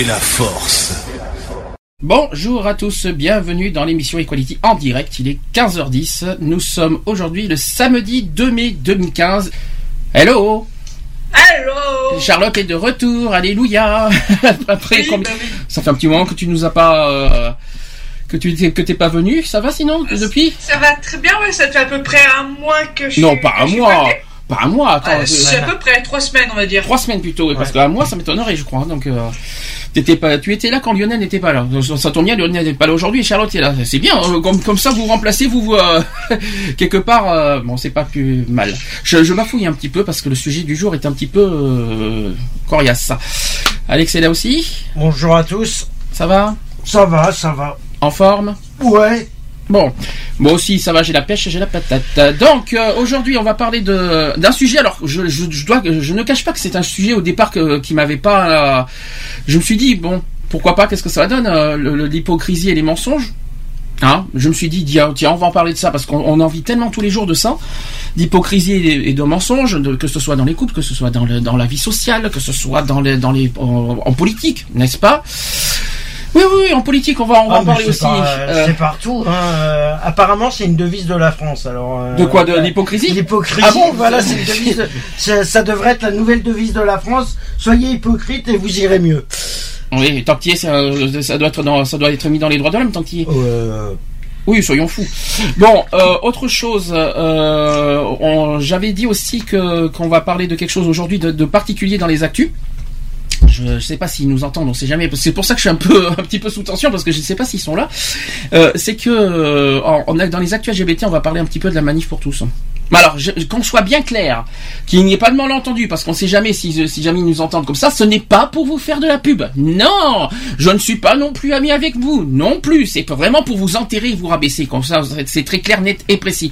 fait la force. Bonjour à tous, bienvenue dans l'émission Equality en direct. Il est 15h10. Nous sommes aujourd'hui le samedi 2 mai 2015. Hello Allô Charlotte est de retour, alléluia Après, Oui, combien- bah oui. Ça fait un petit moment que tu nous as pas... euh, que tu que t'es pas venu, ça va sinon depuis? Ça va très bien, ouais, ça fait à peu près un mois que je Non, suis- pas un mois. Pas un mois, attends. Ah, C'est à peu près trois semaines, on va dire. Trois semaines plutôt, oui, parce qu'un mois ça m'étonnerait, je crois. Donc, euh, t'étais pas, tu étais là quand Lionel n'était pas là. Donc, Ça tombe bien, Lionel n'est pas là aujourd'hui et Charlotte est là. C'est bien, euh, comme, comme ça vous remplacez, vous, vous, euh, quelque part. euh, bon, c'est pas plus mal. Je, je m'affouille un petit peu parce que le sujet du jour est un petit peu euh, coriace. Alex est là aussi. Bonjour à tous. Ça va? Ça va, ça va. En forme? Ouais. Bon, moi aussi ça va, j'ai la pêche, j'ai la patate. Donc euh, aujourd'hui on va parler d'un sujet. Alors je, ne cache pas que c'est un sujet au départ qui m'avait pas. je me suis dit bon, pourquoi pas, qu'est-ce que ça donne euh, l'hypocrisie et les mensonges. Hein je me suis dit tiens, on va en parler de ça parce qu'on on en vit tellement tous les jours de ça, d'hypocrisie et, de mensonges, que ce soit dans les couples, que ce soit dans, la vie sociale, que ce soit en politique, n'est-ce pas? Oui oui oui, en politique on va on va Ah, en parler aussi. Euh, C'est partout. hein. Euh, apparemment, c'est une devise de la France. Alors. euh, De quoi De euh, l'hypocrisie L'hypocrisie. Ah bon Voilà, c'est une devise. de- ça, ça devrait être la nouvelle devise de la France. Soyez hypocrite et vous irez mieux. Oui, tant qu'il ça, ça doit être dans, ça doit être mis dans les droits de l'homme, tant qu'il. Euh, Oui, soyons fous. Bon, euh, autre chose, euh, on- j'avais dit aussi que qu'on va parler de quelque chose aujourd'hui de, de particulier dans les actus. Je ne sais pas s'ils nous entendent, on sait jamais. C'est pour ça que je suis un peu, un petit peu sous tension parce que je ne sais pas s'ils sont là. Euh, c'est que euh, dans les actus LGBT, on va parler un petit peu de la manif pour tous. Mais alors, qu'on soit bien clair, qu'il n'y ait pas de malentendu, parce qu'on sait jamais si, si jamais ils nous entendent comme ça, ce n'est pas pour vous faire de la pub. Non, je ne suis pas non plus ami avec vous, non plus. C'est vraiment pour vous enterrer et vous rabaisser. Comme ça, c'est très clair, net et précis.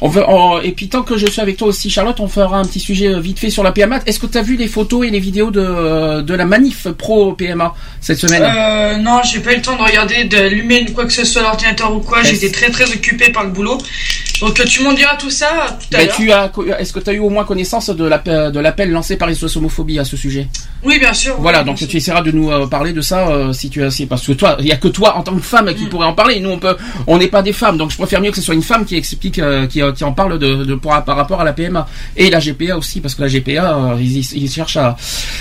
On veut, on- et puis tant que je suis avec toi aussi, Charlotte, on fera un petit sujet euh, vite fait sur la PMA. Est-ce que tu as vu les photos et les vidéos de, de la manif pro PMA cette semaine? Euh, non, j'ai pas eu le temps de regarder, d'allumer quoi que ce soit l'ordinateur ou quoi. J'étais très très occupé par le boulot. Donc tu m'en diras tout ça tout à l'heure. tu as, est-ce que tu as eu au moins connaissance de l'appel, lancé par les homophobie à ce sujet? Oui, bien sûr. Voilà, oui, donc tu essaieras de nous euh, parler de ça euh, si tu as, si, parce que toi, il y a que toi en tant que femme Mm. qui pourrait en parler. Nous, on peut, on n'est pas des femmes, donc je préfère mieux que ce soit une femme qui explique, euh, qui, qui en parle de, de pour- par rapport à la PMA et la GPA aussi, parce que la GPA, ils, ils- cherchent à,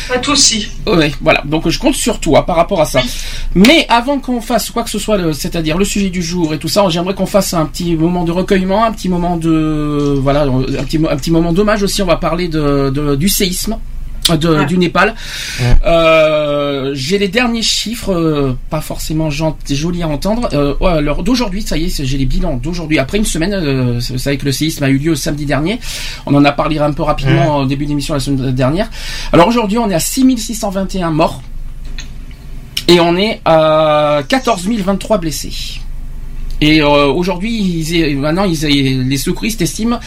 Pas tous si. oui, voilà. Donc je compte sur toi par rapport à ça. Mais avant qu'on fasse quoi que ce soit, le- c'est-à-dire le sujet du jour et tout ça, j'aimerais qu'on fasse un petit moment de recueillement, un petit moment de voilà, un petit, un petit moment d'hommage aussi. On va parler de, de- du séisme. De, Ouais. du Népal. Euh, J'ai les derniers chiffres, euh, pas forcément jolis à entendre. Euh, ouais, alors d'aujourd'hui, ça y est, j'ai les bilans d'aujourd'hui. Après une semaine, euh, c'est vrai que le séisme a eu lieu samedi dernier. On en a parlé un peu rapidement au début d'émission la semaine dernière. Alors aujourd'hui, on est à 6621 morts et on est à 14 023 blessés. Et euh, aujourd'hui, ils- maintenant, ils- les secouristes estiment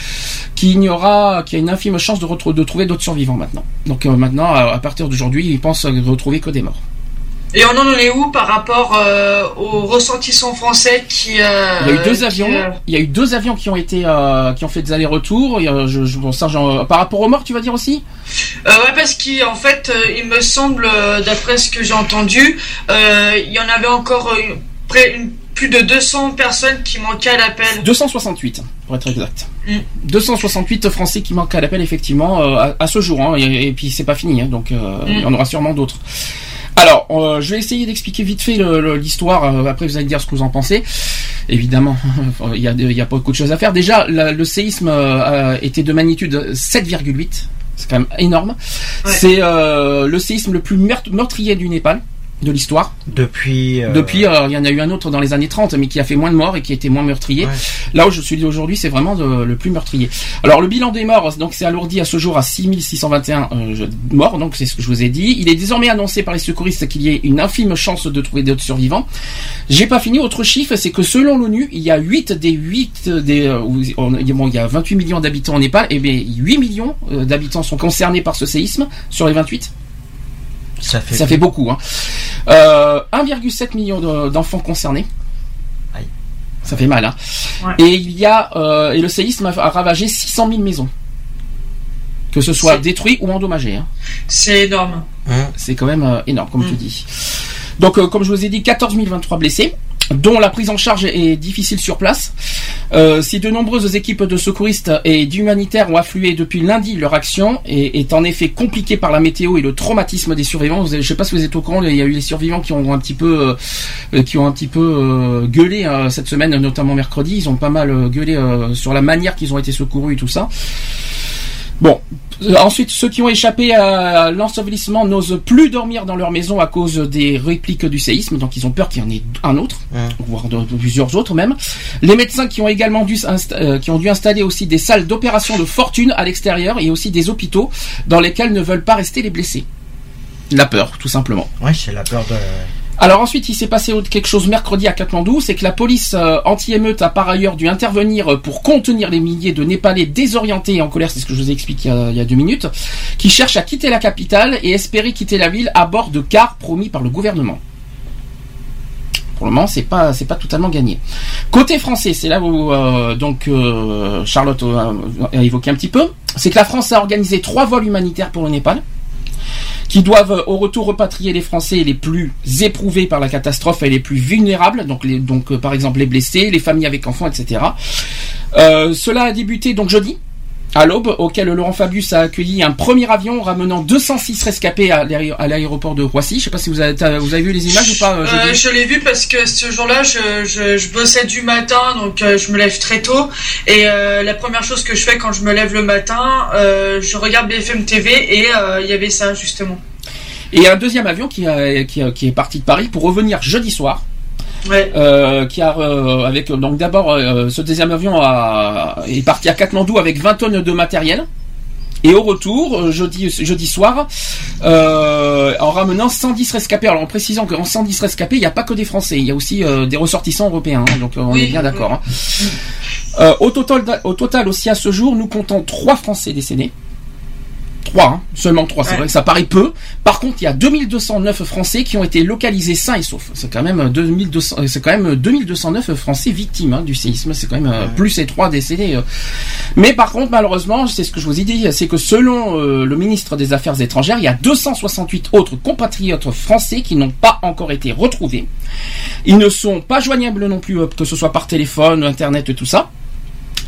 qu'il n'y aura, qu'il y a une infime chance de, trouver d'autres survivants maintenant. Donc euh, maintenant, à, à partir d'aujourd'hui, ils pensent retrouver que des morts. Et on en est où par rapport euh, aux ressentissants français qui. euh, Il y a eu deux qui, avions. euh, Il y a eu deux avions qui ont été, qui ont fait des allers-retours. Il y a- je- je- bon, ça, j'en- par rapport aux morts, tu vas dire aussi? Ouais, parce qu'en fait, il me semble, d'après ce que j'ai entendu, il y en avait encore près une- plus de 200 personnes qui manquaient à l'appel. 268, pour être exact. Mm. 268 Français qui manquent à l'appel, effectivement, euh, à, à ce jour. hein, et, et puis, c'est pas fini, hein, donc euh, il y en aura sûrement d'autres. Alors, euh, je vais essayer d'expliquer vite fait l'histoire. après, vous allez dire ce que vous en pensez. Évidemment, il y a, y a pas beaucoup de choses à faire. Déjà, la- le séisme était de magnitude 7,8. C'est quand même énorme. Ouais. C'est le séisme le plus meurtrier du Népal de l'histoire. Depuis. euh, Depuis, euh, il y en a eu un autre dans les années 30, mais qui a fait moins de morts et qui était moins meurtrier. Ouais. Là où je suis aujourd'hui, c'est vraiment de- le plus meurtrier. Alors le bilan des morts, donc c'est alourdi à ce jour à 6621 euh, je- morts, donc c'est ce que je vous ai dit. Il est désormais annoncé par les secouristes qu'il y ait une infime chance de trouver d'autres survivants. J'ai pas fini. Autre chiffre, c'est que selon l'ONU, il y a 8 des 8 des euh, bon, il y a 28 millions d'habitants au Népal, et bien 8 millions euh, d'habitants sont concernés par ce séisme sur les 28. Ça fait. Ça fait beaucoup. Hein. Euh, 1,7 million de- d'enfants concernés. Aïe. Ça fait mal. Hein. Ouais. Et il y a euh, et le séisme a, ravagé 600 000 maisons, que ce soit détruites ou endommagées. Hein. C'est énorme. Hum. C'est quand même euh, énorme, comme Mm. tu dis. Donc, euh, comme je vous ai dit, 14 023 blessés, dont la prise en charge est difficile sur place. Euh, si de nombreuses équipes de secouristes et d'humanitaires ont afflué depuis lundi, leur action est, est en effet compliquée par la météo et le traumatisme des survivants. Je sais pas si vous êtes au courant, il y a eu les survivants qui ont un petit peu, euh, qui ont un petit peu euh, gueulé euh, cette semaine, notamment mercredi. Ils ont pas mal euh, gueulé euh, sur la manière qu'ils ont été secourus et tout ça. Bon, euh, ensuite, ceux qui ont échappé à l'ensevelissement n'osent plus dormir dans leur maison à cause des répliques du séisme, donc ils ont peur qu'il y en ait un autre, voire de, de plusieurs autres même. Les médecins qui ont également dû, euh, qui ont dû installer aussi des salles d'opération de fortune à l'extérieur et aussi des hôpitaux dans lesquels ne veulent pas rester les blessés. La peur, tout simplement. Ouais, c'est la peur de. Alors ensuite, il s'est passé quelque chose mercredi à Katmandou, c'est que la police euh, anti-émeute a par ailleurs dû intervenir euh, pour contenir les milliers de Népalais désorientés et en colère, c'est ce que je vous ai expliqué il y a, il y a deux minutes, qui cherchent à quitter la capitale et espérer quitter la ville à bord de cars promis par le gouvernement. Pour le moment, c'est pas c'est pas totalement gagné. Côté français, c'est là où euh, donc euh, Charlotte a évoqué un petit peu, c'est que la France a organisé trois vols humanitaires pour le Népal qui doivent euh, au retour repatrier les Français les plus éprouvés par la catastrophe et les plus vulnérables, donc, euh, par exemple les blessés, les familles avec enfants, etc. Euh, cela a débuté donc jeudi à l'aube, auquel Laurent Fabius a accueilli un premier avion ramenant 206 rescapés à l'aéro- à l'aéroport de Roissy. Je sais pas si vous avez, t'as- vous avez vu les images ou pas euh, Euh, je l'ai vu parce que ce jour-là, je, je, je bossais du matin, donc euh, je me lève très tôt. Et euh, la première chose que je fais quand je me lève le matin, je regarde BFM TV et il y avait ça justement. Et un deuxième avion qui, a- qui, a- qui est parti de Paris pour revenir jeudi soir. Ouais. euh, qui a euh, avec donc d'abord euh, ce deuxième avion a, est parti à Katmandou avec 20 tonnes de matériel. Et au retour euh, jeudi jeudi soir euh, en ramenant 110 rescapés. Alors en précisant qu'en 110 rescapés il n'y a pas que des Français. Il y a aussi euh, des ressortissants européens hein, donc euh, on Oui, est bien d'accord hein. Euh, au total au total aussi à ce jour nous comptons trois Français décédés Trois, hein, seulement trois. C'est Ouais. vrai que ça paraît peu. Par contre, il y a 2209 Français qui ont été localisés sains et saufs. C'est quand même 2200, c'est quand même 2209 Français victimes hein, du séisme. C'est quand même euh, plus ces trois décédés. euh. Mais par contre, malheureusement, c'est ce que je vous ai dit, c'est que selon euh, le ministre des Affaires étrangères, il y a 268 autres compatriotes français qui n'ont pas encore été retrouvés. Ils ne sont pas joignables non plus, euh, que ce soit par téléphone, internet, tout ça.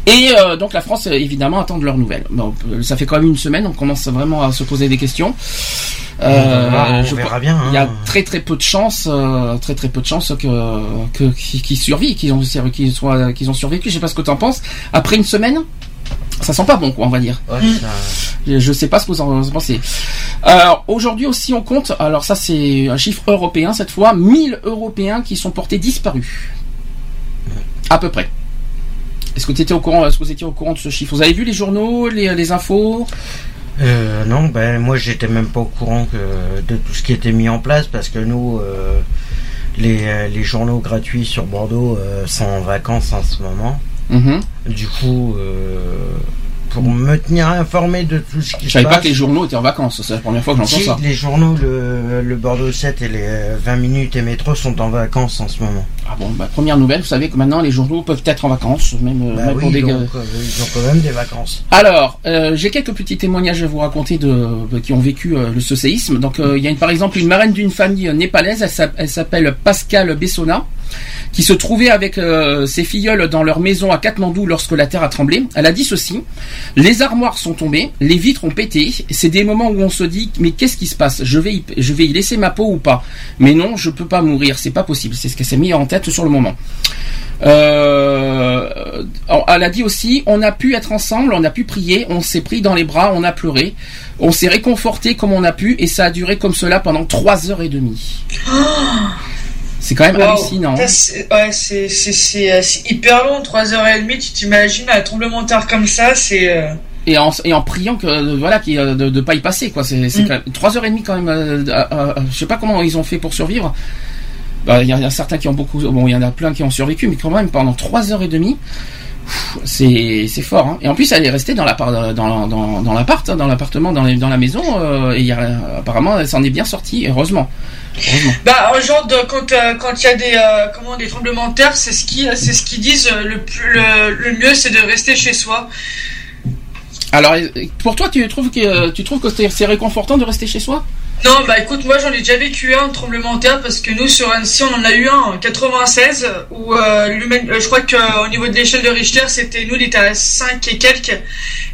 Et euh, donc la France, euh, évidemment, attend de leurs nouvelles. Bon, euh, ça fait quand même une semaine, on commence vraiment à se poser des questions. je verra bien. Il y a hein. très très peu de chances, euh, très très peu de chances que que qu'ils qu'ils survivent, qu'ils ont qu'ils soient qu'ils ont survécu. Je sais pas ce que tu en penses. Après une semaine, ça sent pas bon, quoi, on va dire. Ouais, ça- Je je sais pas ce que vous en pensez. Alors aujourd'hui aussi on compte, alors ça c'est un chiffre européen cette fois, 1000 Européens qui sont portés disparus. À peu près. Est-ce que étais au courant Est-ce que vous étiez au courant de ce chiffre? Vous avez vu les journaux, les, les infos? Euh, non, ben moi j'étais même pas au courant que de tout ce qui était mis en place parce que nous, euh, les, les journaux gratuits sur Bordeaux euh, sont en vacances en ce moment. Mhm. Du coup, euh, pour me tenir informé de tout ce qui Je se savais pas passe, que les journaux étaient en vacances. C'est la première fois que j'entends si, ça. les journaux, le, le Bordeaux 7 et les euh, 20 minutes et métro sont en vacances en ce moment. Ah bon, bah, première nouvelle. Vous savez que maintenant les journaux peuvent être en vacances, même, euh, Bah même oui, pour des. donc, euh, ils ont quand même des vacances. Alors, euh, j'ai quelques petits témoignages à vous raconter de, qui ont vécu euh, le ce séisme. Donc, euh, il y a une, par exemple une marraine d'une famille euh, népalaise. Elle s'appelle Pascal Bessona, qui se trouvait avec euh, ses filleuls dans leur maison à Katmandou lorsque la terre a tremblé. Elle a dit ceci les armoires sont tombées, les vitres ont pété. C'est des moments où on se dit mais qu'est-ce qui se passe? Je vais y, je vais y laisser ma peau ou pas? Mais non, je peux pas mourir, c'est pas possible. C'est ce qu'elle s'est mis en tête sur le moment. Euh, elle a dit aussi, on a pu être ensemble, on a pu prier, on s'est pris dans les bras, on a pleuré, on s'est réconforté comme on a pu, et ça a duré comme cela pendant trois heures et demie. C'est quand même Wow. hallucinant. C'est- Ouais, c'est euh, c'est hyper long, 3h30, tu t'imagines un tremblement de terre comme ça, c'est... euh, Et en, et en priant que euh, voilà qu'il, euh, de ne pas y passer quoi. C'est Mm. quand même trois heures et demie quand même. euh, euh, je sais pas comment ils ont fait pour survivre. Bah, Il y, en a certains qui ont beaucoup, bon il y en a plein qui ont survécu, mais quand même pendant trois heures et demie, c'est fort. Hein. Et en plus elle est restée dans l'appart, dans, dans, dans l'appart, hein, dans l'appartement, dans, dans la maison. euh, et il y a, apparemment elle s'en est bien sortie, heureusement. Bah, un genre de, quand euh, quand il y a des euh, comment des tremblements de terre, c'est ce qui c'est ce qu'ils disent euh, le plus le, le mieux, c'est de rester chez soi. Alors pour toi tu trouves que tu trouves que c'est réconfortant de rester chez soi? Non, bah écoute, moi j'en ai déjà vécu un tremblement de terre parce que nous sur Annecy on en a eu un en 96 où euh, euh, je crois qu'au niveau de l'échelle de Richter c'était nous on était à 5 et quelques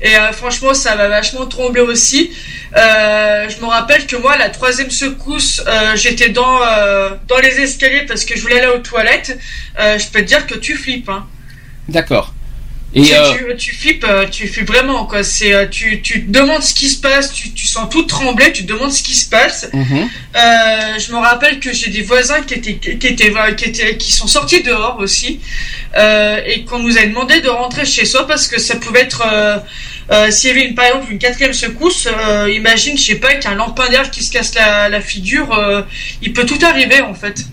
et euh, franchement ça m'a vachement tremblé aussi. Euh, je me rappelle que moi la troisième secousse euh, j'étais dans euh, dans les escaliers parce que je voulais aller aux toilettes. Euh, je peux te dire que tu flippes. Hein. D'accord. Et tu, euh, tu, tu flippes, euh, tu flippes vraiment quoi. C'est euh, tu, tu te demandes ce qui se passe, tu, tu sens tout trembler, tu te demandes ce qui se passe. mhm. Euh, je me rappelle que j'ai des voisins qui étaient qui étaient qui étaient qui sont sortis dehors aussi euh, et qu'on nous a demandé de rentrer chez soi parce que ça pouvait être s'il y avait une par exemple une quatrième secousse, imagine je sais pas qu'un lampadaire qui se casse la, la figure, il peut tout arriver en fait.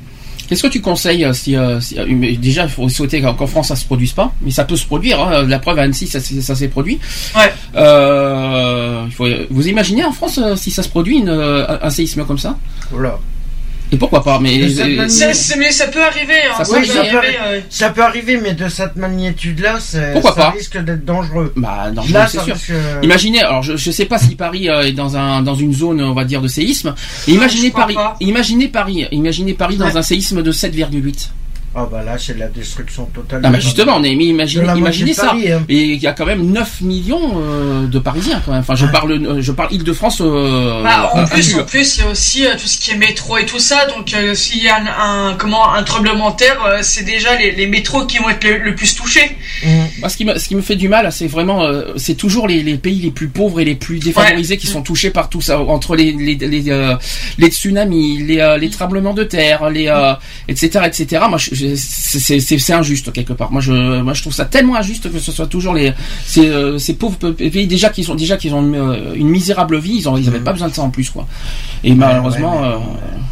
Qu'est-ce que tu conseilles euh, si, euh, si- euh, mais déjà il faut souhaiter qu'en France ça se produise pas, mais ça peut se produire. hein. La preuve à Annecy ça, s'est- ça s'est produit. Ouais. Euh, faut, vous imaginez en France si ça se produit une, euh, un séisme comme ça? Voilà. Et pourquoi pas Mais ça peut- C'est- c'est- mais ça peut arriver. Hein, Ça ça, peut arriver. arriver. Ça peut arriver, mais de cette magnitude-là, Pourquoi ça pas risque d'être dangereux. bah c'est sûr. risque. euh, Imaginez, alors je, je sais pas si Paris euh, est dans un dans une zone on va dire de séisme. Et Non, imaginez Paris, imaginez Paris, imaginez Paris dans Ouais. un séisme de 7,8. Ah bah là, c'est de la destruction totale. Ah bah de- justement, on est imaginez, imaginez ça. Paris, hein. Et il y a quand même 9 millions euh, de Parisiens quand même. Enfin, je Ouais. parle, euh, je parle Île-de-France. Euh, Bah, en plus, en plus, il y a aussi euh, tout ce qui est métro et tout ça. Donc, euh, s'il y a un, un- comment un tremblement de terre, euh, c'est déjà les, les métros qui vont être le, le plus touchés. Mmh. Moi, ce qui me, ce qui me fait du mal, c'est vraiment, euh, c'est toujours les, les pays les plus pauvres et les plus défavorisés qui sont touchés par tout ça, entre les les les, euh, les tsunamis, les euh, les tremblements de terre, les euh, etc etc. Moi, je- c'est injuste quelque part. Moi, je moi je trouve ça tellement injuste que ce soit toujours les ces euh, ces pauvres pays déjà qui sont déjà qu'ils ont une, euh, une misérable vie, ils ont ils avaient Mhm. pas besoin de ça en plus quoi. Et malheureusement. ouais, euh,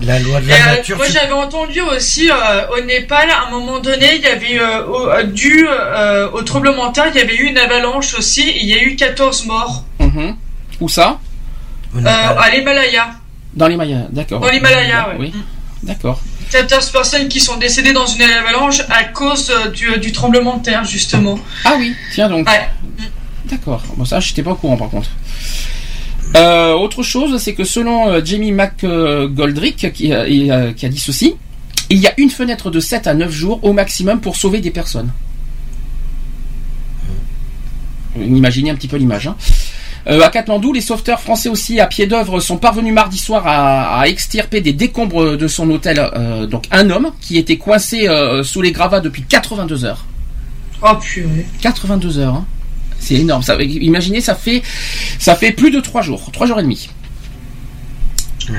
La loi de Et, la euh, nature. moi, c'est- j'avais entendu aussi euh, au Népal, à un moment donné, il y avait euh, au- euh, dû euh, au tremblement de terre, il y avait eu une avalanche aussi. et Il y a eu 14 morts mhm. Où ça? Euh, à l'Himalaya. Dans l'Himalaya, d'accord. Dans l'Himalaya, ouais. Oui, d'accord. 14 personnes qui sont décédées dans une avalanche à cause euh, du, du tremblement de terre, justement. Ah oui, tiens donc. Ouais. D'accord. Bon, ça, j'étais pas au courant par contre. Euh, autre chose, c'est que selon euh, Jamie McGoldrick, qui, a- et, euh, qui a dit ceci, il y a une fenêtre de 7 à 9 jours au maximum pour sauver des personnes. Euh, Imaginez un petit peu l'image. hein. Euh, à Katmandou, les sauveteurs français aussi à pied d'œuvre sont parvenus mardi soir à, à extirper des décombres de son hôtel. euh, donc un homme qui était coincé euh, sous les gravats depuis 82 heures. Oh purée. 82 heures. hein. C'est énorme. Ça, imaginez, ça fait, ça fait plus de 3 jours, 3 jours et demi. Ouais.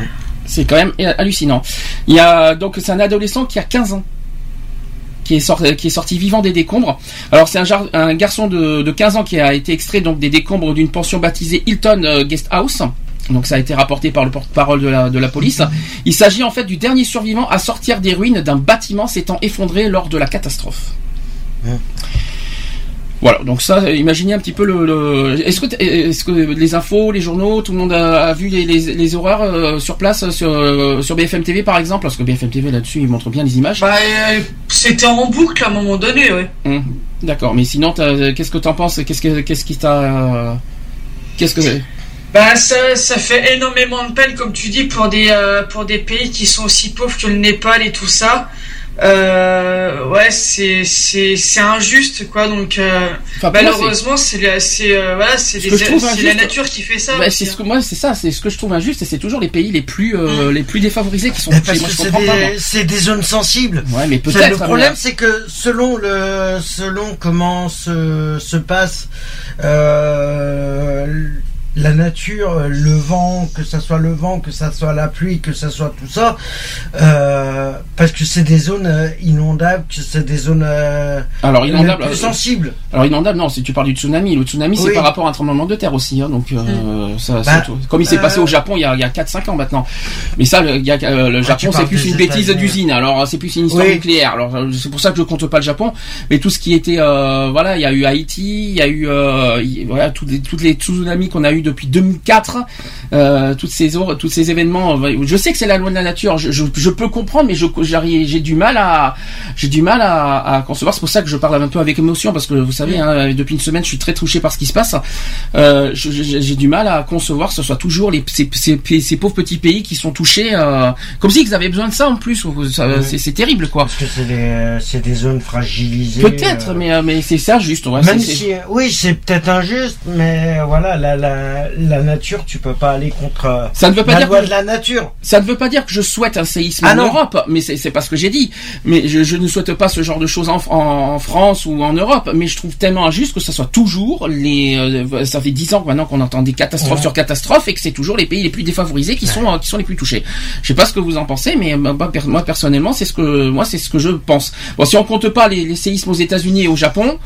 C'est quand même hallucinant. Il y a donc c'est un adolescent qui a 15 ans. Qui est, sorti, vivant des décombres. Alors c'est un, garçon de, de 15 ans qui a été extrait donc des décombres d'une pension baptisée Hilton euh, Guest House. Donc ça a été rapporté par le porte-parole de la, police. Il s'agit en fait du dernier survivant à sortir des ruines d'un bâtiment s'étant effondré lors de la catastrophe. Voilà, donc ça, euh, imaginez un petit peu le. le- Est-ce que, que les infos, les journaux, tout le monde a, a vu les, les, les horreurs euh, sur place sur, euh, sur BFM TV par exemple? Parce que BFM TV là-dessus, ils montrent bien les images. Bah, euh, c'était en boucle à un moment donné, ouais. Hum, D'accord, mais sinon, qu'est-ce que t'en penses? Qu'est-ce que qu'est-ce qui t'a euh, Qu'est-ce que Bah, ça, ça fait énormément de peine, comme tu dis, pour des, euh, pour des pays qui sont aussi pauvres que le Népal et tout ça. Euh, ouais, c'est c'est c'est injuste quoi. Donc euh, Enfin, malheureusement, c'est la c'est euh, voilà, c'est que la nature qui fait ça. Bah, c'est ce que hein. moi c'est ça, c'est ce que je trouve injuste et c'est toujours les pays les plus euh, les plus défavorisés qui sont touchés. parce Moi que je c'est des, des zones sensibles. Ouais, mais C'est- peut-être. Le problème, c'est que selon le, selon comment se, se passe euh, la nature, le vent, que ça soit le vent, que ça soit la pluie, que ça soit tout ça, euh, parce que c'est des zones euh, inondables, que c'est des zones euh, Alors inondable. les plus euh, sensibles. Alors inondable, non, si tu parles du tsunami, le tsunami c'est par rapport à un tremblement de terre aussi, hein, donc euh, ça, Bah, comme il s'est passé euh, au Japon il y a, il y a 4-5 ans maintenant. Mais ça, le, il y a, euh, le Ah, Japon c'est plus une bêtise d'usine, alors c'est plus une histoire Oui. nucléaire. Alors euh, c'est pour ça que je compte pas le Japon, mais tout ce qui était, euh, voilà, il y a eu Haïti, il y a eu, euh, il- voilà, toutes les, toutes les tsunamis qu'on a eu depuis 2004, euh, toutes ces tous ces événements. Je sais que c'est la loi de la nature, je, je, je peux comprendre, mais j'ai du mal à j'ai du mal à, à concevoir. C'est pour ça que je parle un peu avec émotion parce que vous savez, hein, depuis une semaine, je suis très touché par ce qui se passe. Euh, j'ai du mal à concevoir que ce soit toujours les ces, ces, ces pauvres petits pays qui sont touchés, euh, comme si ils avaient besoin de ça en plus. C'est terrible, quoi. Parce que c'est des, zones fragilisées. Peut-être, mais mais c'est ça juste. Ouais, Même si, oui, c'est peut-être injuste, mais voilà, la, la, la nature, tu peux pas aller contre euh, ça ne veut pas la dire loi que de la nature. Ça ne veut pas dire que je souhaite un séisme Ah en non. Europe, mais c'est pas ce que j'ai dit. Mais je, je ne souhaite pas ce genre de choses en, France ou en Europe. Mais je trouve tellement injuste que ça soit toujours les. euh, ça fait dix ans maintenant qu'on entend des catastrophes Ouais. sur catastrophes et que c'est toujours les pays les plus défavorisés qui sont euh, qui sont les plus touchés. Je sais pas ce que vous en pensez, mais moi, per- moi, personnellement, c'est ce que moi c'est ce que je pense. Bon, si on compte pas les, les séismes aux États-Unis et au Japon,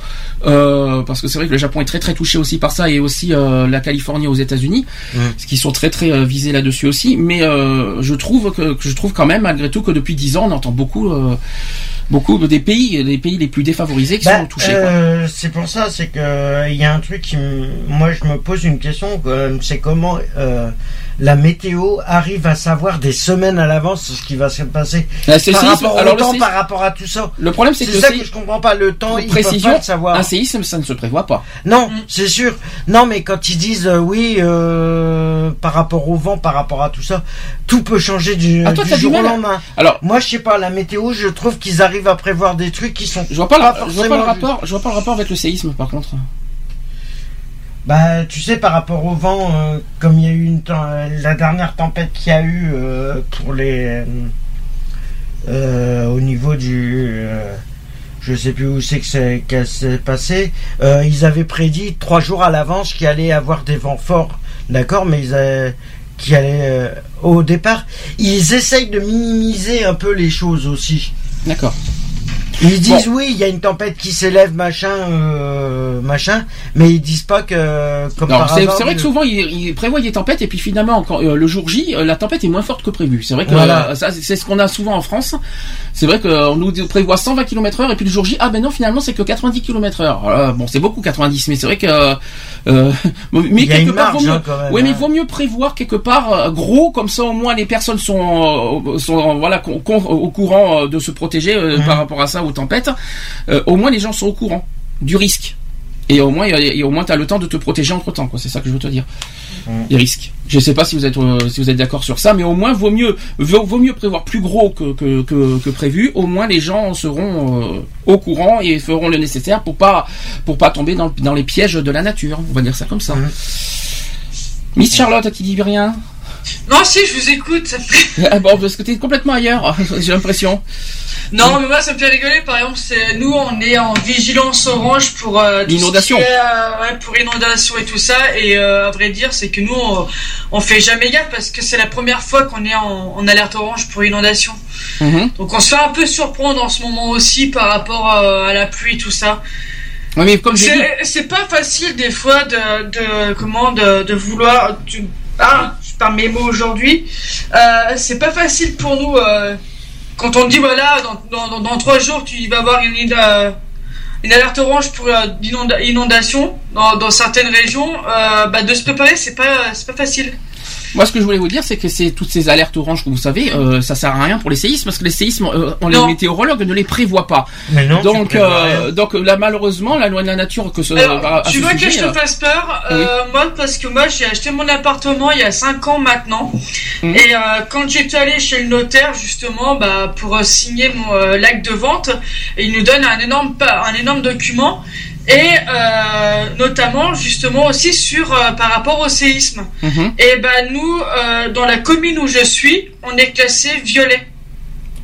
euh, parce que c'est vrai que le Japon est très très touché aussi par ça et aussi la Californie aux États-Unis, Mm. ce qui sont très très euh, visés là-dessus aussi. Mais euh, je trouve que, que je trouve quand même malgré tout que depuis dix ans on entend beaucoup euh, beaucoup des pays des pays les plus défavorisés qui Bah, sont touchés. euh, c'est pour ça, c'est que il y a un truc qui, me- moi, je me pose une question. C'est comment la météo arrive à savoir des semaines à l'avance ce qui va se passer le par séisme- rapport alors au temps, séisme- par rapport à tout ça. le problème c'est C'est que ça que je comprends pas. Le temps, ils peuvent précision, pas le savoir. un séisme ça ne se prévoit pas. Non, Mm. c'est sûr. Non, mais quand ils disent euh, oui, euh, par rapport au vent, par rapport à tout ça, tout peut changer du, Ah, toi, du t'as du jour au lendemain. Alors Moi, je sais pas, la météo, je trouve qu'ils arrivent à prévoir des trucs qui sont je vois pas, pas la- je vois pas le rapport je vois pas le rapport avec le séisme par contre. Bah, tu sais, par rapport au vent, euh, comme il y a eu euh, la dernière tempête qu'il y a eu euh, pour les au niveau du je sais plus où c'est que c'est s'est passé. ils avaient prédit trois jours à l'avance qu'il allait avoir des vents forts, d'accord, mais ils qui allait au départ, ils essayent de minimiser un peu les choses aussi. D'accord. Ils disent oui, il y a une tempête qui s'élève, machin, euh, machin, mais ils disent pas que comme Non, c'est vrai que le- souvent ils, ils prévoient des tempêtes et puis finalement quand, euh, le jour J euh, la tempête est moins forte que prévu. C'est vrai que Voilà. euh, ça c'est ce qu'on a souvent en France. C'est vrai qu'on nous prévoit 120 km heure et puis le jour J ah ben non finalement c'est que 90 km heure. Euh, bon c'est beaucoup 90 mais c'est vrai que euh, mais Il y a quelque une part marge, vaut mieux hein, quand même, ouais mais hein. vaut mieux prévoir quelque part euh, gros comme ça au moins les personnes sont euh, sont voilà con- con- au courant euh, de se protéger euh, par rapport à ça aux tempêtes. Euh, au moins les gens sont au courant du risque. Et au moins, et au moins, t'as le temps de te protéger entre temps, quoi. C'est ça que je veux te dire. Mm. Les risques. Je sais pas si vous êtes, euh, si vous êtes d'accord sur ça, mais au moins, vaut mieux, vaut, vaut mieux prévoir plus gros que, que, que, que prévu. Au moins, les gens seront euh, au courant et feront le nécessaire pour pas, pour pas tomber dans, dans les pièges de la nature. On va dire ça comme ça. Mm. Miss Charlotte, qui dit rien? Non, si, je vous écoute. ça me fait- ah bon, parce que t'es complètement ailleurs, j'ai l'impression. Non, mais moi, ça me fait rigoler. Par exemple, c'est nous, on est en vigilance orange pour euh, est, euh, ouais, pour inondation et tout ça. Et euh, à vrai dire, c'est que nous, on, on fait jamais gaffe parce que c'est la première fois qu'on est en, en alerte orange pour inondation. Mhm. Donc, on se fait un peu surprendre en ce moment aussi par rapport euh, à la pluie et tout ça. Ouais, mais comme dit, C'est pas facile des fois de, de comment de, de vouloir. Ah, je parle mes mots aujourd'hui. Euh, c'est pas facile pour nous euh, quand on dit voilà dans, trois jours tu vas avoir une, euh, alerte orange pour euh, l'inonda- inondation dans, certaines régions. bah, de se préparer c'est pas c'est pas facile. Moi, ce que je voulais vous dire, c'est que c'est toutes ces alertes oranges que vous savez, euh, ça sert à rien pour les séismes parce que les séismes, euh, on les Non. météorologues ne les prévoient pas. Mais non, tu donc, euh, donc là, malheureusement, la loi de la nature que ce, Alors, à- à tu ce veux que sujet, je te euh, fasse peur euh, Moi, parce que moi, j'ai acheté mon appartement il y a 5 ans maintenant. Mhm. Et euh, quand j'étais allé chez le notaire, justement, bah, pour euh, signer mon euh, l'acte de vente, il nous donne un énorme, un énorme document. Et euh, notamment, justement, aussi sur euh, par rapport au séisme. mhm. Et ben nous, euh, dans la commune où je suis, on est classé violet.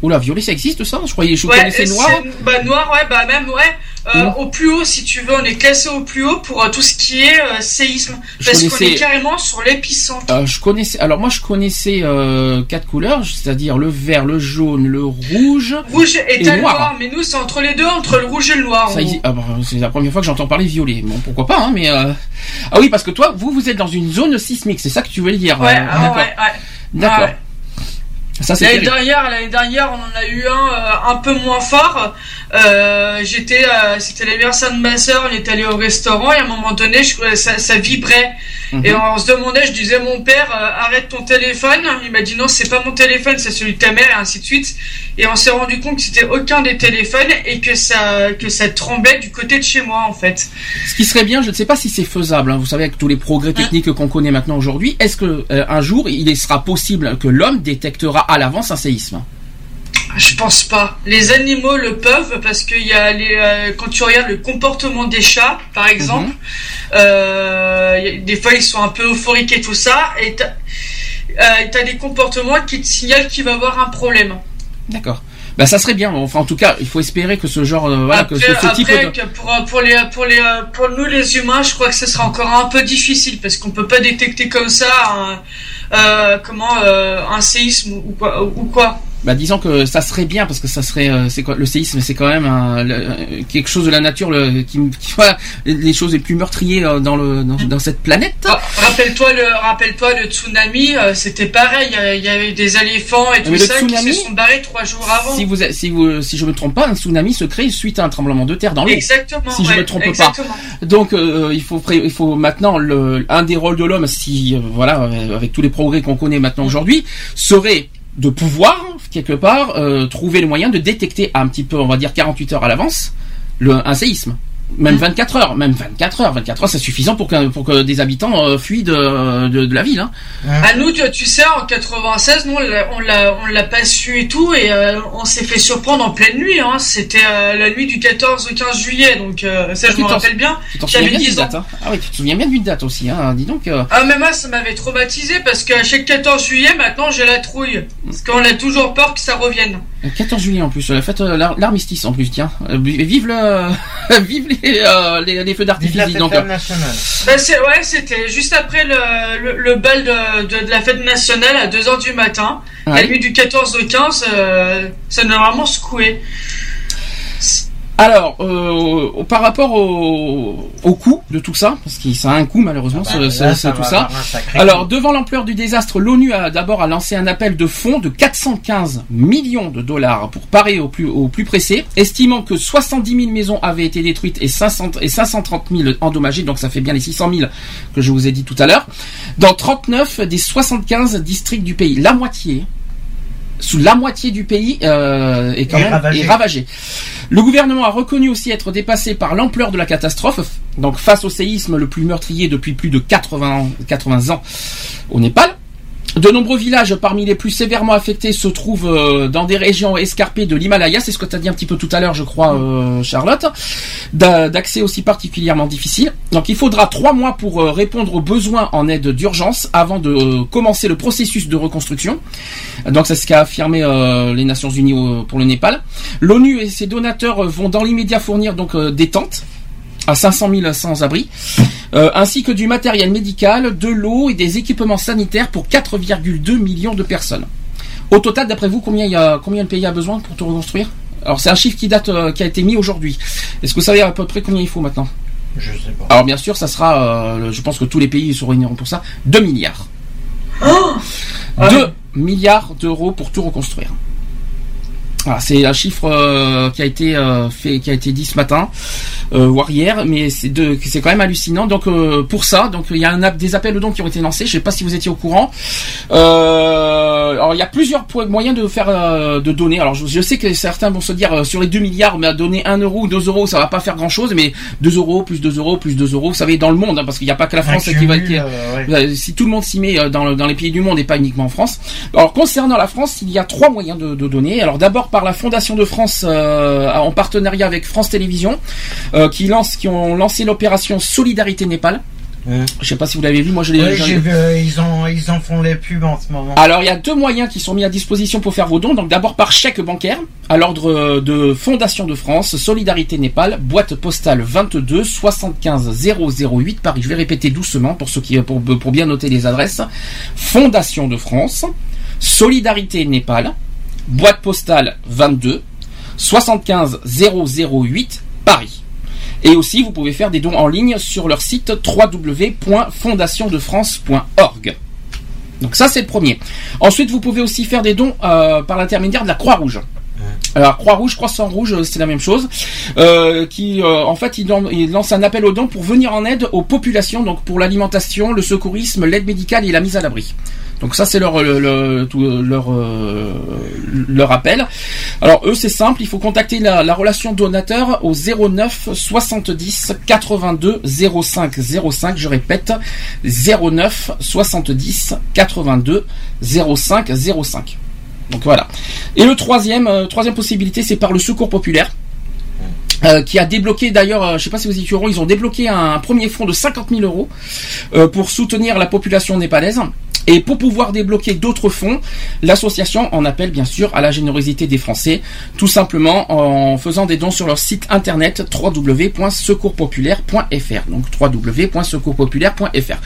Oula, violet, ça existe ça? Je croyais, je Ouais, connaissais noir. Bah noir, ouais, bah même ouais. Euh. Au plus haut, si tu veux, on est classé au plus haut pour euh, tout ce qui est euh, séisme, Je parce qu'on est carrément sur l'épicentre. Je connaissais. Alors moi, je connaissais quatre couleurs, c'est-à-dire le vert, le jaune, le rouge. Rouge et, le noir. noir, mais nous c'est entre les deux, entre le rouge et le noir. Ça existe- ah bah, c'est la première fois que j'entends parler violet. Bon, pourquoi pas, hein, mais ah oui, parce que toi, vous, vous êtes dans une zone sismique, c'est ça que tu veux dire Ouais, ah, D'accord. ouais, ouais. D'accord. Ah L'année dernière, l'année dernière, on en a eu un euh, un peu moins fort. Euh, j'étais, euh, c'était l'anniversaire de ma sœur, on est allé au restaurant et à un moment donné, je, ça, ça vibrait. Mhm. Et on se demandait, je disais mon père, euh, arrête ton téléphone. Il m'a dit non, c'est pas mon téléphone, c'est celui de ta mère et ainsi de suite. Et on s'est rendu compte que c'était aucun des téléphones et que ça, que ça tremblait du côté de chez moi en fait. Ce qui serait bien, je ne sais pas si c'est faisable. hein, vous savez, avec tous les progrès techniques qu'on connaît maintenant aujourd'hui, est-ce que euh, un jour il sera possible que l'homme détectera à l'avance un séisme Je pense pas. Les animaux le peuvent parce qu'il y a les euh, quand tu regardes le comportement des chats, par exemple, euh, des fois ils sont un peu euphoriques et tout ça, et t'as euh, des comportements qui te signalent qu'il va y avoir un problème. D'accord. Bah ça serait bien. Enfin, en tout cas, il faut espérer que ce genre, euh, voilà, que ce, type de... pour, pour les pour les pour nous les humains, je crois que ce sera encore un peu difficile parce qu'on peut pas détecter comme ça comment euh, un séisme ou quoi ou quoi. Bah disons que ça serait bien parce que ça serait, euh, c'est quoi le séisme, c'est quand même un- le- euh, quelque chose de la nature le, qui, qui voilà, les choses les plus meurtriers euh, dans le dans, dans cette planète. Ah, Rappelle-toi le, rappelle-toi le tsunami, euh, c'était pareil. il y a- y avait des éléphants et tout mais le ça tsunami, qui se sont barrés trois jours avant. Si vous, si vous, si je me trompe pas, un tsunami se crée suite à un tremblement de terre dans l'eau. Exactement. Si je ouais, me trompe pas. exactement. Donc euh, il faut il faut maintenant le un des rôles de l'homme si voilà avec tous les progrès qu'on connaît maintenant aujourd'hui serait de pouvoir quelque part euh, trouver le moyen de détecter un petit peu on va dire 48 heures à l'avance un séisme. Même 24 heures, même 24 heures, 24 heures, c'est suffisant pour que, pour que des habitants euh, fuient de, de, de la ville. Hein. À nous, tu, tu sais, en 96, nous, on l'a- on l'a, pas su et tout, et euh, on s'est fait surprendre en pleine nuit. Hein. C'était euh, la nuit du 14 au 15 juillet, donc euh, ça, je me rappelle bien. Tu t'en souviens bien d'une 10 ans. date hein Ah oui, tu te souviens bien d'une date aussi, hein, dis donc. euh, Ah mais moi ça m'avait traumatisé parce qu'à chaque 14 juillet maintenant j'ai la trouille parce qu'on a toujours peur que ça revienne. Le 14 juillet en plus, la fête euh, l'ar- l'armistice en plus, tiens. Euh, vive le, vive les, euh, les, les feux d'artifice, la dis fête donc. nationale. Bah, c'est ouais c'était juste après le, le, le bal de, de, de la fête nationale à 2h du matin. La Ouais. nuit du 14 au 15 euh, ça nous a vraiment secoué. Alors, euh, par rapport au, au coût de tout ça, parce que ça a un coût malheureusement, Bah, ce- là, ce- ça ce- va tout ça. Alors, devant l'ampleur du désastre, l'ONU a d'abord lancé un appel de fonds de 415 millions de dollars pour parer au plus, au plus pressé, estimant que 70 000 maisons avaient été détruites et, 500, et 530 000 endommagées, donc ça fait bien les 600 000 que je vous ai dit tout à l'heure, dans 39 des 75 districts du pays. La moitié, sous la moitié du pays euh, est quand même ravagé. est ravagé. Le gouvernement a reconnu aussi être dépassé par l'ampleur de la catastrophe, donc face au séisme le plus meurtrier depuis plus de 80 ans, 80 ans au Népal. De nombreux villages parmi les plus sévèrement affectés se trouvent euh, dans des régions escarpées de l'Himalaya, c'est ce que tu as dit un petit peu tout à l'heure je crois euh, Charlotte, D'a- d'accès aussi particulièrement difficile. Donc il faudra trois mois pour euh, répondre aux besoins en aide d'urgence avant de commencer le processus de reconstruction. Donc c'est ce qu'a affirmé les Nations Unies pour le Népal. L'ONU et ses donateurs vont dans l'immédiat fournir donc des tentes à 500 000 sans-abri, euh, ainsi que du matériel médical, de l'eau et des équipements sanitaires pour 4,2 millions de personnes. Au total, d'après vous, combien, il y a, combien le pays a besoin pour tout reconstruire? Alors c'est un chiffre qui date, euh, qui a été mis aujourd'hui. Est-ce que vous savez à peu près combien il faut maintenant? Je sais pas. Alors bien sûr, ça sera, euh, je pense que tous les pays se réuniront pour ça, 2 milliards. Oh 2 milliards d'euros pour tout reconstruire. C'est un chiffre euh, qui a été euh, fait, qui a été dit ce matin, euh, voire hier, mais c'est de, c'est quand même hallucinant. Donc euh, pour ça, donc il y a un, app- des appels aux dons qui ont été lancés. Je sais pas si vous étiez au courant. Euh, alors il y a plusieurs moyens de faire, euh, de donner. Alors je, je sais que certains vont se dire euh, sur les 2 milliards, mais à donner 1 euro ou 2 euros, ça va pas faire grand chose. Mais 2 euros plus 2 euros plus 2 euros, vous savez dans le monde, hein, parce qu'il n'y a pas que la France qui va. euh, ouais. si tout le monde s'y met euh, dans, dans les pays du monde et pas uniquement en France. Alors concernant la France, il y a trois moyens de, de donner. Alors d'abord par la Fondation de France euh, en partenariat avec France Télévisions, euh, qui lance, qui ont lancé l'opération Solidarité Népal. Mmh. Je sais pas si vous l'avez vu, moi je l'ai. J'ai vu, euh, ils en ils en font les pubs en ce moment. alors il y a deux moyens qui sont mis à disposition pour faire vos dons. Donc d'abord par chèque bancaire à l'ordre de Fondation de France, Solidarité Népal, boîte postale 22 75 008 Paris. Je vais répéter doucement pour ceux qui pour, pour bien noter les adresses. Fondation de France, Solidarité Népal, boîte postale 22 75 008 Paris. Et aussi, vous pouvez faire des dons en ligne sur leur site www.fondationdefrance.org. Donc ça, c'est le premier. Ensuite, vous pouvez aussi faire des dons euh, par l'intermédiaire de la Croix-Rouge. Alors Croix-Rouge, Croissant-Rouge, euh, c'est la même chose. Euh, qui, euh, en fait, il, il lance un appel aux dons pour venir en aide aux populations, donc pour l'alimentation, le secourisme, l'aide médicale et la mise à l'abri. Donc ça, c'est leur euh, leur euh, appel. Alors eux, c'est simple, il faut contacter la, la relation donateur au 09 70 82 05 05. Je répète, 09 70 82 05 05. Donc voilà. Et le troisième, euh, troisième possibilité, c'est par le secours populaire. euh, qui a débloqué d'ailleurs, euh, je sais pas si vous au courant, ils ont débloqué un, premier fonds de 50 000 euros euh, pour soutenir la population népalaise. Et pour pouvoir débloquer d'autres fonds, l'association en appelle bien sûr à la générosité des Français, tout simplement en faisant des dons sur leur site internet www.secourspopulaire.fr. Donc www.secourspopulaire.fr.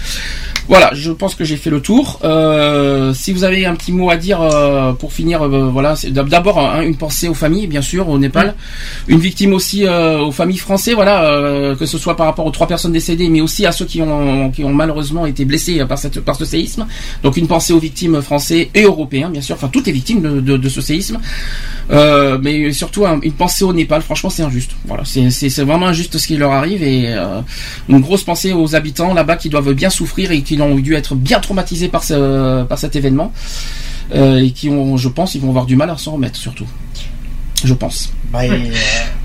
Voilà, je pense que j'ai fait le tour. Euh, si vous avez un petit mot à dire euh, pour finir, euh, voilà, c'est d'abord hein, une pensée aux familles, bien sûr, au Népal, une victime aussi aux familles françaises, voilà, euh, que ce soit par rapport aux trois personnes décédées, mais aussi à ceux qui ont qui ont malheureusement été blessés par cette par ce séisme. Donc une pensée aux victimes français et européens, bien sûr, enfin toutes les victimes de, ce séisme, Euh, mais surtout un- une pensée au Népal. Franchement, c'est injuste. Voilà, c'est vraiment injuste ce qui leur arrive et euh, une grosse pensée aux habitants là-bas qui doivent bien souffrir et qui ont dû être bien traumatisés par ce par cet événement euh, et qui ont, je pense, ils vont avoir du mal à s'en remettre surtout. Je pense. Bah, euh,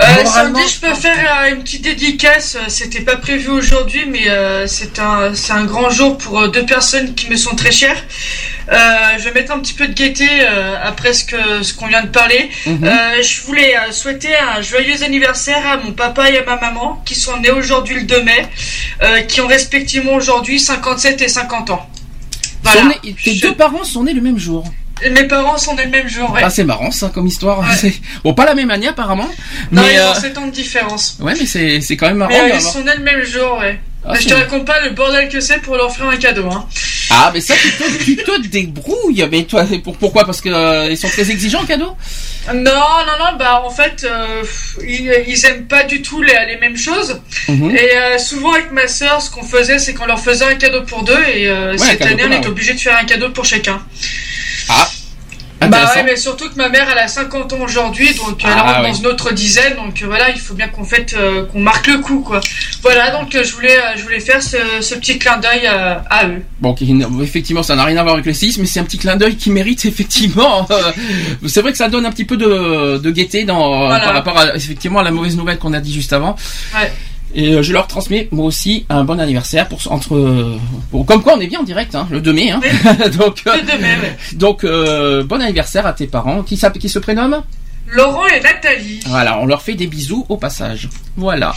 Euh, Sandy, je peux faire euh, une petite dédicace. C'était pas prévu aujourd'hui, mais euh, c'est un c'est un grand jour pour euh, deux personnes qui me sont très chères. Euh, je vais mettre un petit peu de gaieté euh, après ce que ce qu'on vient de parler. Mhm. Euh, je voulais euh, souhaiter un joyeux anniversaire à mon papa et à ma maman qui sont nés aujourd'hui le 2 mai, euh, qui ont respectivement aujourd'hui 57 et 50 ans. Voilà. Nés- tes Je- deux parents sont nés le même jour. Mes parents sont nés le même jour. Ouais. Ah, c'est marrant ça comme histoire. Ouais. Bon, pas la même année apparemment, non, mais ils euh, ont 7 ans de différence. ouais, mais c'est quand même marrant. Mais euh, ils sont nés le même jour, ouais. Ah, Mais je te raconte pas le bordel que c'est pour leur faire un cadeau, hein. Ah, mais ça, tu te, tu te débrouilles. Mais toi, pour, pourquoi? Parce que euh, sont très exigeants, cadeau Non, non, non, bah en fait, euh, ils, ils aiment pas du tout les, les mêmes choses. Mhm. Et euh, souvent avec ma sœur, ce qu'on faisait, c'est qu'on leur faisait un cadeau pour deux. Et euh, cette année, on ouais. obligé de faire un cadeau pour chacun. Ah, Bah ouais, mais surtout que ma mère, elle a 50 ans aujourd'hui, donc elle Ah, rentre oui. dans une autre dizaine. Donc euh, voilà, il faut bien qu'on fête, euh, qu'on marque le coup, quoi. Voilà, donc euh, je voulais, euh, je voulais faire ce, ce petit clin d'œil euh, à eux. Bon, effectivement, ça n'a rien à voir avec le séisme, mais c'est un petit clin d'œil qui mérite effectivement. euh, c'est vrai que ça donne un petit peu de, de gaieté dans, Voilà. par rapport à, effectivement à la mauvaise nouvelle qu'on a dit juste avant. Ouais. Et euh, je leur transmets moi aussi un bon anniversaire pour entre euh, pour- comme quoi on est bien en direct hein, le 2 mai hein. donc euh, Le 2 mai, ouais. donc euh, bon anniversaire à tes parents qui s'appelle qui se prénomment Laurent et Nathalie. Voilà, on leur fait des bisous au passage. Voilà.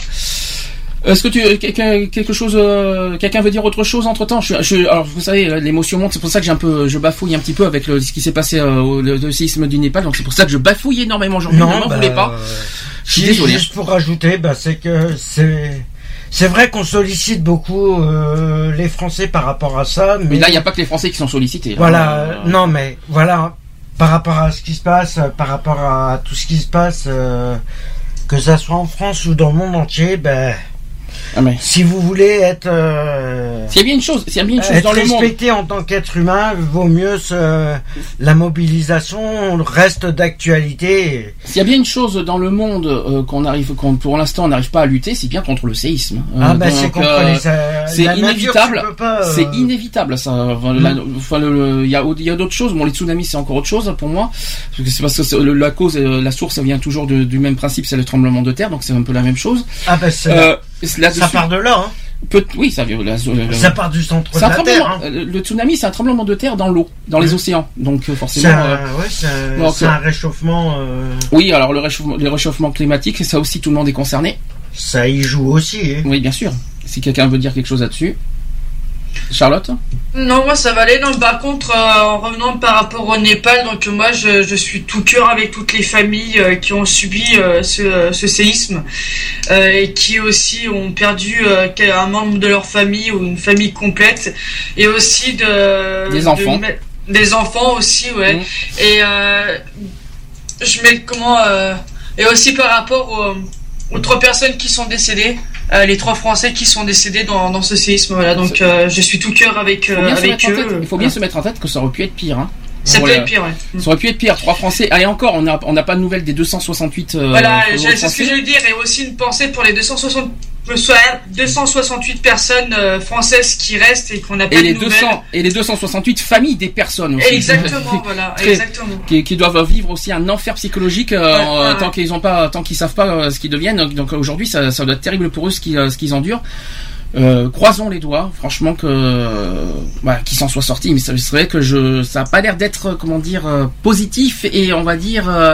Est-ce que tu quelqu'un quelque chose euh, quelqu'un veut dire autre chose entre temps je, je- alors vous savez l'émotion monte c'est pour ça que j'ai un peu je bafouille un petit peu avec le, ce qui s'est passé euh, au le, le séisme du Népal donc c'est pour ça que je bafouille énormément aujourd'hui ne m'en bah, voulez pas si, désolé Juste pour rajouter, bah, c'est que c'est c'est vrai qu'on sollicite beaucoup euh, les Français par rapport à ça, mais, mais là il n'y a pas que les Français qui sont sollicités voilà, non mais voilà, par rapport à ce qui se passe, euh, par rapport à tout ce qui se passe, euh, que ça soit en France ou dans le monde entier, ben Ah, mais Si vous voulez être, euh, s'il y a bien une chose, s'il y a bien une chose être dans le monde. respecté en tant qu'être humain, vaut mieux la mobilisation reste d'actualité. S'il y a bien une chose dans le monde euh, qu'on arrive, qu'on pour l'instant on n'arrive pas à lutter, c'est bien contre le séisme. Euh, Ah bah c'est contre euh, les. euh, c'est inévitable. euh, C'est inévitable ça. Enfin, le- il y a, il y a d'autres choses. Bon, les tsunamis c'est encore autre chose pour moi. Parce que C'est parce que c'est- le- la cause, la source, ça vient toujours de- du même principe, c'est le tremblement de terre. Donc c'est un peu la même chose. Ah bah c'est- Euh, là ça part de là. Hein. peut- oui, ça vient. la- la- Ça part du centre de la. Terre. hein. euh, Le tsunami, c'est un tremblement de terre dans l'eau, dans les océans. Donc euh, C'est forcément. euh, ouais, c'est un- euh, un réchauffement. euh, oui, alors le réchauffement, le réchauffement climatique, ça aussi tout le monde est concerné. ça y joue aussi. hein. Oui, bien sûr. Si quelqu'un veut dire quelque chose là-dessus. Charlotte Non, moi ça va aller. Non, par contre, euh, en revenant par rapport au Népal, donc moi je, je suis tout cœur avec toutes les familles euh, qui ont subi euh, ce, ce séisme et qui aussi ont perdu un membre de leur famille ou une famille complète et aussi de Des de enfants. des enfants aussi, ouais. Mhm. Et je mets comment et aussi par rapport aux, aux trois personnes qui sont décédées. Euh, les trois Français qui sont décédés dans, dans ce séisme, voilà. Donc, euh, je suis tout cœur avec, euh, avec eux. Il faut bien se mettre en tête que ça aurait pu être pire. Hein. Ça Voilà. peut être pire, ouais. Ça aurait pu être pire. Trois Français. Ah, et encore, on n'a on pas de nouvelles des 268 euh, Voilà, c'est ce que je veux dire. Et aussi une pensée pour les 260, euh, soit 268 personnes euh, françaises qui restent et qu'on n'a pas et de les nouvelles. 200 et les 268 familles des personnes aussi. Exactement, voilà, Très- exactement. qui, qui doivent vivre aussi un enfer psychologique euh, Ouais, ouais, tant qu'ils ont pas tant qu'ils savent pas euh, ce qu'ils deviennent donc, aujourd'hui ça, ça doit être terrible pour eux ce qu'ils euh, ce qu'ils endurent euh, croisons les doigts franchement que euh, voilà, qu'ils s'en soient sortis mais c'est vrai que je ça a pas l'air d'être euh, comment dire euh, positif et on va dire euh,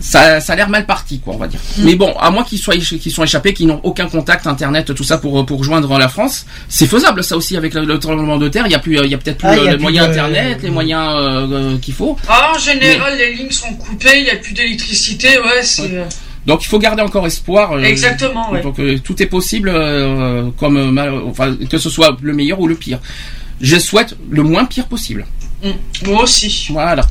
ça, ça a l'air mal parti, quoi, on va dire. Mais bon, à moins qu'ils soient, qu'ils soient échappés, qu'ils n'ont aucun contact internet, tout ça pour pour rejoindre la France, c'est faisable, ça aussi avec le, le tremblement de terre. Il y a plus, il y a peut-être plus Ah, euh, les plus moyens de- internet, les moyens euh, euh, qu'il faut. Ah, en général, les lignes sont coupées, il n'y a plus d'électricité, ouais, c'est. euh, Donc il faut garder encore espoir. euh, Exactement, ouais. Donc euh, tout est possible, euh, comme euh, mal- enfin que ce soit le meilleur ou le pire. Je souhaite le moins pire possible. Mm, Moi aussi. Voilà.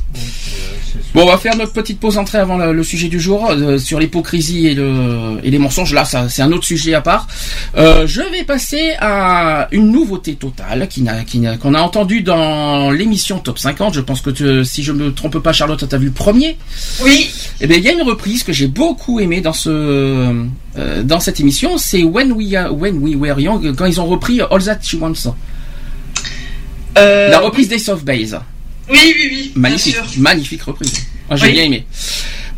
Bon, on va faire notre petite pause entrée avant le, le sujet du jour euh, sur l'hypocrisie et, le, et les mensonges. Là, ça, c'est un autre sujet à part. Euh, je vais passer à une nouveauté totale qui n'a, qui n'a- qu'on a entendu dans l'émission Top 50. Je pense que tu- si je me trompe pas, Charlotte, tu as vu le premier? Oui, Eh bien, il y a une reprise que j'ai beaucoup aimée dans ce euh, dans cette émission. C'est When We Are- When We Were Young quand ils ont repris All That She Wants. Euh, La reprise des Soft Base. Oui, oui, oui. bien Magnifique, sûr. magnifique reprise. Moi, j'ai Oui. bien aimé.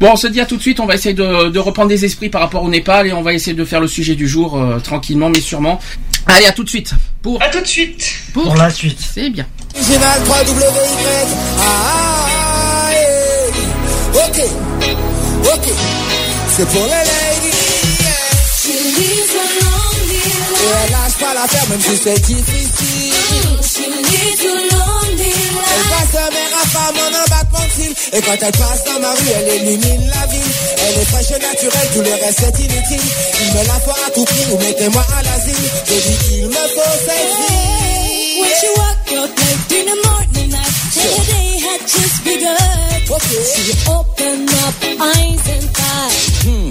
Bon, on se dit à tout de suite. On va essayer de, de reprendre des esprits par rapport au Népal et on va essayer de faire le sujet du jour euh, tranquillement, mais sûrement. Allez, à tout de suite. Pour, À tout de suite. pour, Pour la suite. c'est bien. Original 3WY. Ah, yeah. Ok, ok. C'est pour les ladies. Et elle lâche pas l'affaire même si c'est difficile. Elle passe à femme en un. Et quand elle passe dans ma rue, elle illumine la ville. Elle est fraîche et naturelle, tout le reste est inutile. Il me la faut à tout prix ou mettez-moi à l'asile. Je dis il me faut cette vie. When she walked out late in the morning, I said the day had just begun. Okay. She opened up eyes and thought,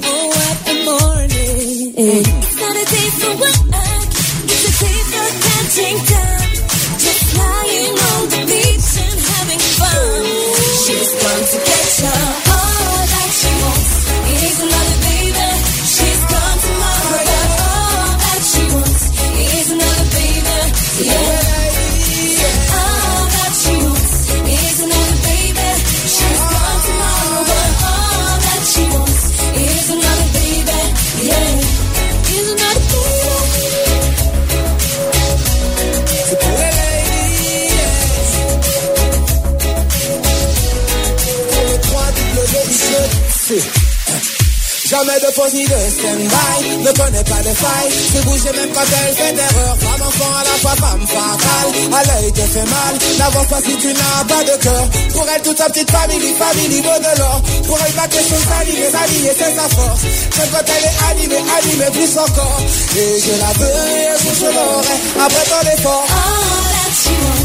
oh what a morning. It's not a day for work, it's a day for catching time. Jamais de de stand-by, ne connais pas de faille, se bouger même quand elle fait d'erreur, femme enfant à la fois femme fatale, à l'œil te fait mal, n'avance pas si tu n'as pas de cœur, pour elle toute sa petite famille, famille vaut de l'or, pour elle ma question s'aligner, s'aligner c'est sa force, même quand elle est animée, animée plus encore, et je la veux, et je l'aurai, après ton effort. She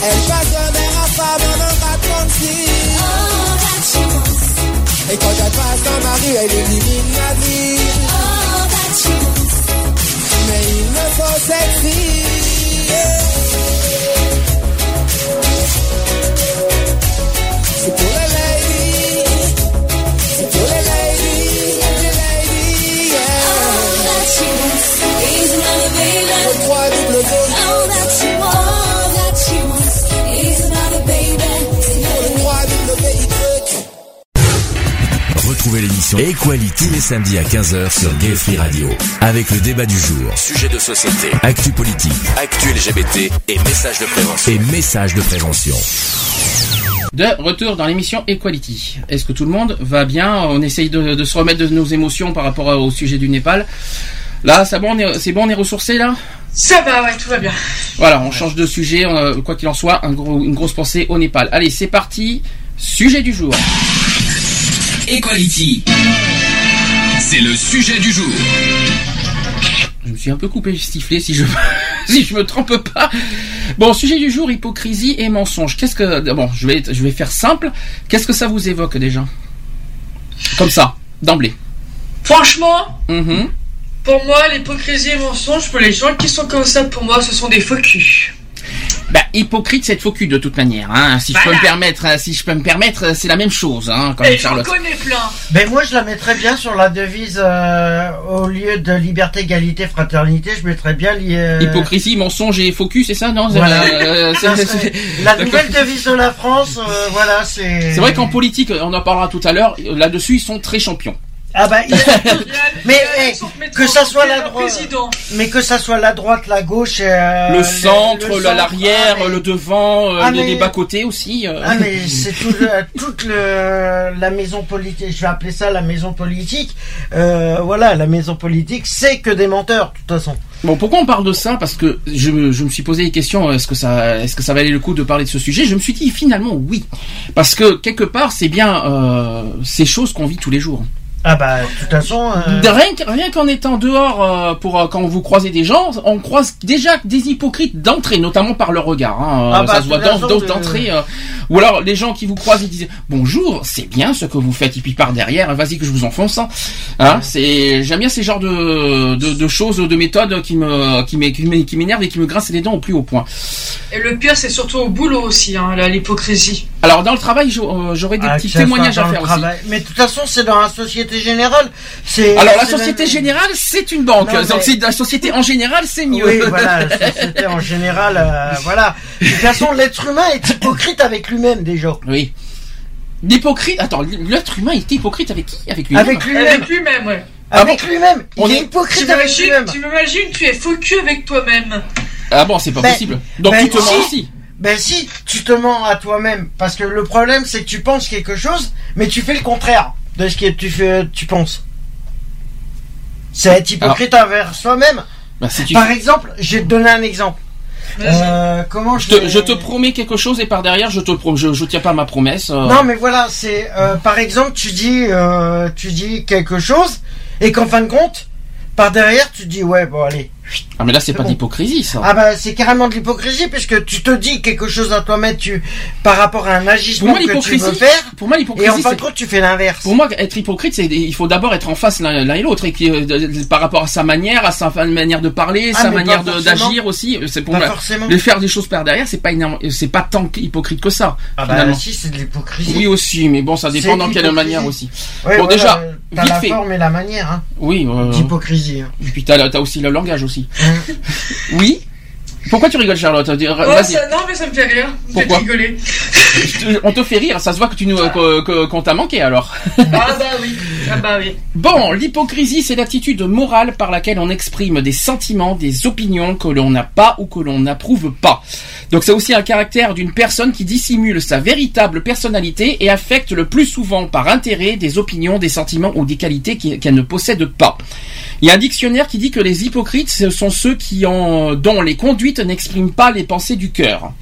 Elle passe mère à femme en un cire. all that Et quand elle passe dans ma rue, elle élimine la ville. all that. Mais il me faut. C'est l'émission Equality tous les samedis à 15h sur Gay Free Radio. Avec le débat du jour, Sujet de société, actu politique actu LGBT et messages de prévention. et messages de prévention. De retour dans l'émission Equality. Est-ce que tout le monde va bien? On essaye de, de se remettre de nos émotions par rapport au sujet du Népal. Là, c'est bon, on est, c'est bon, on est ressourcé là? Ça va, ouais, tout va bien. Voilà, on change de sujet. euh, quoi qu'il en soit, un gros- une grosse pensée au Népal. Allez, c'est parti. Sujet du jour. Equality. C'est le sujet du jour. Je me suis un peu coupé sifflé si je si je me trompe pas. Bon, sujet du jour hypocrisie et mensonge. Qu'est-ce que bon, je vais je vais faire simple. Qu'est-ce que ça vous évoque déjà? Comme ça, d'emblée. Franchement, Mhm. pour moi, l'hypocrisie et mensonge, pour les gens qui sont comme ça, pour moi, ce sont des faux culs. Bah, hypocrite, c'est être faux cul de toute manière. Hein. Si je peux me permettre, euh, si je peux me permettre, euh, c'est la même chose, hein, comme Et j'en Charlotte. connais plein. Ben moi je la mettrais bien sur la devise euh, au lieu de liberté, égalité, fraternité, je mettrais bien euh, Hypocrisie, mensonge et faux cul, c'est ça, non Voilà. Euh, Ça La nouvelle devise de la France, euh, voilà, c'est. C'est vrai qu'en politique, on en parlera tout à l'heure. Là-dessus, ils sont très champions. Ah bah, il y a- Il y a- Mais, il y a eh, son métro, que ça soit la droite. mais que ça soit la droite, la gauche, euh, le centre, le le- centre, l'arrière, ah, le devant, euh, Ah, les, mais- les bas-côtés aussi. euh. Ah mais c'est tout le- toute le, la maison politique, je vais appeler ça la maison politique. Euh, voilà, la maison politique, c'est que des menteurs, de toute façon. Bon, pourquoi on parle de ça? Parce que je, me- je me suis posé des questions. Est-ce que ça, est-ce que ça valait le coup de parler de ce sujet? Je me suis dit finalement oui, parce que quelque part, c'est bien euh, ces choses qu'on vit tous les jours. Ah bah, de toute façon. euh, De Rien, que- rien qu'en étant dehors, euh, pour euh, quand vous croisez des gens, on croise déjà des hypocrites d'entrée, notamment par le regard. hein. Ah Euh, bah, ça se voit de- d'entrée. euh. ou alors les gens qui vous croisent ils disent bonjour, c'est bien ce que vous faites, et puis par derrière, vas-y que je vous enfonce. Hein. Hein, c'est j'aime bien ces genres de, de, de choses, de méthodes qui me qui m'é- qui m'é- qui m'énervent et qui me grincent les dents au plus haut point. Et le pire, c'est surtout au boulot aussi, hein, l'hypocrisie. Alors dans le travail, j'au- j'aurais des ah, petits témoignages à faire aussi. Mais de toute façon, c'est dans la société générale. C'est. Alors la Société même- Générale, c'est une banque. Non, mais- Donc c'est la société en général, c'est mieux. Oui, voilà, la société en général, euh, voilà. De toute façon, l'être humain est hypocrite avec lui-même déjà. Oui. L'hypocrite. Attends, l'être humain est hypocrite avec qui? Avec lui. Avec lui-même. Avec lui-même, ouais. Ah Avec lui-même. On Il est hypocrite avec lui-même. tu m'imagines, tu es faux cul avec toi-même. Ah bon, c'est pas Ben- possible. Donc ben tu te si. mens aussi. Ben si, tu te mens à toi-même. Parce que le problème, c'est que tu penses quelque chose, mais tu fais le contraire de ce que tu, fais, tu penses. C'est être hypocrite envers soi-même. Bah, si Par exemple, je vais te donner un exemple. Euh, comment je, je, te, vais- je te promets quelque chose et par derrière, je te je, je tiens pas ma promesse. euh. Non, mais voilà, c'est euh, par exemple, tu dis, euh, tu dis quelque chose, et qu'en fin de compte, par derrière, tu dis ouais, bon allez. Ah mais là c'est pas bon. d'hypocrisie ça. Ah bah c'est carrément de l'hypocrisie puisque tu te dis quelque chose à toi-même, tu par rapport à un agissement moi que tu veux faire, pour moi et l'hypocrisie, en fin de compte, tu fais l'inverse. pour moi être hypocrite, c'est il faut d'abord être en face l'un et l'autre et qui, euh, par rapport à sa manière, à sa manière de parler, Ah, sa manière d'agir aussi. C'est pour Pas moi. forcément. De faire des choses par derrière, c'est pas énorme, c'est pas tant hypocrite que ça. Ah bah si, c'est de l'hypocrisie. Oui aussi, mais bon ça dépend dans quelle manière aussi. Ouais, Bon, voilà, déjà, euh, t'as la fait. forme et la manière, hein, Oui. euh, d'hypocrisie. hein. et puis t'as as aussi le langage aussi. Hein. Oui. Pourquoi tu rigoles Charlotte? Oh, ça- non, mais ça me fait rire. Pourquoi? rigoler. Je te- On te fait rire, ça se voit que tu nous qu'on t'a manqué alors. Ah bah oui. Ah bah oui. Bon, l'hypocrisie, c'est l'attitude morale par laquelle on exprime des sentiments, des opinions que l'on n'a pas ou que l'on n'approuve pas. Donc c'est aussi un caractère d'une personne qui dissimule sa véritable personnalité et affecte le plus souvent par intérêt des opinions, des sentiments ou des qualités qu'elle ne possède pas. Il y a un dictionnaire qui dit que les hypocrites, ce sont ceux qui ont, dont les conduites n'expriment pas les pensées du cœur.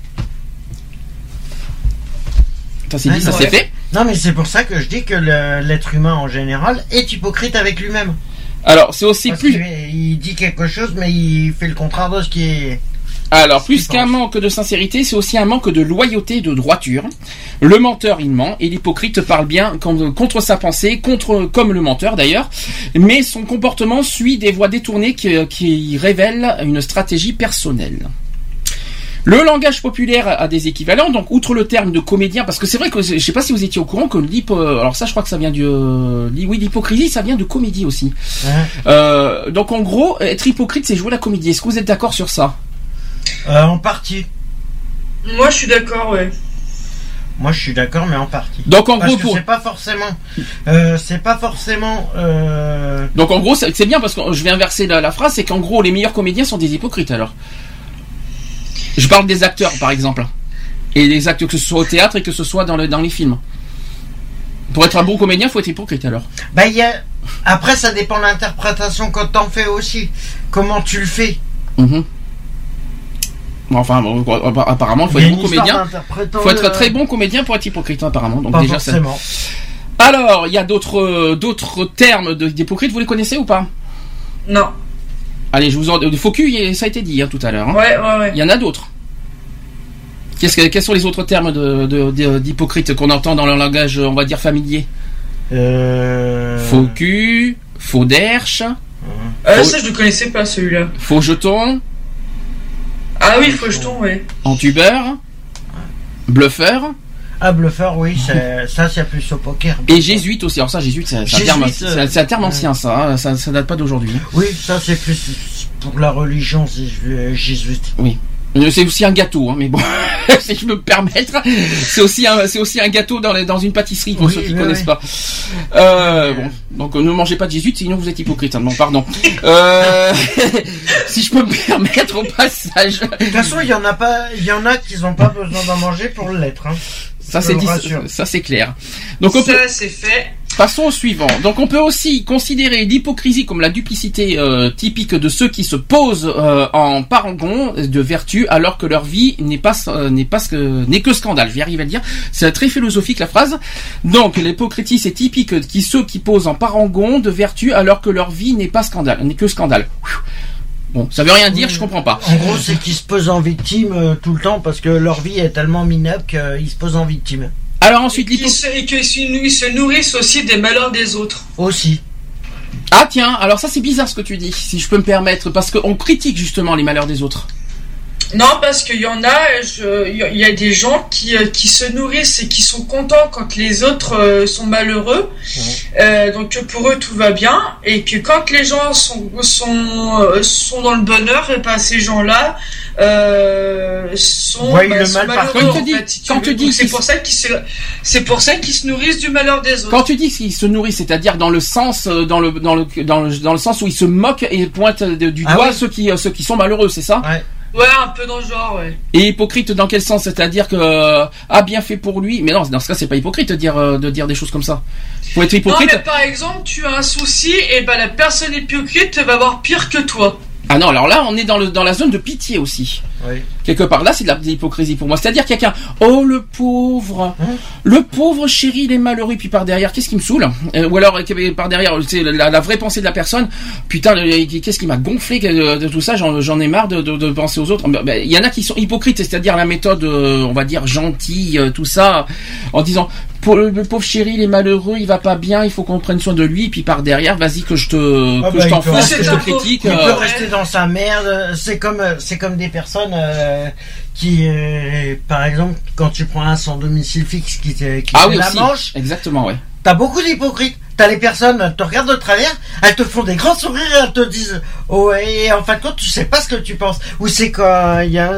Ça c'est dit, ça c'est fait. Non mais c'est pour ça que je dis que l'être humain en général est hypocrite avec lui-même. Alors, c'est aussi Parce plus. il dit quelque chose, mais il fait le contraire de ce qui est. Alors, plus qu'un manque de sincérité, c'est aussi un manque de loyauté et de droiture. Le menteur, il ment, et l'hypocrite parle bien con- contre sa pensée, contre, comme le menteur d'ailleurs, mais son comportement suit des voies détournées qui, qui révèlent une stratégie personnelle. Le langage populaire a des équivalents, donc outre le terme de comédien, parce que c'est vrai que je sais pas si vous étiez au courant que l'hypo, alors ça je crois que ça vient du, euh, oui l'hypocrisie, ça vient de comédie aussi. Euh, donc en gros, être hypocrite, c'est jouer la comédie. Est-ce que vous êtes d'accord sur ça? Euh, en partie. Moi, je suis d'accord, ouais. Moi, je suis d'accord, mais en partie. Donc en Parce gros, que pour, c'est pas forcément. Euh, c'est pas forcément. Euh... Donc en gros, c'est bien parce que je vais inverser la, la phrase, c'est qu'en gros, les meilleurs comédiens sont des hypocrites alors. Je parle des acteurs par exemple. Et les acteurs que ce soit au théâtre et que ce soit dans, le, dans les films. Pour être un bon comédien, faut être hypocrite alors. Bah, il y a. Après, ça dépend de l'interprétation que t'en fais aussi. Comment tu le fais. Mhm. Enfin, bon, apparemment, il faut Il être bon comédien. d'interprétant, faut être euh, très bon comédien pour être hypocrite hein, apparemment. Donc Pas déjà, ça- forcément. Alors, il y a d'autres euh, d'autres termes d'hypocrite. Vous les connaissez ou pas? Non. Allez, je vous en. De faux cul, il ça a été dit hein, tout à l'heure. hein. Ouais, ouais, ouais. Il y en a d'autres. Qu'est-ce que- quels sont les autres termes de- de- de- d'hypocrite qu'on entend dans le langage, on va dire, familier? Euh... Faux cul, faux derche, Euh, ça, je ne connaissais pas celui-là. faux jeton, Ah oui, faut jeton, ouais. entubeur, bluffeur Ah, bluffeur, oui, c'est- ça, c'est plus au poker. et jésuite aussi. Alors ça, jésuite, c'est un, terme- un- euh, ancien, ça, hein, ça. Ça date pas d'aujourd'hui. Oui, ça, c'est plus pour la religion euh, jésuite. Oui. C'est aussi un gâteau, hein, mais bon, si je peux me permettre, c'est aussi un, c'est aussi un gâteau dans, les- dans une pâtisserie pour Oui, ceux qui oui, connaissent oui. pas. Euh, bon, donc euh, ne mangez pas de jésuite, sinon vous êtes hypocrite. Hein, non, pardon. Euh, si je peux me permettre au passage. De toute façon, il y en a pas, il y en a qui n'ont pas besoin d'en manger pour l'être. Hein. Ça c'est dit, ça c'est clair. Donc on peut, Ça, c'est fait. passons au suivant. Donc on peut aussi considérer l'hypocrisie comme la duplicité euh, typique de ceux qui se posent euh, en parangon de vertu alors que leur vie n'est pas euh, n'est pas ce que n'est que scandale. Je vais arriver à le dire. C'est très philosophique la phrase. Donc l'hypocrisie c'est typique qui ceux qui posent en parangon de vertu alors que leur vie n'est pas scandale, n'est que scandale. Bon, ça veut rien dire, je comprends pas. En gros, c'est qu'ils se posent en victime euh, tout le temps parce que leur vie est tellement minable qu'ils se posent en victime. Alors ensuite se, et qu'ils se, ils se nourrissent aussi des malheurs des autres. Aussi. Ah tiens, alors ça c'est bizarre ce que tu dis, si je peux me permettre, parce qu'on critique justement les malheurs des autres. Non, parce qu'il y en a, il y a- des gens qui, euh, qui se nourrissent et qui sont contents quand les autres euh, sont malheureux. Euh, donc pour eux tout va bien et que quand les gens sont sont sont dans le bonheur, et ben ces gens-là euh, sont, Voient bah, le sont mal malheureux. Quand en tu dis- fait, si tu quand veux. tu dis Donc, c'est qu'ils- pour ça qu'ils se c'est pour ça qu'ils se nourrissent du malheur des autres. Quand tu dis qu'ils se nourrissent, c'est-à-dire dans le sens, dans le dans le dans le, dans le sens où ils se moquent et pointent du Ah doigt ceux qui ceux qui sont malheureux, c'est ça? Ouais. Ouais, un peu dans le genre, ouais. Et hypocrite dans quel sens? C'est-à-dire que euh, ah bien fait pour lui, mais non, dans ce cas c'est pas hypocrite de dire euh, de dire des choses comme ça. Faut être Non, hypocrite. mais par exemple, tu as un souci, et ben la personne hypocrite va avoir pire que toi. Ah non, alors là on est dans le dans la zone de pitié aussi. Oui. Quelque part là, c'est de l'hypocrisie pour moi. C'est-à-dire quelqu'un, oh le pauvre, Hein le pauvre chéri, il est malheureux, puis par derrière, qu'est-ce qui me saoule Euh, Ou alors euh, par derrière, c'est la, la vraie pensée de la personne. Putain, qu'est-ce qui m'a gonflé que- de, tout ça J'en ai marre de, de- de penser aux autres. Ben, ben, Il y en a qui sont hypocrites, c'est-à-dire la méthode, euh, on va dire gentille, euh, tout ça, en disant. Pour le, le pauvre chéri, il est malheureux, il va pas bien, il faut qu'on prenne soin de lui, puis par derrière, vas-y que je te, Ah que bah, je t'enfonce, rester que je te critique. Il euh, peut rester dans sa merde. C'est comme, euh, c'est comme des personnes euh, qui, euh, par exemple, quand tu prends un sans domicile fixe qui, te- qui Ah fait oui la aussi, manche, exactement, ouais. t'as beaucoup d'hypocrites. T'as les personnes, elles te regardent de travers, elles te font des grands sourires, elles te disent, oh, et en fin de compte, tu sais pas ce que tu penses. Ou c'est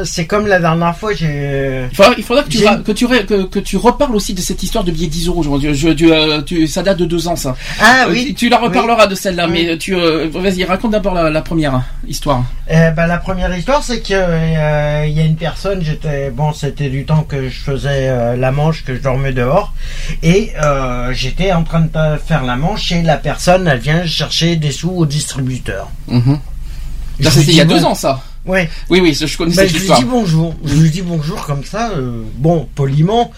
c'est comme la dernière fois, j'ai, Il faudra, il faudra que, tu, que, tu, que, que tu reparles aussi de cette histoire de billet 10 euros. Je, je- tu, euh, tu- ça date de deux ans, ça. ah Euh, oui. tu, tu la reparleras de celle-là, Oui. mais tu, euh, vas-y, raconte d'abord la, la première histoire. Eh ben, la première histoire, c'est que il y a une personne, j'étais bon, c'était du temps que je faisais la manche, que je dormais dehors, et j'étais en train de faire et la personne, elle vient chercher des sous au distributeur. Mhm. Lui c'était il y a deux ans, ça. Ouais. Oui, oui, je connais Ben, cette je lui dis bonjour. Je lui dis bonjour comme ça, euh, bon, poliment,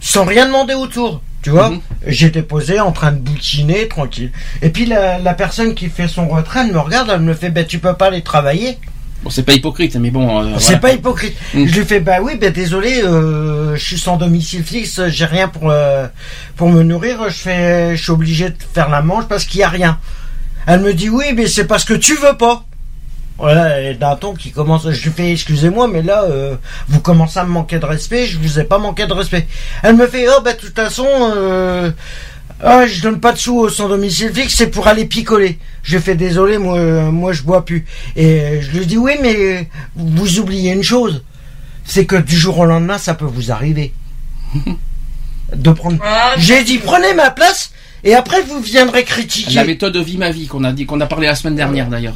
sans rien demander autour. Tu vois, j'étais posé en train de bouquiner tranquille. Et puis la, la personne qui fait son retrait, elle me regarde, elle me fait, ben tu peux pas aller travailler. Bon, c'est pas hypocrite, mais bon. euh, C'est voilà. pas hypocrite. Mm. Je lui fais bah oui, ben désolé, euh, je suis sans domicile fixe, j'ai rien pour euh, pour me nourrir, je fais, je suis obligé de faire la manche parce qu'il y a rien. Elle me dit oui, mais c'est parce que tu veux pas. Voilà, et d'un ton qui commence, je lui fais excusez-moi, mais là euh, vous commencez à me manquer de respect, je vous ai pas manqué de respect. Elle me fait oh bah de toute façon. Ah, je donne pas de sous au sans domicile fixe, c'est pour aller picoler. Je fais désolé, moi, euh, moi je bois plus. Et je lui dis oui, mais vous oubliez une chose, c'est que du jour au lendemain, ça peut vous arriver. De prendre. Ah, J'ai dit prenez ma place et après vous viendrez critiquer. La méthode Vie ma vie qu'on a dit, qu'on a parlé la semaine dernière d'ailleurs.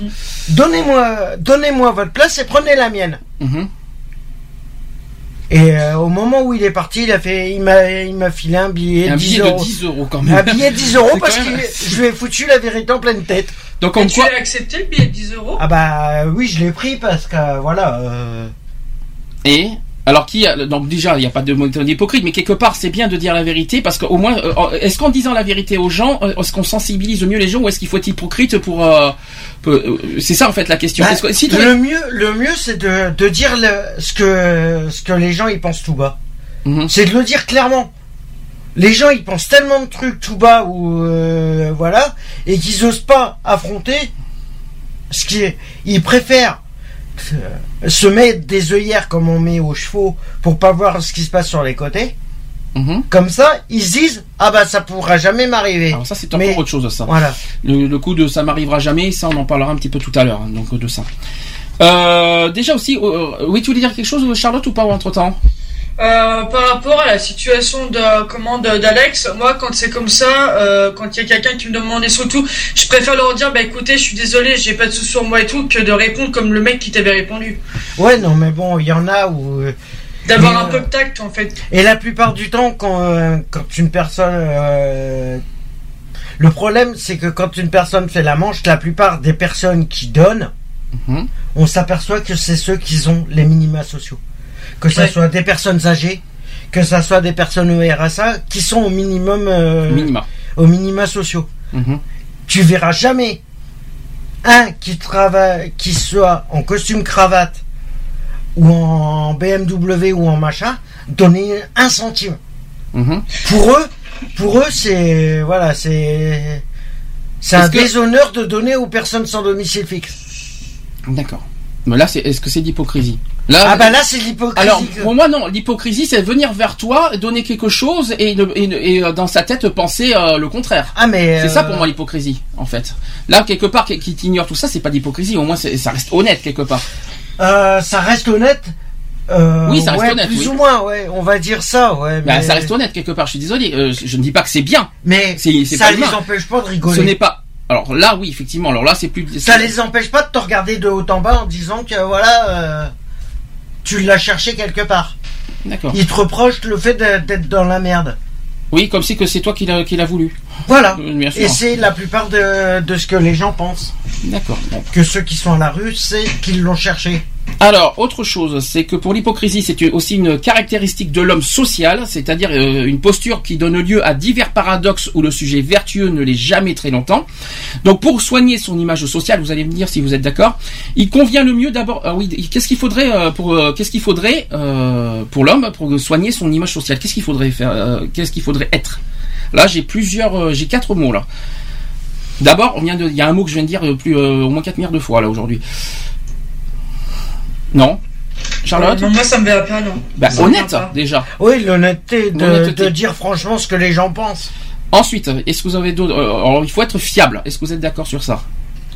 Donnez-moi, donnez-moi votre place et prenez la mienne. Mhm. Et euh, au moment où il est parti, il a fait, il m'a, il m'a filé un billet, Un 10 billet euros. de 10 euros quand même. Un billet de 10 euros parce que même- je lui ai foutu la vérité en pleine tête. Donc Et comme tu quoi. as accepté le billet de 10 euros? Ah bah oui, je l'ai pris parce que voilà. euh, Et? Alors qui a- donc déjà il n'y a pas de mot d'hypocrite mais quelque part c'est bien de dire la vérité parce qu'au moins euh, est-ce qu'en disant la vérité aux gens euh, est-ce qu'on sensibilise mieux les gens ou est-ce qu'il faut être hypocrite pour euh, euh, c'est ça en fait la question bah, que- si le mieux, le mieux, c'est de, de dire le, ce que ce que les gens ils pensent tout bas. Mhm. C'est de le dire clairement. Les gens ils pensent tellement de trucs tout bas ou euh, voilà et qu'ils osent pas affronter ce qui est, ils préfèrent se mettre des œillères comme on met aux chevaux pour pas voir ce qui se passe sur les côtés. Mhm. Comme ça, ils se disent ah bah ça pourra jamais m'arriver. alors ça c'est encore Mais- autre chose ça Voilà. le, le coup de ça m'arrivera jamais ça on en parlera un petit peu tout à l'heure hein, donc de ça euh, déjà aussi euh, oui tu voulais dire quelque chose Charlotte ou pas entre temps Euh, par rapport à la situation de comment de- d'Alex, moi quand c'est comme ça, euh, quand il y a quelqu'un qui me demande des sous tout, je préfère leur dire bah écoutez, je suis désolé, j'ai pas de sous sur moi et tout, que de répondre comme le mec qui t'avait répondu. Ouais non mais bon il y en a où euh, D'avoir un euh, peu de tact en fait. Et la plupart du temps, quand, euh, quand une personne... euh, le problème, c'est que quand une personne fait la manche, la plupart des personnes qui donnent, Mhm. on s'aperçoit que c'est ceux qui ont les minima sociaux. Que ce Ouais. soit des personnes âgées, que ce soit des personnes au RSA, qui sont au minimum... euh, minima Au minima sociaux. Mhm. Tu verras jamais un qui travaille, qui soit en costume cravate ou en BMW ou en machin, donner un centime. Mhm. Pour eux, pour eux, c'est voilà, c'est c'est un déshonneur de donner aux personnes sans domicile fixe. d'accord mais là c'est est-ce que c'est d'hypocrisie? Là Ah bah là, c'est l'hypocrisie. Alors, pour moi, non. L'hypocrisie, c'est venir vers toi, donner quelque chose et, euh, dans sa tête penser euh, le contraire. ah mais C'est ça euh, pour moi l'hypocrisie, en fait. Là, quelque part, qui, t'ignore tout ça, c'est pas d'hypocrisie. Au moins, ça reste honnête quelque part. euh, ça reste honnête. Euh, Oui, ça reste ouais, honnête, Plus oui. ou moins, ouais, on va dire ça, ouais. Bah, mais ça reste honnête quelque part. Je suis désolé. Euh, je ne dis pas que c'est bien. mais c'est- ça pas les humain. empêche pas de rigoler. Ce n'est pas. Alors là, oui, effectivement. Alors là, c'est plus. Ça les empêche pas de te regarder de haut en bas en disant que voilà, euh, tu l'as cherché quelque part. D'accord. Ils te reprochent le fait d'être dans la merde. Oui, comme si que c'est toi qui l'as qui l'a voulu. Voilà. Euh. Et c'est la plupart de, de ce que les gens pensent. D'accord. Que ceux qui sont à la rue, c'est qu'ils l'ont cherché. Alors, autre chose, c'est que pour l'hypocrisie, c'est aussi une caractéristique de l'homme social, c'est-à-dire euh, une posture qui donne lieu à divers paradoxes où le sujet vertueux ne l'est jamais très longtemps. Donc, pour soigner son image sociale, vous allez me dire si vous êtes d'accord, il convient le mieux d'abord. ah oui, qu'est-ce qu'il faudrait euh, pour euh, qu'est-ce qu'il faudrait euh, pour l'homme pour soigner son image sociale? Qu'est-ce qu'il faudrait faire Qu'est-ce qu'il faudrait être? Là, j'ai plusieurs, euh, j'ai quatre mots là. D'abord, on vient de, il y a un mot que je viens de dire euh, plus euh, au moins 4 milliards de fois là aujourd'hui. Non? Charlotte? Euh, non, moi ça me verrait pas, non. bah, me honnête pas. déjà. Oui, l'honnêteté de, dire franchement ce que les gens pensent. Ensuite, est-ce que vous avez d'autres euh, alors, il faut être fiable. Est-ce que vous êtes d'accord sur ça?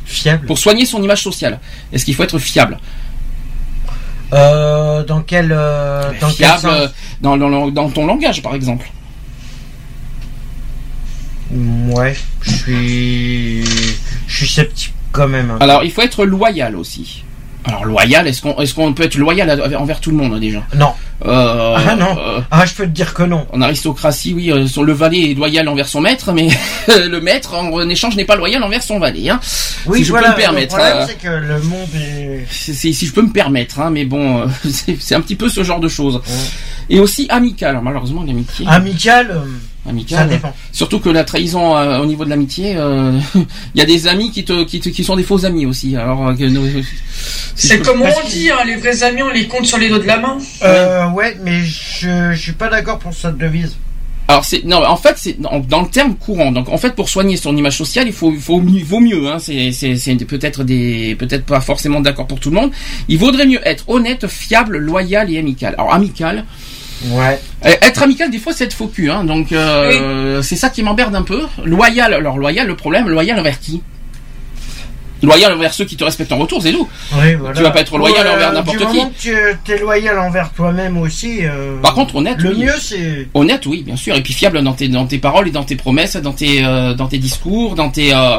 Fiable. Pour soigner son image sociale, est-ce qu'il faut être fiable? Euh, dans quel, euh, dans quel Fiable sens? euh, dans, dans, dans ton langage, par exemple. Ouais, je suis, je suis sceptique quand même. hein. Alors, il faut être loyal aussi. Alors, loyal, est-ce qu'on est qu'on peut être loyal à- envers tout le monde déjà? Non. Euh, Ah non. euh, Ah, je peux te dire que non. en aristocratie, oui, euh, le valet est loyal envers son maître, mais le maître, en échange, n'est pas loyal envers son valet. Hein, Oui, si je voilà. peux me permettre. Le problème, c'est que le monde est. si je peux me permettre, hein, mais bon, c'est un petit peu ce genre de choses. Et aussi amical, malheureusement l'amitié. Amical, Amical. Ça dépend. Surtout que la trahison euh, au niveau de l'amitié, euh, il y a des amis qui te, qui te- qui sont des faux amis aussi. Alors euh, C'est comme on dit, hein, les vrais amis, on les compte sur les doigts de la main. Euh, ouais, mais je, je suis pas d'accord pour cette devise. Alors c'est non en fait c'est dans, dans le terme courant donc en fait pour soigner son image sociale il faut il faut mieux- vaut mieux hein c'est c'est c'est peut-être des peut-être pas forcément d'accord pour tout le monde il vaudrait mieux être honnête fiable loyal et amical alors amical Ouais. euh, être amical des fois c'est être faux cul hein donc euh, c'est ça qui m'emmerde un peu loyal alors loyal le problème loyal envers qui? Loyal envers ceux qui te respectent en retour c'est tout Oui, voilà. Tu vas pas être loyal Ouais, envers du n'importe qui. que tu es loyal envers toi-même aussi. euh, Par contre, honnête, Le oui. mieux, c'est. Honnête, oui, bien sûr, et puis fiable dans tes dans tes paroles et dans tes promesses, dans tes euh, dans tes discours, dans tes euh,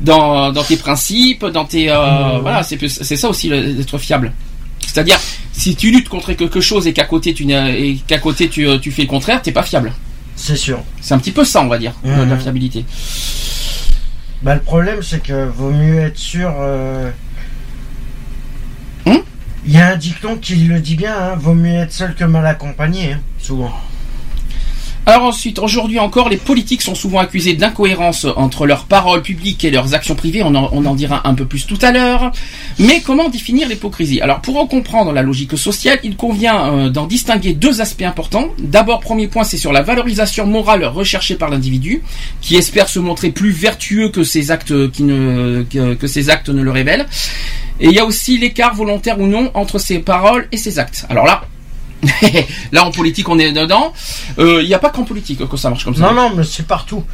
dans dans tes principes, dans tes euh, Mmh. voilà, c'est ça aussi d'être fiable. C'est-à-dire, si tu luttes contre quelque chose et qu'à côté tu et qu'à côté tu tu fais le contraire, t'es pas fiable. C'est sûr. C'est un petit peu ça, on va dire, de Mmh. la fiabilité. Bah, le problème, c'est que vaut mieux être sûr. euh, Hum? Il y a un dicton qui le dit bien, hein, vaut mieux être seul que mal accompagné, hein, souvent. Alors ensuite, aujourd'hui encore, les politiques sont souvent accusés d'incohérence entre leurs paroles publiques et leurs actions privées. On en, on en dira un peu plus tout à l'heure. Mais comment définir l'hypocrisie? Alors pour en comprendre la logique sociale, il convient euh, d'en distinguer deux aspects importants. D'abord, premier point, c'est sur la valorisation morale recherchée par l'individu, qui espère se montrer plus vertueux que ses actes qui ne que ses actes ne le révèlent. Et il y a aussi l'écart volontaire ou non entre ses paroles et ses actes. Alors là. Là, en politique, on est dedans. Euh, Il n'y a pas qu'en politique que ça marche comme ça. Non, non, mais c'est partout.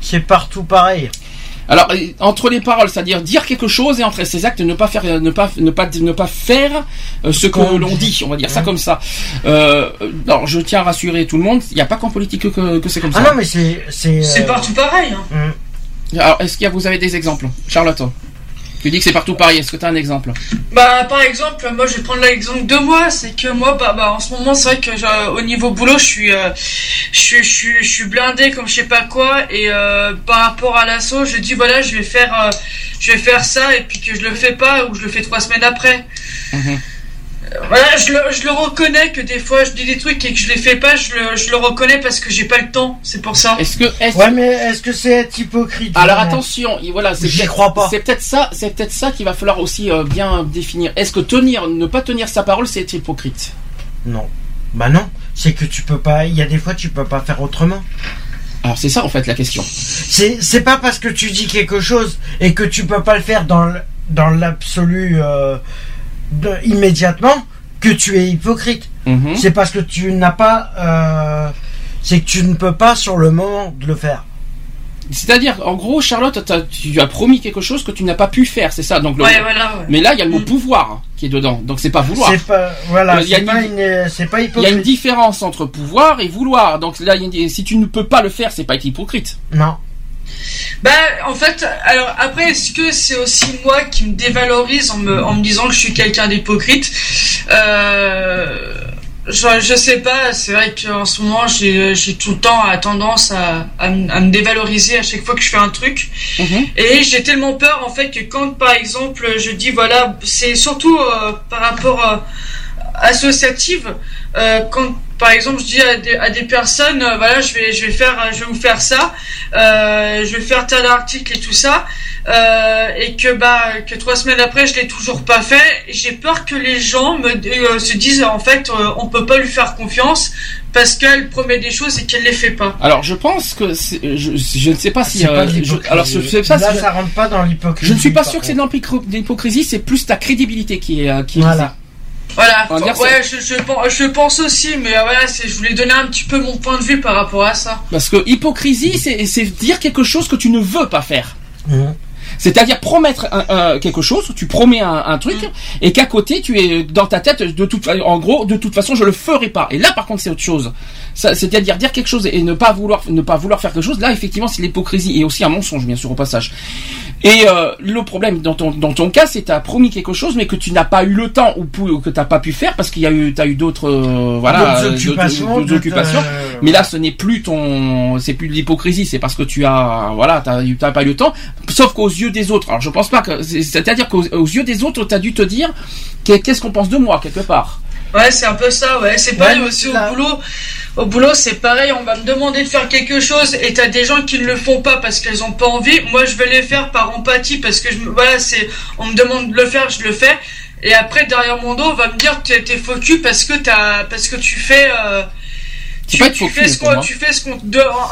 C'est partout pareil. Alors euh, entre les paroles, c'est-à-dire dire quelque chose et entre ses actes, ne pas faire, euh, ne pas, ne pas, ne pas faire euh, ce que Qu'on l'on dit. On va dire ça comme ça. Euh, alors je tiens à rassurer tout le monde, il n'y a pas qu'en politique que, que c'est comme Ah ça. non, mais c'est. C'est euh, partout pareil. hein. hum. Alors est-ce qu'il y a, vous avez des exemples, Charlotte? Tu dis que c'est partout pareil. Est-ce que tu as un exemple Bah, par exemple, moi, je vais prendre l'exemple de moi. C'est que moi, bah, bah, en ce moment, c'est vrai que j'ai- au niveau boulot, je suis, euh, je suis, je suis, je suis blindé comme je sais pas quoi. Et euh, par rapport à l'assaut, je dis voilà, je vais faire, euh, je vais faire ça, et puis que je le fais pas ou je le fais trois semaines après. Mhm. Euh, Voilà, je le, je le reconnais que des fois je dis des trucs et que je les fais pas, je le, je le reconnais parce que j'ai pas le temps, c'est pour ça. Est-ce que est-ce- Ouais, mais est-ce que c'est être hypocrite alors attention, il- voilà, c'est J'y peut-être- crois pas. C'est peut-être ça, c'est peut-être ça qu'il va falloir aussi euh, bien définir. Est-ce que tenir, ne pas tenir sa parole, c'est être hypocrite? Non. Bah non. C'est que tu peux pas. Il y a des fois, tu peux pas faire autrement. Alors c'est ça en fait la question. C'est c'est pas parce que tu dis quelque chose et que tu peux pas le faire dans l'absolu euh, de- immédiatement que tu es hypocrite. Mhm. C'est parce que tu n'as pas. euh, c'est que tu ne peux pas sur le moment de le faire. C'est-à-dire, en gros, Charlotte, tu as promis quelque chose que tu n'as pas pu faire, c'est ça. Donc, le- Ouais, voilà. ouais. Mais là, il y a le mot pouvoir qui est dedans. Donc, c'est pas vouloir. C'est pas. Voilà. Il y a C'est pas. C'est pas Il y a hypocrite. une différence entre pouvoir et vouloir. Donc là, il y a une- si tu ne peux pas le faire, c'est pas être hypocrite. Non. Bah, en fait, alors après, est-ce que c'est aussi moi qui me dévalorise en me, en me disant que je suis quelqu'un d'hypocrite euh, je, je sais pas, c'est vrai qu'en ce moment, j'ai tout le temps à tendance à, à me dévaloriser à chaque fois que je fais un truc. Mhm. Et j'ai tellement peur, en fait, que quand, par exemple, je dis, voilà, c'est surtout euh, par rapport euh, associative, euh, quand, par exemple, je dis à des, à des personnes, euh, voilà, je vais, je vais faire, je vais vous faire ça, euh, je vais faire tel article et tout ça, euh, et que bah que trois semaines après je l'ai toujours pas fait. J'ai peur que les gens me euh, se disent en fait euh, on peut pas lui faire confiance parce qu'elle promet des choses et qu'elle les fait pas. Alors, je pense que c'est- je, je ne sais pas si. Pas de je- alors, c'est ça. Là, ça rentre pas dans l'hypocrisie. je ne suis pas sûr que c'est de l'hypocr- de l'hypocrisie. C'est plus ta crédibilité qui est. Qui est Voilà. Voilà. Ouais, je, je, pen- je pense aussi, mais euh, voilà, je voulais donner un petit peu mon point de vue par rapport à ça. Parce que hypocrisie, c'est c'est dire quelque chose que tu ne veux pas faire. Mhm. C'est-à-dire promettre un- un- quelque chose, tu promets un, un truc, et qu'à côté tu es dans ta tête de toute, en gros, de toute façon je le ferai pas. Et là par contre c'est autre chose. C'est-à-dire dire quelque chose et ne pas vouloir, ne pas vouloir faire quelque chose. Là effectivement c'est l'hypocrisie et aussi un mensonge bien sûr au passage. Et euh, le problème dans ton dans ton cas c'est tu as promis quelque chose mais que tu n'as pas eu le temps ou, ou que t'as pas pu faire parce qu'il y a eu t'as eu d'autres euh, voilà D'autres euh, occupations, euh, Mais là, ce n'est plus ton, c'est plus de l'hypocrisie, c'est parce que tu as, voilà, t'as, t'as pas eu le temps. Sauf qu'aux yeux des autres. Alors, je pense pas que, c'est- c'est-à-dire qu'aux aux yeux des autres, t'as dû te dire, qu'est- qu'est-ce qu'on pense de moi quelque part? Ouais, c'est un peu ça, ouais. C'est pareil aussi au là- boulot. Au boulot, c'est pareil, on va me demander de faire quelque chose et t'as des gens qui ne le font pas parce qu'elles ont pas envie. Moi, je vais les faire par empathie parce que je, me- voilà, c'est, on me demande de le faire, je le fais. Et après, derrière mon dos, on va me dire que t'es- cul parce que t'as, parce que tu fais, euh, tu, pas être tu fais ce qu'on, tu fais ce qu'on,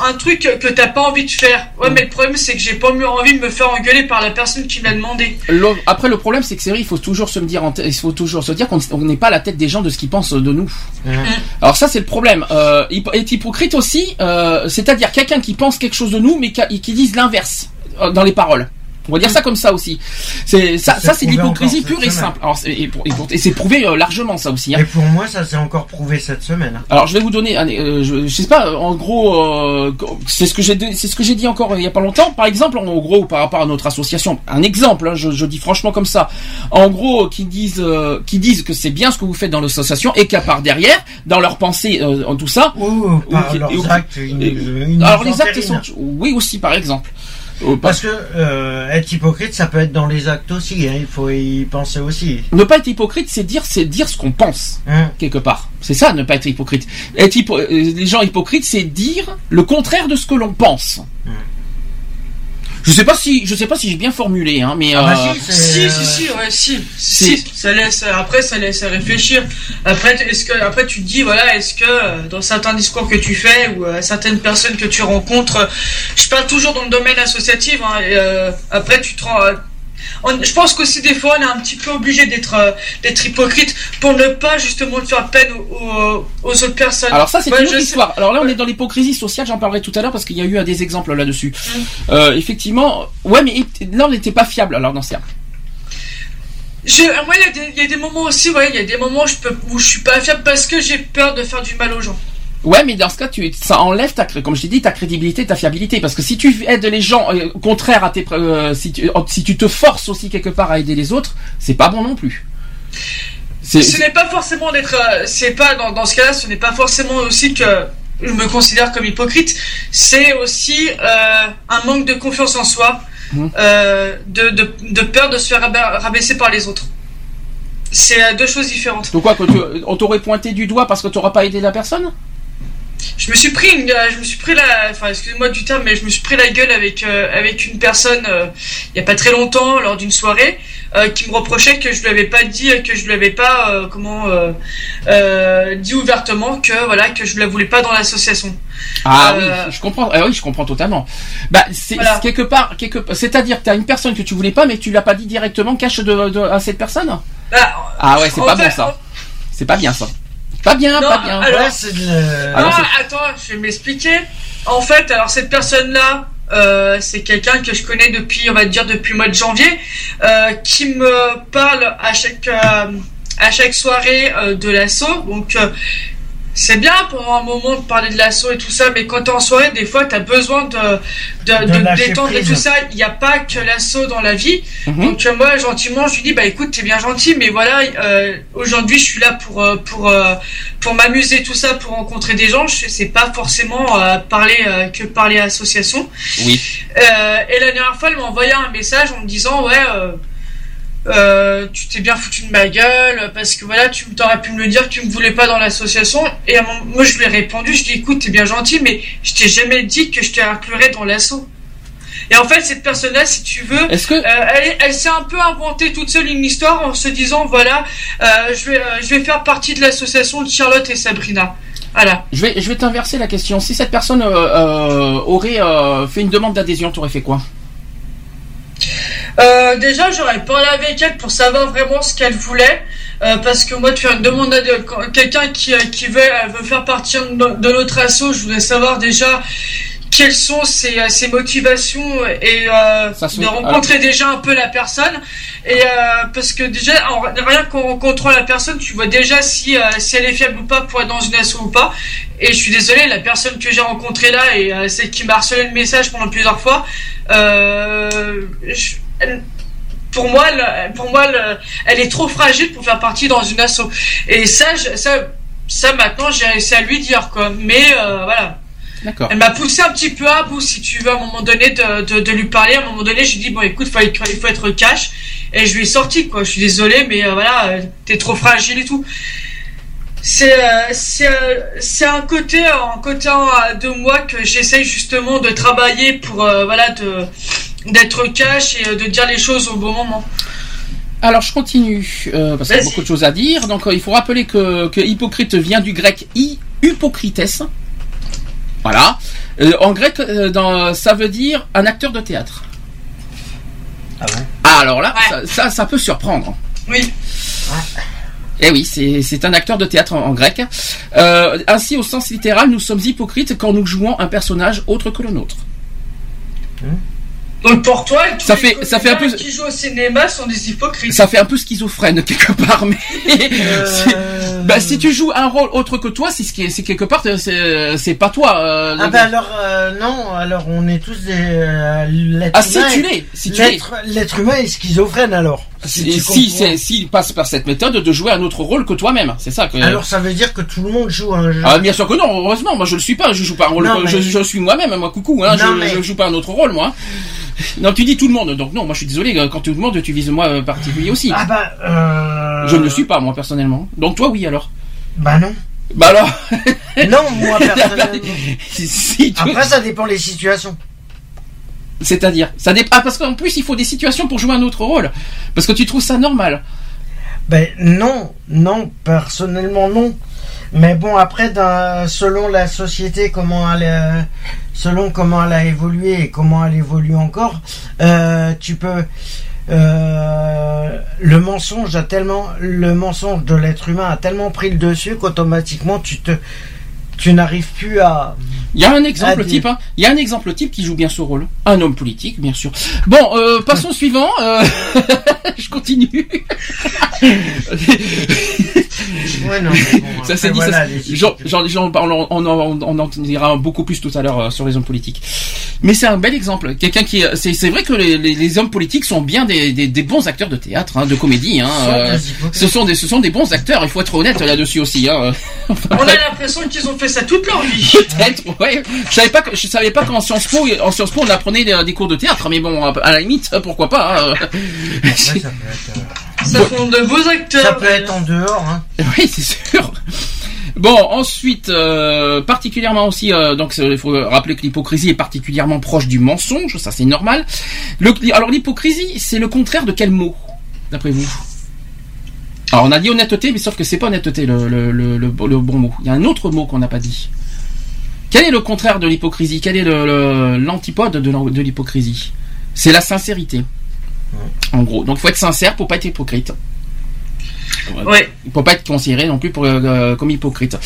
un truc que t'as pas envie de faire. Ouais, mais le problème, c'est que j'ai pas mieux envie de me faire engueuler par la personne qui me l'a demandé. Le- Après, le problème, c'est que c'est vrai, il faut toujours se me dire, il faut toujours se dire qu'on on n'est pas à la tête des gens de ce qu'ils pensent de nous. Alors ça, c'est le problème. Euh, être hypocrite aussi, euh, c'est-à-dire quelqu'un qui pense quelque chose de nous, mais qui, qui dise l'inverse euh, dans les paroles. On va dire ça comme ça aussi. C'est ça, C'est ça c'est l'hypocrisie pure et simple. Alors, et, pour- et pour- et c'est prouvé euh, largement ça aussi. hein. Et pour moi, ça s'est encore prouvé cette semaine. Alors je vais vous donner, un- euh, je, je sais pas, en gros, euh, c'est ce que j'ai, c'est ce que j'ai dit encore il y a pas longtemps. Par exemple, en gros, par rapport à notre association, un exemple, hein, je, je dis franchement comme ça. En gros, qui disent, euh, qui disent que c'est bien ce que vous faites dans l'association et qu'à part derrière, dans leurs pensées, euh, en tout ça. Ou par ou- leurs ou- actes, une- et- une alors les actes, ils sont, oui aussi par exemple. Parce que euh, être hypocrite, ça peut être dans les actes aussi. hein, il faut y penser aussi. Ne pas être hypocrite, c'est dire, c'est dire ce qu'on pense Hein. quelque part. C'est ça, ne pas être hypocrite. Être hypo- euh, les gens hypocrites, c'est dire le contraire de ce que l'on pense. Je sais pas si, je sais pas si j'ai bien formulé, hein, mais Ah bah euh, si, Si, si, si, ouais, si, si, ça laisse, après, ça laisse à réfléchir. Après, est-ce que, après, tu te dis, voilà, est-ce que, euh, dans certains discours que tu fais, ou euh, certaines personnes que tu rencontres, je parle toujours dans le domaine associatif, hein, et, euh, après, tu te rends, euh, on- je pense qu'aussi des fois on est un petit peu obligé d'être euh, d'être hypocrite pour ne pas justement faire peine aux, autres personnes. Alors ça c'est Ouais, une autre sais- histoire. Alors là on est dans l'hypocrisie sociale, j'en parlerai tout à l'heure parce qu'il y a eu euh, des exemples là-dessus. Euh, effectivement, ouais mais là on n'était pas fiable alors dans ce cas. Je, moi, il y, a des- il y a des moments aussi, ouais, il y a des moments où je peux, où je suis pas fiable parce que j'ai peur de faire du mal aux gens. Ouais, mais dans ce cas, tu, ça enlève ta, comme je t'ai dit, ta crédibilité, ta fiabilité. Parce que si tu aides les gens, euh, contraire à tes, euh, si tu, si tu te forces aussi quelque part à aider les autres, c'est pas bon non plus. Ce n'est pas forcément d'être, euh, c'est pas dans, dans ce cas-là, ce n'est pas forcément aussi que je me considère comme hypocrite. C'est aussi euh, un manque de confiance en soi, euh, de, de, de peur de se faire raba- rabaisser par les autres. C'est deux choses différentes. donc quoi, que tu- on t'aurait pointé du doigt parce que t'auras pas aidé la personne? Je me suis pris une, je me suis pris la, enfin excusez-moi du terme, mais je me suis pris la gueule avec euh, avec une personne euh, il y a pas très longtemps lors d'une soirée euh, qui me reprochait que je lui avais pas dit, que je lui avais pas comment dit ouvertement que voilà que je la voulais pas dans l'association. Ah oui, je comprends. Ah oui, je comprends totalement. Bah, c'est Voilà. quelque part, quelque, c'est-à-dire que t'as une personne que tu voulais pas, mais tu l'as pas dit directement, cache de, de- à cette personne? Bah, Ah ouais, c'est pas fait, bon ça. C'est pas bien ça. Pas bien, Non, pas bien. alors- Ouais, Ah, attends, je vais m'expliquer. En fait, alors cette personne-là, euh, c'est quelqu'un que je connais depuis, on va dire, depuis le mois de janvier, euh, qui me parle à chaque euh, à chaque soirée euh, de l'assaut. Donc euh, c'est bien pendant un moment de parler de l'assaut et tout ça, mais quand t'es en soirée, des fois, t'as besoin de, de, De de détendre et tout ça. Il n'y a pas que l'assaut dans la vie. Mhm. Donc euh, moi, gentiment, je lui dis, bah écoute, t'es bien gentil, mais voilà, euh, aujourd'hui, je suis là pour euh, pour euh, pour m'amuser, tout ça, pour rencontrer des gens. Je c'est pas forcément euh, parler euh, que parler association. Oui. Euh, et la dernière fois, elle m'a envoyé un message en me disant, ouais. Euh, tu t'es bien foutu de ma gueule parce que voilà tu t'aurais pu me le dire tu me voulais pas dans l'association. Et à mon- moi je lui ai répondu je dis écoute t'es bien gentil mais je t'ai jamais dit que je t'inclurais dans l'assaut. Et en fait cette personne là si tu veux que euh, elle, elle s'est un peu inventée toute seule une histoire en se disant voilà euh, je vais je vais faire partie de l'association de Charlotte et Sabrina. Voilà. Je vais, je vais t'inverser la question. Si cette personne aurait fait une demande d'adhésion, t'aurais fait quoi? Euh, déjà, j'aurais parlé avec elle pour savoir vraiment ce qu'elle voulait. euh, parce que moi, de faire une demande à quelqu'un qui, euh, veut, faire partie de, no- de notre asso, je voudrais savoir déjà quelles sont ses, euh, ses motivations et euh, de rencontrer déjà un peu la personne. Et euh, parce que déjà, en- rien qu'en rencontrant la personne, tu vois déjà si, euh, si elle est fiable ou pas pour être dans une asso ou pas. Et je suis désolé, la personne que j'ai rencontrée là et celle qui m'a harcelé le message pendant plusieurs fois, je- elle- pour moi, elle, pour moi, elle, elle est trop fragile pour faire partie dans une asso. Et ça, je- ça, ça maintenant, j'ai réussi à lui dire quoi. Mais voilà. Elle m'a poussé un petit peu à bout, si tu veux, à un moment donné, de, de, de lui parler. À un moment donné, je lui ai dit, bon, écoute, faut il faut être cash. Et je lui ai sorti, quoi. Je suis désolé, mais euh, voilà, euh, t'es trop fragile et tout. c'est euh, c'est euh, un côté un côté de moi que j'essaye justement de travailler pour voilà de d'être cash et de dire les choses au bon moment. Alors je continue parce qu'il y a beaucoup de choses à dire. Donc il faut rappeler que, que hypocrite vient du grec i hypocrites. Voilà. Euh, en grec, euh, dans, ça veut dire un acteur de théâtre. Ah bon Ah, alors là, Ouais. ça, ça, ça peut surprendre. Oui. Eh oui, c'est c'est un acteur de théâtre en, en grec. Euh, ainsi, au sens littéral, nous sommes hypocrites quand nous jouons un personnage autre que le nôtre. Donc pour toi, tous Ça les fait- ça fait un peu- qui jouent au cinéma sont des hypocrites. Ça fait un peu schizophrène quelque part, mais Euh, bah, si tu joues un rôle autre que toi, c'est ce qui est- c'est quelque part, c'est c'est pas toi. euh, Ah bah alors euh, non, alors on est tous des euh, l'être Ah, si tu l'es, si tu l'être humain est schizophrène alors. Si, si, s'il passe par cette méthode de jouer un autre rôle que toi-même, c'est ça que. Alors ça veut dire que tout le monde joue un jeu. Ah, bien sûr que non, heureusement, moi je le suis pas, je joue pas un rôle, Non, je, mais- je suis moi-même, moi coucou, hein, Non, je, mais- je joue pas un autre rôle, moi. Non, tu dis tout le monde, donc non, moi je suis désolé, quand tout le monde, tu vises moi euh, particulier aussi. Ah bah euh... Je ne le suis pas, moi personnellement. Donc toi, oui alors? Bah non. Bah alors. Non, moi personnellement. si tu- Après ça dépend les situations. C'est-à-dire, ça dépend. Ah, parce qu'en plus, il faut des situations pour jouer un autre rôle. Parce que tu trouves ça normal. Ben non, non, personnellement non. Mais bon, après, selon la société, comment elle, euh, selon comment elle a évolué et comment elle évolue encore, euh, tu peux. euh, le mensonge a tellement, le mensonge de l'être humain a tellement pris le dessus qu'automatiquement tu te, tu n'arrives plus à. Il y a un exemple type, hein. Il y a un exemple type qui joue bien ce rôle. Un homme politique, bien sûr. Bon, euh, passons au suivant. euh, Je continue. Ouais, non, mais bon, Ça c'est dit, voilà, ça, on, on, en- on en dira beaucoup plus tout à l'heure euh, sur les hommes politiques. Mais c'est un bel exemple. Quelqu'un qui, c'est c'est vrai que les, les- les hommes politiques sont bien des, des- des bons acteurs de théâtre, hein, de comédie. Hein, euh, ce sont des, ce sont des bons acteurs. Il faut être honnête là-dessus aussi. Hein. Enfin, On a l'impression qu'ils ont fait ça toute leur vie. Peut-être, ouais. Je savais pas que, je savais pas qu'en Sciences Po, en Sciences Po, on apprenait des, des cours de théâtre, mais bon, à la limite, pourquoi pas. hein. Ouais, ça peut être, euh, Ça font de beaux acteurs. ça peut être en dehors. Hein. Oui, c'est sûr. Bon, ensuite, euh, particulièrement aussi, euh, donc il faut rappeler que l'hypocrisie est particulièrement proche du mensonge, ça c'est normal. Le, alors l'hypocrisie, c'est le contraire de quel mot, d'après vous? Alors on a dit honnêteté, mais sauf que c'est pas honnêteté le, le, bon mot. Il y a un autre mot qu'on n'a pas dit. Quel est le contraire de l'hypocrisie? Quel est l'antipode de l'hypocrisie? C'est la sincérité. En gros, donc faut être sincère pour pas être hypocrite. Ouais. Il faut pas être considéré non plus pour, euh, comme hypocrite.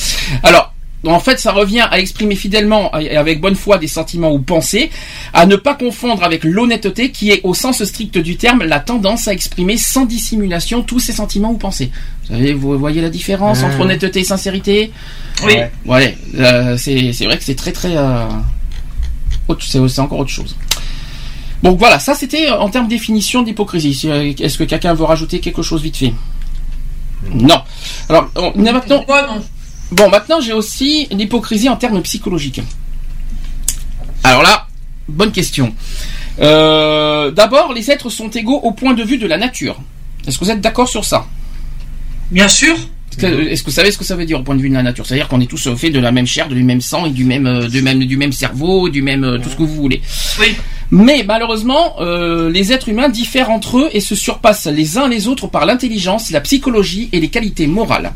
Alors, en fait, ça revient à exprimer fidèlement et avec bonne foi des sentiments ou pensées, à ne pas confondre avec l'honnêteté qui est au sens strict du terme la tendance à exprimer sans dissimulation tous ses sentiments ou pensées. Vous savez, vous voyez la différence Mmh. entre honnêteté et sincérité? Oui. Ouais. Euh, c'est vrai que c'est très très euh, c'est encore autre chose. Donc voilà, ça c'était euh, en termes de définition d'hypocrisie. Si, euh, Est-ce que quelqu'un veut rajouter quelque chose vite fait? Non. Alors on a maintenant. Moi non. Bon, maintenant j'ai aussi l'hypocrisie en termes psychologiques. Alors là, bonne question. Euh, D'abord, les êtres sont égaux au point de vue de la nature. Est-ce que vous êtes d'accord sur ça? Bien sûr. Est-ce que- vous savez ce que ça veut dire au point de vue de la nature? C'est-à-dire qu'on est tous faits de la même chair, du même sang et du même, euh, du même, du même cerveau, du même euh, tout ce que vous voulez. Oui. Mais malheureusement, euh, les êtres humains diffèrent entre eux et se surpassent les uns les autres par l'intelligence, la psychologie et les qualités morales.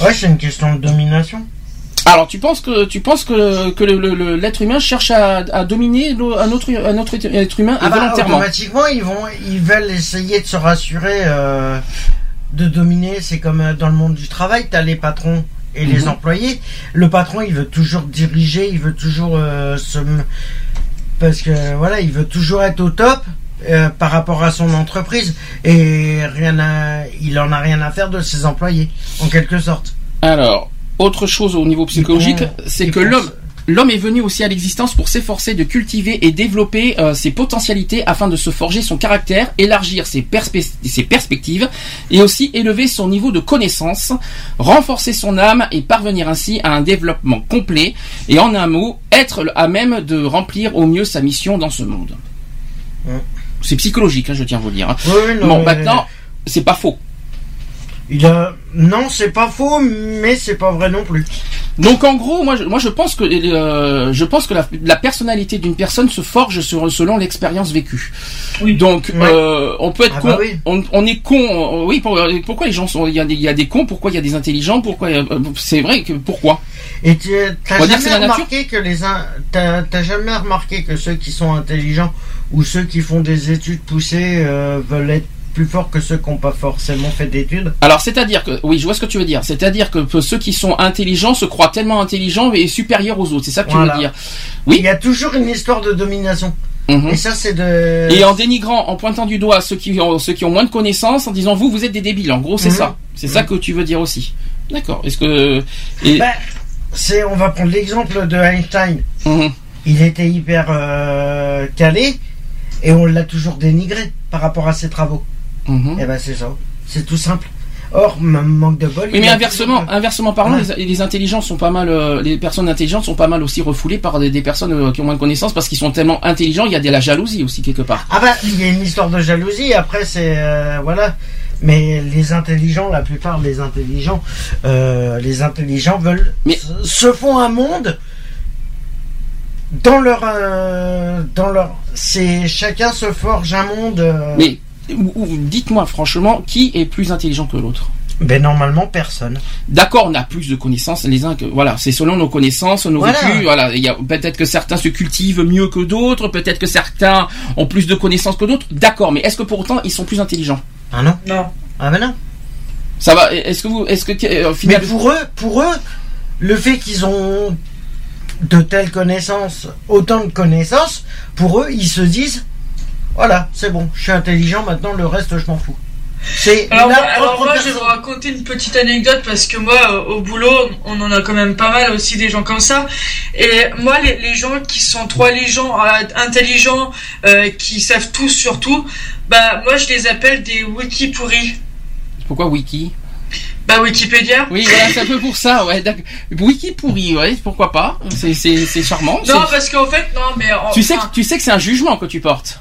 Ouais, c'est une question de domination. Alors, tu penses que tu penses que, que l'être humain cherche à, à dominer un autre un autre être humain Ah bah, volontairement automatiquement, ils vont, ils veulent essayer de se rassurer, euh, de dominer. C'est comme euh, dans le monde du travail, t'as les patrons et les Mhm. employés. Le patron, il veut toujours diriger, il veut toujours euh, se, parce que voilà, il veut toujours être au top. euh, par rapport à son entreprise et rien à, il en a rien à faire de ses employés en quelque sorte. Alors, autre chose au niveau psychologique, c'est que l'homme L'homme est venu aussi à l'existence pour s'efforcer de cultiver et développer euh, ses potentialités afin de se forger son caractère, élargir ses, perspe- ses perspectives et aussi élever son niveau de connaissance, renforcer son âme et parvenir ainsi à un développement complet et en un mot, être à même de remplir au mieux sa mission dans ce monde. Ouais. C'est psychologique, hein, je tiens à vous le dire. hein. Oui, non, bon, mais- maintenant, c'est pas faux. Il a... Non, c'est pas faux, mais c'est pas vrai non plus. Donc en gros, moi je, moi je pense que euh, je pense que la, la personnalité d'une personne se forge sur, selon l'expérience vécue. Donc Ouais. euh, on peut être Ah con, bah oui. on, on est con. euh, oui, pour- pourquoi les gens sont il y a des, il y a des cons, pourquoi il y a des intelligents, pourquoi euh, c'est vrai que pourquoi? Et tu t'as jamais remarqué que les t'as t'as jamais remarqué que ceux qui sont intelligents ou ceux qui font des études poussées euh, veulent être plus forts que ceux qui n'ont pas forcément fait d'études Alors c'est-à-dire que oui, je vois ce que tu veux dire. C'est-à-dire que ceux qui sont intelligents se croient tellement intelligents et supérieurs aux autres. C'est ça que tu veux dire Oui. Il y a toujours une histoire de domination. Mhm. Et ça, c'est de. Et en dénigrant, en pointant du doigt ceux qui ont, ceux qui ont moins de connaissances, en disant vous, vous êtes des débiles. En gros, c'est Mhm. ça. C'est ça que tu veux dire aussi. D'accord. Est-ce que et, Ben, c'est, on va prendre l'exemple de Einstein. Mhm. Il était hyper euh, calé et on l'a toujours dénigré par rapport à ses travaux. Mhm. Et ben c'est ça. C'est tout simple. Or, manque de bol. Oui, mais inversement, inversement parlant, Ouais. les, les intelligents sont pas mal, euh, les personnes intelligentes sont pas mal aussi refoulées par des, des personnes euh, qui ont moins de connaissances parce qu'ils sont tellement intelligents. Il y a de la jalousie aussi quelque part. Ah bah, il y a une histoire de jalousie. Après, c'est euh, voilà. Mais les intelligents, la plupart des intelligents, les intelligents veulent Mais- se- font un monde dans leur dans leur. C'est chacun se forge un monde. Mais dites-moi franchement, qui est plus intelligent que l'autre Ben normalement personne. D'accord, on a plus de connaissances les uns que voilà, c'est selon nos connaissances, nos Voilà. vécus. Voilà, il y a peut-être que certains se cultivent mieux que d'autres, peut-être que certains ont plus de connaissances que d'autres. D'accord, mais est-ce que pour autant ils sont plus intelligents Ah non. Non. Ah ben non. Ça va Est-ce que vous, est-ce que euh, au Mais pour eux, pour eux, le fait qu'ils ont de telles connaissances, autant de connaissances, pour eux, ils se disent, voilà, c'est bon, je suis intelligent, maintenant le reste, je m'en fous. C'est Alors, moi, alors propre moi, je vais vous raconter une petite anecdote parce que moi, euh, au boulot, on en a quand même pas mal aussi des gens comme ça. Et moi, les, les gens qui sont trop intelligents, euh, intelligents euh, qui savent tout sur tout, bah moi, je les appelle des wiki pourris. pourquoi Wiki? Bah Wikipédia. Oui, voilà, c'est un peu pour ça, ouais. Wiki pourri, ouais, pourquoi pas? C'est c'est c'est charmant. Non, parce qu'en fait, non, mais en- Tu sais, que, tu sais que c'est un jugement que tu portes.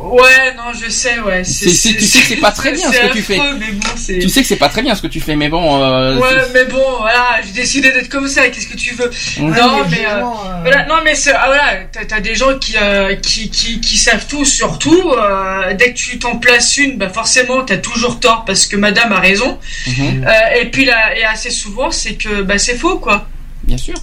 Ouais, non, je sais, ouais. C'est- c'est- tu sais que c'est pas très bien ce que tu fais. Mais bon. Tu sais que c'est pas très bien ce que tu fais, mais bon. Euh, Ouais, mais bon, voilà, j'ai décidé d'être comme ça. Qu'est-ce que tu veux? Non, Ouais, mais euh, euh, voilà, non, mais c'est- ah, voilà, t'as des gens qui, euh, qui, qui, qui savent tout sur tout. euh, dès que tu t'en places une, bah forcément, t'as toujours tort parce que Madame a raison. Mhm, Euh, et puis là, et assez souvent, c'est que bah c'est faux, quoi. bien sûr.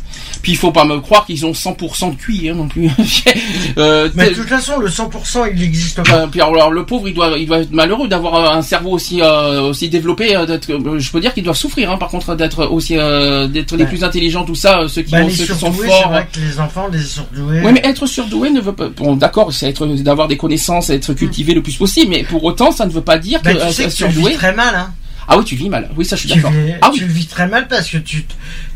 Puis il faut pas me croire qu'ils ont 100% de QI hein, non plus. euh, Mais de toute façon, le 100%, il n'existe pas. euh, puis alors le pauvre, il doit, il doit être malheureux d'avoir euh, un cerveau aussi, euh, aussi développé. d'être- je peux dire qu'ils doivent souffrir, hein, par contre, d'être aussi, euh, d'être les plus intelligents, tout ça, ceux qui, Bah, ont, ceux qui sont forts. vrai que les enfants, les surdoués. Oui, mais être surdoué ne veut pas. Bon, d'accord, c'est être, d'avoir des connaissances, être cultivé le plus possible, mais pour autant, ça ne veut pas dire Bah, que tu sais que tu vis très mal, hein. Ah oui, tu vis mal. Oui, ça, je suis d'accord. Ah oui. tu le vis très mal parce que tu,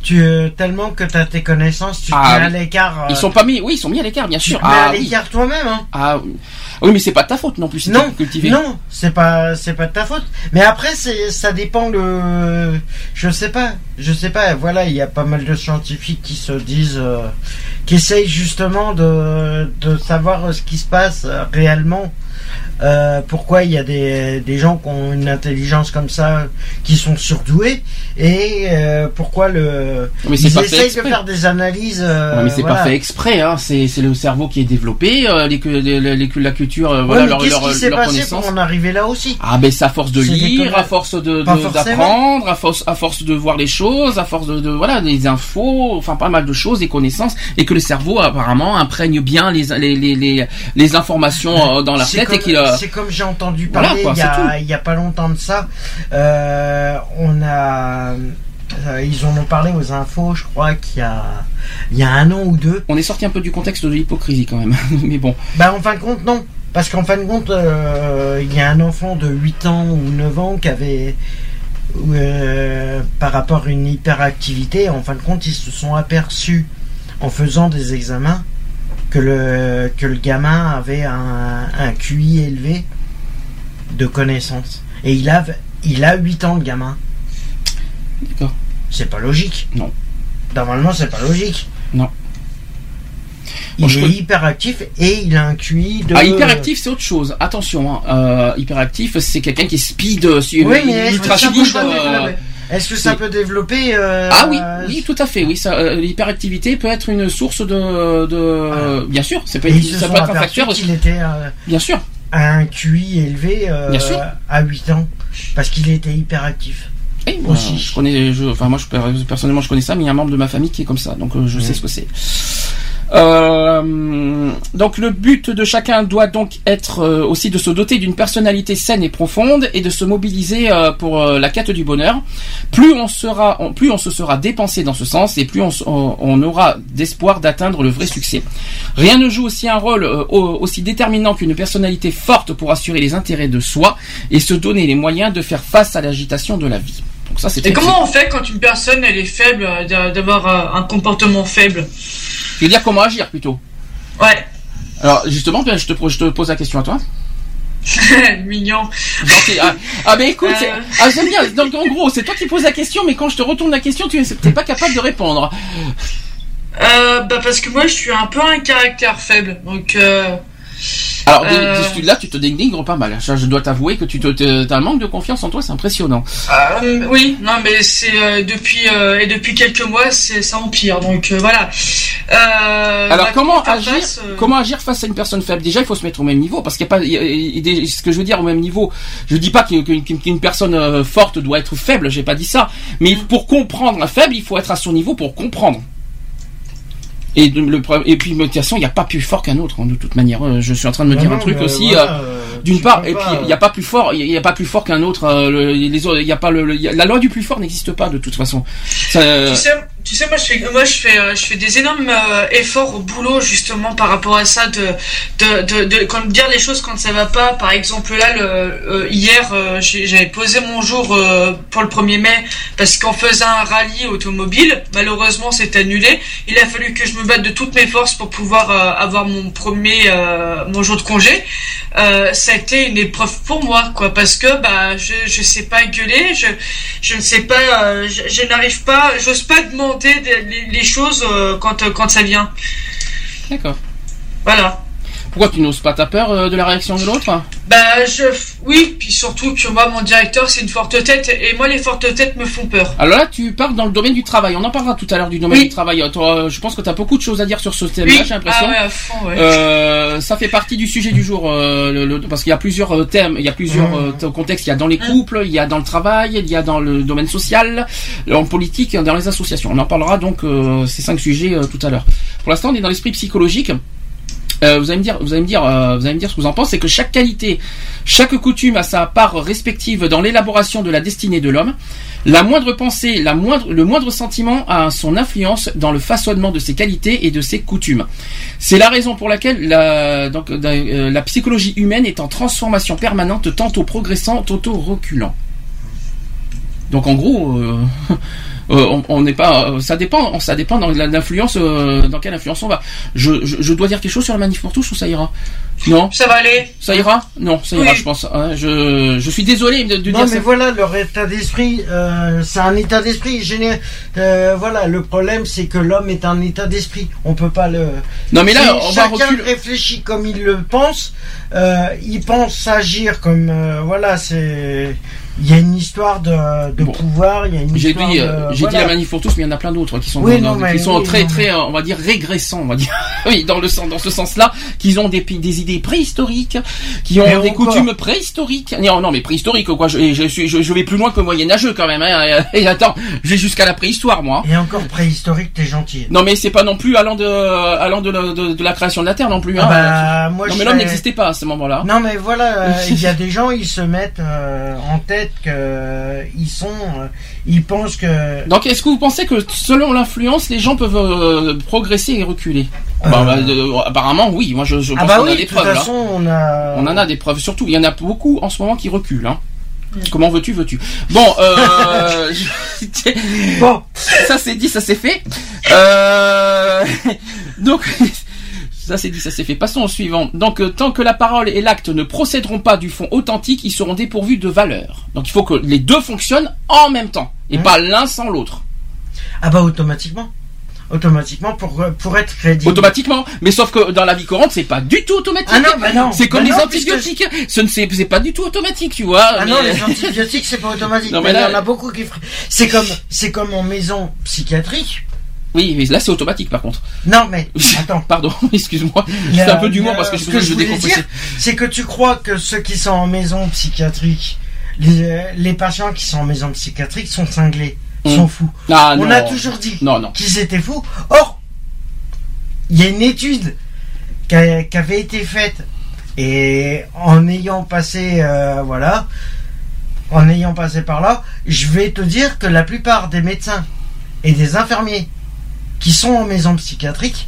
tu euh, tellement que tu as tes connaissances, tu te Ah mets à l'écart. euh, Ils sont pas mis. Oui, ils sont mis à l'écart, bien tu sûr. te mets Ah à oui. l'écart toi-même, hein. Ah oui. Oui, mais c'est pas de ta faute non plus. Non, cultivé. non, c'est pas, c'est pas de ta faute. Mais après, c'est, ça dépend le, je sais pas, je sais pas. Voilà, il y a pas mal de scientifiques qui se disent, euh, qui essayent justement de, de savoir ce qui se passe euh, réellement. Euh, pourquoi il y a des, des gens qui ont une intelligence comme ça, qui sont surdoués, et euh, pourquoi le, Mais ils essayent de faire des analyses. euh, Ouais, mais c'est voilà. pas fait exprès, hein. C'est, c'est le cerveau qui est développé, euh, les, les, les- la culture, euh, Ouais, voilà leur, leur, qui leur passé pour en arriver là aussi? Ah ben c'est à force de lire, à force de, d'apprendre, à force à force de voir les choses, à force de, de voilà des infos, enfin pas mal de choses, des connaissances, et que le cerveau apparemment imprègne bien les les les les, informations dans la tête et qu'il euh, c'est comme j'ai entendu Voilà, parler il, y c'est a, pas longtemps de ça. Euh, on a, euh, ils en ont parlé aux infos, je crois qu'il y a, il y a un an ou deux. on est sorti un peu du contexte de l'hypocrisie quand même, mais bon. Bah en fin de compte non, parce qu'en fin de compte euh, il y a un enfant de 8 ans ou 9 ans qui avait euh, par rapport à une hyperactivité, en fin de compte ils se sont aperçus en faisant des examens que le que le gamin avait un, un QI élevé de connaissances et il a il a 8 ans le gamin. D'accord. C'est pas logique. Non. Normalement c'est pas logique. il Moi, je est connais- hyperactif et il a un QI de. Ah, hyperactif, c'est autre chose. Attention, hein. euh, hyperactif, c'est quelqu'un qui est speed, euh, Oui, mais ultra speed. Euh, Est-ce que ça oui. peut développer euh, Ah oui, oui, tout à fait. Oui, ça, euh, l'hyperactivité peut être une source de, de, bien sûr, ça peut ça peut être un facteur. qu'il était euh, Bien sûr. à un QI élevé euh, Bien sûr. à 8 ans parce qu'il était hyperactif. Oui, moi, Aussi. je connais, je, enfin moi, je, personnellement, je connais ça, mais il y a un membre de ma famille qui est comme ça, donc euh, je sais ce que c'est. Euh, donc le but de chacun doit donc être euh, aussi de se doter d'une personnalité saine et profonde et de se mobiliser euh, pour la quête du bonheur. Plus on sera, plus on se sera dépensé dans ce sens et plus on, aura d'espoir d'atteindre le vrai succès. Rien ne joue aussi un rôle au- aussi déterminant qu'une personnalité forte pour assurer les intérêts de soi et se donner les moyens de faire face à l'agitation de la vie. Donc ça c'est Et comment on fait quand une personne elle est faible euh, d'a- d'avoir euh, un comportement faible? Je veux dire comment agir plutôt? Ouais, Alors justement, je te, je te pose la question à toi. mignon. Gentil. Ah, ah, mais écoute, Euh. ah, j'aime bien. Donc en gros, c'est toi qui poses la question, mais quand je te retourne la question, tu n'es pas capable de répondre. Euh, bah parce que moi je suis un peu un caractère faible, donc euh, Alors Euh. là, tu te dénigres pas mal. Je dois t'avouer que tu te, te- as un manque de confiance en toi, c'est impressionnant. euh, oui, non mais c'est euh, depuis euh, et depuis quelques mois c'est ça empire, donc euh, voilà. Euh, Alors comment agir face, euh, Comment agir face à une personne faible? Déjà, il faut se mettre au même niveau parce qu'il n'y a pas. il y a- il y a des- ce que je veux dire au même niveau. Je dis pas qu'une personne forte doit être faible. J'ai pas dit ça. Mais pour comprendre un faible, il faut être à son niveau pour comprendre. Et, de- le, et puis, de toute façon, il n'y a pas plus fort qu'un autre, hein, de toute manière. Euh, Je suis en train de me Non, dire non, un truc aussi. voilà, euh, euh, D'une part, et puis il n'y a pas plus fort, il n'y a pas plus fort qu'un autre. euh, le- les autres, il y a pas le, le- il y a- la loi du plus fort n'existe pas de toute façon. Ça, euh, Tu sais, tu sais, moi je fais, moi je fais, euh, je fais des énormes euh, efforts au boulot justement par rapport à ça, de, de, de, de quand dire les choses quand ça va pas. Par exemple là, le, euh, hier, j'avais posé mon jour pour le 1er mai parce qu'en faisant un rallye automobile, malheureusement c'est annulé. Il a fallu que je me batte de toutes mes forces pour pouvoir avoir mon premier, mon jour de congé. Euh, ça a été une épreuve pour moi, quoi, parce que bah je je sais pas gueuler, je je ne sais pas, je, je n'arrive pas, j'ose pas demander des- les, les choses euh, quand euh, quand ça vient. D'accord. Voilà. Pourquoi tu n'oses pas ta peur euh, de la réaction de l'autre? Bah je oui, puis surtout que moi mon directeur c'est une forte tête et moi les fortes têtes me font peur. Alors là, tu parles dans le domaine du travail. On en parlera tout à l'heure du domaine Oui. du travail. Euh, Toi, je pense que tu as beaucoup de choses à dire sur ce thème-là, Oui. j'ai l'impression. Ah ouais, à fond, ouais. Euh, ça fait partie du sujet du jour, euh, le- le- parce qu'il y a plusieurs euh, thèmes, il y a plusieurs euh, t- contextes. Il y a dans les couples, il y a dans le travail, il y a dans le domaine social, en politique, dans les associations. On en parlera donc euh, ces cinq sujets euh, tout à l'heure. Pour l'instant, on est dans l'esprit psychologique. Euh, vous allez me dire, vous allez me dire, euh, vous allez me dire ce que vous en pensez. C'est que chaque qualité, chaque coutume a sa part respective dans l'élaboration de la destinée de l'homme. La moindre pensée, la moindre, le moindre sentiment a son influence dans le façonnement de ses qualités et de ses coutumes. C'est la raison pour laquelle la, donc, euh, la psychologie humaine est en transformation permanente, tantôt progressant, tantôt reculant. Donc en gros, euh, on n'est pas, euh, ça dépend, ça dépend dans l'influence, euh, dans quelle influence on va. Je, je, je dois dire quelque chose sur la manif pour tous ou ça ira? Non? Ça va aller. Ça ira? Non, ça ira, Oui. je pense. hein. je, je suis désolé de, de Non dire mais ça. voilà leur état d'esprit, euh, c'est un état d'esprit général. Euh, voilà le problème c'est que l'homme est un état d'esprit. On peut pas le. Non, mais là, Si on va chacun réfléchit comme il le pense. Euh, il pense agir comme euh, voilà c'est. Il y a une histoire de, de Bon. pouvoir, il y a une J'ai histoire dit, de- euh, j'ai dit la manif pour tous, mais il y en a plein d'autres qui sont, Oui, dans- non, mais qui sont oui, très, non. très, on va dire régressants, on va dire. oui, dans le sens, dans ce sens-là, qu'ils ont des, idées préhistoriques, qui ont des encore. coutumes préhistoriques. Non, non, mais préhistoriques, quoi. Je, je je, je vais plus loin que moyenâgeux quand même. Hein. Et attends, je vais jusqu'à la préhistoire, moi. Et encore préhistorique, t'es gentil. Non, mais c'est pas non plus allant de, allant de, la- de, de la création de la Terre non plus. Hein. Ah bah, moi, non, mais l'homme n'existait pas à ce moment-là. Non mais voilà, il y a des gens, ils se mettent euh, en tête que euh, sont, euh, ils pensent que. Donc, est-ce que vous pensez que selon l'influence, les gens peuvent euh, progresser et reculer? Bah, bah, euh, Apparemment, oui. Moi, je, je pense ah bah qu'on oui, a de des toute preuves. là. façon, on a. On en a des preuves. Surtout, il y en a beaucoup en ce moment qui reculent. Hein. Comment veux-tu, veux-tu? Bon, euh, je- Bon, ça c'est dit, ça c'est fait. Euh, donc, ça c'est dit, ça c'est fait. Passons au suivant. Donc, euh, tant que la parole et l'acte ne procéderont pas du fond authentique, ils seront dépourvus de valeur. Donc, il faut que les deux fonctionnent en même temps et Mmh. pas l'un sans l'autre. ah bah automatiquement. automatiquement pour pour être crédible. Automatiquement, mais sauf que dans la vie courante, c'est pas du tout automatique. Ah non, bah non. C'est comme Bah les non, antibiotiques. Ce ne c'est pas du tout automatique, tu vois. Ah non, les antibiotiques c'est pas automatique. Non, mais mais il là- y en a beaucoup qui. C'est comme c'est comme en maison psychiatrique. Oui, mais là c'est automatique par contre. Non mais attends. Pardon, excuse-moi. C'est un peu d'humour parce que je ce je, je voulais dire, c'est que tu crois que ceux qui sont en maison psychiatrique, les, les patients qui sont en maison psychiatrique sont cinglés, Mm. sont fous. Ah, On non. a toujours dit Non, non. qu'ils étaient fous. Or, il y a une étude qui, a- qui avait été faite et en ayant passé, euh, voilà, en ayant passé par là, je vais te dire que la plupart des médecins et des infirmiers qui sont en maison psychiatrique,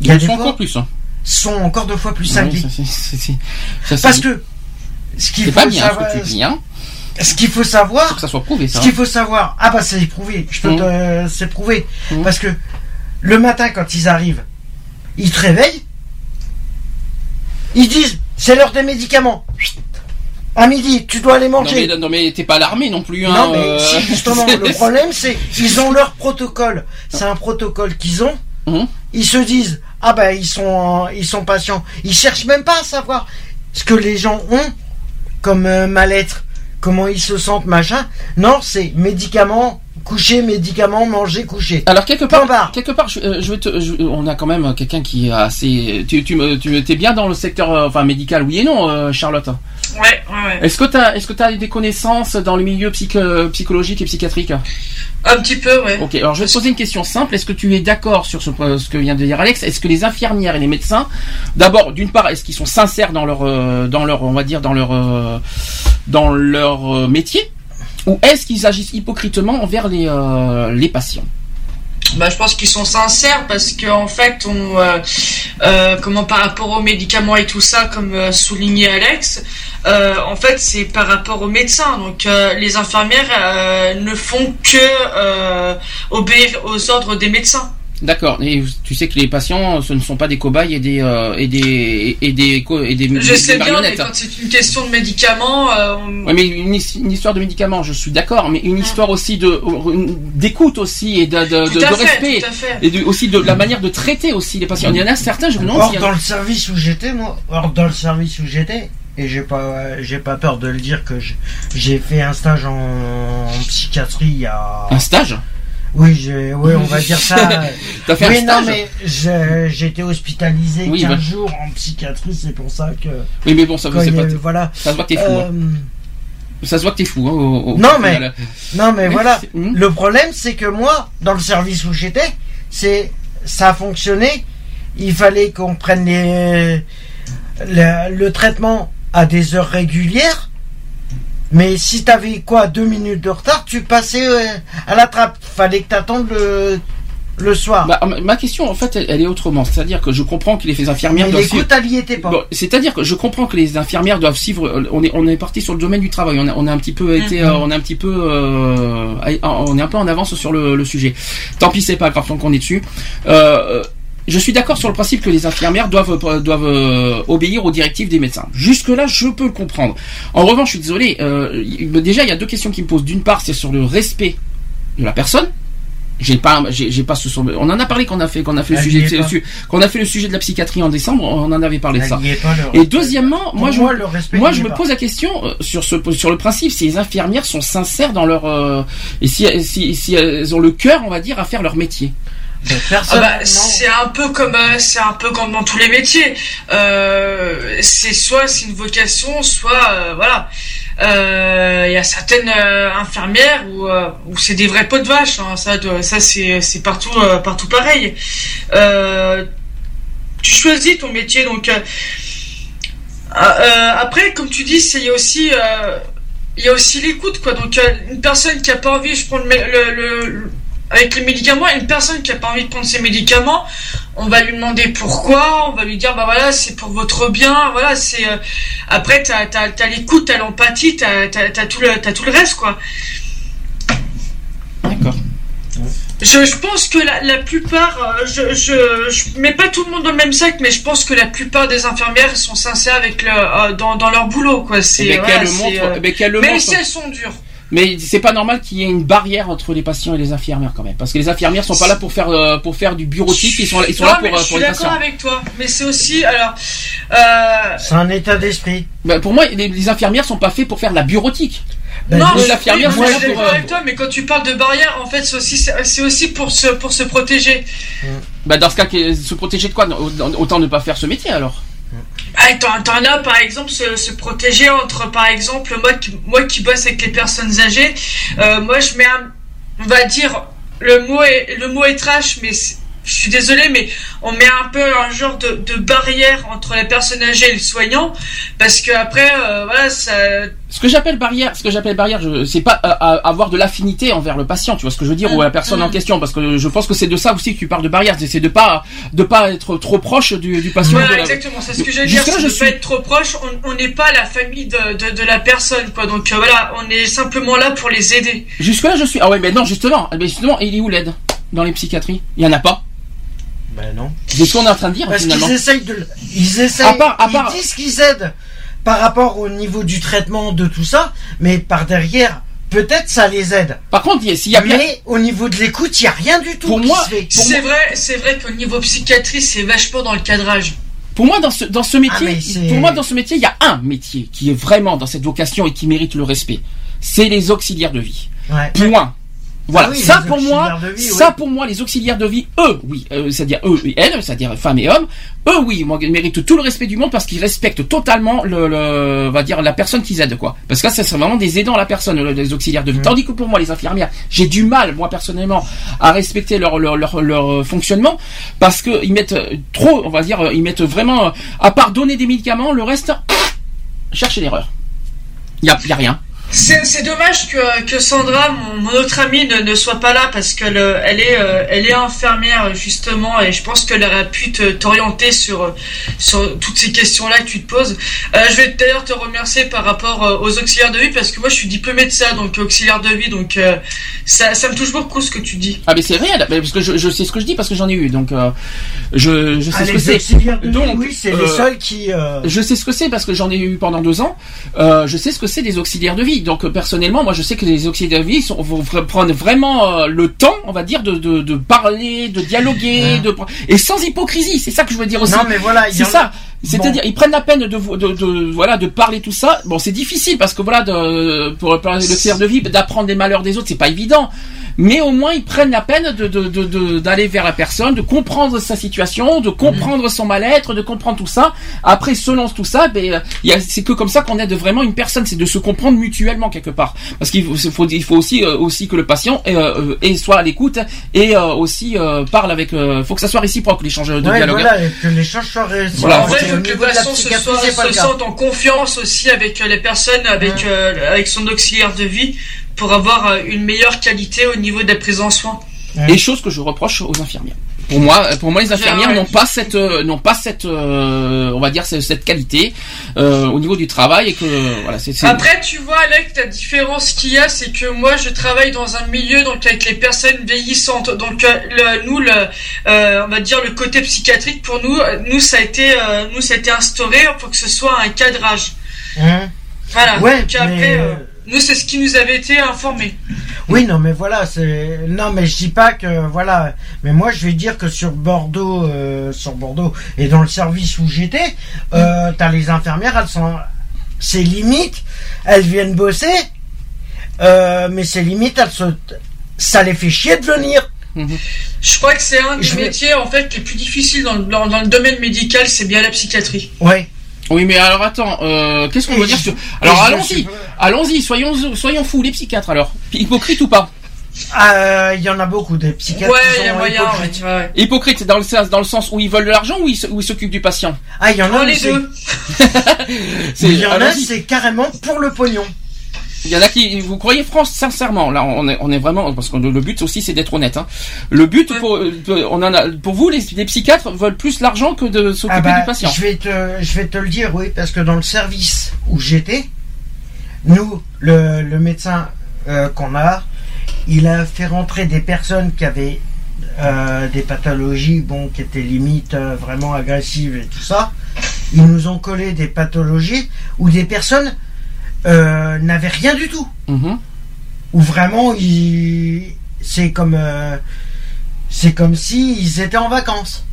il y a des sont fois, encore plus. Hein. sont encore deux fois plus Oui, cinglés. ça, ça, Parce que ce qu'il c'est faut pas bien savoir, ce que tu dis, hein. ce qu'il faut Faut savoir, que ça soit prouvé, ce ça. qu'il faut savoir, ah bah c'est prouvé, je peux Mm. te, c'est prouvé, Mm. parce que le matin quand ils arrivent, ils te réveillent, ils disent c'est l'heure des médicaments. À midi, tu dois aller Non manger. mais, non mais t'es pas alarmé non plus. Hein, Non mais euh, si, justement, le problème c'est ils ont leur protocole. C'est un protocole qu'ils ont. Mhm. Ils se disent ah bah ils sont ils sont patients. Ils cherchent même pas à savoir ce que les gens ont comme euh, mal-être, comment ils se sentent machin. Non, c'est médicaments, coucher, médicaments, manger, coucher. Alors quelque part, quelque part, je, euh, je vais te, je- on a quand même quelqu'un qui est assez. Tu, tu, me- tu es bien dans le secteur, euh, enfin médical, oui et non, euh, Charlotte. Ouais, ouais, ouais. Est-ce que t'as, est-ce que t'as des connaissances dans le milieu psych- psychologique et psychiatrique? Un petit peu, ouais. Ok, alors je vais te poser une question simple. Est-ce que tu es d'accord sur ce, ce que vient de dire Alex? Est-ce que les infirmières et les médecins, d'abord, d'une part, est-ce qu'ils sont sincères dans leur, dans leur, on va dire, dans leur, dans leur métier, ou est-ce qu'ils agissent hypocritement envers les, euh, les patients? Bah, je pense qu'ils sont sincères parce que en fait, euh, euh, comment par rapport aux médicaments et tout ça, comme euh, soulignait Alex, en fait, c'est par rapport aux médecins. Donc, les infirmières ne font que obéir aux ordres des médecins. D'accord. Et tu sais que les patients, ce ne sont pas des cobayes et des euh, et des et des et des, Je des sais bien, mais quand c'est une question de médicaments, euh, on- Ouais, mais une, his- une histoire de médicaments, je suis d'accord, mais une histoire aussi de une- d'écoute aussi et de, de, de- de fait, respect tout à fait. et de- aussi de la manière de traiter aussi les patients. Il y en a certains, je me demande Or s'il y dans a... le service où j'étais, moi, or dans le service où j'étais, et j'ai pas, j'ai pas peur de le dire que j'ai fait un stage en, en psychiatrie il y a. un stage? Oui, j'ai, oui, on va dire ça. T'as fait oui, un non, mais été hospitalisé Oui, 15 bah. jours en psychiatrie, c'est pour ça que. Oui, mais bon, ça, c'est pas, voilà. ça se voit que t'es fou. hein. Euh, Ça se voit que t'es fou. Hein, au- au- Non, mais- final. Non, mais voilà. hmm. Le problème, c'est que moi, dans le service où j'étais, c'est ça a fonctionné. Il fallait qu'on prenne les, le, le traitement à des heures régulières. Mais si t'avais quoi deux minutes de retard, tu passais euh, à la trappe. Fallait que t'attendes le le soir. Bah, ma- ma question, en fait, elle, elle est autrement. C'est-à-dire que je comprends que les infirmières mais doivent suivre- était pas. Bon, c'est-à-dire que je comprends que les infirmières doivent suivre. euh, On est on est parti sur le domaine du travail. On a, on a un petit peu été, Mhm. euh, on a un petit peu, euh, on est un peu en avance sur le, le sujet. Tant pis, c'est pas grave, tant qu'on est dessus. Euh, je suis d'accord sur le principe que les infirmières doivent euh, doivent euh, obéir aux directives des médecins. Jusque là, je peux le comprendre. En revanche, je suis désolé. euh, déjà, il y a deux questions qui me posent. D'une part, c'est sur le respect de la personne. J'ai pas, j'ai pas ce son- On en a parlé qu'on a fait, qu'on a fait le sujet, qu'on a fait le sujet de la psychiatrie en décembre. On en avait parlé de ça. Et deuxièmement, moi je, moi, n'y je me pas. pose la question sur ce sur le principe si les infirmières sont sincères dans leur euh, et si, si si elles ont le cœur on va dire à faire leur métier. Ah bah, c'est un peu comme euh, c'est un peu comme dans tous les métiers. Euh, c'est soit c'est une vocation, soit euh, voilà. Il y a certaines infirmières où, c'est des vrais pots de vache. hein. Ça, ça c'est partout partout pareil. Tu choisis ton métier donc. après, comme tu dis, il y a aussi il y a aussi l'écoute quoi. Donc une personne qui a pas envie, je prends le- avec les médicaments, une personne qui a pas envie de prendre ses médicaments, on va lui demander pourquoi, on va lui dire bah voilà c'est pour votre bien, voilà c'est euh, après t'as t'as t'as l'écoute, t'as l'empathie, t'as t'as tout le t'as tout le reste quoi. D'accord. Je, je pense que la, la plupart, euh, je, je, je mets pas tout le monde dans le même sac, mais je pense que la plupart des infirmières sont sincères avec le, euh, dans, dans leur boulot, quoi. C'est, Eh ben, voilà, qu'elles c'est, montrent- euh, eh ben, qu'elles le montrent. si elles sont dures. Mais c'est pas normal qu'il y ait une barrière entre les patients et les infirmières quand même, parce que les infirmières sont pas là pour faire euh, pour faire du bureautique, ils sont ils sont Non, là pour, euh, je pour suis les d'accord patients. avec toi, mais c'est aussi alors. Euh, C'est un état d'esprit. Bah, pour moi, les, les infirmières sont pas faites pour faire de la bureautique. Ben, non, les je- infirmières oui, sont moi, je suis d'accord euh, avec toi, mais quand tu parles de barrière, en fait, c'est aussi, c'est aussi pour se, pour se protéger. Bah, dans ce cas, se protéger de quoi? Autant ne pas faire ce métier alors. Ah, t'en, as par exemple se, se protéger entre par exemple moi qui, moi qui bosse avec les personnes âgées, euh, moi je mets un, on va dire le mot est trash mais c'est- je suis désolé mais on met un peu un genre de, de barrière entre les personnes âgées et le soignant parce que après euh, voilà ça Ce que j'appelle barrière, ce que j'appelle barrière, c'est pas euh, avoir de l'affinité envers le patient, tu vois ce que je veux dire, ou à la personne en question, parce que je pense que c'est de ça aussi que tu parles de barrière, c'est de pas de pas être trop proche du, du patient. Voilà, la- exactement, c'est ce que j'allais dire. C'est je suis- pas être trop proche. On on n'est pas la famille de, de, de la personne, quoi. Donc euh, voilà, on est simplement là pour les aider. Jusque là, je suis. Ah ouais, mais non, justement, mais justement, il est où l'aide dans les psychiatries? Il y en a pas? Ben non. C'est ce qu'on est en train de dire Parce finalement. qu'ils essayent de. Ils essayent. À part- à part- Ils disent qu'ils aident par rapport au niveau du traitement de tout ça, mais par derrière, peut-être ça les aide. Par contre, s'il y a bien. Mais au niveau de l'écoute, il n'y a rien du tout. Pour qui moi- se fait. C'est vrai, c'est vrai qu'au niveau psychiatrie, c'est vachement dans le cadrage. Pour moi, dans ce, dans ce Ah, métier, c'est- pour moi, dans ce métier, il y a un métier qui est vraiment dans cette vocation et qui mérite le respect. C'est les auxiliaires de vie. Ouais. Point. Voilà. Ah oui, ça pour moi, vie, ça pour moi, les auxiliaires de vie, eux, oui, euh, c'est-à-dire eux et elles, c'est-à-dire femmes et hommes, eux, oui, moi, ils méritent tout le respect du monde parce qu'ils respectent totalement le, le- on va dire la personne qu'ils aident, quoi. Parce que là, ça serait vraiment des aidants à la personne, le- les auxiliaires de vie. Mm. Tandis que pour moi, les infirmières, j'ai du mal, moi personnellement, à respecter leur leur leur, leur, euh, fonctionnement parce que ils mettent euh, trop, on va dire, ils mettent vraiment, à part donner des médicaments, le reste, chercher l'erreur. Il y a, y a rien. C'est c'est dommage que, que Sandra, mon, mon autre amie, ne, ne soit pas là parce qu'elle euh, elle est, euh, elle est infirmière justement et je pense qu'elle aurait pu te- t'orienter sur, euh, sur toutes ces questions-là que tu te poses. Euh, je vais d'ailleurs te remercier par rapport aux auxiliaires de vie parce que moi je suis diplômé de ça, donc auxiliaire de vie, donc euh, ça, ça me touche beaucoup ce que tu dis. Ah mais c'est réel, parce que je, je sais ce que je dis parce que j'en ai eu, donc euh, je, je sais Ah, ce que les c'est. auxiliaires de vie, Donc, oui, c'est euh, les seuls qui. euh, Je sais ce que c'est parce que j'en ai eu pendant deux ans. Euh, je sais ce que c'est des auxiliaires de vie. Donc euh, personnellement, moi je sais que les auxiliaires de vie sont, prendre vraiment euh, le temps, on va dire, de, de, de parler, de dialoguer, de et sans hypocrisie. C'est ça que je veux dire aussi. Non, mais voilà, c'est ça. C'est-à-dire, Bon. ils prennent la peine de, de, de- voilà de parler tout ça. Bon, c'est difficile parce que voilà, de, pour parler de l'auxiliaire de vie, d'apprendre les malheurs des autres, c'est pas évident. Mais au moins, ils prennent la peine de de- de- de- d'aller vers la personne, de comprendre sa situation, de comprendre son mal-être, de comprendre tout ça. Après, selon tout ça, ben, il y a- c'est que comme ça qu'on aide vraiment une personne, c'est de se comprendre mutuellement quelque part. Parce qu'il faut, faut, il faut aussi, euh, aussi que le patient euh, euh, et soit à l'écoute et euh, aussi euh, parle avec. Euh, faut que ça soit réciproque l'échange de Ouais, dialogue. voilà, et que l'échange soit réussi. Voilà. En fait, il faut Au que le patient se, soit- se sente en confiance aussi avec euh, les personnes, avec, euh, avec son auxiliaire de vie, pour avoir euh, une meilleure qualité au niveau de la prise en soin. Et chose que je reproche aux infirmières. Pour moi, pour moi, les infirmières Ouais. n'ont pas cette, euh, n'ont pas cette, euh, on va dire cette, qualité euh, au niveau du travail et que voilà, c'est. c'est- Après, tu vois, Alec, la différence qu'il y a, c'est que moi, je travaille dans un milieu donc avec les personnes vieillissantes. Donc, euh, le, nous, le, euh, on va dire le côté psychiatrique pour nous, euh, nous ça a été, euh, nous ça a été instauré pour que ce soit un cadrage. Hein? Voilà. Ouais, Donc après, mais, euh, euh, nous c'est ce qui nous avait été informé. Oui, non, mais voilà, c'est. Non, mais je dis pas que. Voilà. Mais moi, je vais dire que sur Bordeaux, euh, sur Bordeaux, et dans le service où j'étais, euh, t'as les infirmières, elles sont. C'est limite, elles viennent bosser, euh, mais c'est limite, elles se. Ça les fait chier de venir. Je crois que c'est un des Je vais- métiers en fait les plus difficiles dans, le- dans, dans le domaine médical, c'est bien la psychiatrie. Ouais. Oui, mais alors attends, euh, qu'est-ce qu'on Et veut dire sur... Alors allons-y, allons-y, soyons, soyons fous, les psychiatres alors. Hypocrite ou pas Euh, Il y en a beaucoup des psychiatres. ouais, qui il y a sont moyen. hypocrites. ouais, ouais. Hypocrite dans le sens, dans le sens où ils veulent de l'argent ou ils se- où ils s'occupent du patient. Ah, il y en a Oh, les deux. Il y en a, c'est carrément pour le pognon. Il y en a qui, vous croyez France, sincèrement, là, on est, on est vraiment, parce que le, but aussi, c'est d'être honnête. Hein. Le but, Ouais. pour, euh, on en a, pour vous, les, les psychiatres veulent plus l'argent que de s'occuper Ah bah, du patient. Je vais te, je vais te le dire, oui, parce que dans le service où j'étais, nous, le, le médecin euh, qu'on a, il a fait rentrer des personnes qui avaient euh, des pathologies, bon, qui étaient limite euh, vraiment agressives et tout ça. Ils nous ont collé des pathologies où des personnes euh, n'avaient rien du tout. Mhm. où vraiment ils, c'est comme, euh, c'est comme si ils étaient en vacances.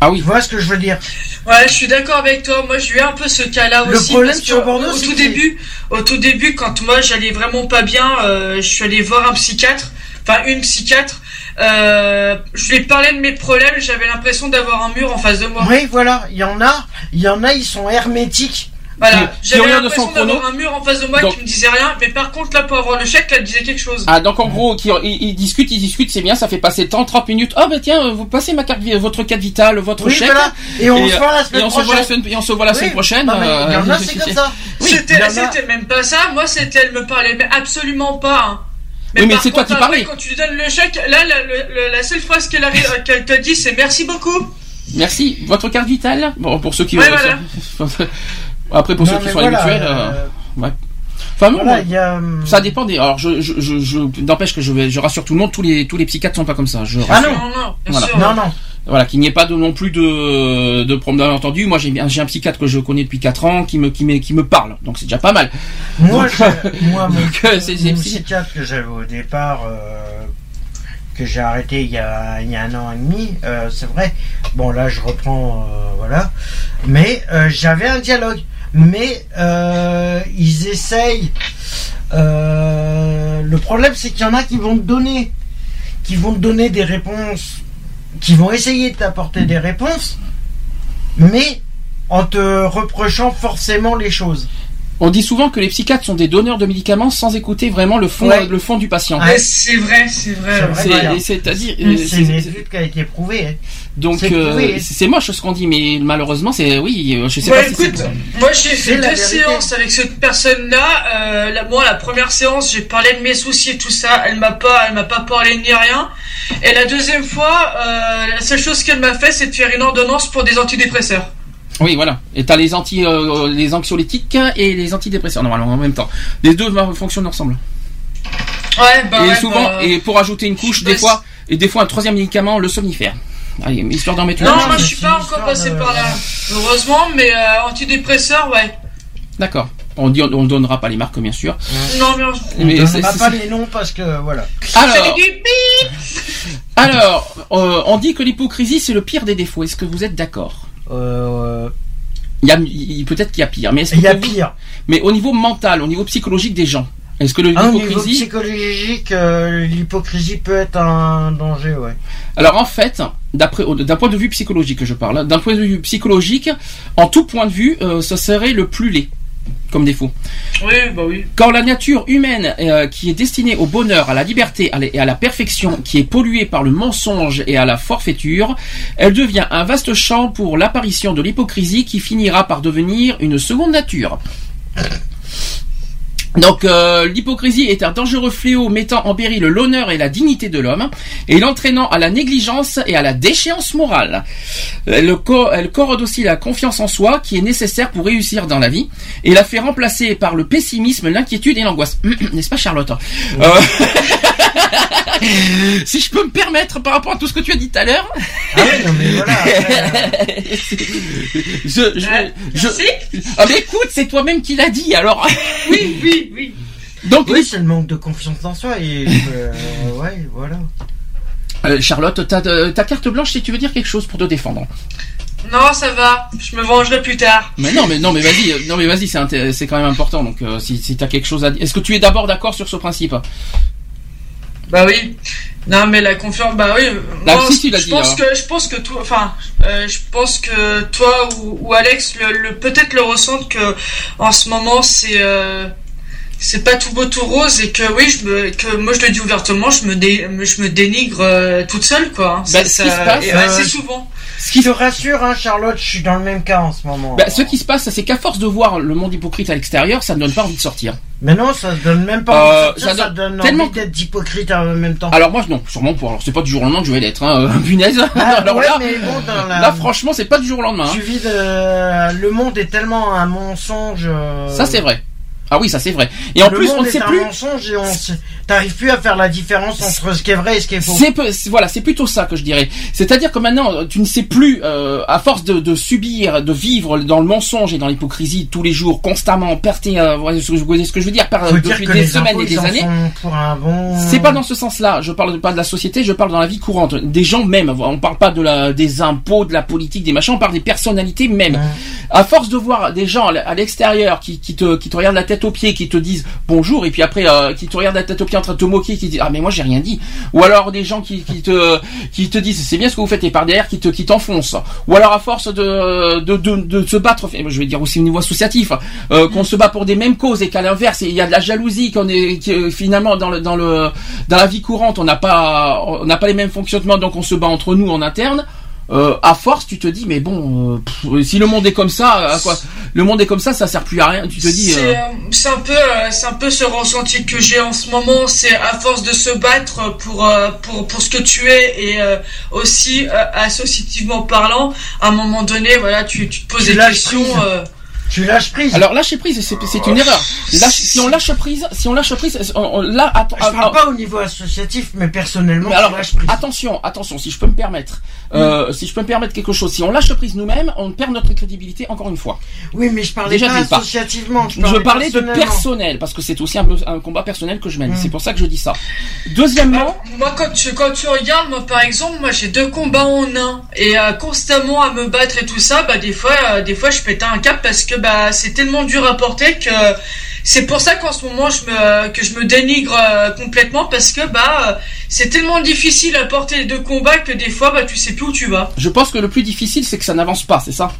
Ah oui. Tu vois ce que je veux dire? Ouais, je suis d'accord avec toi. Moi, j'ai eu un peu ce cas-là Le aussi. problème parce que sur Bordeaux, au tout début, au tout début, quand moi j'allais vraiment pas bien, euh, je suis allé voir un psychiatre, enfin une psychiatre. Euh, je lui ai parlé de mes problèmes. J'avais l'impression d'avoir un mur en face de moi. Oui, voilà. Il y en a, il y en a, ils sont hermétiques. Voilà, j'avais l'impression d'avoir un mur en face de moi Donc- qui me disait rien. Mais par contre, là, pour avoir le chèque, là, elle disait quelque chose. Ah donc en gros, qui- ils, ils discutent, ils discutent, c'est bien, ça fait passer 30, 30 minutes. Oh bah tiens, vous passez ma carte, votre carte vitale, votre Oui, chèque. voilà. Et on se voit la et semaine on se voit la prochaine. et on se voit la Oui. semaine prochaine. Non, mais il y en a, euh, c'est comme ça. Oui, c'était, même pas ça. Moi, c'était, elle me parlait mais absolument pas. hein. Oui, mais par c'est toi contre, qui parlais. Quand tu lui donnes le chèque, là, la, le- le- la seule phrase qu'elle, qu'elle te dit, c'est merci beaucoup. Merci. Votre carte vitale? Bon, pour ceux qui Ouais, ont- Après, pour Non, ceux qui sont voilà, habituels. euh, euh, ouais. Enfin, bon, Voilà, a. hum, ça dépend des. Alors, je, je, je, je- n'empêche que je, vais, je rassure tout le monde. Tous les, tous les psychiatres sont pas comme ça. Je Ah rassure. non. Non, non, bien Voilà. sûr. Non, non. Voilà, qu'il n'y ait pas de, non plus de, de problème entendu. Moi, j'ai un psychiatre que je connais depuis 4 ans qui me, qui me, qui me parle. Donc, c'est déjà pas mal. Moi, Donc, je- moi, mon, donc, euh, mon psychiatre que j'avais au départ, euh, que j'ai arrêté il y a, il y a un an et demi, euh, c'est vrai. Bon, là, je reprends, euh, voilà. Mais euh, j'avais un dialogue. Mais euh, ils essayent. euh, le problème, c'est qu'il y en a qui vont te donner, qui vont te donner des réponses, qui vont essayer de t'apporter des réponses, mais en te reprochant forcément les choses. On dit souvent que les psychiatres sont des donneurs de médicaments sans écouter vraiment le fond, Ouais. le fond du patient. Ouais, c'est vrai, c'est vrai. C'est-à-dire, C'est euh, c'est- une c'est- étude qui a été prouvée. hein. donc c'est euh, c'est moche ce qu'on dit, mais malheureusement, c'est oui, euh, je sais Ouais, pas si écoute, c'est. moi j'ai C'est fait la deux vérité. séances avec cette personne-là. Euh, la- moi, la première séance, j'ai parlé de mes soucis et tout ça. Elle m'a pas, elle m'a pas parlé ni rien. Et la deuxième fois, euh, la seule chose qu'elle m'a fait, c'est de faire une ordonnance pour des antidépresseurs. Oui, voilà. Et t'as les anti, euh, les anxiolytiques et les antidépresseurs normalement en même temps. Les deux euh, fonctionnent ensemble. Ouais, bah et ouais, souvent, bah, et pour ajouter une couche, des fois, et des fois un troisième médicament, le somnifère. Allez, histoire d'en mettre une. Non, moi je suis pas encore passé de- par là, heureusement, mais euh, antidépresseurs, ouais. D'accord. On dit, on donnera pas les marques, bien sûr. Non, mais On Mais ne c'est- donnera pas les noms parce que voilà. Alors, alors, euh, on dit que l'hypocrisie c'est le pire des défauts. Est-ce que vous êtes d'accord? Euh, Il y a, il- peut-être qu'il y a pire, mais Il y a pour vous- pire. Mais au niveau mental, au niveau psychologique des gens, est-ce que Ah, niveau l'hypocrisie psychologique, euh, l'hypocrisie peut être un danger, ouais. Alors en fait, d'un point de vue psychologique, je parle, hein, d'un point de vue psychologique, en tout point de vue, euh, ce serait le plus laid comme défaut. Oui, bah oui. Quand la nature humaine euh, qui est destinée au bonheur, à la liberté à la- et à la perfection, qui est polluée par le mensonge et à la forfaiture, elle devient un vaste champ pour l'apparition de l'hypocrisie qui finira par devenir une seconde nature. Donc euh, l'hypocrisie est un dangereux fléau mettant en péril l'honneur et la dignité de l'homme et l'entraînant à la négligence et à la déchéance morale. Elle, co- elle corrode aussi la confiance en soi qui est nécessaire pour réussir dans la vie et la fait remplacer par le pessimisme, l'inquiétude et l'angoisse. N'est-ce pas Charlotte? Euh, Si je peux me permettre par rapport à tout ce que tu as dit tout à l'heure, Ah oui, non mais voilà. je, je, Ouais, je-. Ah mais écoute, c'est toi-même qui l'as dit alors. Oui, oui, oui. Donc oui, c'est le manque de confiance en soi et euh, ouais, voilà. Euh, Charlotte, ta, euh, ta carte blanche si tu veux dire quelque chose pour te défendre. Non, ça va. Je me vengerai plus tard. Mais non, mais non, mais vas-y, non mais vas-y, c'est quand même important. Donc euh, si, si t'as quelque chose à dire, est-ce que tu es d'abord d'accord sur ce principe? Bah oui. Non, mais la confiance, bah oui. Moi, je dit, pense hein. que, je pense que toi, enfin, euh, je pense que toi ou, ou Alex, le, le- peut-être le ressentent que en ce moment c'est, euh, c'est pas tout beau tout rose et que oui, je me, que moi je le dis ouvertement, je me, dé, je me dénigre euh, toute seule quoi. hein. Bah, Ça- ce qui ça- se passe, et assez souvent. Ce Je te rassure, hein, Charlotte, je suis dans le même cas en ce moment. Bah, ce qui se passe, c'est qu'à force de voir le monde hypocrite à l'extérieur, ça ne donne pas envie de sortir. Mais non, ça donne même pas Euh, envie de sortir, ça ça, donne tellement- envie d'être hypocrite en même temps. Alors moi, non, sûrement pour. Alors c'est pas du jour au lendemain que je vais l'être, hein, euh, punaise. Ah, alors ouais, là, mais bon, dans la- là, franchement, c'est pas du jour au lendemain. hein. Tu vis de... Le monde est tellement un mensonge. euh, Ça c'est vrai. Ah oui, ça c'est vrai. Et en le plus, monde on ne sait plus. mensonge et on t'arrives plus à faire la différence entre ce qui est vrai et ce qui est faux. C'est voilà, c'est plutôt ça que je dirais. C'est-à-dire que maintenant, tu ne sais plus, euh, à force de, de subir, de vivre dans le mensonge et dans l'hypocrisie tous les jours, constamment, perté, euh, ce que je, vous voyez ce que je veux dire, par, depuis des semaines et des années. bon. C'est pas dans ce sens-là. Je parle pas de la société, je parle dans la vie courante. Des gens même. On parle pas de la, des impôts, de la politique, des machins. On parle des personnalités même. À force de voir des gens à l'extérieur qui, qui te, qui te regardent la tête aux pieds, qui te disent bonjour, et puis après euh, qui te regardent la tête aux pieds en train de te moquer, qui disent ah mais moi j'ai rien dit. Ou alors des gens qui, te, qui te disent c'est bien ce que vous faites et par derrière qui te, qui t'enfoncent. Ou alors à force de, de, de, de se battre, je vais dire aussi au niveau associatif, euh, qu'on se bat pour des mêmes causes et qu'à l'inverse il y a de la jalousie, qu'on est que, finalement dans le, dans le, dans la vie courante on n'a pas, on n'a pas les mêmes fonctionnements donc on se bat entre nous en interne. Euh, à force, tu te dis, mais bon, euh, pff, si le monde est comme ça, à quoi Le monde est comme ça, ça sert plus à rien. Tu te dis. C'est euh, euh, c'est un peu, euh, c'est un peu ce ressenti que j'ai en ce moment. C'est à force de se battre pour euh, pour pour ce que tu es et euh, aussi euh, associativement parlant, à un moment donné, voilà, tu, tu te poses Tu des questions. Tu lâches prise. Alors lâcher prise, c'est une erreur. Lâche- si on lâche prise, si on lâche prise, on- on- là, attends, Je parle pas au niveau associatif, mais personnellement, Mais tu alors, lâches prise. attention, attention, si je peux me permettre, euh, si je peux me permettre quelque chose, si on lâche prise nous-mêmes, on perd notre crédibilité encore une fois. Oui, mais je parlais Déjà, pas associativement. Je Je parlais, de personnel, parce que c'est aussi un, combat personnel que je mène. Mm. C'est pour ça que je dis ça. Deuxièmement, Moi, quand tu, quand tu regardes, moi, par exemple, moi, j'ai deux combats en un. Et euh, constamment à me battre et tout ça, bah, des fois, euh, des fois, je pétais un cap parce que, bah, c'est tellement dur à porter que c'est pour ça qu'en ce moment, je me, que je me dénigre euh, complètement parce que, bah, euh, c'est tellement difficile à porter les deux combats que des fois, bah, tu sais plus où tu vas. je pense que le plus difficile, c'est que ça n'avance pas, c'est ça?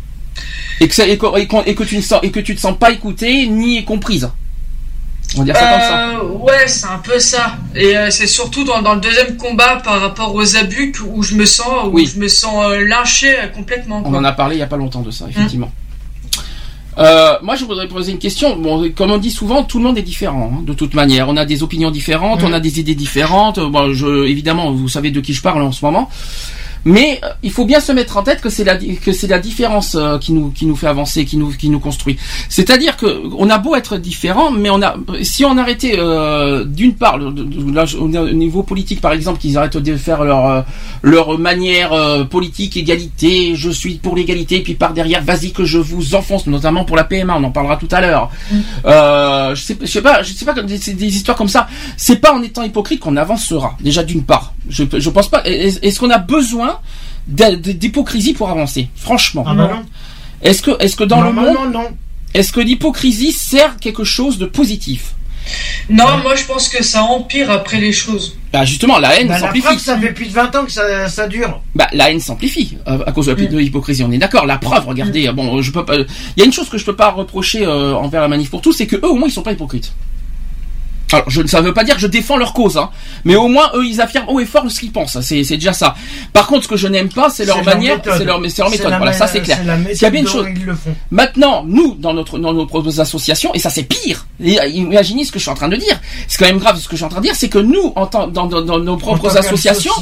Et que, ça- et, que, et que tu ne sens, et que tu te sens pas écouté ni comprise. On va dire ça comme ça. Euh, ouais, c'est un peu ça. Et euh, c'est surtout dans, dans le deuxième combat par rapport aux abus où je me sens, où Oui. je me sens euh, lynché complètement. On en a parlé il y a pas longtemps de ça, effectivement. Euh, moi, je voudrais poser une question. Bon, comme on dit souvent, tout le monde est différent, hein, de toute manière. On a des opinions différentes, on a des idées différentes. Bon, je, évidemment, vous savez de qui je parle en ce moment. Mais euh, il faut bien se mettre en tête que c'est la que c'est la différence euh, qui nous qui nous fait avancer, qui nous qui nous construit. C'est-à-dire que on a beau être différent, mais on a si on arrêtait euh, d'une part le- là, au niveau politique par exemple qu'ils arrêtent de faire leur euh, leur manière euh, politique égalité, je suis pour l'égalité, puis par derrière vas-y que je vous enfonce, notamment pour la PMA, on en parlera tout à l'heure. Euh, je sais je sais pas je sais pas des, des histoires comme ça. C'est pas en étant hypocrite qu'on avancera. Déjà d'une part, je je pense pas. Est- Est-ce qu'on a besoin d'hypocrisie pour avancer Franchement. Ah bah non. Est-ce que, est-ce que dans le monde, non. est-ce que l'hypocrisie sert quelque chose de positif? Non, moi je pense que ça empire après les choses. Bah justement, la haine Bah, la s'amplifie. preuve, ça fait plus de 20 ans que ça, ça dure. Bah la haine s'amplifie euh, à cause de la de l'hypocrisie. On est d'accord. La preuve, regardez. Bon, je peux pas. Il y a une chose que je peux pas reprocher euh, envers la manif pour tous, c'est que eux au moins ils sont pas hypocrites. Alors, je, ça veut pas dire que je défends leur cause, hein, mais au moins eux ils affirment haut et fort ce qu'ils pensent. C'est, c'est déjà ça. Par contre, ce que je n'aime pas, c'est leur manière, c'est leur, c'est leur C'est méthode. Voilà, ça c'est clair. S'il y a bien une chose. Maintenant, nous, dans notre, dans nos propres associations, et ça c'est pire. Euh, imaginez ce que je suis en train de dire. C'est quand même grave ce que je suis en train de dire, c'est que nous, en tant, dans, dans, dans nos propres associations,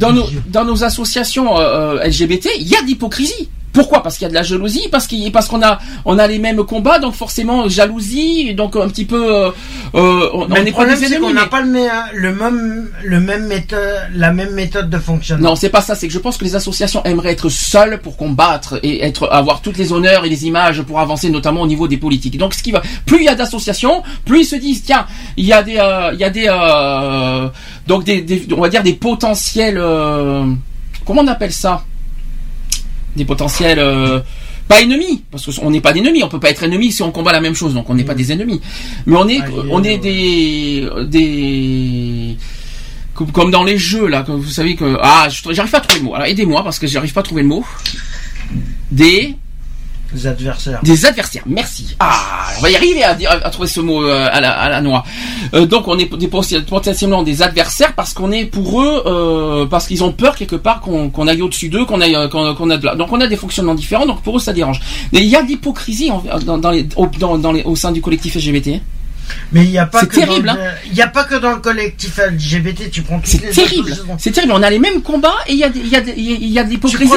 dans nos, dans nos associations euh, euh, LGBT, il y a de l'hypocrisie. Pourquoi? Parce qu'il y a de la jalousie, parce qu'il parce qu'on a on a les mêmes combats, donc forcément jalousie, donc un petit peu euh, euh, on Mais on le n'est pas problème, des c'est qu'on ennemis. n'a mais- pas le, le même, le même méthode, la même méthode de fonctionnement. Non, c'est pas ça. C'est que je pense que les associations aimeraient être seules pour combattre et être avoir toutes les honneurs et les images pour avancer, notamment au niveau des politiques. Donc, ce qui va, plus il y a d'associations, plus ils se disent tiens, il y a des, euh, il y a des, euh, donc des, des- on va dire des potentiels, euh, comment on appelle ça? Des potentiels. euh, pas ennemis, parce qu'on n'est pas d'ennemis, on peut pas être ennemis si on combat la même chose, donc on n'est pas des ennemis. Mais on est, Ah, on est des, des, comme, dans les jeux là, que vous savez que ah, j'arrive pas à trouver le mot. Alors aidez-moi parce que j'arrive pas à trouver le mot. Des Les adversaires. des adversaires. Merci. Ah, on va y arriver à, dire- à trouver ce mot euh, à, la, à la noix. Euh, donc on est des, potentiellement des adversaires parce qu'on est pour eux, euh, parce qu'ils ont peur quelque part qu'on aille au-dessus d'eux, qu'on aille, euh, qu'on a de la- donc on a des fonctionnements différents. Donc pour eux ça dérange. Mais il y a de l'hypocrisie dans, dans les, au, dans, dans les, au sein du collectif LGBT. Mais il n'y a pas C'est que terrible, dans hein. le, il y a pas que dans le collectif LGBT, tu prends C'est terrible. C'est terrible. On a les mêmes combats et il y a, des- il y a, des- il y a de l'hypocrisie.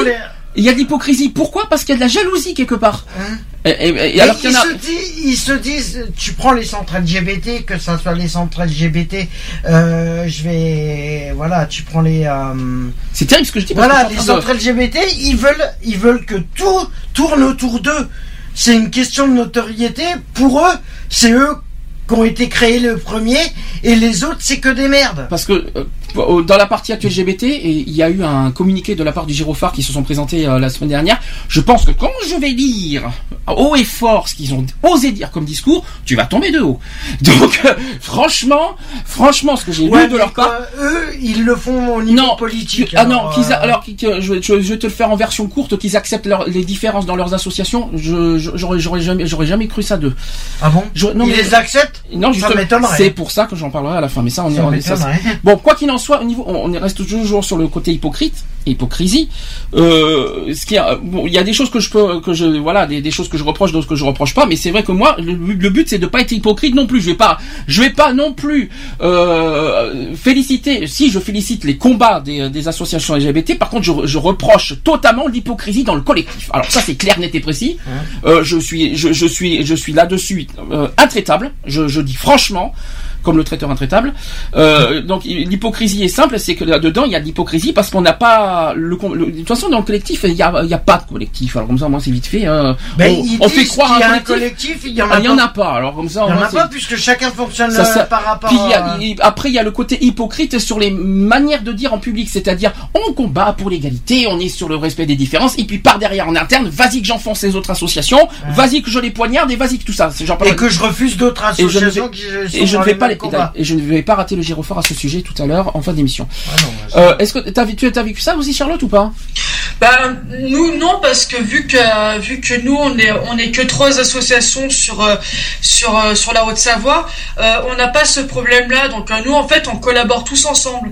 Il y a de l'hypocrisie. Pourquoi? Parce qu'il y a de la jalousie quelque part. Hein? Et, alors ils, a. se disent, ils se disent, tu prends les centres LGBT, que ça soit les centres LGBT, euh, je vais, voilà, tu prends les, euh, C'est terrible ce que je dis. voilà, les centres LGBT, ils veulent, ils veulent que tout tourne autour d'eux. C'est une question de notoriété. Pour eux, c'est eux qui ont été créés le premier, et les autres, c'est que des merdes. Parce que euh, dans la partie actuelle LGBT, et il y a eu un communiqué de la part du Girophare qui se sont présentés euh, la semaine dernière. Je pense que quand je vais lire haut et fort ce qu'ils ont osé dire comme discours, tu vas tomber de haut. Donc euh, franchement, franchement, ce que j'ai Ouais, lu de leur part. quoi, eux, ils le font au niveau Non, politique. que- ah non, a- euh, alors je, je- je vais te le faire en version courte, qu'ils acceptent leur- les différences dans leurs associations. J'aurais jamais j'aurais jamais cru ça d'eux. Ah bon? Je- non, Ils mais- les acceptent? Non, justement, c'est pour ça que j'en parlerai à la fin. Mais ça, on, Ça ça, c'est- Bon, quoi qu'il en soit, au niveau, on on reste toujours sur le côté hypocrite, hypocrisie. Euh, ce qui, a- bon, il y a des choses que je peux, que je, voilà, des, des choses que je reproche, d'autres que je reproche pas. Mais c'est vrai que moi, le, le but, c'est de pas être hypocrite non plus. Je vais pas, je vais pas non plus euh, féliciter. Si je félicite les combats des, des associations LGBT, par contre, je, je reproche totalement l'hypocrisie dans le collectif. Alors ça, c'est clair, net et précis. Euh, je suis, je, je suis, je suis là-dessus euh, intraitable. Je, je dis franchement, comme le traiteur intraitable. Euh, donc l'hypocrisie est simple, c'est que là-dedans il y a de l'hypocrisie parce qu'on n'a pas le, le- de toute façon dans le collectif il y a, y a pas de collectif. Alors comme ça moi c'est vite fait. hein. Ben, on, on fait croire qu'il y à a un collectif. il y en Ah, en pas. a pas. Alors comme ça Il y au en a pas puisque chacun fonctionne ça, ça- par rapport Puis il y a- à... après, il y a le côté hypocrite sur les manières de dire en public, c'est-à-dire on combat pour l'égalité, on est sur le respect des différences, et puis par derrière en interne, vas-y que j'enfonce les autres associations, vas-y que je les poignarde et vas-y que tout ça. Genre Et que je refuse d'autres et je ne associations vais, qui sont et je ne vais pas les- et je ne vais pas rater le gyrophare à ce sujet tout à l'heure en fin d'émission. Ah Euh, Est-ce que t'as vu- tu as vécu ça aussi Charlotte ou pas? Ben, nous non parce que vu que vu que nous on est on est que trois associations sur euh, sur euh, sur la Haute-Savoie, euh, on n'a pas ce problème-là. Donc euh, nous en fait on collabore tous ensemble.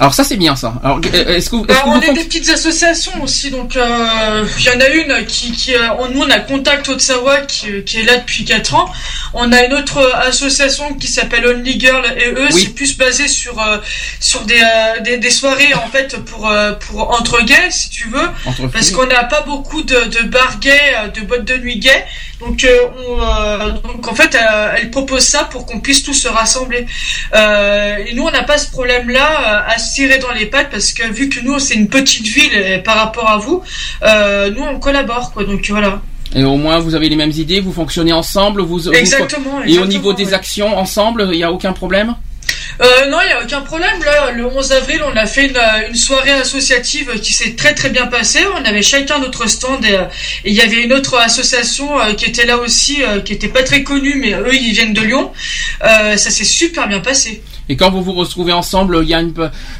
Alors ça c'est bien ça. Alors euh, est-ce que, que on est des petites associations aussi, donc euh, il y en a une qui, qui euh, on- nous on a Contact Haute-Savoie qui, qui est là depuis 4 ans. On a une autre euh, association qui s'appelle Only Girl et eux Oui. c'est plus basé sur euh, sur des, euh, des des soirées en fait pour euh, pour entre gays si tu veux. entre Parce qu'on n'a pas beaucoup de, de bars gays, euh, de boîtes de nuit gays. Donc, euh, on, euh, donc en fait, euh, elle propose ça pour qu'on puisse tous se rassembler. Et nous, on n'a pas ce problème-là à se tirer dans les pattes parce que vu que nous, c'est une petite ville par rapport à vous, nous, on collabore. quoi. Donc voilà. Et au moins vous avez les mêmes idées, vous fonctionnez ensemble, vous, vous- Exactement. et au niveau des actions ensemble, il n'y a aucun problème? Euh, non, il n'y a aucun problème. Là, le 11 avril, on a fait une, euh, une soirée associative qui s'est très très bien passée. On avait chacun notre stand et euh, il y avait une autre association qui était là aussi, qui était pas très connue, mais eux, ils viennent de Lyon. Euh, ça s'est super bien passé. Et quand vous vous retrouvez ensemble, il y a une,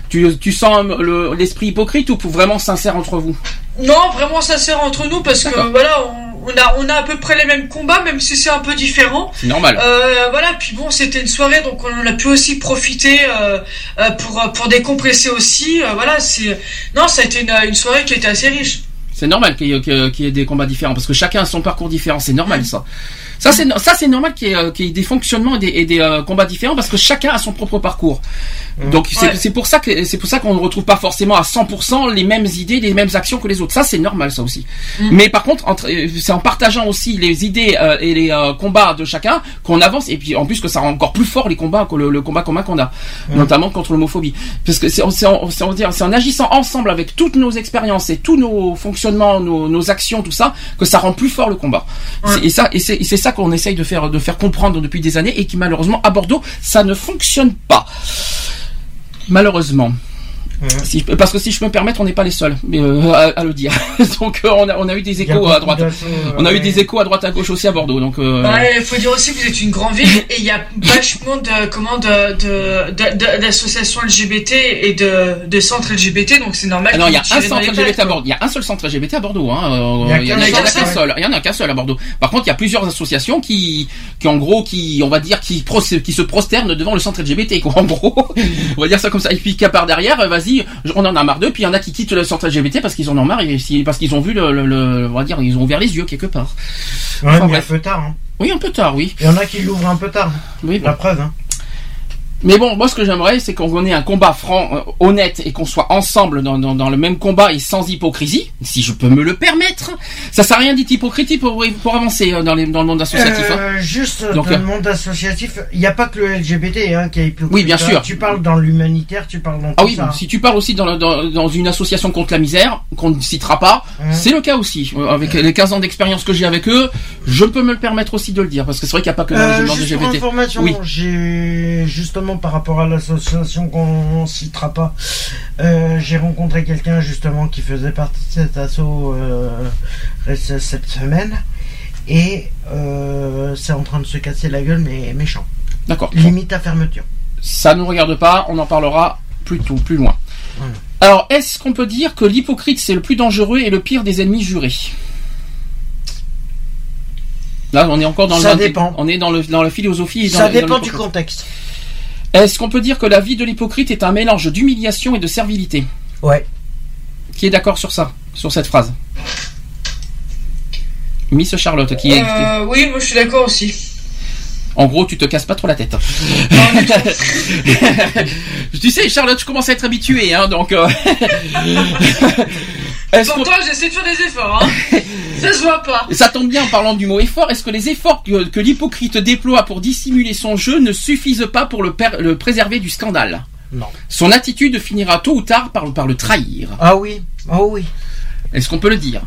tu, tu sens le- l'esprit hypocrite ou vraiment sincère entre vous? Non, vraiment sincère entre nous parce que voilà, on, on a on a à peu près les mêmes combats, même si c'est un peu différent. C'est normal. Euh, voilà, puis bon, c'était une soirée, donc on a pu aussi profiter euh, euh, pour pour décompresser aussi. Voilà, c'est non, ça a été une, une soirée qui était assez riche. C'est normal qu'il y, ait- y des combats différents parce que chacun a son parcours différent. C'est normal ça. Ça c'est ça c'est normal qu'il y, ait, qu'il y ait des fonctionnements et des, et des, euh, combats différents parce que chacun a son propre parcours. Donc c'est Ouais. c'est pour ça que c'est pour ça qu'on ne retrouve pas forcément à 100% les mêmes idées, les mêmes actions que les autres. Ça c'est normal ça aussi. Mais par contre euh, c'est en partageant aussi les idées euh, et les euh, combats de chacun qu'on avance et puis en plus que ça rend encore plus fort les combats que le, le combat commun qu'on a, notamment contre l'homophobie. Parce que c'est en- en, en agissant ensemble avec toutes nos expériences et tous nos fonctionnements, nos, nos actions, tout ça, que ça rend plus fort le combat. Et ça, et c'est et c'est ça qu'on essaye de faire, de faire comprendre depuis des années et qui malheureusement à Bordeaux, ça ne fonctionne pas. Malheureusement. Si je peux- parce que si je peux me permettre, on n'est pas les seuls euh, à, à le dire. Donc euh, on, a, on a eu des échos à droite. d'assauts, On a eu des échos à droite à gauche aussi à Bordeaux. Donc euh, Ouais, il faut dire aussi que vous êtes une grande ville et il y a vachement de comment de de- de- de- d'associations LGBT et de, de centres LGBT, donc c'est normal. Ah non, il y a un centre à Bordeaux. Il y a un seul centre LGBT à Bordeaux. Hein. Euh, Il y en a, qu'un seul. Il y en a qu'un seul à Bordeaux. Par contre, il y a plusieurs associations qui, qui en gros, qui, on va dire, qui, se prosternent devant le centre LGBT. Quoi, en gros, on va dire ça comme ça. Et puis qu'à part derrière, euh, vas-y, on en a marre d'eux. Puis il y en a qui quittent le centre LGBT parce qu'ils en ont marre et parce qu'ils ont vu le, le- le- on va dire, ils ont ouvert les yeux quelque part. Ouais, Enfin, mais bref. un peu tard. hein. Oui, un peu tard, oui. Il y en a qui l'ouvrent un peu tard. Oui, bon. La preuve. Hein. Mais bon, moi ce que j'aimerais, c'est qu'on ait un combat franc, euh, honnête, et qu'on soit ensemble dans, dans, dans le même combat et sans hypocrisie, si je peux me le permettre. Ça sert à rien d'être hypocrite pour, pour avancer euh, dans, les, dans le monde associatif. hein. Euh, juste Donc, dans le monde associatif, il n'y a pas que le LGBT hein, qui est hypocrite. Oui, bien hein. sûr. Tu parles dans l'humanitaire, tu parles dans Ah tout oui, ça. si tu parles aussi dans, le- dans, dans une association contre la misère, qu'on ne citera pas, c'est le cas aussi. Avec les 15 ans d'expérience que j'ai avec eux, je peux me le permettre aussi de le dire, parce que c'est vrai qu'il n'y a pas que Euh, le monde pour LGBT. information, Oui. j'ai justement par rapport à l'association qu'on citera pas, euh, j'ai rencontré quelqu'un justement qui faisait partie de cet assaut euh, cette semaine et euh, c'est en train de se casser la gueule mais méchant. D'accord. Limite à fermeture. Ça ne nous regarde pas, on en parlera plus tôt, plus loin. Alors, est-ce qu'on peut dire que l'hypocrite c'est le plus dangereux et le pire des ennemis jurés? Là, on est encore dans Ça le dépend. On est dans le dans la philosophie. Et dans Ça dans dépend du contexte. Est-ce qu'on peut dire que la vie de l'hypocrite est un mélange d'humiliation et de servilité Ouais. Qui est d'accord sur ça, sur cette phrase Miss Charlotte, qui est. Euh, oui, moi je suis d'accord aussi. En gros, tu te casses pas trop la tête. tu sais, Charlotte, je commence à être habitué, hein, donc. euh, Pourtant, j'essaie de faire des efforts. Hein. Ça se voit pas. Ça tombe bien en parlant du mot effort. Est-ce que les efforts que, que l'hypocrite déploie pour dissimuler son jeu ne suffisent pas pour le, per- le préserver du scandale? Non. Son attitude finira tôt ou tard par, par le trahir. Ah oui. Oh oui. Est-ce qu'on peut le dire?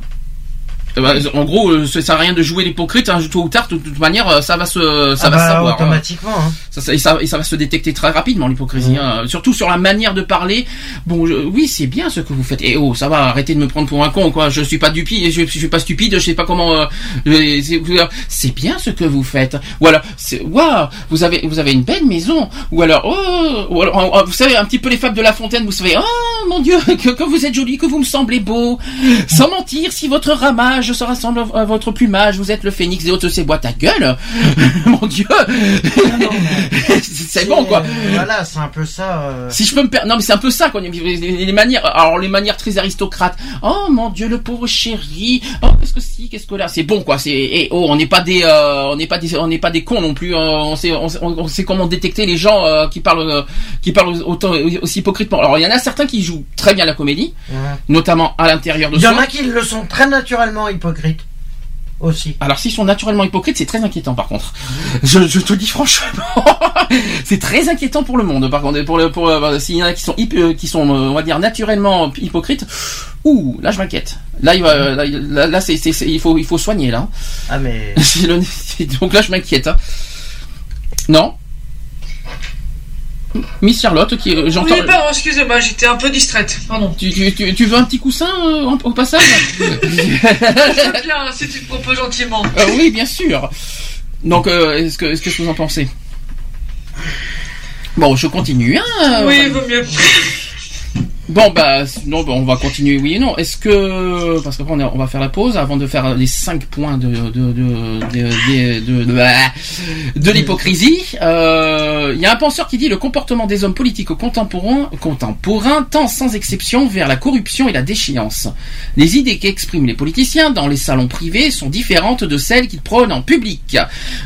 Bah, En gros, euh, ça sert à rien de jouer l'hypocrite. Hein, tôt ou tard, de toute manière, euh, ça va se, ça Ah va se bah, savoir. hein. automatiquement. hein. Ça, ça- et, ça, et ça va se détecter très rapidement l'hypocrisie, hein. surtout sur la manière de parler. Bon, je- oui, c'est bien ce que vous faites. Et oh, ça va, arrêtez de me prendre pour un con, quoi. Je suis pas dupi, je, je suis pas stupide, je sais pas comment. euh, euh, c'est bien ce que vous faites. Ou alors, c'est waouh, vous avez vous avez une belle maison. Ou alors, oh, ou alors, vous savez un petit peu les fables de La Fontaine. Vous savez, oh mon Dieu, que, que vous êtes joli, que vous me semblez beau. Sans mentir, si votre ramage se rassemble à votre plumage, vous êtes le phénix des hautes ces boîtes à gueule. mon Dieu, c'est bon quoi. Voilà, c'est un peu ça. euh. Si je peux me permettre, non mais c'est un peu ça qu'on les, les manières, alors les manières très aristocrates. Oh mon Dieu, le pauvre chéri. Oh qu'est-ce que si, qu'est-ce que là, c'est bon quoi. C'est et oh on n'est pas des, euh, on n'est pas des, on n'est pas des cons non plus. euh, on sait, on, sait- on sait comment détecter les gens euh, qui parlent, qui parlent autant aussi hypocritement. Alors il y en a certains qui jouent très bien la comédie, Ouais. notamment à l'intérieur de Il y en a qui le sont très naturellement hypocrites. Aussi. Alors s'ils sont naturellement hypocrites, c'est très inquiétant par contre. Je, je te le dis franchement, c'est très inquiétant pour le monde. Par contre, pour le, pour euh, s'il y en a qui sont euh, qui sont, euh, on va dire naturellement hypocrites, ouh, là je m'inquiète. Là il va, là, il- là, là, c'est, c'est, c'est- il faut, il faut soigner là. Ah mais. Donc là je m'inquiète. hein. Non? Miss Charlotte, qui euh, j'entends. Oui, pardon, excusez-moi, j'étais un peu distraite. Pardon. Tu, tu, veux un petit coussin euh, en- au passage Je veux bien, si tu te proposes gentiment. Euh, oui, bien sûr. Donc, euh, est-ce que, est-ce que vous en pensez? Bon, je continue. Hein Oui, vaut mieux. Bon, bah, non, bah, on va continuer, oui et non. Est-ce que, parce qu'après on, va faire la pause avant de faire les cinq points de de de de ah, de l'hypocrisie. Euh, Il y a un penseur qui dit le comportement des hommes politiques contemporains contemporains tend sans exception vers la corruption et la déchéance. Les idées qu'expriment les politiciens dans les salons privés sont différentes de celles qu'ils prônent en public.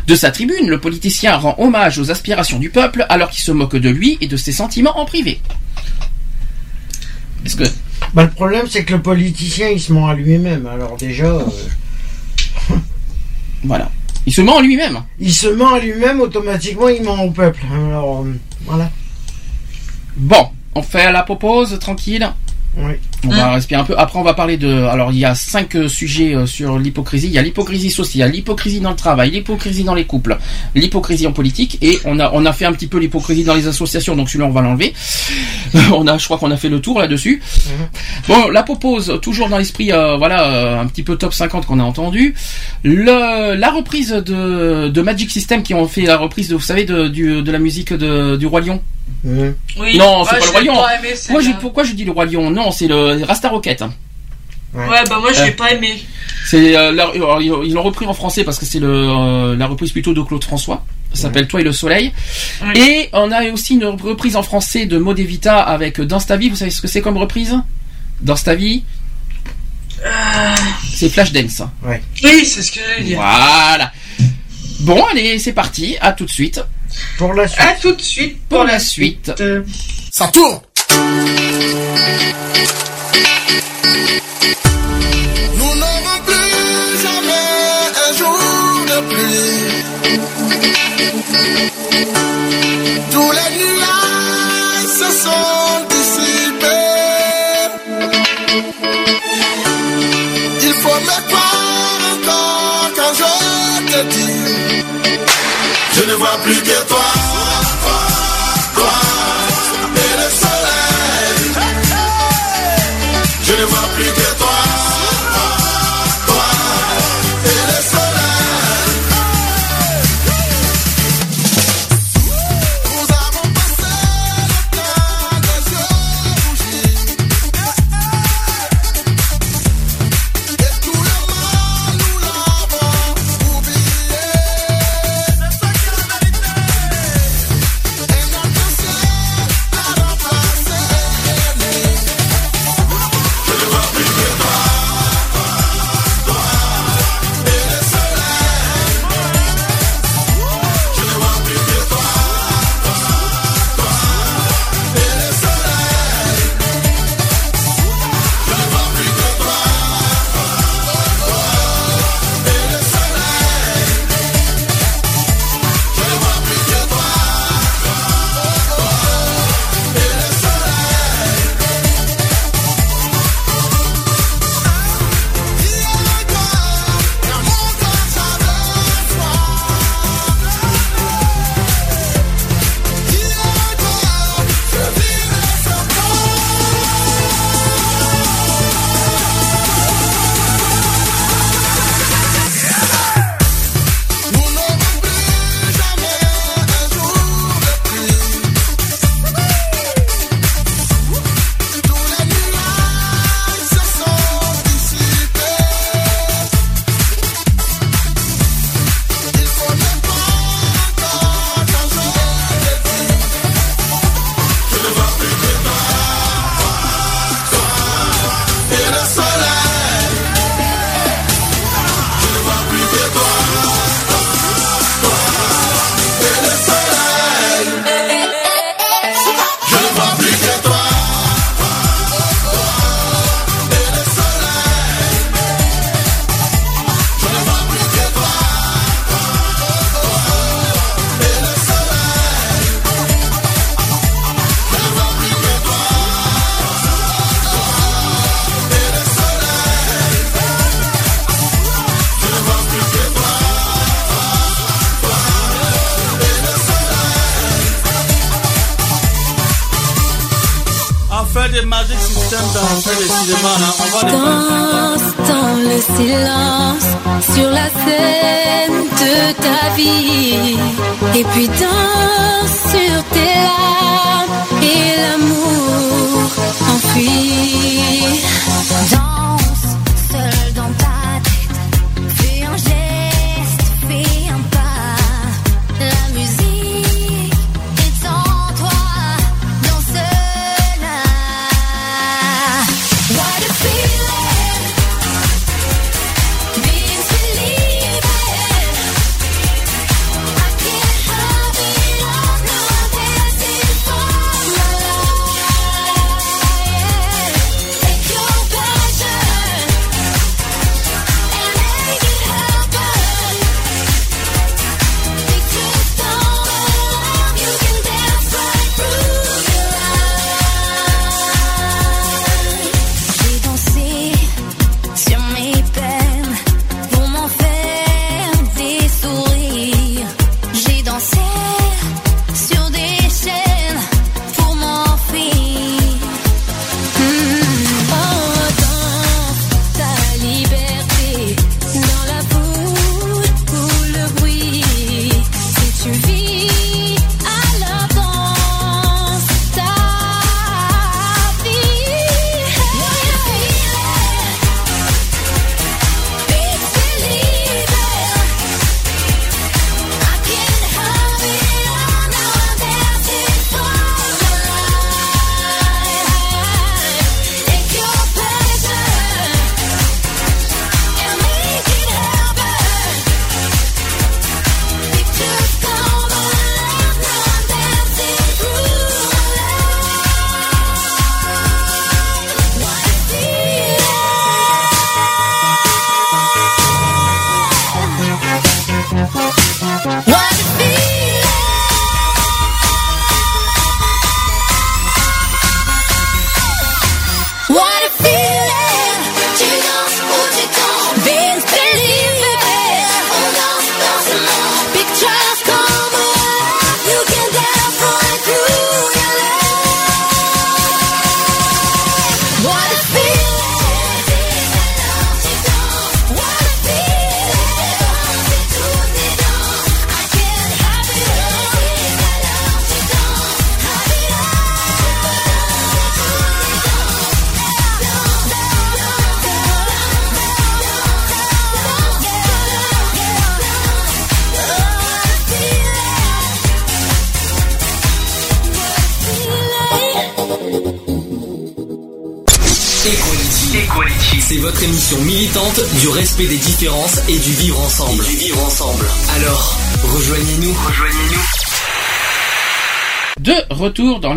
De sa tribune, le politicien rend hommage aux aspirations du peuple alors qu'il se moque de lui et de ses sentiments en privé. Est-ce que Bah, le problème, c'est que le politicien, il se ment à lui-même. Alors, déjà, euh, Voilà. Il se ment en lui-même. il se ment à lui-même, automatiquement, il ment au peuple. Alors, euh, voilà. Bon, on fait la pause tranquille. Oui. On va respirer un peu. Après, on va parler de. Alors, il y a cinq euh, sujets euh, sur l'hypocrisie. Il y a l'hypocrisie sociale, l'hypocrisie dans le travail, l'hypocrisie dans les couples, l'hypocrisie en politique, et on a on a fait un petit peu l'hypocrisie dans les associations. Donc celui-là, on va l'enlever. on a, je crois qu'on a fait le tour là-dessus. Bon, la propose toujours dans l'esprit, euh, voilà, euh, un petit peu top 50 qu'on a entendu. Le, la reprise de, de Magic System qui ont fait la reprise, de, vous savez, de, du, de la musique de, du Roi Lion. Mhm. Oui. Non, c'est Ouais, pas le Roi Lion. Moi, je, pourquoi je dis le Roi Lion? Non, c'est le Rasta Rocket. Ouais, bah moi je Euh. l'ai pas aimé. C'est euh, la- alors, ils l'ont repris en français parce que c'est le euh, la reprise plutôt de Claude François. Ça s'appelle Toi et le Soleil. Et on a aussi une reprise en français de Modevita avec Dans ta vie. Vous savez ce que c'est comme reprise? Dans ta vie, Euh, c'est Flashdance. Ouais. Oui, c'est ce que j'allais dire. Voilà. Bon, allez, c'est parti. À tout de suite. Pour la suite. À tout de suite pour, la suite. Ça tourne Nous n'aurons plus jamais un jour de pluie.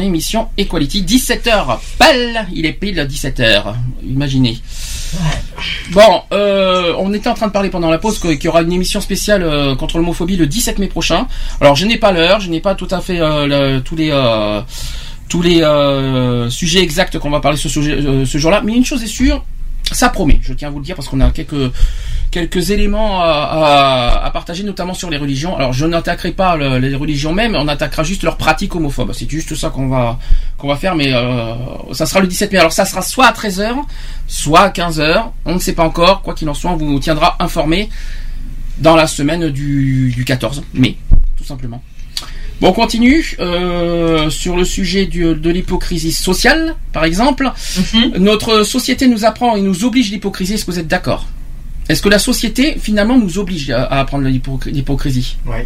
L'émission Equality, 17h, pile, il est pile à 17h, imaginez. Bon, euh, on était en train de parler pendant la pause qu'il y aura une émission spéciale euh, contre l'homophobie le 17 mai prochain. Alors je n'ai pas l'heure, je n'ai pas tout à fait euh, le- tous les tous les sujets exacts qu'on va parler ce jour-là, mais une chose est sûre, ça promet. Je tiens à vous le dire parce qu'on a quelques quelques éléments à, à- à partager, notamment sur les religions. Alors, je n'attaquerai pas le- les religions même, on attaquera juste leurs pratiques homophobes. C'est juste ça qu'on va qu'on va faire, mais euh, ça sera le 17 mai. Alors, ça sera soit à 13h, soit à 15h. On ne sait pas encore. Quoi qu'il en soit, on vous tiendra informé dans la semaine du, du 14 mai, tout simplement. Bon, on continue euh, sur le sujet du- de l'hypocrisie sociale, par exemple. Notre société nous apprend et nous oblige l'hypocrisie. Est-ce que vous êtes d'accord? Est-ce que la société, finalement, nous oblige à, à apprendre l'hypocr- l'hypocrisie Oui.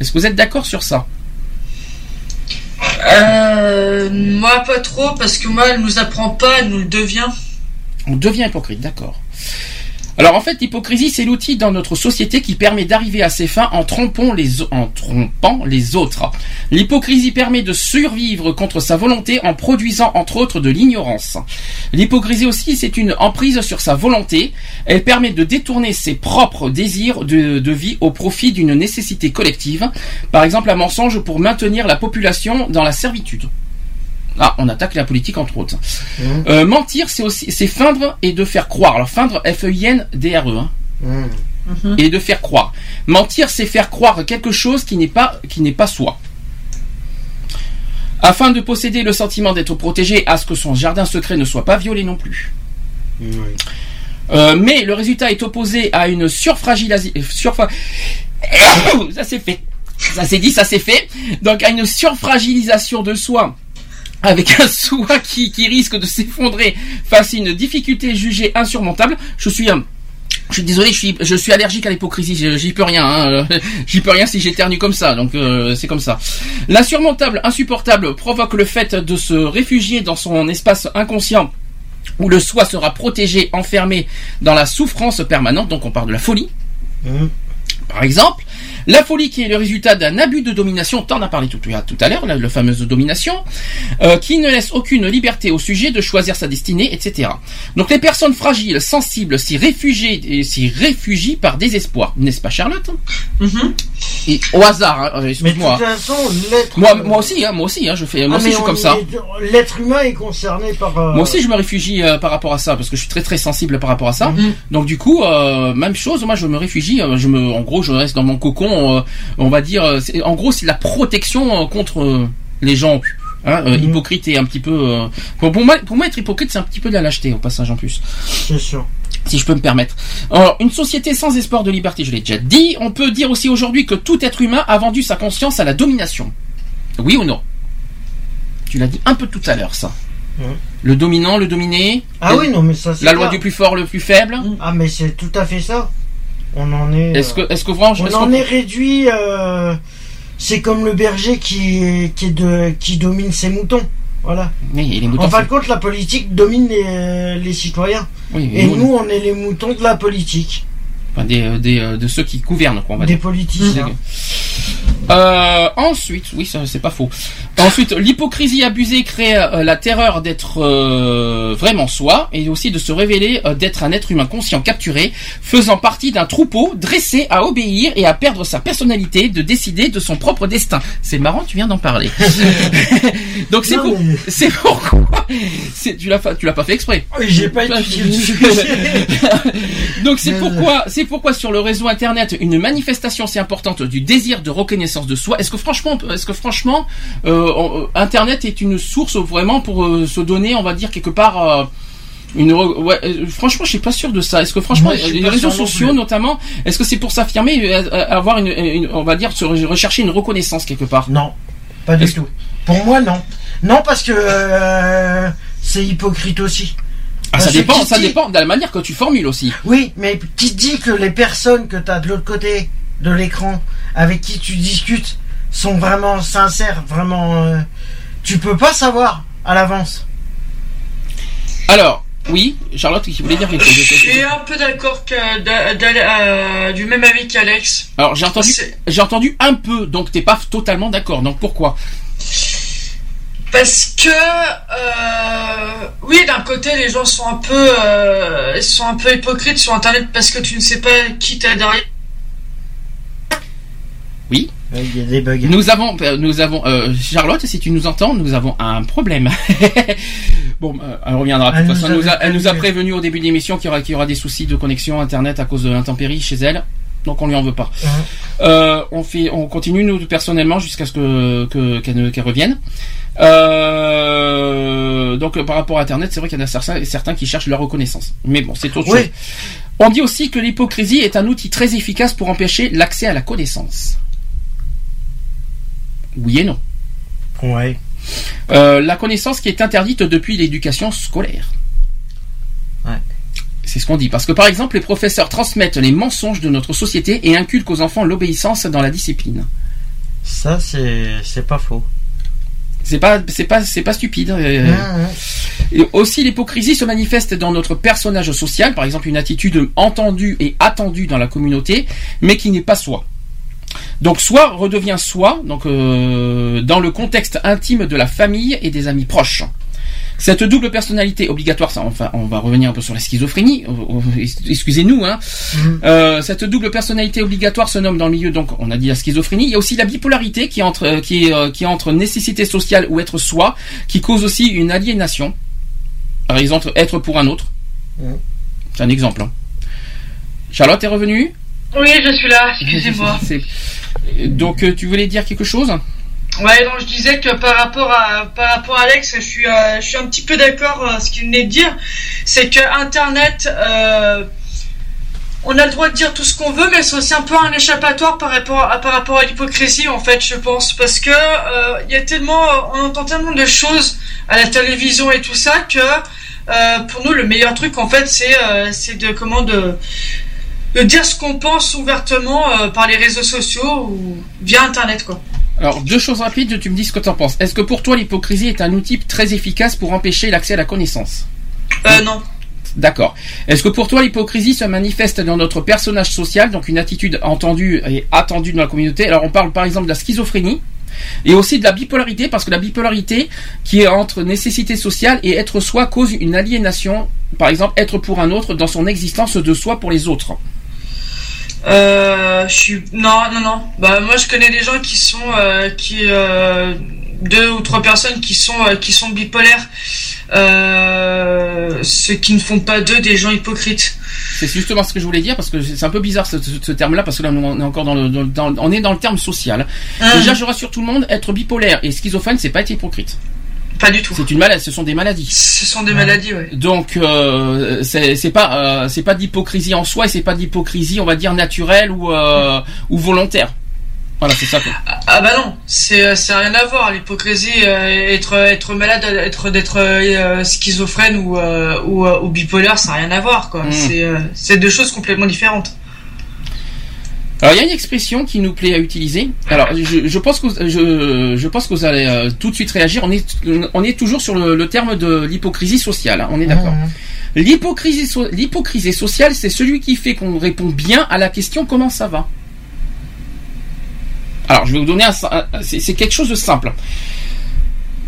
Est-ce que vous êtes d'accord sur ça Euh, moi, pas trop, parce que moi, elle nous apprend pas, elle nous le devient. On devient hypocrite, d'accord. Alors en fait, l'hypocrisie, c'est l'outil dans notre société qui permet d'arriver à ses fins en trompant les, en trompant les autres. L'hypocrisie permet de survivre contre sa volonté en produisant entre autres de l'ignorance. L'hypocrisie aussi, c'est une emprise sur sa volonté. Elle permet de détourner ses propres désirs de vie au profit d'une nécessité collective. Par exemple, un mensonge pour maintenir la population dans la servitude. Ah, on attaque la politique entre autres. Euh, mentir, c'est aussi, c'est feindre et de faire croire. Alors feindre, F-E-I-N-D-R-E, hein, et de faire croire. Mentir, c'est faire croire quelque chose qui n'est pas, qui n'est pas soi. Afin de posséder le sentiment d'être protégé, à ce que son jardin secret ne soit pas violé non plus. Euh, mais le résultat est opposé à une surfragilisation. Surfa... ça c'est fait. Ça c'est dit, ça c'est fait. Donc à une surfragilisation de soi avec un soi qui, qui risque de s'effondrer face à une difficulté jugée insurmontable. Je suis un je suis désolé, je suis, je suis allergique à l'hypocrisie, j'y peux rien, hein. j'y peux rien si j'éternue comme ça, donc euh, c'est comme ça. L'insurmontable, insupportable, provoque le fait de se réfugier dans son espace inconscient où le soi sera protégé, enfermé dans la souffrance permanente, donc on parle de la folie. Par exemple, la folie qui est le résultat d'un abus de domination, t'en as parlé tout, tout à l'heure, la, la fameuse domination, euh, qui ne laisse aucune liberté au sujet de choisir sa destinée, etc. Donc les personnes fragiles, sensibles, s'y réfugient, et s'y réfugient par désespoir, n'est-ce pas Charlotte? Et au hasard, hein, euh, excuse-moi. Moi, moi aussi, hein, moi aussi, hein, je fais, moi Ah, aussi, je suis comme ça. L'être humain est concerné par. euh, Moi aussi, je me réfugie euh, par rapport à ça parce que je suis très très sensible par rapport à ça. Mhm. Donc du coup, même chose. Moi, je me réfugie. je me, en gros, je reste dans mon cocon. Euh, on va dire, euh, en gros, c'est la protection euh, contre les gens hein, euh, hypocrites et un petit peu. euh, pour, pour moi, pour moi, être hypocrite, c'est un petit peu de la lâcheté au passage en plus. C'est sûr. Si je peux me permettre. Alors, une société sans espoir de liberté, je l'ai déjà dit. On peut dire aussi aujourd'hui que tout être humain a vendu sa conscience à la domination. Oui ou non? Tu l'as dit un peu tout à l'heure, ça. Le dominant, le dominé? Ah oui, non, mais ça, c'est La loi clair. du plus fort, le plus faible? Ah, mais c'est tout à fait ça. On en est. Est-ce euh, que, est-ce que franchement, On est-ce en est réduit. euh, C'est comme le berger qui, qui, est de, qui domine ses moutons. Voilà. Les moutons, en fin de compte, la politique domine les, les citoyens. Oui, et nous, nous, on est les moutons de la politique. Enfin, des, euh, des, euh, de ceux qui gouvernent, quoi, on va Des dire. politiciens. Euh, ensuite, oui, c'est pas faux. Ensuite, l'hypocrisie abusée crée euh, la terreur d'être euh, vraiment soi et aussi de se révéler d'être un être humain conscient capturé, faisant partie d'un troupeau dressé à obéir et à perdre sa personnalité, de décider de son propre destin. C'est marrant, tu viens d'en parler. Donc c'est pour, c'est pourquoi, tu l'as tu l'as pas fait exprès. J'ai pas étudié. Donc c'est pourquoi, c'est pourquoi sur le réseau internet, une manifestation si importante du désir de reconnaissance de soi. Est-ce que franchement, est-ce que franchement, euh, internet est une source vraiment pour euh, se donner, on va dire quelque part. euh, une ouais, franchement, je suis pas sûr de ça. Est-ce que franchement, Moi, les réseaux sociaux notamment, est-ce que c'est pour s'affirmer, avoir une, une- on va dire, rechercher une reconnaissance quelque part? Non, pas du tout. Pour moi, non. Non, parce que euh, c'est hypocrite aussi. Ah, ça Parce dépend, ça dit- dépend de la manière que tu formules aussi. Oui, mais qui dit que les personnes que tu as de l'autre côté de l'écran, avec qui tu discutes, sont vraiment sincères, vraiment. euh, tu peux pas savoir à l'avance. Alors, oui, Charlotte qui voulait dire quelque Je chose. suis un peu d'accord que d'a- d'Ale- euh, du même avis qu'Alex. Alors j'ai entendu, j'ai entendu un peu, donc t'es pas totalement d'accord. Donc pourquoi? Parce que euh, oui, d'un côté, les gens sont un peu, euh, ils sont un peu hypocrites sur Internet parce que tu ne sais pas qui t'as derrière. Oui. Il y a des bugs. Nous avons, euh, nous avons, euh, Charlotte, si tu nous entends, nous avons un problème. bon, euh, elle reviendra. De Elle toute nous façon, elle nous, a, elle nous a prévenu. au début de l'émission qu'il y aura, qu'il y aura des soucis de connexion internet à cause de l'intempérie chez elle. Donc on lui en veut pas. Euh, on fait, on continue nous personnellement jusqu'à ce que que- qu'elle ne- qu'elle revienne. Euh, donc par rapport à internet, c'est vrai qu'il y en a certains, certains qui cherchent leur reconnaissance. Mais bon, c'est autre Oui. chose. On dit aussi que l'hypocrisie est un outil très efficace pour empêcher l'accès à la connaissance. Oui et non. Ouais. Euh, la connaissance qui est interdite depuis l'éducation scolaire. Ouais. C'est ce qu'on dit. Parce que par exemple, les professeurs transmettent les mensonges de notre société et inculquent aux enfants l'obéissance dans la discipline. Ça, c'est pas faux. C'est pas, c'est pas, c'est pas stupide. euh. Ouais, ouais. Et aussi, l'hypocrisie se manifeste dans notre personnage social, par exemple une attitude entendue et attendue dans la communauté, mais qui n'est pas soi. Donc, soit redevient soi, donc euh, dans le contexte intime de la famille et des amis proches. Cette double personnalité obligatoire, ça, enfin, on va revenir un peu sur la schizophrénie. Excusez-nous, hein. Euh, cette double personnalité obligatoire se nomme dans le milieu, donc on a dit la schizophrénie. Il y a aussi la bipolarité qui est entre, euh, qui est, euh, qui est entre nécessité sociale ou être soi, qui cause aussi une aliénation. Par exemple, être pour un autre. Mhm. C'est un exemple. hein. Charlotte est revenue? Oui, je suis là. Excusez-moi. Donc tu voulais dire quelque chose? Ouais, donc je disais que par rapport à par rapport à Alex, je suis euh, je suis un petit peu d'accord euh, ce qu'il venait de dire, c'est que Internet, euh, on a le droit de dire tout ce qu'on veut, mais c'est aussi un peu un échappatoire par rapport à par rapport à l'hypocrisie en fait, je pense, parce que euh, il y a tellement, on entend tellement de choses à la télévision et tout ça que pour nous le meilleur truc en fait c'est c'est de comment de de dire ce qu'on pense ouvertement par les réseaux sociaux ou via Internet quoi. Alors deux choses rapides, tu me dis ce que tu en penses. Est-ce que pour toi l'hypocrisie est un outil très efficace pour empêcher l'accès à la connaissance Euh, non. D'accord. Est-ce que pour toi l'hypocrisie se manifeste dans notre personnage social, donc une attitude entendue et attendue dans la communauté Alors on parle par exemple de la schizophrénie et aussi de la bipolarité, parce que la bipolarité qui est entre nécessité sociale et être soi cause une aliénation, par exemple être pour un autre dans son existence de soi pour les autres. Euh, je suis non non non. Bah moi je connais des gens qui sont euh, qui euh, deux ou trois personnes qui sont euh, qui sont bipolaires. Euh, ce qui ne font pas d'eux des gens hypocrites. C'est justement ce que je voulais dire parce que c'est un peu bizarre ce, ce- ce terme-là parce que là on est encore dans le, dans- on est dans le terme social. Ah. Déjà je rassure tout le monde, être bipolaire et schizophrène c'est pas être hypocrite. Pas du tout. C'est une maladie, ce sont des maladies. Ce sont des maladies, ouais. Donc euh, c'est pas euh, c'est pas d'hypocrisie en soi et c'est pas d'hypocrisie on va dire naturelle ou euh, ou volontaire. Voilà c'est ça. quoi. Ah bah non, c'est c'est rien à voir. L'hypocrisie, euh, être être malade, être d'être euh, schizophrène ou euh, ou, euh, ou bipolaire, ça n'a rien à voir quoi. Mm. C'est euh, c'est deux choses complètement différentes. Alors il y a une expression qui nous plaît à utiliser. Alors je, je pense que vous- je, je pense que vous allez euh, tout de suite réagir. On est on est toujours sur le, le terme de l'hypocrisie sociale. hein, on est d'accord. L'hypocrisie so- l'hypocrisie sociale, c'est celui qui fait qu'on répond bien à la question comment ça va. Alors je vais vous donner un, c'est quelque chose de simple.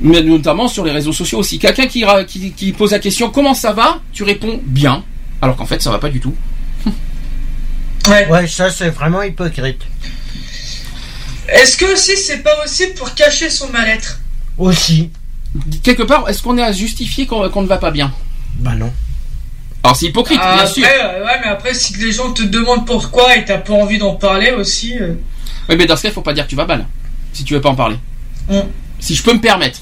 Mais notamment sur les réseaux sociaux aussi. Quelqu'un qui, qui pose la question comment ça va, tu réponds bien, alors qu'en fait ça va pas du tout. Ouais, ça c'est vraiment hypocrite. Est-ce que aussi c'est pas aussi pour cacher son mal-être? Aussi. Quelque part, est-ce qu'on est à justifier qu'on ne va pas bien? Bah non. Alors c'est hypocrite, Ah, bien après, sûr. euh, ouais, mais après si les gens te demandent pourquoi et t'as pas envie d'en parler aussi. euh, Oui, mais dans ce cas, il faut pas dire que tu vas mal. Si tu veux pas en parler. Mm. Si je peux me permettre.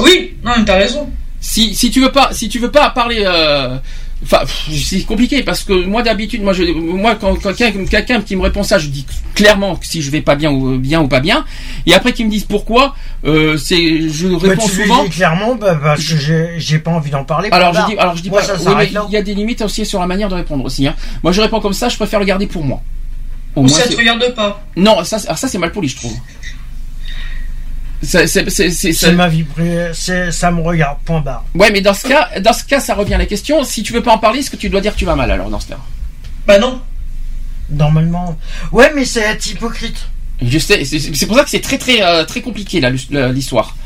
Oui, non, mais t'as raison. Si, si tu veux pas, si tu veux pas parler, euh, enfin, c'est compliqué parce que moi d'habitude, moi, je, moi quand, quand quelqu'un qui me répond ça, je dis clairement si je vais pas bien ou bien ou pas bien. Et après qu'ils me disent pourquoi, euh, c'est, je Bah, réponds tu lui souvent. dis clairement bah, parce que j'ai pas envie d'en parler. Alors je dis, alors je dis Moi, pas. oui, il y a des limites aussi sur la manière de répondre aussi. Hein. Moi, je réponds comme ça, je préfère le garder pour moi. Au Ou moins, ça te regarde pas. Non, ça, alors ça c'est mal poli, je trouve. C'est- c'est- c'est- c'est- C'est ma vie privée, ça me regarde, point barre. Ouais, mais dans ce cas, dans ce cas, ça revient à la question. Si tu veux pas en parler, est-ce que tu dois dire que tu vas mal alors dans ce cas? Bah non. Normalement. Ouais, mais c'est être hypocrite. Je sais. C'est pour ça que c'est très très euh, très compliqué là l'his- l'histoire.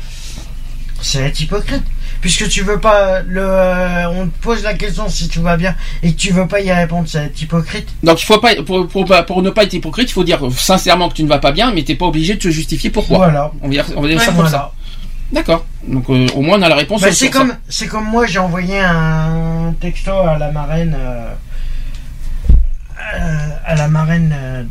C'est être hypocrite. Puisque tu veux pas le, euh, on te pose la question si tu vas bien et que tu veux pas y répondre, c'est être hypocrite. Donc il faut pas pour, pour, ne pas être hypocrite, il faut dire sincèrement que tu ne vas pas bien, mais t'es pas obligé de te justifier pourquoi. Voilà. On va dire, on va dire Ouais, ça comme voilà. ça. D'accord. Donc euh, au moins on a la réponse. Bah, c'est comme, c'est comme moi, j'ai envoyé un texto à la marraine, euh, à la marraine euh,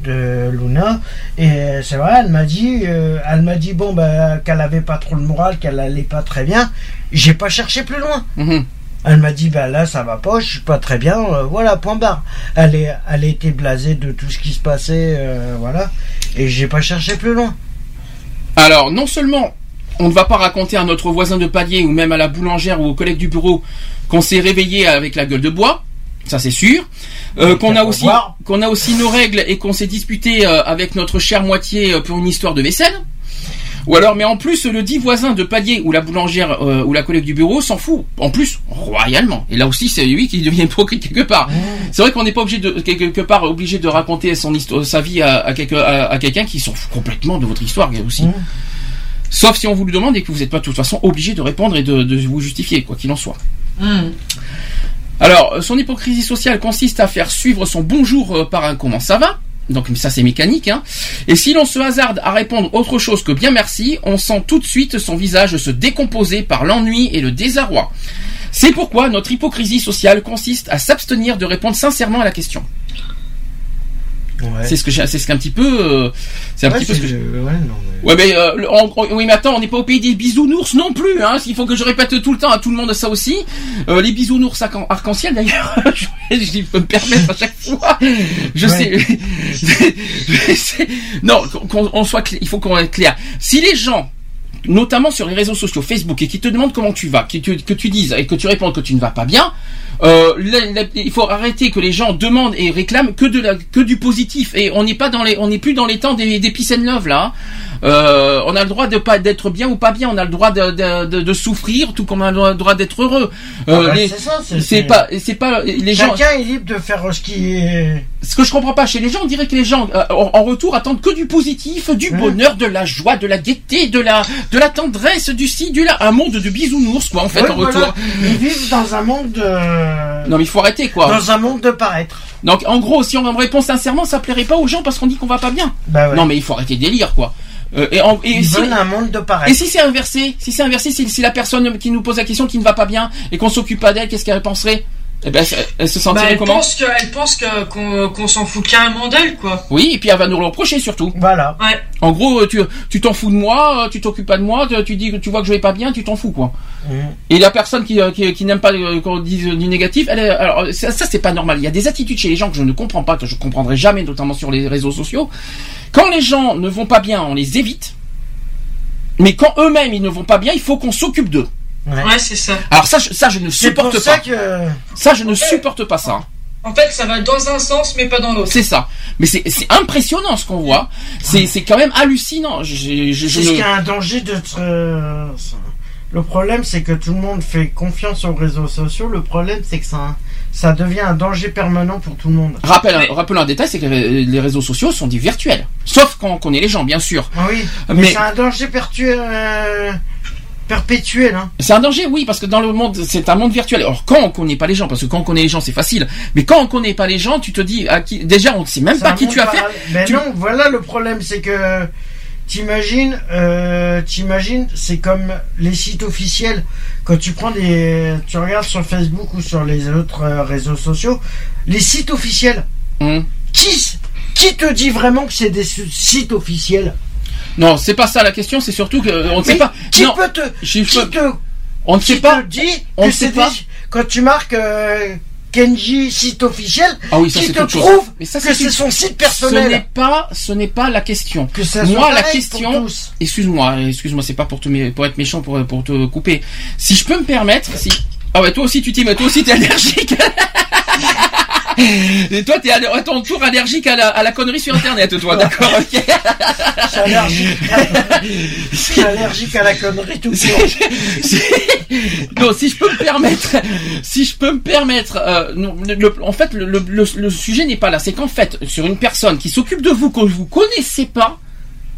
de Luna, et euh, c'est vrai, elle m'a dit, euh, elle m'a dit bon bah qu'elle avait pas trop le moral, qu'elle allait pas très bien. J'ai pas cherché plus loin. Mhm. Elle m'a dit bah là ça va pas, je suis pas très bien, euh, voilà point barre. Elle est, elle était blasée de tout ce qui se passait, euh, voilà, et j'ai pas cherché plus loin. Alors, non seulement on ne va pas raconter à notre voisin de palier ou même à la boulangère ou au collègue du bureau qu'on s'est réveillé avec la gueule de bois, ça c'est sûr, euh, qu'on a aussi qu'on a aussi nos règles et qu'on s'est disputé euh, avec notre chère moitié euh, pour une histoire de vaisselle. Ou alors, mais en plus, le dit voisin de palier ou la boulangère euh, ou la collègue du bureau s'en fout. En plus, royalement. Et là aussi, c'est lui qui devient hypocrite quelque part. C'est vrai qu'on n'est pas obligé de quelque part obligé de raconter son histoire, sa vie à, à, quelque- à- à quelqu'un qui s'en fout complètement de votre histoire aussi. Sauf si on vous le demande et que vous n'êtes pas de toute façon obligé de répondre et de, de vous justifier, quoi qu'il en soit. Alors, son hypocrisie sociale consiste à faire suivre son bonjour euh, par un comment ça va? Donc ça c'est mécanique. Hein. Et si l'on se hasarde à répondre autre chose que bien merci, on sent tout de suite son visage se décomposer par l'ennui et le désarroi. C'est pourquoi notre hypocrisie sociale consiste à s'abstenir de répondre sincèrement à la question. C'est ce que j'ai, c'est ce qu'un petit peu, euh, c'est un Ouais, petit peu ce que j'ai- ouais, non, mais- Ouais mais euh, en- en- oui mais attends on n'est pas au pays des bisounours non plus hein il faut que je répète tout le temps à tout le monde ça aussi. Euh, les bisounours arc- arc-en-ciel d'ailleurs je, je peux me permettre à chaque fois. Je sais non qu'on on soit il faut qu'on soit clair. Si les gens notamment sur les réseaux sociaux Facebook et qui te demandent comment tu vas que tu, que tu dises et que tu réponds que tu ne vas pas bien euh, la- la- il faut arrêter que les gens demandent et réclament que de la, que du positif et on n'est pas dans les on n'est plus dans les temps des, des peace and love là hein. Euh, on a le droit de pas d'être bien ou pas bien on a le droit de, de, de, de souffrir tout comme on a le droit d'être heureux Ah Euh, bah, les- c'est ça, c'est- c'est c'est- pas c'est pas les gens Chacun est libre de faire ce qui est. ce que je comprends pas chez les gens, on dirait que les gens, euh, en retour, attendent que du positif, du bonheur, de la joie, de la gaieté, de la, de la tendresse, du ci, du là. Un monde de bisounours, quoi, en fait, en voilà. retour. Ils vivent dans un monde de. Non, mais il faut arrêter, quoi. Dans un monde de paraître. Donc, en gros, si on me répond sincèrement, ça plairait pas aux gens parce qu'on dit qu'on va pas bien. Bah ouais. Non, mais il faut arrêter de délire, quoi. Euh, et, en- et Ils si, un monde de paraître. et si c'est inversé, si c'est inversé, si, si la personne qui nous pose la question qui ne va pas bien et qu'on s'occupe pas d'elle, qu'est-ce qu'elle penserait? Eh ben, elle, se Bah, sentirait elle comment pense que, elle pense que, qu'on, qu'on s'en fout carrément d'elle, quoi. Oui, et puis elle va nous le reprocher surtout. Voilà. Ouais. En gros, tu tu t'en fous de moi, euh, tu t'occupes pas de moi, tu- tu dis que tu vois que je vais pas bien, tu t'en fous quoi. Et la personne qui, euh, qui, qui n'aime pas euh, qu'on dise du négatif, elle est, alors ça, ça, c'est pas normal. Il y a des attitudes chez les gens que je ne comprends pas, que je comprendrai jamais, notamment sur les réseaux sociaux. Quand les gens ne vont pas bien, on les évite. Mais quand eux-mêmes ils ne vont pas bien, il faut qu'on s'occupe d'eux. Ouais, c'est ça. Alors ça, je, ça je ne C'est pour supporte ça pas. que. Ça je ne supporte pas ça. En fait, ça va dans un sens, mais pas dans l'autre. C'est ça. Mais c'est c'est impressionnant ce qu'on voit. C'est c'est quand même hallucinant. Je, je, je- je C'est ce ne- qui a un danger de. Le problème, c'est que tout le monde fait confiance aux réseaux sociaux. Le problème, c'est que ça, ça devient un danger permanent pour tout le monde. Rappel, rappelons un détail, c'est que les réseaux sociaux sont des virtuels. Sauf quand on connaît les gens, bien sûr. Ah oui, mais, Mais- c'est un danger pertu- euh, perpétuel. Hein. C'est un danger, oui, parce que dans le monde, c'est un monde virtuel. Alors quand on connaît pas les gens, parce que quand on connaît les gens, c'est facile. Mais quand on connaît pas les gens, tu te dis, à qui, déjà, on ne sait même pas qui tu as fait. parallèle. Mais Tu- non, voilà le problème, c'est que t'imagines, euh, t'imagines, c'est comme les sites officiels. Quand tu prends des, tu regardes sur Facebook ou sur les autres euh, réseaux sociaux, les sites officiels. Hum. Qui, qui te dit vraiment que c'est des sites officiels? Non, c'est pas ça la question, c'est surtout que euh, on ne sait pas. Qui non, peut te, qui te, on ne sait pas. dit on ne sait pas. quand tu marques euh, Kenji site officiel, Ah oui, ça qui te Mais ça, que c'est son site Ce n'est personnel. pas, ce n'est pas la question. Que ça soit Moi, la question, pour tous. excuse-moi, excuse-moi, c'est pas pour te, pour être méchant, pour, pour te couper. Si je peux me permettre, si, ah ouais, toi aussi tu t'y mets, toi aussi t'es allergique. Et toi, t'es à ton tour allergique à la, à la connerie sur Internet, toi, d'accord ok. Je suis allergique. Je suis allergique à la connerie tout court. non, si je peux me permettre, si je peux me permettre, euh, non, le- le- en fait, le, le- le- le sujet n'est pas là. C'est qu'en fait, sur une personne qui s'occupe de vous que vous connaissez pas,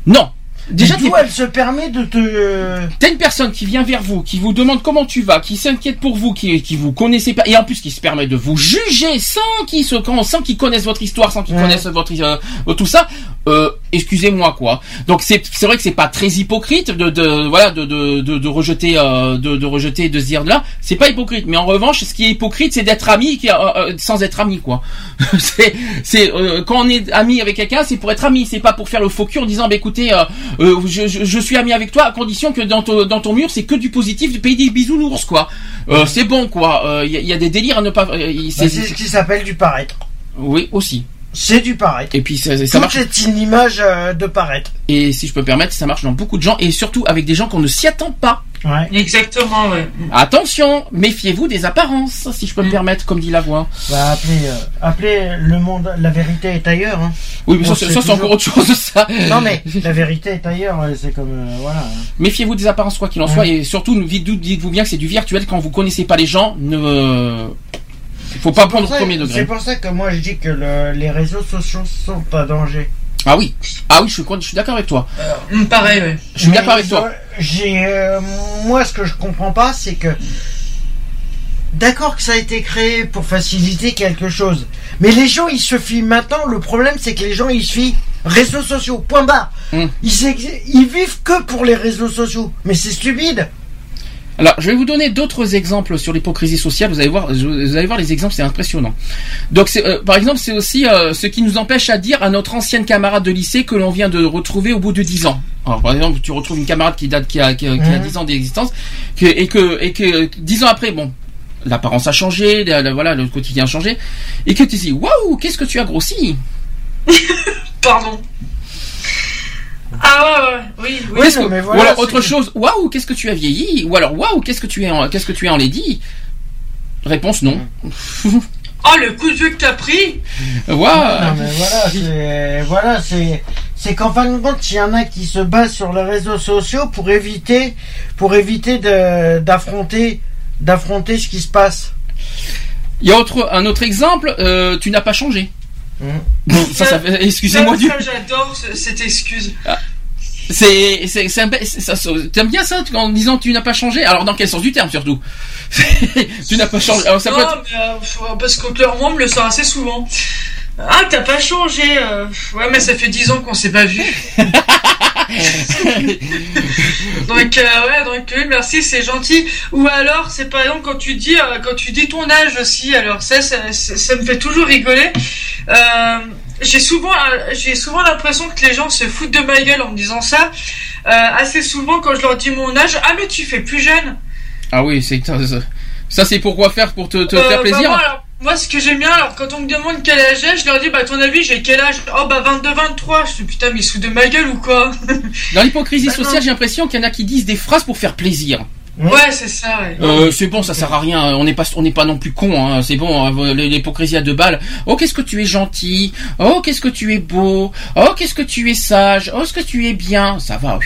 non. Déjà, D'où elle se permet de te. T'as une personne qui vient vers vous, qui vous demande comment tu vas, qui s'inquiète pour vous, qui, qui vous connaissez pas, et en plus qui se permet de vous juger sans qu'ils se, sans qu'ils connaissent votre histoire, sans qu'ils Ouais. connaissent votre, euh, tout ça. Euh, excusez-moi quoi. Donc c'est, c'est vrai que c'est pas très hypocrite de, de voilà, de, de, de, de rejeter, euh, de, de rejeter, de se dire là, c'est pas hypocrite. Mais en revanche, ce qui est hypocrite, c'est d'être ami qui, euh, euh, sans être ami quoi. c'est, c'est euh, quand on est ami avec quelqu'un, c'est pour être ami, c'est pas pour faire le faux cul en disant bah écoutez, euh, euh, je, je, je suis ami avec toi à condition que dans ton, dans ton mur c'est que du positif, du pays des bisounours quoi. Euh, c'est bon quoi. Il y, a- y a des délires à ne pas. euh, Bah, c'est ce qui s'appelle du paraître. oui aussi. C'est du paraître. Et puis ça, ça Tout marche. est une image euh, de paraître. Et si je peux me permettre, ça marche dans beaucoup de gens et surtout avec des gens qu'on ne s'y attend pas. Ouais. Exactement, ouais. Attention, méfiez-vous des apparences, si je peux me permettre, comme dit la voix. Bah, appelez, euh, appelez le monde. La vérité est ailleurs. Hein. Oui, mais ça, On c'est c'est encore autre chose, ça. Non, mais la vérité est ailleurs. C'est comme. euh, voilà. Méfiez-vous des apparences, quoi qu'il en soit, et surtout, dites-vous bien que c'est du virtuel quand vous connaissez pas les gens. Ne, faut pas prendre au premier degré. C'est pour ça que moi je dis que le- les réseaux sociaux sont un danger. Ah oui, ah oui, je suis, con- je suis d'accord avec toi. Pareil. Je suis d'accord avec toi. J'ai, euh, moi, ce que je comprends pas, c'est que d'accord que ça a été créé pour faciliter quelque chose, mais les gens ils se fient maintenant. Le problème, c'est que les gens ils se fient réseaux sociaux. Point barre. Ils, ex- ils vivent que pour les réseaux sociaux. Mais c'est stupide. Alors, je vais vous donner d'autres exemples sur l'hypocrisie sociale. Vous allez voir, je- vous allez voir les exemples, c'est impressionnant. Donc, euh, par exemple, c'est aussi euh, ce qui nous empêche à dire à notre ancienne camarade de lycée que l'on vient de retrouver au bout de 10 ans. Alors, par exemple, tu retrouves une camarade qui date, qui a, qui a, qui a Mhm. 10 ans d'existence, que- et que, et que 10 ans après, bon, l'apparence a changé, la- la- voilà, le quotidien a changé, et que tu dis, waouh, qu'est-ce que tu as grossi? Pardon. Ah ouais, ouais, oui, oui. Que- mais Ou voilà, alors c'est autre chose, waouh, qu'est-ce que tu as vieilli Ou alors waouh, qu'est-ce que tu es, en, qu'est-ce que tu es en lady Réponse non. Oh, le coup de vieux que t'as pris Waouh. Non, mais voilà, c'est, voilà, c'est, c'est qu'en fin de compte, il y en a qui se basent sur les réseaux sociaux pour éviter, pour éviter de, d'affronter, d'affronter ce qui se passe. Il y a autre, un autre exemple, euh, tu n'as pas changé. Mmh. Excusez-moi ça, J'adore ce- cette excuse. C'est, c'est, c'est t'aimes bien ça en disant tu n'as pas changé? Alors dans quel sens du terme surtout? Tu n'as pas changé. Alors ça peut non, être. mais, euh, parce que clairement, on me le sort assez souvent. Ah, t'as pas changé. euh, Ouais, mais ça fait 10 ans qu'on s'est pas vu. donc, euh, ouais, donc oui, merci, c'est gentil. Ou alors, c'est par exemple quand tu dis, euh, quand tu dis ton âge aussi. Alors ça, ça, ça, ça me fait toujours rigoler. Euh, j'ai souvent, euh, j'ai souvent l'impression que les gens se foutent de ma gueule en me disant ça. Euh, assez souvent, quand je leur dis mon âge, ah mais tu fais plus jeune. Ah oui, c'est ça. c'est pourquoi faire pour te, te Euh, faire bah, plaisir. moi, alors, moi, ce que j'aime bien, alors, quand on me demande quel âge j'ai, je leur dis, bah, à ton avis, j'ai quel âge? Oh, bah, 22, 23. Je dis, putain, mais ils se de ma gueule ou quoi? Dans l'hypocrisie Bah, sociale, j'ai l'impression qu'il y en a qui disent des phrases pour faire plaisir. Ouais, c'est ça, ouais. Euh, c'est bon, ça sert à rien. On n'est pas, on n'est pas non plus con. Hein. C'est bon, euh, l'hypocrisie à deux balles. Oh, qu'est-ce que tu es gentil. Oh, qu'est-ce que tu es beau. Oh, qu'est-ce que tu es sage. Oh, ce que tu es bien. Ça va.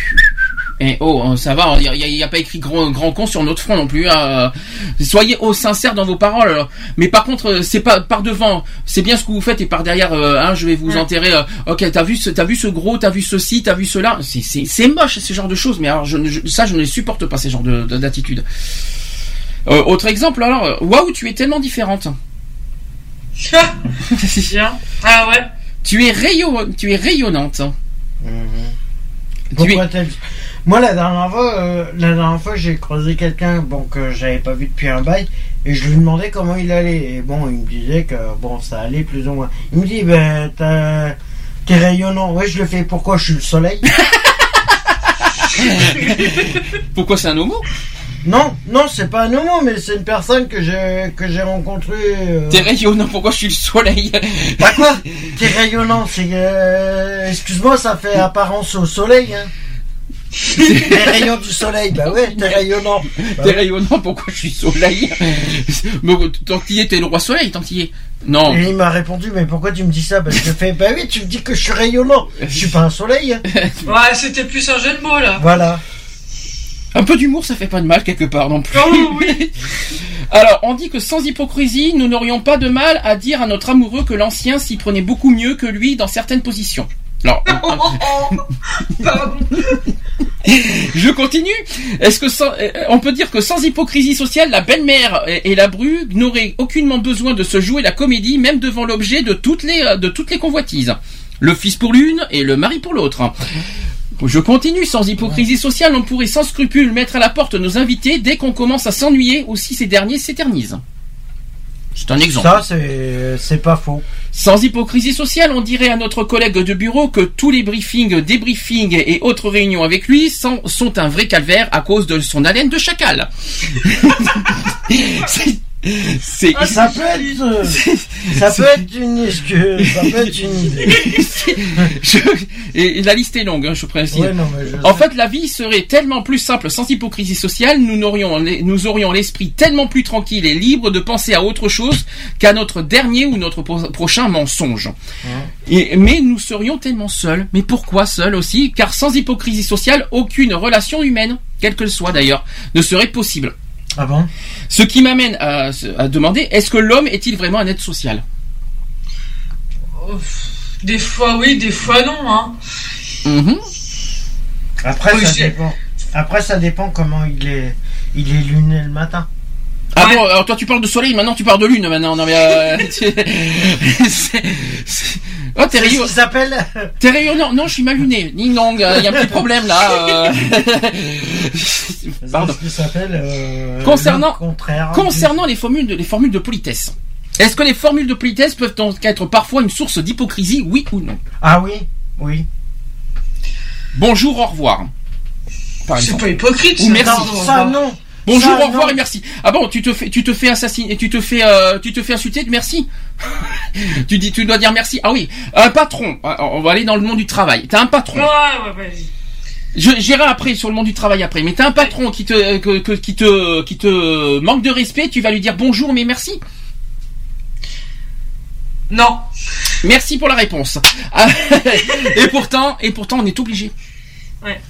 Et oh, euh, ça va. Il n'y a, pas écrit grand, grand con sur notre front non plus. hein. Soyez au sincère dans vos paroles. Mais par contre, euh, c'est pas par devant. C'est bien ce que vous faites et par derrière, euh, hein, je vais vous Ouais. enterrer. euh, ok, t'as vu, ce, t'as vu ce gros, t'as vu ceci, t'as vu cela. C'est, moche ce genre de choses. Mais alors, je, ne- je- ça, je ne les supporte pas ces genres de, de- d'attitudes. Euh, autre exemple, alors, euh, waouh, tu es tellement différente. Bien. Ah ouais. Tu es rayon, tu es rayonnante. Tu es, Pourquoi tel- Moi, la dernière fois, euh, la dernière fois, j'ai croisé quelqu'un, bon, que j'avais pas vu depuis un bail, et je lui demandais comment il allait. Et bon, il me disait que, bon, ça allait plus ou moins. Il me dit, ben, t'es rayonnant. Ouais, je le fais. Pourquoi je suis le soleil? Pourquoi c'est un homo? Non, non, c'est pas un homo, mais c'est une personne que j'ai que j'ai rencontrée. euh, T'es rayonnant, pourquoi je suis le soleil? Bah quoi? T'es rayonnant, c'est. euh, Excuse-moi, ça fait apparence au soleil. Hein. Les rayons du soleil, bah ouais, t'es rayonnant. Bah T'es ouais. rayonnant, pourquoi je suis soleil Mais tant qu'il y est, t'es le roi soleil, tant qu'il est. Non. Et il m'a répondu, mais pourquoi tu me dis ça? Parce que je fais, bah oui, tu me dis que je suis rayonnant. Je suis pas un soleil. hein. Ouais, c'était plus un jeu de mots là. Voilà. Un peu d'humour, ça fait pas de mal quelque part non plus. Oh oui. Alors, on dit que sans hypocrisie, nous n'aurions pas de mal à dire à notre amoureux que l'ancien s'y prenait beaucoup mieux que lui dans certaines positions. Alors, Pardon. je continue. Est-ce que sans- euh, on peut dire que sans hypocrisie sociale, la belle-mère et et la bru n'auraient aucunement besoin de se jouer la comédie, même devant l'objet de toutes les euh, de toutes les convoitises? Le fils pour l'une et le mari pour l'autre. Je continue, sans hypocrisie sociale, on pourrait sans scrupule mettre à la porte nos invités dès qu'on commence à s'ennuyer ou si ces derniers s'éternisent. C'est un exemple. Ça, c'est, pas faux. Sans hypocrisie sociale, on dirait à notre collègue de bureau que tous les briefings, débriefings et autres réunions avec lui sont, sont un vrai calvaire à cause de son haleine de chacal. C'est- c'est Ça peut être, euh, ça peut être une excuse, ça peut être une idée. Je- et la liste est longue, hein, je précise. Ouais, non, mais je En sais. fait, la vie serait tellement plus simple sans hypocrisie sociale, nous, aurions l'esprit tellement plus tranquille et libre de penser à autre chose qu'à notre dernier ou notre pro- prochain mensonge. Et, mais nous serions tellement seuls. Mais pourquoi seuls aussi? Car sans hypocrisie sociale, aucune relation humaine, quelle que soit d'ailleurs, ne serait possible. Ah bon? Ce qui m'amène à, à demander, est-ce que l'homme est-il vraiment un être social? Des fois oui, des fois non. Hein. Mhm. Après, Oui, ça dépend. Après, ça dépend comment il est, il est luné le matin. Ah bon, alors toi tu parles de soleil, maintenant tu parles de lune maintenant. Non mais euh, c'est- c'est- c'est- Oh t'es C'est ce s'appelle. T'es rayonnant. Non, je suis mal luné. Ding dong, il y a un petit problème là. euh. Pardon. Ce qui s'appelle. euh, Concernant- le. Concernant les formules de, les formules de politesse. Est-ce que les formules de politesse peuvent donc être parfois une source d'hypocrisie, oui ou non? Ah oui, oui. Bonjour, au revoir. Par C'est exemple. pas hypocrite. Ou merci. Non, Ça non. Bonjour, Ça, au revoir non. et merci. Ah bon, tu te fais, tu te fais assassiner, tu te fais, euh, tu te fais insulter, merci. tu dis, tu dois dire merci. Ah oui, un patron. Ah, On va aller dans le monde du travail. T'as un patron. Ouais, ouais, vas-y. Je j'irai après sur le monde du travail après. Mais t'as un patron qui te, que- que- qui te, qui te manque de respect. Tu vas lui dire bonjour mais merci. Non. Merci pour la réponse. Et pourtant, et pourtant, on est obligé. Ouais.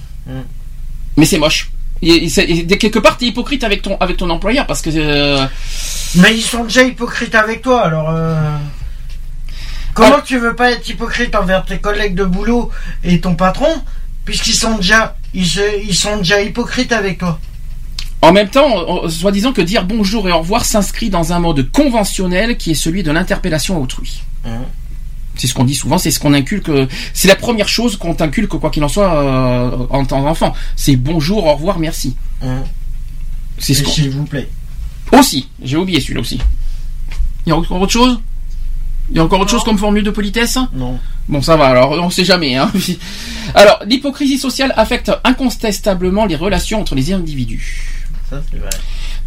Mais c'est moche. De quelque part, t'es hypocrite avec ton, avec ton employeur parce que. euh, Mais ils sont déjà hypocrites avec toi, alors. euh, Comment Ah. tu veux pas être hypocrite envers tes collègues de boulot et ton patron, puisqu'ils sont déjà, ils, ils sont déjà hypocrites avec toi? En même temps, soi-disant que dire bonjour et au revoir s'inscrit dans un mode conventionnel qui est celui de l'interpellation à autrui. C'est ce qu'on dit souvent, c'est ce qu'on inculque. C'est la première chose qu'on t'inculque, quoi qu'il en soit, euh, en tant qu'enfant. C'est bonjour, au revoir, merci. C'est ce S'il vous plaît. Aussi, j'ai oublié celui-là aussi. Il y a encore autre chose? Il y a encore autre chose comme formule de politesse? Non. Bon, ça va, alors on sait jamais. Hein. Alors, l'hypocrisie sociale affecte incontestablement les relations entre les individus. Ça, c'est vrai.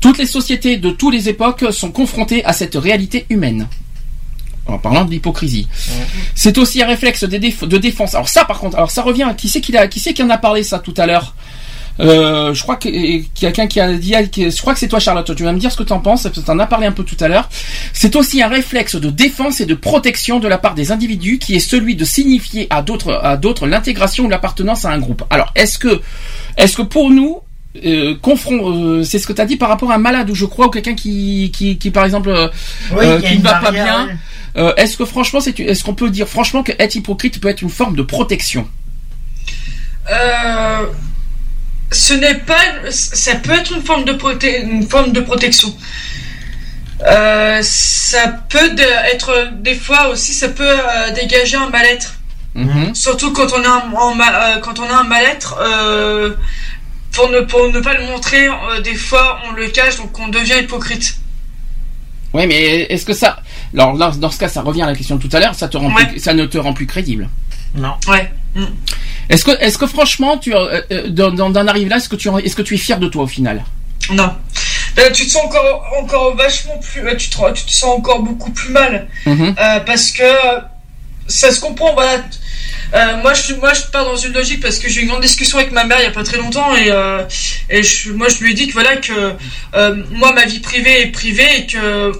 Toutes les sociétés de toutes les époques sont confrontées à cette réalité humaine. En parlant de l'hypocrisie. C'est aussi un réflexe de, déf- de défense. Alors ça, par contre, alors ça revient. Qui c'est qui, qui, qui en a parlé ça tout à l'heure? Euh, je crois que- quelqu'un qui a dit, qui- je crois que c'est toi Charlotte, tu vas me dire ce que tu en penses, parce que tu en as parlé un peu tout à l'heure. C'est aussi un réflexe de défense et de protection de la part des individus qui est celui de signifier à d'autres à d'autres l'intégration ou l'appartenance à un groupe. Alors, est-ce que est-ce que pour nous euh, confront, euh, c'est ce que tu as dit par rapport à un malade ou je crois ou quelqu'un qui, qui qui par exemple euh, Oui, qui ne va pas bien, ouais. est-ce que franchement c'est est-ce qu'on peut dire franchement que être hypocrite peut être une forme de protection? Euh, ce n'est pas. Ça peut être une forme de, proté- une forme de protection. Euh, ça peut être des fois aussi, ça peut euh, dégager un mal-être. Mhm. Surtout quand on a un, en euh, quand on a un mal-être, euh, pour ne pour ne pas le montrer, euh, des fois on le cache, donc on devient hypocrite. Ouais, mais est-ce que ça alors là, dans ce cas, ça revient à la question de tout à l'heure, ça te rend plus- ça ne te rend plus crédible. Non. Ouais. Mm. Est-ce que est-ce que franchement tu euh, euh, dans- dans- d'en arriver là, est-ce que tu est-ce que tu es fier de toi au final? Non. Là, tu te sens encore encore vachement plus, euh, tu te tu te sens encore beaucoup plus mal. Mhm. Euh, parce que ça se comprend, voilà. Euh, moi, je, moi, je pars dans une logique parce que j'ai eu une grande discussion avec ma mère il y a pas très longtemps et, euh, et je, moi, je lui ai dit que voilà que euh, moi, ma vie privée est privée et que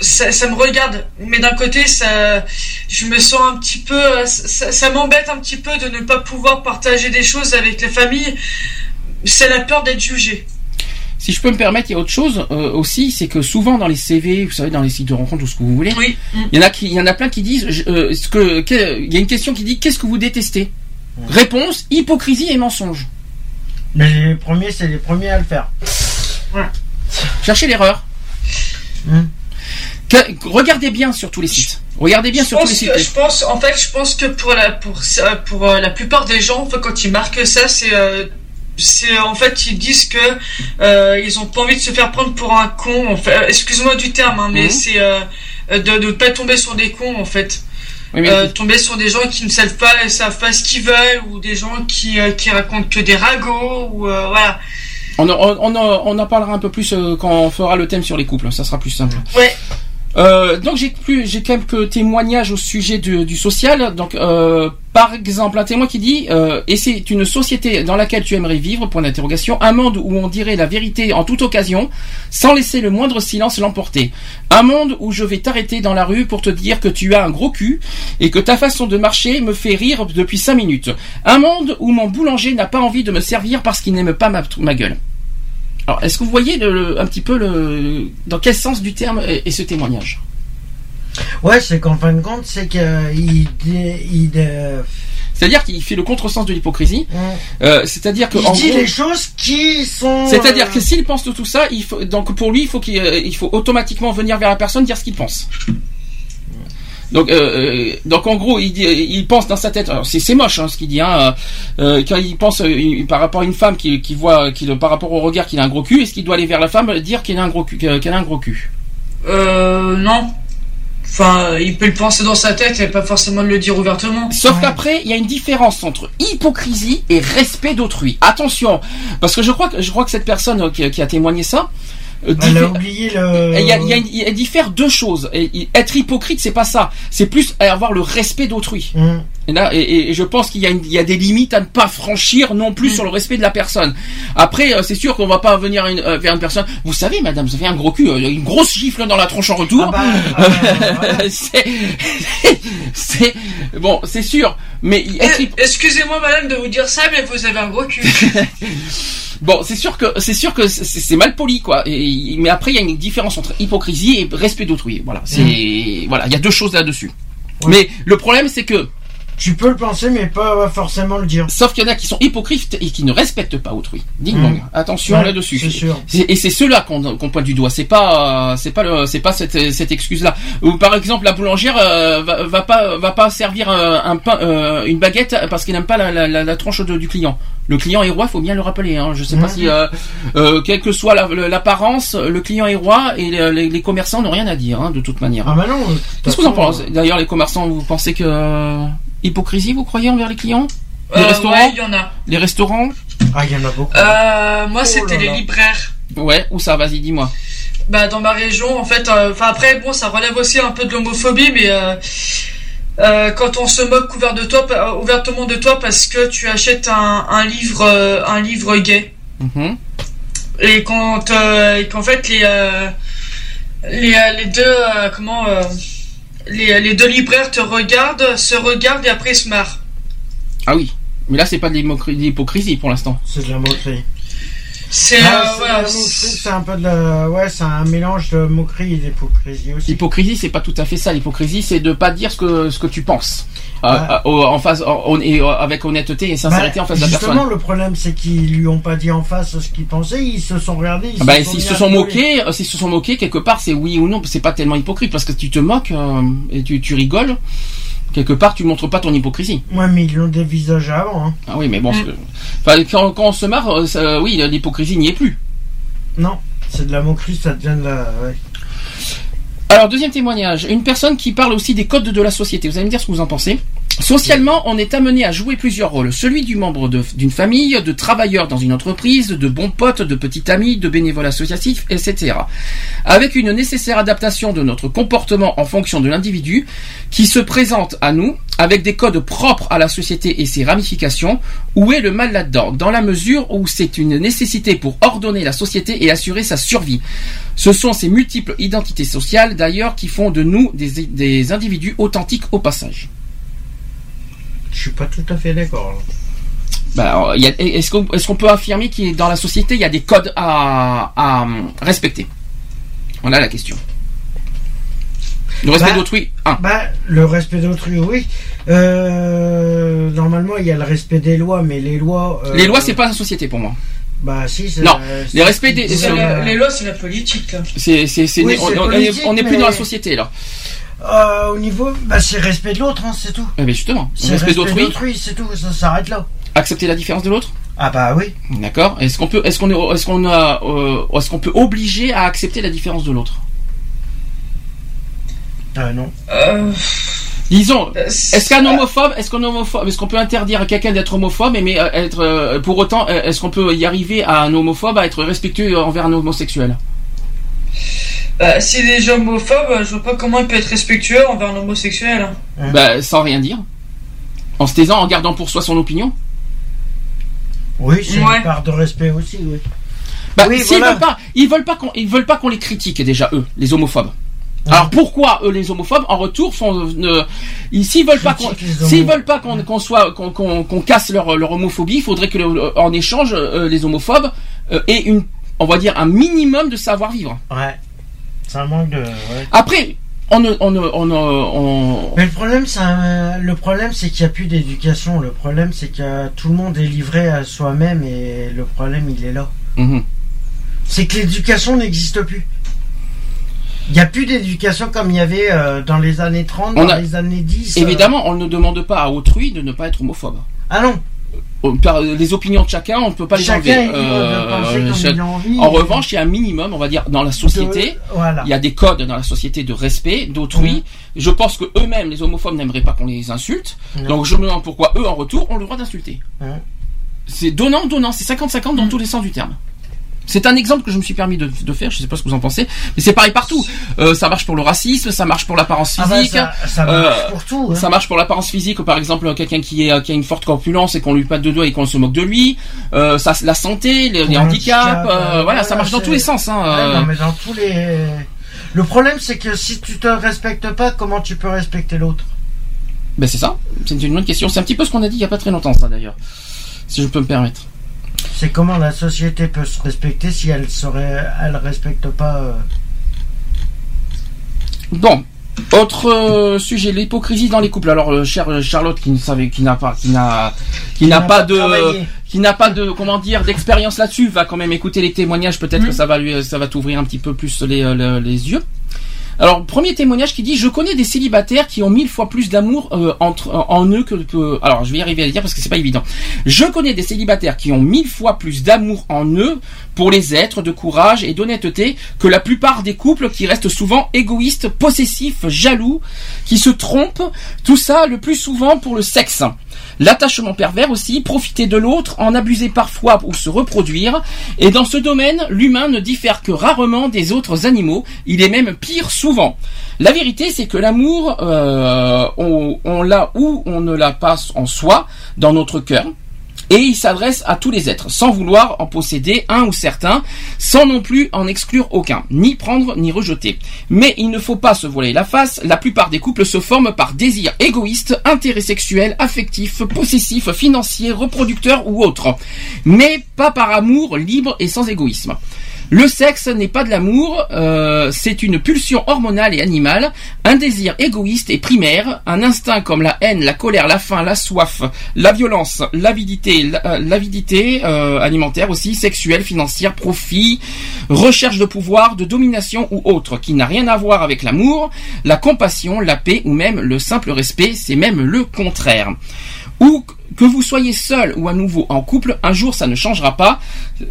ça, ça me regarde. Mais d'un côté, ça, je me sens un petit peu, ça, ça m'embête un petit peu de ne pas pouvoir partager des choses avec la famille. C'est la peur d'être jugé. Si je peux me permettre, il y a autre chose euh, aussi, c'est que souvent dans les CV, vous savez, dans les sites de rencontres ou ce que vous voulez, il y en a qui, il y en a plein qui disent, je- euh, ce que, que- il y a une question qui dit, qu'est-ce que vous détestez? Réponse hypocrisie et mensonge. Mais les premiers, c'est les premiers à le faire. Cherchez l'erreur. Hum. Que- regardez bien sur tous les sites. Regardez bien je sur tous les pense, sites. que- je pense, en fait, je pense que pour la, pour, ça- pour euh, la plupart des gens, en fait, quand ils marquent ça, c'est, euh, c'est en fait, ils disent que euh, ils ont pas envie de se faire prendre pour un con. En fait, Euh, excuse-moi du terme, hein, mais Mhm. c'est euh, de ne pas tomber sur des cons, en fait. Oui, mais- Euh, tomber sur des gens qui ne savent pas, savent pas ce qu'ils veulent, ou des gens qui, euh, qui racontent que des ragots, ou euh, voilà. On, en- on, en- on en parlera un peu plus euh, quand on fera le thème sur les couples, ça sera plus simple. Ouais. Euh, donc j'ai plus j'ai quelques témoignages au sujet du, social. Donc euh, par exemple un témoin qui dit euh, et c'est une société dans laquelle tu aimerais vivre point d'interrogation un monde où on dirait la vérité en toute occasion sans laisser le moindre silence l'emporter. Un monde où je vais t'arrêter dans la rue pour te dire que tu as un gros cul et que ta façon de marcher me fait rire depuis cinq minutes. Un monde où mon boulanger n'a pas envie de me servir parce qu'il n'aime pas ma gueule. Alors, est-ce que vous voyez le- le- un petit peu le, dans quel sens du terme est, est ce témoignage? Ouais, c'est qu'en fin de compte, c'est qu'il dé- il, euh, C'est-à-dire qu'il fait le contresens de l'hypocrisie. Euh, c'est-à-dire que il en dit gros- les choses qui sont. c'est-à-dire euh, que s'il pense de tout ça, il faut, donc pour lui, il faut qu'il, euh, il faut automatiquement venir vers la personne dire ce qu'il pense. Donc, euh, euh, donc en gros, il, dit- il pense dans sa tête. alors, C'est c'est moche hein, ce qu'il dit. Hein, euh, quand il pense euh, il- par rapport à une femme qui, qui voit, qui, par rapport au regard qu'il a un gros cul, est-ce qu'il doit aller vers la femme dire qu'il a un gros cul, qu'elle a un gros cul? Euh, non. Enfin, il peut le penser dans sa tête et pas forcément le dire ouvertement. Sauf qu'après, il y a une différence entre hypocrisie et respect d'autrui. Attention, parce que je crois que je crois que cette personne euh, qui, qui a témoigné ça. Euh, Elle a oublié le. il y a, il y a une- il diffère deux choses. Et, être hypocrite, c'est pas ça. C'est plus avoir le respect d'autrui. Hum. Et là, et, et je pense qu'il y, a y des limites à ne pas franchir non plus sur le respect de la personne. Après, euh, c'est sûr qu'on va pas venir une- euh, vers une personne. Vous savez, madame, vous avez un gros cul, euh, une grosse gifle dans la tronche en retour. c'est, c'est- bon, c'est sûr. Mais Excusez-moi, madame, de vous dire ça, mais vous avez un gros cul. Bon, c'est sûr que c'est sûr que c'est mal poli quoi. Et- mais après, il y a une différence entre hypocrisie et respect d'autrui. Voilà, c'est voilà, il y a deux choses là-dessus. Mais le problème, c'est que Tu peux le penser, mais pas forcément le dire. Sauf qu'il y en a qui sont hypocrites et qui ne respectent pas autrui. Ding dong. Mm. Attention Ouais, là-dessus. c'est sûr. Et c'est ceux-là qu'on pointe du doigt. C'est pas, c'est pas le, c'est pas cette, cette excuse-là. Ou par exemple, la boulangère euh, va, va pas, va pas servir euh, un pain, euh, une baguette parce qu'il n'aime pas la, la, la, la tranche de- du client. Le client est roi, faut bien le rappeler. Hein. Je sais pas Mhm. si, euh, quelle que soit l'apparence, le client est roi et les, commerçants n'ont rien à dire hein, de toute manière. Ah bah non. Qu'est-ce que vous en pensez? D'ailleurs, les commerçants, vous pensez que hypocrisie, vous croyez envers les clients Les Euh, restaurants ouais, il y en a. Les restaurants Ah, il y en a beaucoup. Euh, moi, c'était là les libraires. Ouais, où ça Vas-y, dis-moi. Bah, dans ma région, en fait, euh, enfin après, bon, ça relève aussi un peu de l'homophobie, mais euh, euh, quand on se moque couvert de toi, ouvertement de toi parce que tu achètes un, un livre, euh, un livre gay, Mhm. et quand, euh, et qu'en fait les euh, les, les deux euh, comment euh, les, les deux libraires te regardent, se regardent et après ils se marrent. Ah oui. Mais là, c'est pas de l'hypocrisie pour l'instant. C'est de la moquerie. C'est Ah, euh, c'est un peu de la... Ouais, c'est un mélange de moquerie et d'hypocrisie aussi. L'hypocrisie, c'est pas tout à fait ça. L'hypocrisie, c'est de pas dire ce que ce que tu penses. Euh, euh, en face, en- en- et avec honnêteté et sincérité Bah, en face de la justement, personne. le problème, c'est qu'ils lui ont pas dit en face ce qu'ils pensaient, ils se sont regardés. Ils Ah bah, se sont s'ils se sont moqués, s'ils se sont moqués quelque part, c'est oui ou non. C'est pas tellement hypocrite parce que tu te moques euh, et tu, tu rigoles. Quelque part, tu montres pas ton hypocrisie. Ouais, mais ils l'ont dévisagé avant. Hein. Ah oui, mais bon, Mm. enfin, quand, quand on se marre, euh, ça- oui, l'hypocrisie n'y est plus. Non, c'est de la moquerie, ça devient de la. ouais. Alors, deuxième témoignage. Une personne qui parle aussi des codes de la société. Vous allez me dire ce que vous en pensez. Socialement, on est amené à jouer plusieurs rôles. Celui du membre d'une famille, de travailleur dans une entreprise, de bon pote, de petit ami, de bénévole associatif, etc. Avec une nécessaire adaptation de notre comportement en fonction de l'individu qui se présente à nous avec des codes propres à la société et ses ramifications. Où est le mal là-dedans? Dans la mesure où c'est une nécessité pour ordonner la société et assurer sa survie. Ce sont ces multiples identités sociales d'ailleurs qui font de nous des, des individus authentiques au passage. Je suis pas tout à fait d'accord. Bah, Est-ce qu'on peut affirmer qu'il y a- dans la société, il y a des codes à, à, hum, respecter? Voilà la question. Le respect Bah, d'autrui, un. Bah, le respect d'autrui, oui. Euh, normalement, il y a le respect des lois, mais les lois. euh, Les lois, c'est pas la société pour moi. Bah, si, c'est. Non, les respects des- La- les lois, c'est la politique. là. C'est, c'est, c'est- Oui, on, c'est on- on est- politique, on est plus mais- dans la société là. Euh, au niveau. Bah, c'est respect de l'autre, hein, c'est tout. Eh bien, justement, C'est respect d'autrui, c'est tout, ça s'arrête là. accepter la différence de l'autre? Ah, bah oui. D'accord. Est-ce qu'on peut, est-ce qu'on est, est-ce qu'on a, euh, est-ce qu'on peut obliger à accepter la différence de l'autre? Ah, non. Euh, Disons, Euh, est-ce qu'un homophobe, est-ce qu'on homophobe, est-ce qu'on peut interdire à quelqu'un d'être homophobe, mais euh, être euh, pour autant, euh, est-ce qu'on peut y arriver à un homophobe à être respectueux envers un homosexuel? Bah, si les gens homophobes, je vois pas comment il peut être respectueux envers un homosexuel. hein. Bah, sans rien dire, en se taisant, en gardant pour soi son opinion. Oui, c'est Ouais. une part de respect aussi, oui. Bah, Oui, s'ils voilà. veulent pas, ils veulent pas qu'on, ils veulent pas qu'on les critique déjà eux, les homophobes. Alors pourquoi eux les homophobes en retour font ne ils- s'ils veulent pas qu'on Critique les homos. s'ils veulent pas qu'on qu'on soit qu'on qu'on qu'on casse leur leur homophobie, il faudrait que le- en échange euh, les homophobes euh, aient une on va dire un minimum de savoir vivre. Ouais. C'est un manque de. Ouais. Après on ne on Mais le problème, c'est un- le problème, c'est qu'il n'y a plus d'éducation. Le problème, c'est que tout le monde est livré à soi-même et le problème, il est là. Mhm. C'est que l'éducation n'existe plus. Il n'y a plus d'éducation comme il y avait euh, dans les années 30, On dans a- les années 10. euh. évidemment on ne demande pas à autrui de ne pas être homophobe. Ah non. Euh, les opinions de chacun, on ne peut pas les enlever. chaque- envie. En revanche, il y a un minimum, on va dire, dans la société. De- voilà. Il y a des codes dans la société de respect d'autrui. Je pense que eux-mêmes, les homophobes, n'aimeraient pas qu'on les insulte. Non. Donc je me demande pourquoi eux, en retour, ont le droit d'insulter. Ouais. C'est donnant, donnant. C'est 50-50 dans tous les sens du terme. C'est un exemple que je me suis permis de, de faire. Je sais pas ce que vous en pensez, mais c'est pareil partout. Euh, ça marche pour le racisme, ça marche pour l'apparence Ah bah, physique. ça, ça marche Euh, pour tout. hein. Ça marche pour l'apparence physique, par exemple quelqu'un qui est qui a une forte corpulence et qu'on lui patte de doigts et qu'on se moque de lui. Euh, ça, la santé, les, handicaps, handicap, euh, euh, voilà, ça marche dans tous les sens. Hein, Ouais, euh. non, mais dans tous les. Le problème, c'est que si tu te respectes pas, comment tu peux respecter l'autre? Ben c'est ça, c'est une bonne question. C'est un petit peu ce qu'on a dit il y a pas très longtemps, ça d'ailleurs, si je peux me permettre. C'est comment la société peut se respecter si elle serait, elle respecte pas. euh, Bon, autre euh, sujet, l'hypocrisie dans les couples. Alors, euh, chère euh, Charlotte, qui ne savait, qui n'a pas, qui n'a, qui n'a pas de, travaillé. qui n'a pas de, comment dire, d'expérience là-dessus, va quand même écouter les témoignages. Peut-être Mm. que ça va lui, ça va t'ouvrir un petit peu plus les, euh, le- les yeux. Alors, premier témoignage qui dit Je connais des célibataires qui ont mille fois plus d'amour euh, entre en eux que, que- Alors, je vais y arriver à le dire parce que c'est pas évident. Je connais des célibataires qui ont mille fois plus d'amour en eux pour les êtres, de courage et d'honnêteté que la plupart des couples qui restent souvent égoïstes, possessifs, jaloux, qui se trompent. Tout ça le plus souvent pour le sexe. L'attachement pervers aussi, profiter de l'autre, en abuser parfois ou se reproduire. Et dans ce domaine, l'humain ne diffère que rarement des autres animaux. Il est même pire souvent. La vérité, c'est que l'amour, euh, on, on l'a ou on ne l'a pas en soi, dans notre cœur. Et il s'adresse à tous les êtres, sans vouloir en posséder un ou certains, sans non plus en exclure aucun, ni prendre ni rejeter. Mais il ne faut pas se voiler la face, la plupart des couples se forment par désir égoïste, intérêt sexuel, affectif, possessif, financier, reproducteur ou autre. Mais pas par amour libre et sans égoïsme. Le sexe n'est pas de l'amour, euh, c'est une pulsion hormonale et animale, un désir égoïste et primaire, un instinct comme la haine, la colère, la faim, la soif, la violence, l'avidité, la- euh, l'avidité euh, alimentaire aussi, sexuelle, financière, profit, recherche de pouvoir, de domination ou autre, qui n'a rien à voir avec l'amour, la compassion, la paix ou même le simple respect, c'est même le contraire. Ou que vous soyez seul ou à nouveau en couple, un jour ça ne changera pas.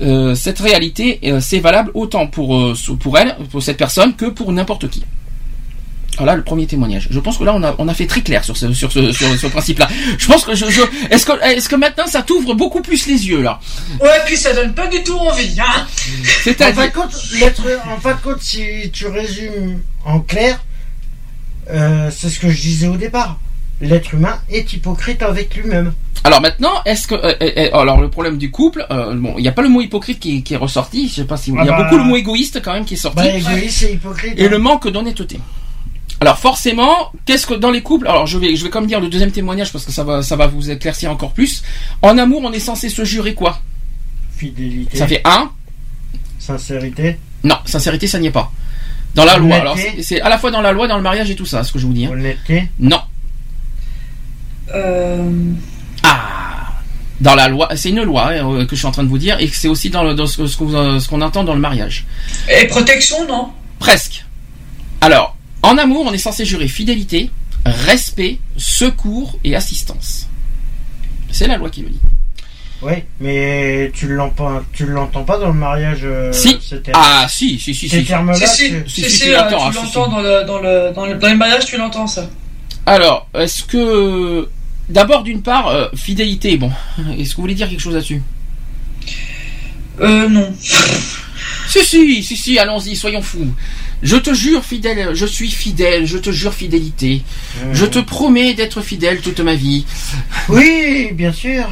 Euh, cette réalité, euh, c'est valable autant pour, euh, pour elle, pour cette personne, que pour n'importe qui. Voilà le premier témoignage. Je pense que là on a on a fait très clair sur ce sur ce sur ce principe-là. Je pense que je, je est-ce que est-ce que maintenant ça t'ouvre beaucoup plus les yeux là? Ouais, puis ça donne pas du tout envie, hein. En C'est-à-dire fin de compte, l'être, en fin de compte, si tu résumes en clair, euh, c'est ce que je disais au départ. L'être humain est hypocrite avec lui-même. Alors maintenant, est-ce que euh, euh, euh, alors le problème du couple, euh, bon, il n'y a pas le mot hypocrite qui, qui est ressorti. Je sais pas si il y a Ah bah. beaucoup le mot égoïste quand même qui est sorti. Bah, égoïste et hypocrite. et hein. le manque d'honnêteté. Alors forcément, qu'est-ce que dans les couples Alors je vais je vais comme dire le deuxième témoignage parce que ça va ça va vous éclaircir encore plus. En amour, on est censé se jurer quoi? Fidélité. Ça fait un. Sincérité. Non, sincérité, ça n'y est pas. Dans la loi. Alors c'est à la fois dans la loi, dans le mariage et tout ça, ce que je vous dis. hein. Honnêteté. Non. Euh... Ah. Dans la loi, c'est une loi hein, euh, que je suis en train de vous dire et que c'est aussi dans, le, dans ce, ce que vous- euh, ce qu'on entend dans le mariage. Et protection, non? Presque. Alors, en amour, on est censé jurer fidélité, respect, secours et assistance. C'est la loi qui le dit. Oui, mais tu l'entends, tu l'entends pas dans le mariage. euh, si. Ah, si, si, si, Ces si. termes-là, Si, si, tu- si, si, si, tu l'entends, ah, dans, le, dans, le, dans, le, dans les mariages, tu l'entends ça. Alors, est-ce que. D'abord, d'une part, euh, fidélité, bon. Est-ce que vous voulez dire quelque chose là-dessus? Euh, non. Si, si, si, si, allons-y, soyons fous. Je te jure fidèle, je suis fidèle, je te jure fidélité. Je te promets d'être fidèle toute ma vie. Oui, bien sûr.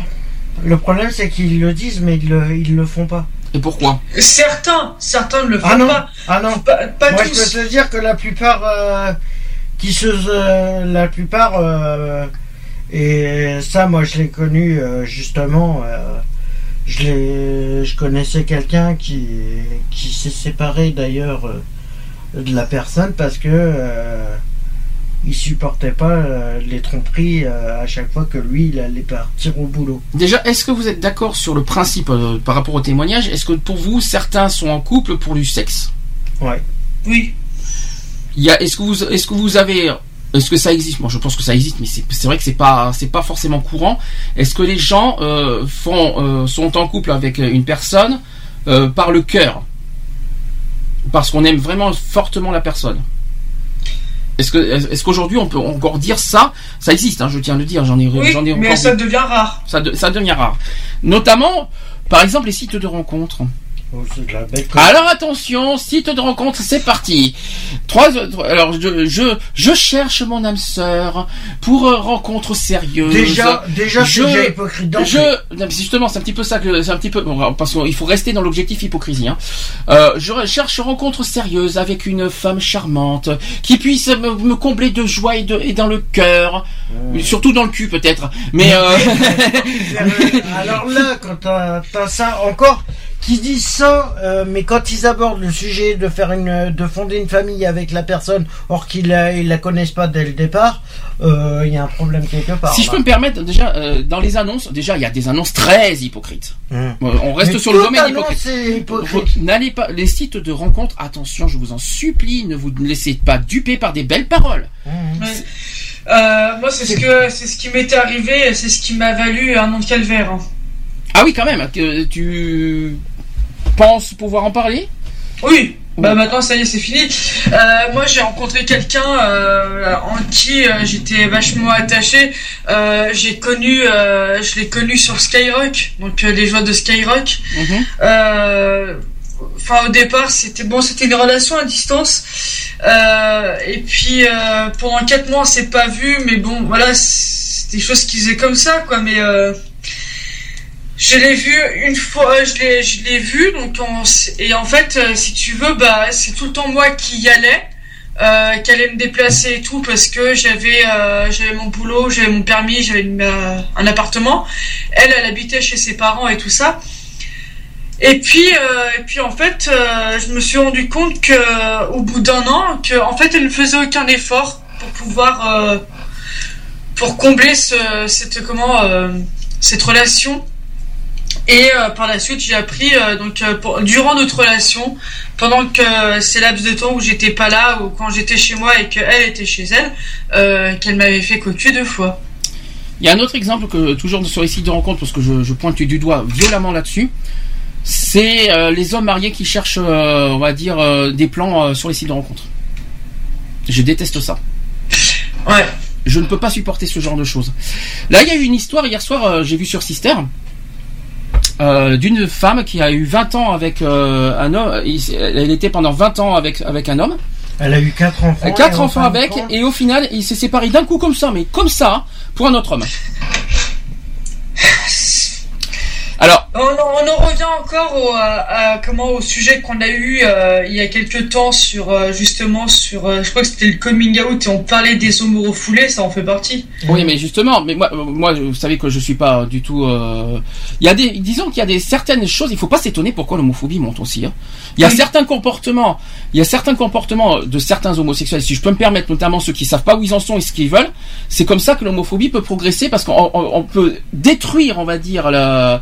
Le problème, c'est qu'ils le disent, mais ils le, ils le font pas. Et pourquoi? Certains, certains ne le font Ah non, pas. ah non. Pas, pas Moi, tous. je peux te dire que la plupart, euh, qui se, euh, la plupart, euh, et ça, moi, je l'ai connu euh, justement. euh, je l'ai, je connaissais quelqu'un qui, qui s'est séparé d'ailleurs euh, de la personne parce que euh, il supportait pas euh, les tromperies euh, à chaque fois que lui, il allait partir au boulot. Déjà, est-ce que vous êtes d'accord sur le principe euh, par rapport au témoignage? Est-ce que pour vous, certains sont en couple pour du sexe? Ouais. Oui. Il y a, est-ce que vous, est-ce que vous avez, est-ce que ça existe? Moi, je pense que ça existe, mais c'est, vrai que c'est pas, c'est pas forcément courant. Est-ce que les gens euh, font, euh, sont en couple avec une personne euh, par le cœur, parce qu'on aime vraiment fortement la personne Est-ce que, est-ce qu'aujourd'hui on peut encore dire ça? Ça existe, hein, je tiens à le dire. J'en ai, Oui, j'en ai mais ça devient rare. ça, de- ça devient rare. Notamment, par exemple, les sites de rencontres. Bête. Alors attention, site de rencontre, c'est parti. Trois, alors je, je, je cherche mon âme sœur pour euh, rencontre sérieuse. Déjà, déjà, je, déjà hypocrite d'entrée. je, non, mais c'est justement, c'est un petit peu ça que, c'est un petit peu, bon, parce qu'il faut rester dans l'objectif hypocrisie. Hein. Euh, je cherche rencontre sérieuse avec une femme charmante qui puisse me, me combler de joie et, de, et dans le cœur, surtout dans le cul peut-être. Mais euh, Alors là, quand t'as t'as ça encore, qui disent ça, euh, mais quand ils abordent le sujet de faire une, de fonder une famille avec la personne, or qu'ils la, ils la connaissent pas dès le départ, euh, il y a un problème quelque part. si je peux me permettre, déjà euh, dans les annonces, déjà il y a des annonces très hypocrites. Hum. Euh, On reste Mais sur le domaine hypocrite. N'allez pas les sites de rencontres. Attention, je vous en supplie, ne vous laissez pas duper par des belles paroles. Euh, moi, c'est ce que c'est ce qui m'était arrivé, c'est ce qui m'a valu un an de calvaire. hein. Ah oui, quand même. Que tu penses pouvoir en parler? Oui. Bah maintenant ça y est c'est fini. Euh, moi j'ai rencontré quelqu'un euh, en qui euh, j'étais vachement attaché. Euh, j'ai connu, euh, je l'ai connu sur Skyrock, donc euh, les joies de Skyrock. Euh, Enfin au départ c'était bon, c'était une relation à distance. Euh, et puis euh, pendant quatre mois on s'est pas vu, mais bon voilà c'est des choses qui faisaient comme ça quoi. Mais euh, je l'ai vu une fois, je l'ai, je l'ai vu, donc et en fait, euh, si tu veux, bah c'est tout le temps moi qui y allais, euh, qui allait me déplacer et tout, parce que j'avais, euh, j'avais mon boulot, j'avais mon permis, j'avais un appartement. Elle, elle habitait chez ses parents et tout ça. Et puis, et puis en fait, je me suis rendu compte que au bout d'un an, que en fait, elle ne faisait aucun effort pour pouvoir, pour combler ce, cette comment, cette relation. Et euh, par la suite, j'ai appris euh, donc euh, pour- durant notre relation, pendant que ces laps de temps où j'étais pas là ou quand j'étais chez moi et qu'elle était chez elle, qu'elle m'avait fait cocu deux fois. Il y a un autre exemple que toujours sur les sites de rencontres, parce que je, je pointe du doigt violemment là-dessus. C'est les hommes mariés qui cherchent, on va dire, des plans sur les sites de rencontres. Je déteste ça. Ouais. Je ne peux pas supporter ce genre de choses. Là, il y a eu une histoire hier soir, j'ai vu sur Sister, euh, d'une femme qui a eu 20 ans avec euh, un homme. Elle était pendant 20 ans avec, avec un homme. Elle a eu quatre enfants. Quatre et en enfants avec, et au final, il s'est séparé d'un coup comme ça, mais comme ça, pour un autre homme. Alors, On, on en revient encore au, à- à- comment, au sujet qu'on a eu euh, il y a quelques temps sur euh, justement sur euh, je crois que c'était le coming out et on parlait des homos refoulés, ça en fait partie. Oui, mais justement, mais moi, euh, moi, vous savez que je suis pas du tout. euh, Il y a des, disons qu'il y a des certaines choses. Il faut pas s'étonner pourquoi l'homophobie monte aussi. hein. Il y a certains comportements, il y a certains comportements de certains homosexuels. Si je peux me permettre, notamment ceux qui savent pas où ils en sont et ce qu'ils veulent, c'est comme ça que l'homophobie peut progresser parce qu'on on- on peut détruire, on va dire la.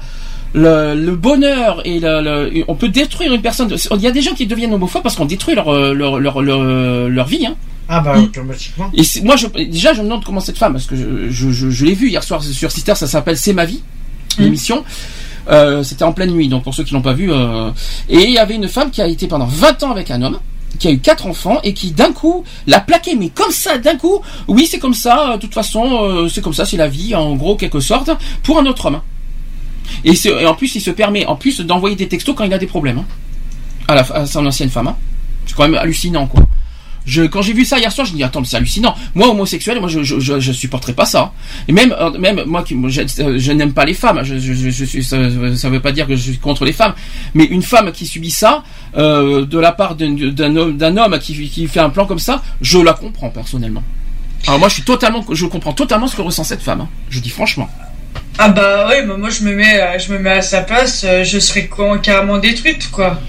Le, le bonheur et le, le- on peut détruire une personne. Il y a des gens qui deviennent homophobes parce qu'on détruit leur euh, leur leur, leur, leur vie. Hein. Ah bah automatiquement. Et c'est- moi, je, déjà, je me demande comment cette femme, parce que je, je, je, je l'ai vu hier soir sur Sister, ça s'appelle C'est ma vie, l'émission. Euh, C'était en pleine nuit, donc pour ceux qui l'ont pas vu. euh, et il y avait une femme qui a été pendant 20 ans avec un homme, qui a eu quatre enfants et qui d'un coup l'a plaqué, mais comme ça, d'un coup, oui, c'est comme ça. euh, De toute façon, euh, c'est comme ça, c'est la vie, en gros, quelque sorte, pour un autre homme. Et, en plus, il se permet, en plus, d'envoyer des textos quand il a des problèmes hein, à, la, à son ancienne femme. hein. C'est quand même hallucinant, quoi. Je, quand j'ai vu ça hier soir, je me dis attends, c'est hallucinant. Moi, homosexuel, moi, je, je, je, je supporterais pas ça. Et même, euh, même moi, qui, euh, je n'aime pas les femmes. Je, je, je, suis, ça, ça veut pas dire que je suis contre les femmes, mais une femme qui subit ça euh, de la part d'un homme, d'un homme qui, qui fait un plan comme ça, je la comprends personnellement. Alors moi, je suis totalement, je comprends totalement ce que ressent cette femme. hein. Je dis franchement. Ah bah oui, bah moi je me mets euh, je me mets à sa place, euh, je serais carrément détruite quoi.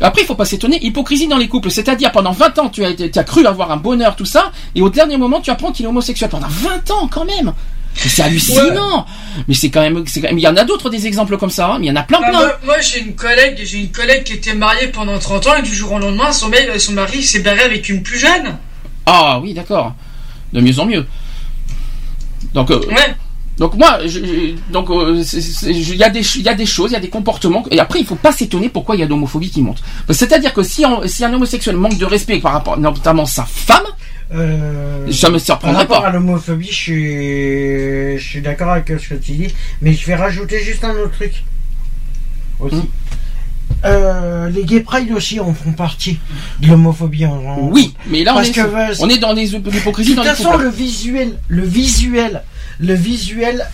Après, il faut pas s'étonner, hypocrisie dans les couples, c'est-à-dire pendant 20 ans, tu as, tu as cru avoir un bonheur, tout ça, et au dernier moment, tu apprends qu'il est homosexuel. Pendant 20 ans, quand même C'est hallucinant Mais c'est quand même... c'est quand même- Il y en a d'autres des exemples comme ça, hein, mais il y en a plein, Bah, plein moi, moi, j'ai une collègue, j'ai une collègue qui était mariée pendant 30 ans et du jour au lendemain son mec, son mari s'est barré avec une plus jeune. Ah oui, d'accord. De mieux en mieux. Donc, euh, donc moi, je- donc il y a des, ch- il y a des choses, il y a des comportements, et après il faut pas s'étonner pourquoi il y a de l'homophobie qui monte. C'est-à-dire que si, on- si un homosexuel manque de respect par rapport, notamment sa femme, Euh, ça me Par surprendrait rapport pas. à l'homophobie, je suis, je suis d'accord avec ce que tu dis, mais je vais rajouter juste un autre truc. Aussi. Hmm. Euh, les gay pride aussi en font partie de l'homophobie. en- en- Oui, mais là on est, que, on est dans les l'hypocrisie De toute façon, le visuel, le visuel, le visuel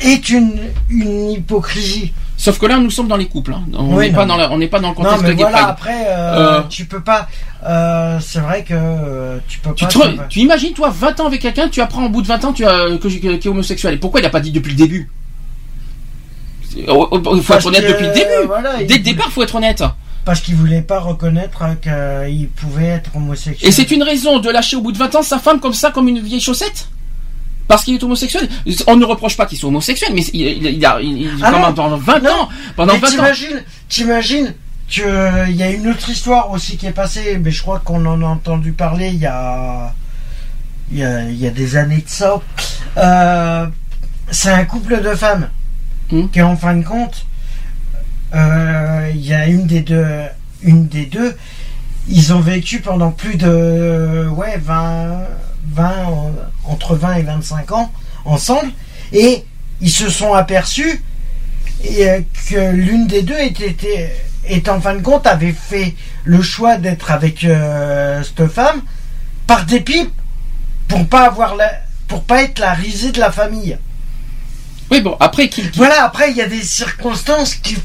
est une, une hypocrisie. Sauf que là nous sommes dans les couples. hein. On Oui, n'est non, pas dans la- on n'est pas dans le Non, contexte mais de voilà, pride. après, euh, Euh, tu peux pas. euh, c'est vrai que tu peux Tu, pas. te- ça va- tu imagines toi 20 ans avec quelqu'un, tu apprends au bout de 20 ans tu as, que, est homosexuel. Et pourquoi il a pas dit depuis le début? C'est- oh, oh, Il faut Parce être honnête que, depuis le début. voilà, il Dès le départ, il faut être honnête. Parce qu'il voulait pas reconnaître qu'il pouvait être homosexuel. Et c'est une raison de lâcher au bout de 20 ans sa femme comme ça, comme une vieille chaussette? Parce qu'il est homosexuel On ne reproche pas qu'il soit homosexuel, mais il, il- il a il- Ah pendant, non, pendant 20 non. ans Pendant Mais 20 ans t'imagines, t'imagines que euh, y a une autre histoire aussi qui est passée, mais je crois qu'on en a entendu parler il y a il y a, il y a des années de ça. Euh, c'est un couple de femmes Hmm. qui en fin de compte, euh, il y a une des deux, une des deux, ils ont vécu pendant plus de ouais 20, 20 euh, entre 20 et 25 ans ensemble et ils se sont aperçus euh, que l'une des deux était, était, en fin de compte avait fait le choix d'être avec euh, cette femme par dépit pour pas avoir la pour pas être la risée de la famille. Oui, bon, après, qui, Voilà, après il y a des circonstances qui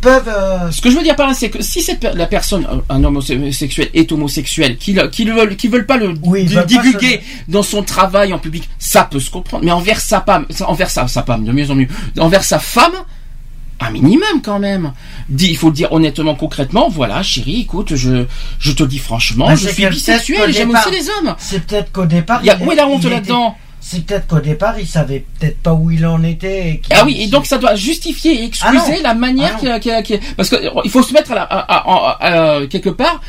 peuvent. euh, Ce que je veux dire par là, c'est que si cette, la personne, euh, un homme homosexuel, est homosexuel, qu'il qu'il veulent, qu'ils veulent pas le Oui, ils di- veulent pas divulguer dans son travail en public, ça peut se comprendre. Mais envers sa femme, envers sa, sa femme, de mieux en mieux, envers sa femme, un minimum quand même. Il faut le dire honnêtement, concrètement. Voilà, chérie, écoute, je, je te dis franchement, bah, je suis bisexuel, j'aime aussi les hommes. C'est peut-être qu'au départ. Il y a- il où est la honte là-dedans était- C'est peut-être qu'au départ, il savait peut-être pas où il en était. et qu'il- Ah oui, et donc ça doit justifier et excuser Ah non. la manière Ah qui, a- qui parce que euh, il faut se mettre à la, à- à- à- à- quelque part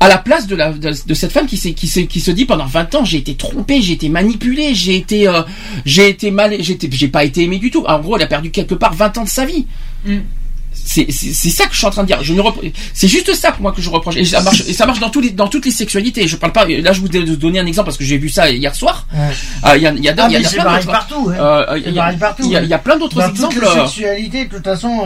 à la place de, la, de, de cette femme qui, se dit pendant 20 ans j'ai été trompée, j'ai été manipulée, j'ai été euh, j'ai été mal, j'ai pas été aimée du tout. En gros, elle a perdu quelque part 20 ans de sa vie. Mm. C'est ça que je suis en train de dire. Je c'est juste ça pour moi que je reproche. Et ça marche, et ça marche dans, tous les, dans toutes les sexualités. Je parle pas. Là, je vous ai donné un exemple parce que j'ai vu ça hier soir. Ouais. Ah, Il y a, il y a, Ah, il y a- il y a c'est plein d'autres. partout. hein. Euh, il y a- il il plein d'autres Dans exemples. Euh, sexualités, de toute façon.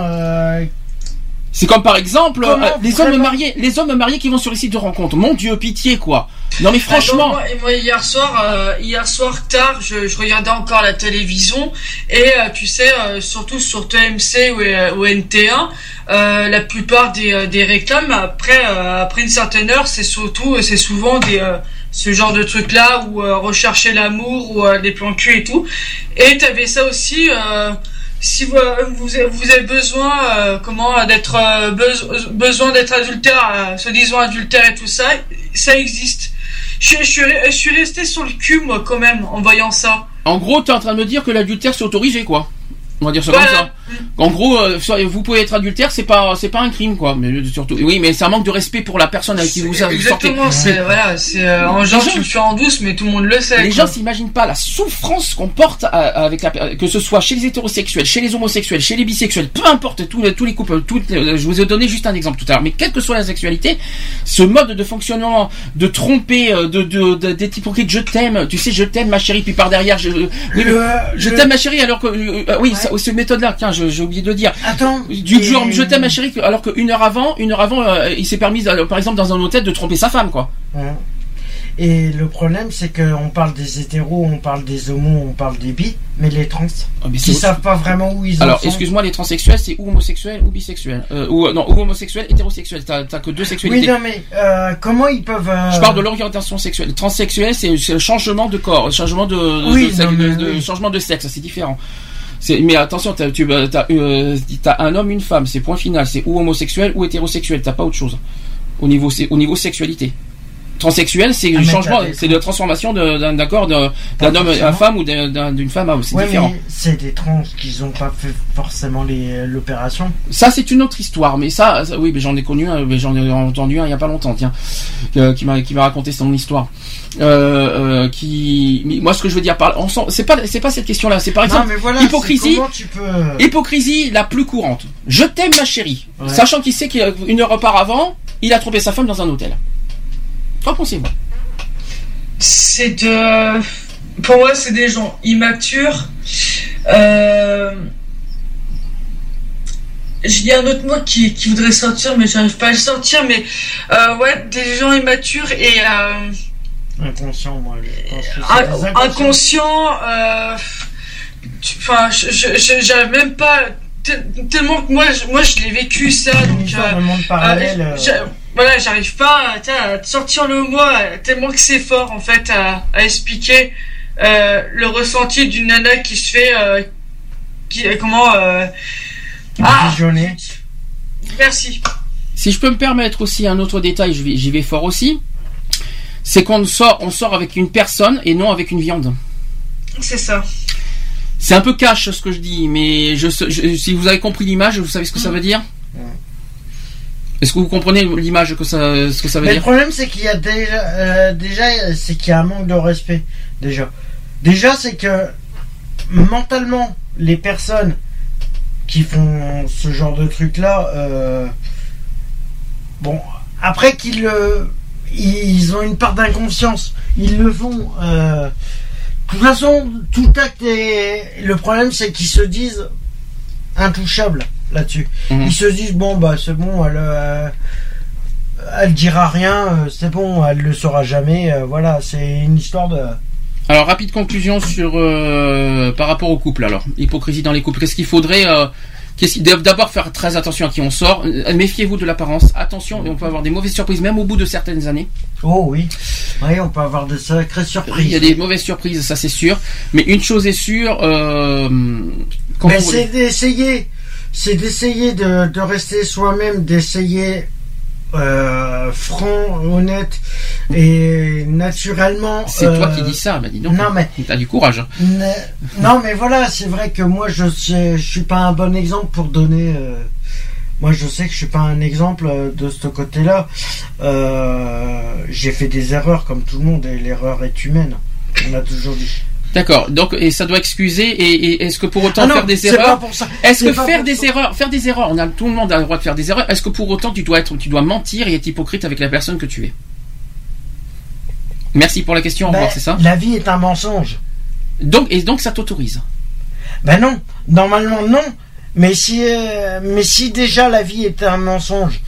C'est comme par exemple Comment euh, les hommes mariés, les hommes mariés qui vont sur les sites de rencontres. Mon Dieu, pitié quoi. Non mais franchement. Ah, non, moi, moi, hier soir, euh, hier soir tard, je, je regardais encore la télévision et euh, tu sais, surtout sur TMC ou, ou NT1, euh, la plupart des, des réclames après après une certaine heure, c'est surtout, c'est souvent des ce genre de trucs là où rechercher l'amour ou des plans cul et tout. Et t'avais ça aussi. Euh, si vous, vous avez vous avez besoin, euh, comment, d'être euh, beso- besoin d'être adultère, euh, soi-disant adultère et tout ça, ça existe. Je, je, suis, je suis resté sur le cul moi quand même en voyant ça. En gros, t'es en train de me dire que l'adultère c'est autorisé quoi? On va dire ça Voilà. comme ça. En gros, euh, vous pouvez être adultère, c'est pas c'est pas un crime quoi. Mais surtout, oui, mais c'est un manque de respect pour la personne avec qui vous sortez. Exactement, c'est voilà, c'est euh, en Les genre gens- tu le fais en douce, mais tout le monde le sait. Les quoi. gens s'imaginent pas la souffrance qu'on porte à- avec la, que ce soit chez les hétérosexuels, chez les homosexuels, chez les bisexuels, peu importe tous les, tous les couples, toutes je vous ai donné juste un exemple tout à l'heure, mais quelle que soit la sexualité, ce mode de fonctionnement, de tromper, euh, de, de, de- d'être hypocrite, je t'aime, tu sais, je t'aime ma chérie, puis par derrière, je, Le- t'aime ma chérie, alors que, euh, euh, oui, ça- cette méthode-là, tiens, je- j'ai oublié de dire. Attends. Du genre, je t'aime ma chérie, alors qu'une heure avant, une heure avant, euh, il s'est permis, euh, par exemple, dans un hôtel, de tromper sa femme, quoi. Ouais. Et le problème, c'est qu'on parle des hétéros, on parle des homos, on parle des bi, mais les trans, Ah, mais qui autre- savent pas vraiment où ils en Alors, sont. excuse-moi, les transsexuels, c'est ou homosexuel ou bisexuel. Euh, ou, non, ou homosexuel, hétérosexuel. T'as que deux Oui, sexualités. non, mais euh, comment ils peuvent. euh, Je parle de l'orientation sexuelle. Transsexuel, c'est le changement de corps, le changement de, de- Oui, de sexe- non, mais de- de- oui. changement de sexe, c'est différent. Mais attention, t'as tu as, un homme, une femme, c'est point final. C'est ou homosexuel ou hétérosexuel. T'as pas autre chose au niveau sexualité. Transsexuel, c'est Ah, le changement, c'est la transformation d'un d'un homme à femme ou d'un- d'un- d'une femme à homme. C'est Ouais, différent. c'est des trans qui n'ont pas fait forcément l'opération. Ça, c'est une autre histoire, mais ça, ça- oui, mais j'en ai connu un, j'en ai entendu un il y a pas longtemps, tiens, qui m'a qui m'a raconté son histoire. Euh, euh, qui, moi, ce que je veux dire par, c'est pas c'est pas cette question-là, c'est par Non, exemple mais voilà, hypocrisie. peux. Hypocrisie la plus courante. Je t'aime, ma chérie, Ouais. sachant qu'il sait qu'une heure auparavant, il a trompé sa femme dans un hôtel. Qu'en pensez-vous c'est de pour moi c'est des gens immatures euh... il y a un autre mot qui, qui voudrait sortir mais j'arrive pas à le sortir mais euh, ouais des gens immatures et euh, Inconscient, moi. Je pense que c'est in- des inconscients. inconscients euh, enfin j'arrive même pas tel- tellement que moi je, moi je l'ai vécu ça donc euh, de monde parallèle. Voilà, j'arrive pas à, sortir le mot tellement que c'est fort en fait à, à expliquer euh, le ressenti d'une nana qui se fait euh, qui euh, comment euh, ah. Merci. Si je peux me permettre aussi un autre détail, vais- j'y vais fort aussi, c'est qu'on sort, on sort avec une personne et non avec une viande. c'est ça. C'est un peu cash ce que je dis, mais je, je- si vous avez compris l'image, vous savez ce que ça veut dire? Est-ce que vous comprenez l'image que ça, ce que ça veut Mais le dire problème, c'est qu'il y a déjà, euh, déjà, c'est qu'il y a un manque de respect. Déjà, déjà, c'est que mentalement, les personnes qui font ce genre de truc-là, euh, bon, après qu'ils le, ils ont une part d'inconscience, ils le font. euh, de toute façon, tout acte est. Le problème, c'est qu'ils se disent intouchables là-dessus. Mhm. Ils se disent bon bah c'est bon, elle, euh, elle dira rien, euh, c'est bon, elle le saura jamais. euh, voilà, c'est une histoire de. Alors rapide conclusion sur euh, par rapport au couple. Alors hypocrisie dans les couples. Qu'est-ce qu'il faudrait qu'est-ce D'abord faire très attention à qui on sort. Méfiez-vous de l'apparence. Attention, on peut avoir des mauvaises surprises même au bout de certaines années. Oh oui, oui, on peut avoir de sacrées surprises. Il y a des mauvaises surprises, ça c'est sûr. Mais une chose est sûre. Euh, Mais vous- c'est d'essayer, c'est d'essayer de, de rester soi-même, d'essayer euh, franc, honnête et naturellement. C'est toi euh, qui dis ça, bah dis donc. Non mais T'as du courage. hein. Non, mais voilà, c'est vrai que moi, je sais, je suis pas un bon exemple pour donner. euh, Moi, je sais que je suis pas un exemple de ce côté-là. J'ai fait des erreurs comme tout le monde et l'erreur est humaine. On a toujours dit. D'accord. Donc et ça doit excuser et, et est-ce que pour autant Ah non, faire des c'est erreurs pas pour ça. Est-ce que faire des ça. erreurs, faire des erreurs, on a tout le monde a le droit de faire des erreurs. Est-ce que pour autant tu dois être, tu dois mentir et être hypocrite avec la personne que tu es? Merci pour la question. Au Ben, revoir, c'est ça? La vie est un mensonge. Donc et donc ça t'autorise? Ben non, normalement non. Mais si, euh, mais si déjà la vie est un mensonge,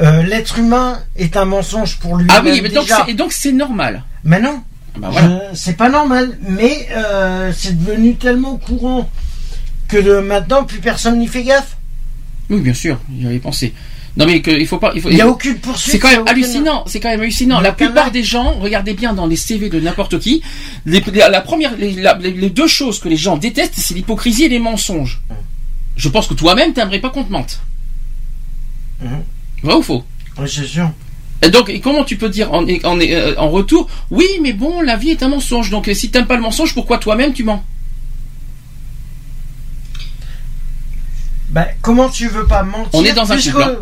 euh, l'être humain est un mensonge pour lui. Ah oui, mais déjà. et donc c'est normal. Mais non. Bah voilà. Je- C'est pas normal. Mais euh, c'est devenu tellement courant que de maintenant plus personne n'y fait gaffe. Oui, bien sûr, j'y avais pensé. Non mais que, il faut pas. Il faut- Il y a aucune poursuite, C'est quand même hallucinant. C'est quand même hallucinant. La plupart des gens, regardez bien dans les CV de n'importe qui, les, la, la première, les, la- les- les deux choses que les gens détestent, c'est l'hypocrisie et les mensonges. Je pense que toi-même, t'aimerais pas qu'on te mente. Mhm. Vrai ou faux? Oui, c'est sûr. Donc, comment tu peux dire en, en, euh, en retour, oui, mais bon, la vie est un mensonge. Donc, euh, si t'aimes pas le mensonge, pourquoi toi-même tu mens? Ben, comment tu veux pas mentir On est dans un couple, hein.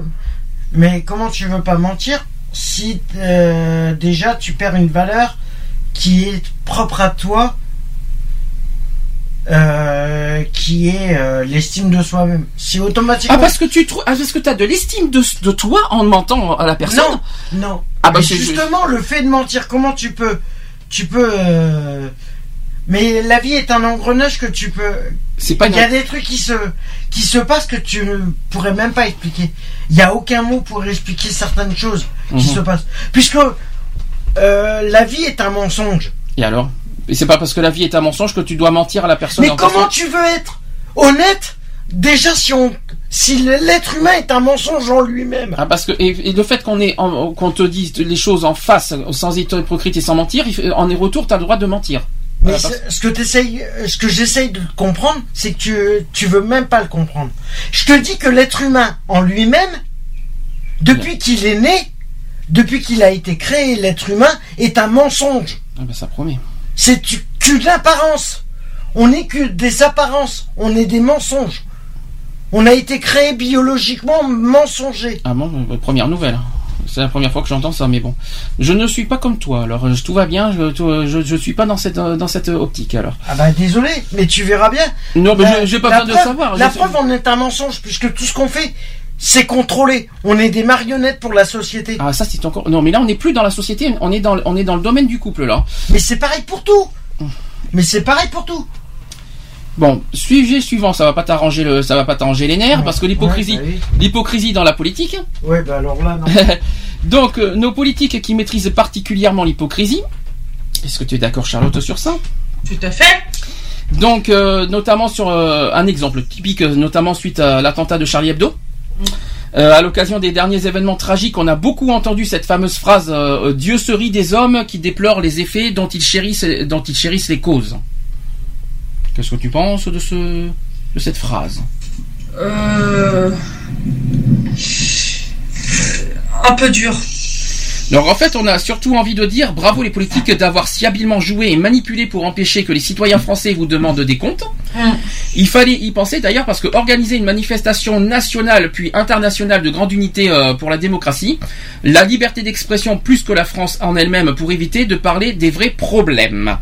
Mais comment tu veux pas mentir si euh, déjà tu perds une valeur qui est propre à toi, euh, qui est euh, l'estime de soi-même. Si automatiquement. Ah, parce que tu trouves, ah, parce que t'as de l'estime de, de toi en mentant à la personne. Non, non. Ah bah justement le fait de mentir. Comment tu peux, tu peux. euh, Mais la vie est un engrenage que tu peux. C'est pas Il y a des trucs qui se qui se passent que tu ne pourrais même pas expliquer. Il n'y a aucun mot pour expliquer certaines choses qui Mhm. se passent. Puisque la vie est un mensonge. Et alors? Et c'est pas parce que la vie est un mensonge que tu dois mentir à la personne. Mais en comment tu veux être honnête? Déjà si on si l'être humain est un mensonge en lui-même. Ah parce que et, et le fait qu'on est qu'on te dise les choses en face sans être hypocrite et sans mentir, en est retour t'as le droit de mentir. Mais ce que t'essayes- ce que j'essaye de comprendre, c'est que tu, tu veux même pas le comprendre. Je te dis que l'être humain en lui-même, depuis qu'il est né, depuis qu'il a été créé, l'être humain est un mensonge. Ah bah ça promet. C'est tu- qu'une apparence. On n'est que des apparences. On est des mensonges. On a été créé biologiquement mensonger. Ah bon, euh, première nouvelle. C'est la première fois que j'entends ça, mais bon. Je ne suis pas comme toi, alors euh, tout va bien, je, je, je suis pas dans cette, euh, dans cette optique alors. Ah bah désolé, mais tu verras bien. Non, mais je- j'ai pas besoin de savoir, La preuve, on est un mensonge, puisque tout ce qu'on fait, c'est contrôlé. On est des marionnettes pour la société. Ah ça c'est encore. Non mais là on n'est plus dans la société, on est dans, le- on est dans le domaine du couple là. Mais c'est pareil pour tout. Mais c'est pareil pour tout. Bon, sujet suivant, ça va pas t'arranger le, ça va pas t'arranger les nerfs parce que l'hypocrisie, Ouais, bah l'hypocrisie dans la politique. Ouais, bah alors là, non. Donc euh, nos politiques qui maîtrisent particulièrement l'hypocrisie. Est-ce que tu es d'accord Charlotte sur ça? Tout à fait. Donc, euh, notamment sur euh, un exemple typique, notamment suite à l'attentat de Charlie Hebdo. Euh, à l'occasion des derniers événements tragiques, on a beaucoup entendu cette fameuse phrase euh, Dieu se rit des hommes qui déplorent les effets dont ils chérissent, dont ils chérissent les causes. Qu'est-ce que tu penses de ce de cette phrase? Euh... Un peu dur. Alors en fait, on a surtout envie de dire bravo les politiques d'avoir si habilement joué et manipulé pour empêcher que les citoyens français vous demandent des comptes. Il fallait y penser d'ailleurs parce que organiser une manifestation nationale puis internationale de grande unité euh, pour la démocratie, la liberté d'expression plus que la France en elle-même pour éviter de parler des vrais problèmes.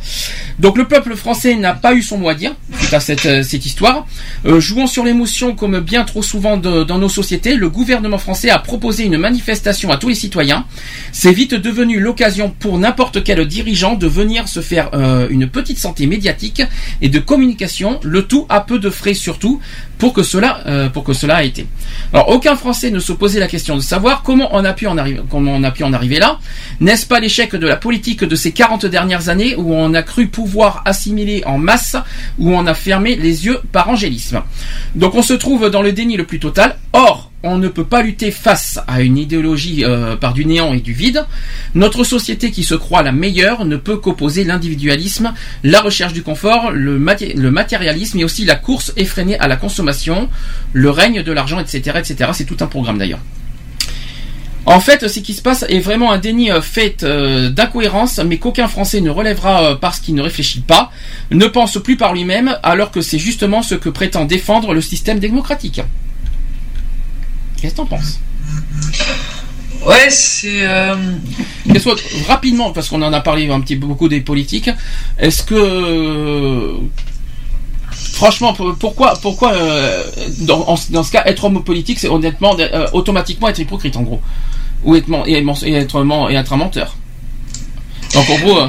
Donc le peuple français n'a pas eu son mot à dire à cette, euh, cette histoire. Euh, jouant sur l'émotion comme bien trop souvent dans nos sociétés, le gouvernement français a proposé une manifestation à tous les citoyens. C'est vite devenu l'occasion pour n'importe quel dirigeant de venir se faire une petite santé médiatique et de communication, le tout à peu de frais surtout, pour que cela, euh, pour que cela a été. Alors aucun Français ne se posait la question de savoir comment on a pu en arriver, comment on a pu en arriver là. N'est-ce pas l'échec de la politique de ces 40 dernières années où on a cru pouvoir assimiler en masse, où on a fermé les yeux par angélisme? Donc on se trouve dans le déni le plus total. Or, on ne peut pas lutter face à une idéologie euh, par du néant et du vide. Notre société qui se croit la meilleure ne peut qu'opposer l'individualisme, la recherche du confort, le, maté- le matérialisme et aussi la course effrénée à la consommation, le règne de l'argent, etc., etc. C'est tout un programme d'ailleurs. En fait, ce qui se passe est vraiment un déni euh, fait euh, d'incohérence, mais qu'aucun Français ne relèvera parce qu'il ne réfléchit pas, ne pense plus par lui-même, alors que c'est justement ce que prétend défendre le système démocratique. Qu'est-ce que t'en penses? Ouais, c'est. euh, que rapidement, parce qu'on en a parlé un petit peu beaucoup des politiques, est-ce que franchement, pour- pourquoi, pourquoi euh, dans, dans ce cas, être homme politique, c'est honnêtement euh, automatiquement être hypocrite en gros, ou être et, et être et être un menteur. Donc en gros. euh,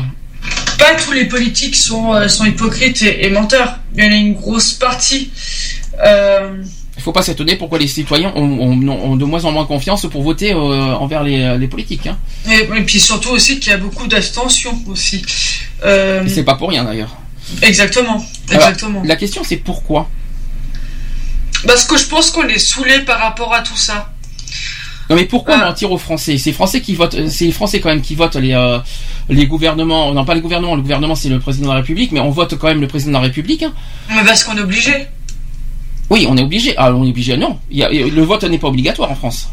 Pas tous les politiques sont, sont hypocrites et, et menteurs. Il y en a une grosse partie. Euh, faut pas s'étonner pourquoi les citoyens ont, ont- ont de moins en moins confiance pour voter euh, envers les, les politiques. Hein. et, et puis surtout aussi qu'il y a beaucoup d'abstention aussi. Euh, c'est pas pour rien d'ailleurs. exactement, Alors, exactement. la question c'est pourquoi? Parce que je pense qu'on est saoulé par rapport à tout ça. Non mais pourquoi Ah. mentir aux Français? C'est les Français qui votent, c'est Français quand même qui votent les euh, les gouvernements. Non pas les gouvernements, le gouvernement c'est le président de la République, mais on vote quand même le président de la République. hein. Mais parce qu'on est obligé. Oui, on est obligé. Ah, on est obligé. Non, Il y a- le vote n'est pas obligatoire en France.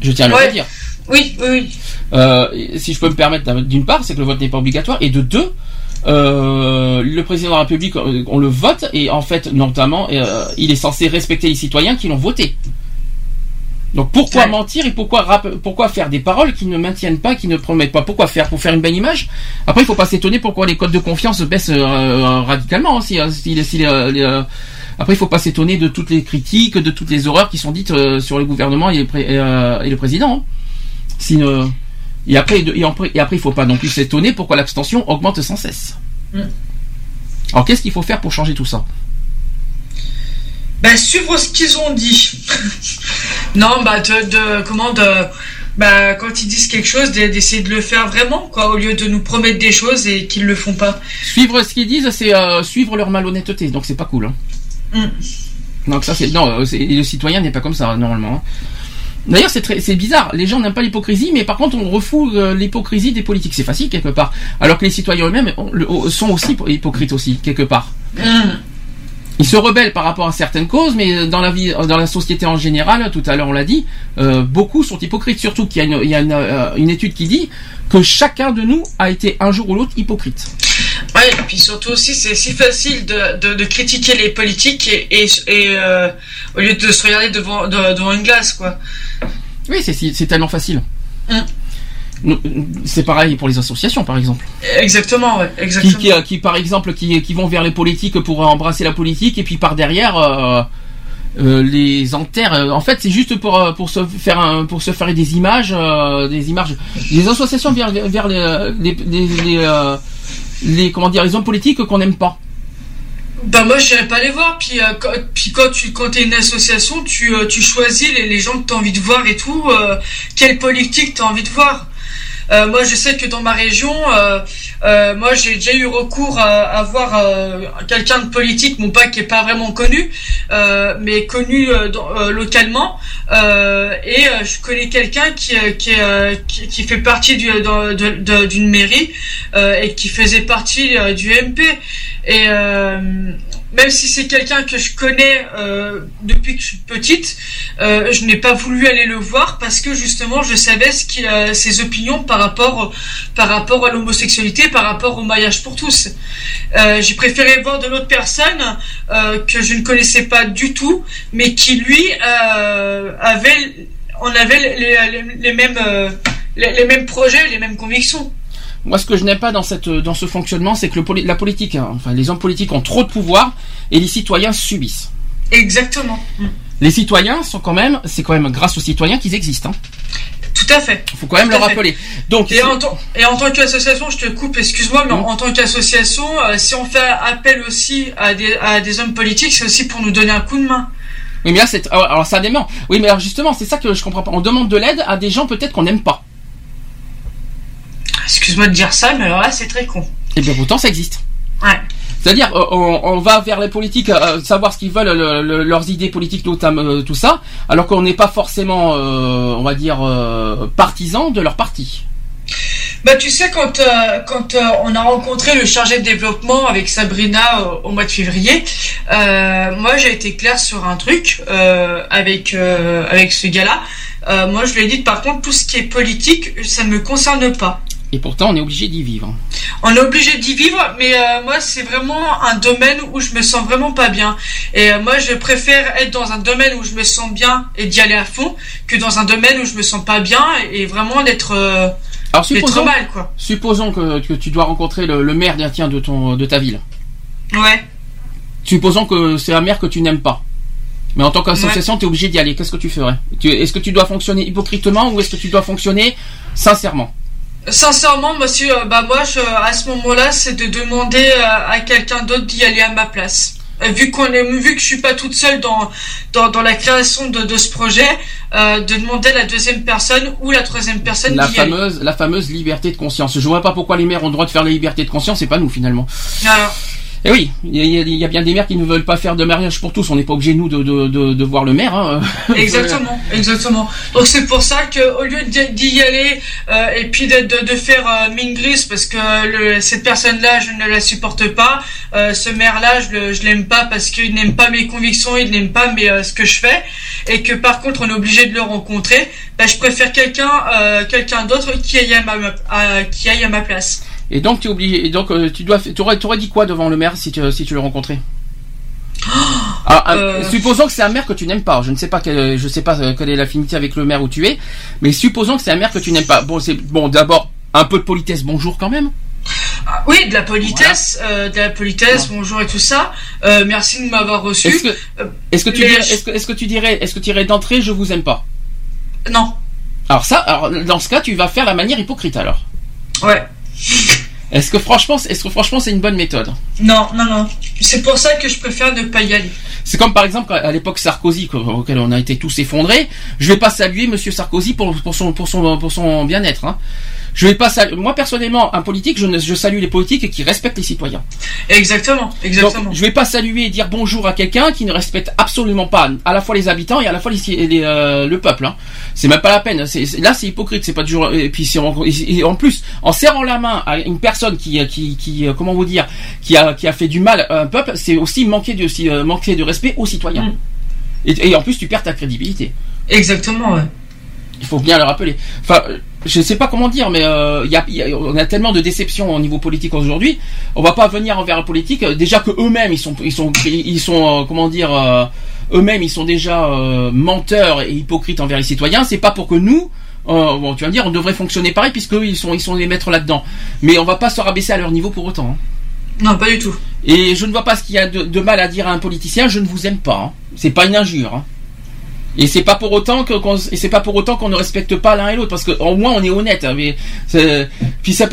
Je tiens à le Ouais. redire. Oui, oui, oui. Euh, si je peux me permettre, d'une part, c'est que le vote n'est pas obligatoire, et de deux, euh, le président de la République, euh, on le vote, et en fait, notamment, euh, il est censé respecter les citoyens qui l'ont voté. Donc pourquoi Ouais. mentir et pourquoi rap- pourquoi faire des paroles qui ne maintiennent pas, qui ne promettent pas? Pourquoi faire Pour faire une belle image? Après, il faut pas s'étonner pourquoi les codes de confiance baissent euh, radicalement. hein, si, si les- si les, les, après, il faut pas s'étonner de toutes les critiques, de toutes les horreurs qui sont dites euh, sur le gouvernement et, euh, et le président. hein. Si, et après, et après, et après, il faut pas non plus s'étonner pourquoi l'abstention augmente sans cesse. Mm. Alors, qu'est-ce qu'il faut faire pour changer tout ça? Bah, suivre ce qu'ils ont dit. non, bah, de, de- comment de, bah, quand ils disent quelque chose, d'e- d'essayer de le faire vraiment, quoi, au lieu de nous promettre des choses et qu'ils le font pas. Suivre ce qu'ils disent, c'est euh, suivre leur malhonnêteté, donc c'est pas cool. Hein. Mm. Donc ça, c'est non, euh, le citoyen n'est pas comme ça normalement. hein. D'ailleurs, c'est bizarre. Les gens n'aiment pas l'hypocrisie, mais par contre, on refoule euh, l'hypocrisie des politiques. C'est facile quelque part. Alors que les citoyens eux-mêmes le- sont aussi hypocrites aussi quelque part. Mm. Ils se rebellent par rapport à certaines causes, mais dans la vie, dans la société en général, tout à l'heure on l'a dit, euh, beaucoup sont hypocrites. Surtout qu'il y a, une, il y a une, euh, une étude qui dit que chacun de nous a été un jour ou l'autre hypocrite. Ouais, et puis surtout aussi, c'est si facile de, de, de critiquer les politiques et, et, et, euh, au lieu de se regarder devant, de- devant une glace, quoi. Oui, c'est c'est tellement facile. Mm. Nous- C'est pareil pour les associations, par exemple. Exactement, ouais, exactement. qui, euh, qui, par exemple, qui, qui vont vers les politiques pour embrasser la politique, et puis par derrière, euh, euh, les enterrent. Euh, En fait, c'est juste pour euh, pour se faire un, pour se faire des images, euh, des images, des associations vers vers les les, les, les, euh, les- comment dire les hommes politiques qu'on n'aime pas. Bah moi j'irai pas les voir puis euh, quand, puis quand tu quand t'es une association tu euh, tu choisis les, les gens que t'as envie de voir et tout euh, quelle politique t'as envie de voir Euh, moi je sais que dans ma région euh, euh, moi j'ai déjà eu recours à, à voir quelqu'un de politique mon pas qui est pas vraiment connu mais connu localement. Et je connais quelqu'un qui qui, qui fait partie d'une mairie et qui faisait partie du MP même si c'est quelqu'un que je connais euh, depuis que je suis petite, euh, je n'ai pas voulu aller le voir parce que justement je savais ce euh, ses opinions par rapport par rapport à l'homosexualité, par rapport au mariage pour tous. Euh, j'ai préféré voir de l'autre personne que je ne connaissais pas du tout, mais qui lui avait, on avait les, mêmes les mêmes projets, les mêmes convictions. Moi, ce que je n'aime pas dans cette dans ce fonctionnement, c'est que le, la politique, hein, enfin les hommes politiques ont trop de pouvoir et les citoyens subissent. Exactement. Mm. Les citoyens sont quand même, c'est quand même grâce aux citoyens qu'ils existent. Hein. Tout à fait. Faut quand même Tout le fait. rappeler. Donc, Et en, tant- et en tant qu'association, je te coupe, excuse-moi, mais en, Non. en tant qu'association, euh, si on fait appel aussi à des, à des hommes politiques, c'est aussi pour nous donner un coup de main. oui, mais là, c'est alors alors, ça dément. Oui, mais alors justement, c'est ça que je comprends pas. On demande de l'aide à des gens peut-être qu'on n'aime pas. Excuse-moi de dire ça, mais alors là, c'est très con. Et bien pourtant, ça existe. Ouais. C'est-à-dire, euh, on, on va vers les politiques, euh, savoir ce qu'ils veulent, le- le- leurs idées politiques, euh, tout ça, alors qu'on n'est pas forcément, euh, on va dire, euh, partisan de leur parti. Bah, tu sais, quand, euh, quand euh, on a rencontré le chargé de développement avec Sabrina euh, au mois de février, euh, moi, j'ai été claire sur un truc euh, avec, euh, avec ce gars-là. Euh, moi, je lui ai dit, par contre, tout ce qui est politique, ça ne me concerne pas. Et pourtant, on est obligé d'y vivre. On est obligé d'y vivre, mais euh, moi, c'est vraiment un domaine où je me sens vraiment pas bien. Et euh, moi, je préfère être dans un domaine où je me sens bien et d'y aller à fond que dans un domaine où je me sens pas bien et vraiment d'être euh, Alors supposons, mal, quoi. supposons que, que tu dois rencontrer le, le maire d'un- tiens, de, ton, de ta ville. Ouais. Supposons que c'est un maire que tu n'aimes pas. Mais en tant qu'association, tu es obligé d'y aller. Qu'est-ce que tu ferais? Est-ce que tu dois fonctionner hypocritement ou est-ce que tu dois fonctionner sincèrement? Sincèrement, monsieur, euh, bah moi, je, à ce moment-là, c'est de demander euh, à quelqu'un d'autre d'y aller à ma place. Euh, Vu qu'on est, vu que je suis pas toute seule dans dans, dans la création de, de ce projet, euh, de demander à la deuxième personne ou la troisième personne la d'y aller. fameuse, la fameuse liberté de conscience. Je vois pas pourquoi les maires ont le droit de faire la liberté de conscience, c'est pas nous finalement. Et oui, il y, a- bien des maires qui ne veulent pas faire de mariage pour tous. On n'est pas obligé nous de, de, de, de voir le maire. Hein. Exactement, exactement. Donc c'est pour ça que au lieu d'y aller euh, et puis de, faire euh, mine grise parce que le, cette personne-là je ne la supporte pas, euh, ce maire-là je, je l'aime pas parce qu'il n'aime pas mes convictions, il n'aime pas euh, ce que je fais et que par contre on est obligé de le rencontrer, bah, je préfère quelqu'un euh, quelqu'un d'autre qui aille à ma, qui aille à ma place. Et donc tu es obligé. Et donc euh, tu dois, tu aurais, dit quoi devant le maire si tu, si tu le rencontrais? Alors, un- Euh. supposons que c'est un maire que tu n'aimes pas. Je ne sais pas quelle, je sais pas euh, quelle est l'affinité avec le maire où tu es, mais supposons que c'est un maire que tu n'aimes pas. Bon, c'est bon. D'abord, un peu de politesse. Bonjour quand même. Ah, oui, de la politesse, euh, de la politesse, bonjour et tout ça. Euh, merci de m'avoir reçu. Est-ce que, Euh, tu dirais, est-ce que, tu dirais, est-ce que tu dirais d'entrée, je vous aime pas? Non. Alors ça, alors dans ce cas, tu vas faire la manière hypocrite alors. Ouais. Est-ce que franchement, est-ce que franchement, c'est une bonne méthode Non, non, non. C'est pour ça que je préfère ne pas y aller. C'est comme par exemple à l'époque Sarkozy, auquel on a été tous effondrés. Je vais pas saluer Monsieur Sarkozy pour, pour son pour son pour son bien-être. Hein. Je vais pas saluer. Moi personnellement, un politique, je, ne, je salue les politiques qui respectent les citoyens. Exactement, exactement. Donc, je vais pas saluer et dire bonjour à quelqu'un qui ne respecte absolument pas à la fois les habitants et à la fois les, les, euh, le peuple. Hein. C'est même pas la peine. Là, c'est hypocrite. C'est pas du jour. Et puis si on- et- en plus, en serrant la main à une personne qui, qui, qui, euh, comment vous dire, qui a, qui a fait du mal à un peuple, c'est aussi manquer de, aussi, euh, manquer de respect aux citoyens. Mm. Et, et en plus, tu perds ta crédibilité. Exactement, ouais. Il faut bien le rappeler. Enfin, euh, je sais pas comment dire, mais euh, il y a, il y a- on a tellement de déceptions au niveau politique aujourd'hui. On va pas venir envers la politique. euh, Déjà que eux-mêmes, ils sont, ils sont, ils sont, euh, comment dire, euh, eux-mêmes, ils sont déjà menteurs et hypocrites envers les citoyens. C'est pas pour que nous, bon, tu vas me dire, on devrait fonctionner pareil puisque ils sont, ils sont les maîtres là-dedans. Mais on va pas se rabaisser à leur niveau pour autant. hein. Non, pas du tout. Et je ne vois pas ce qu'il y a de, de mal à dire à un politicien. Je ne vous aime pas. hein. C'est pas une injure. hein. Et c'est pas pour autant que qu'on, et c'est pas pour autant qu'on ne respecte pas l'un et l'autre parce que au moins on est honnête. hein, mais puis ça,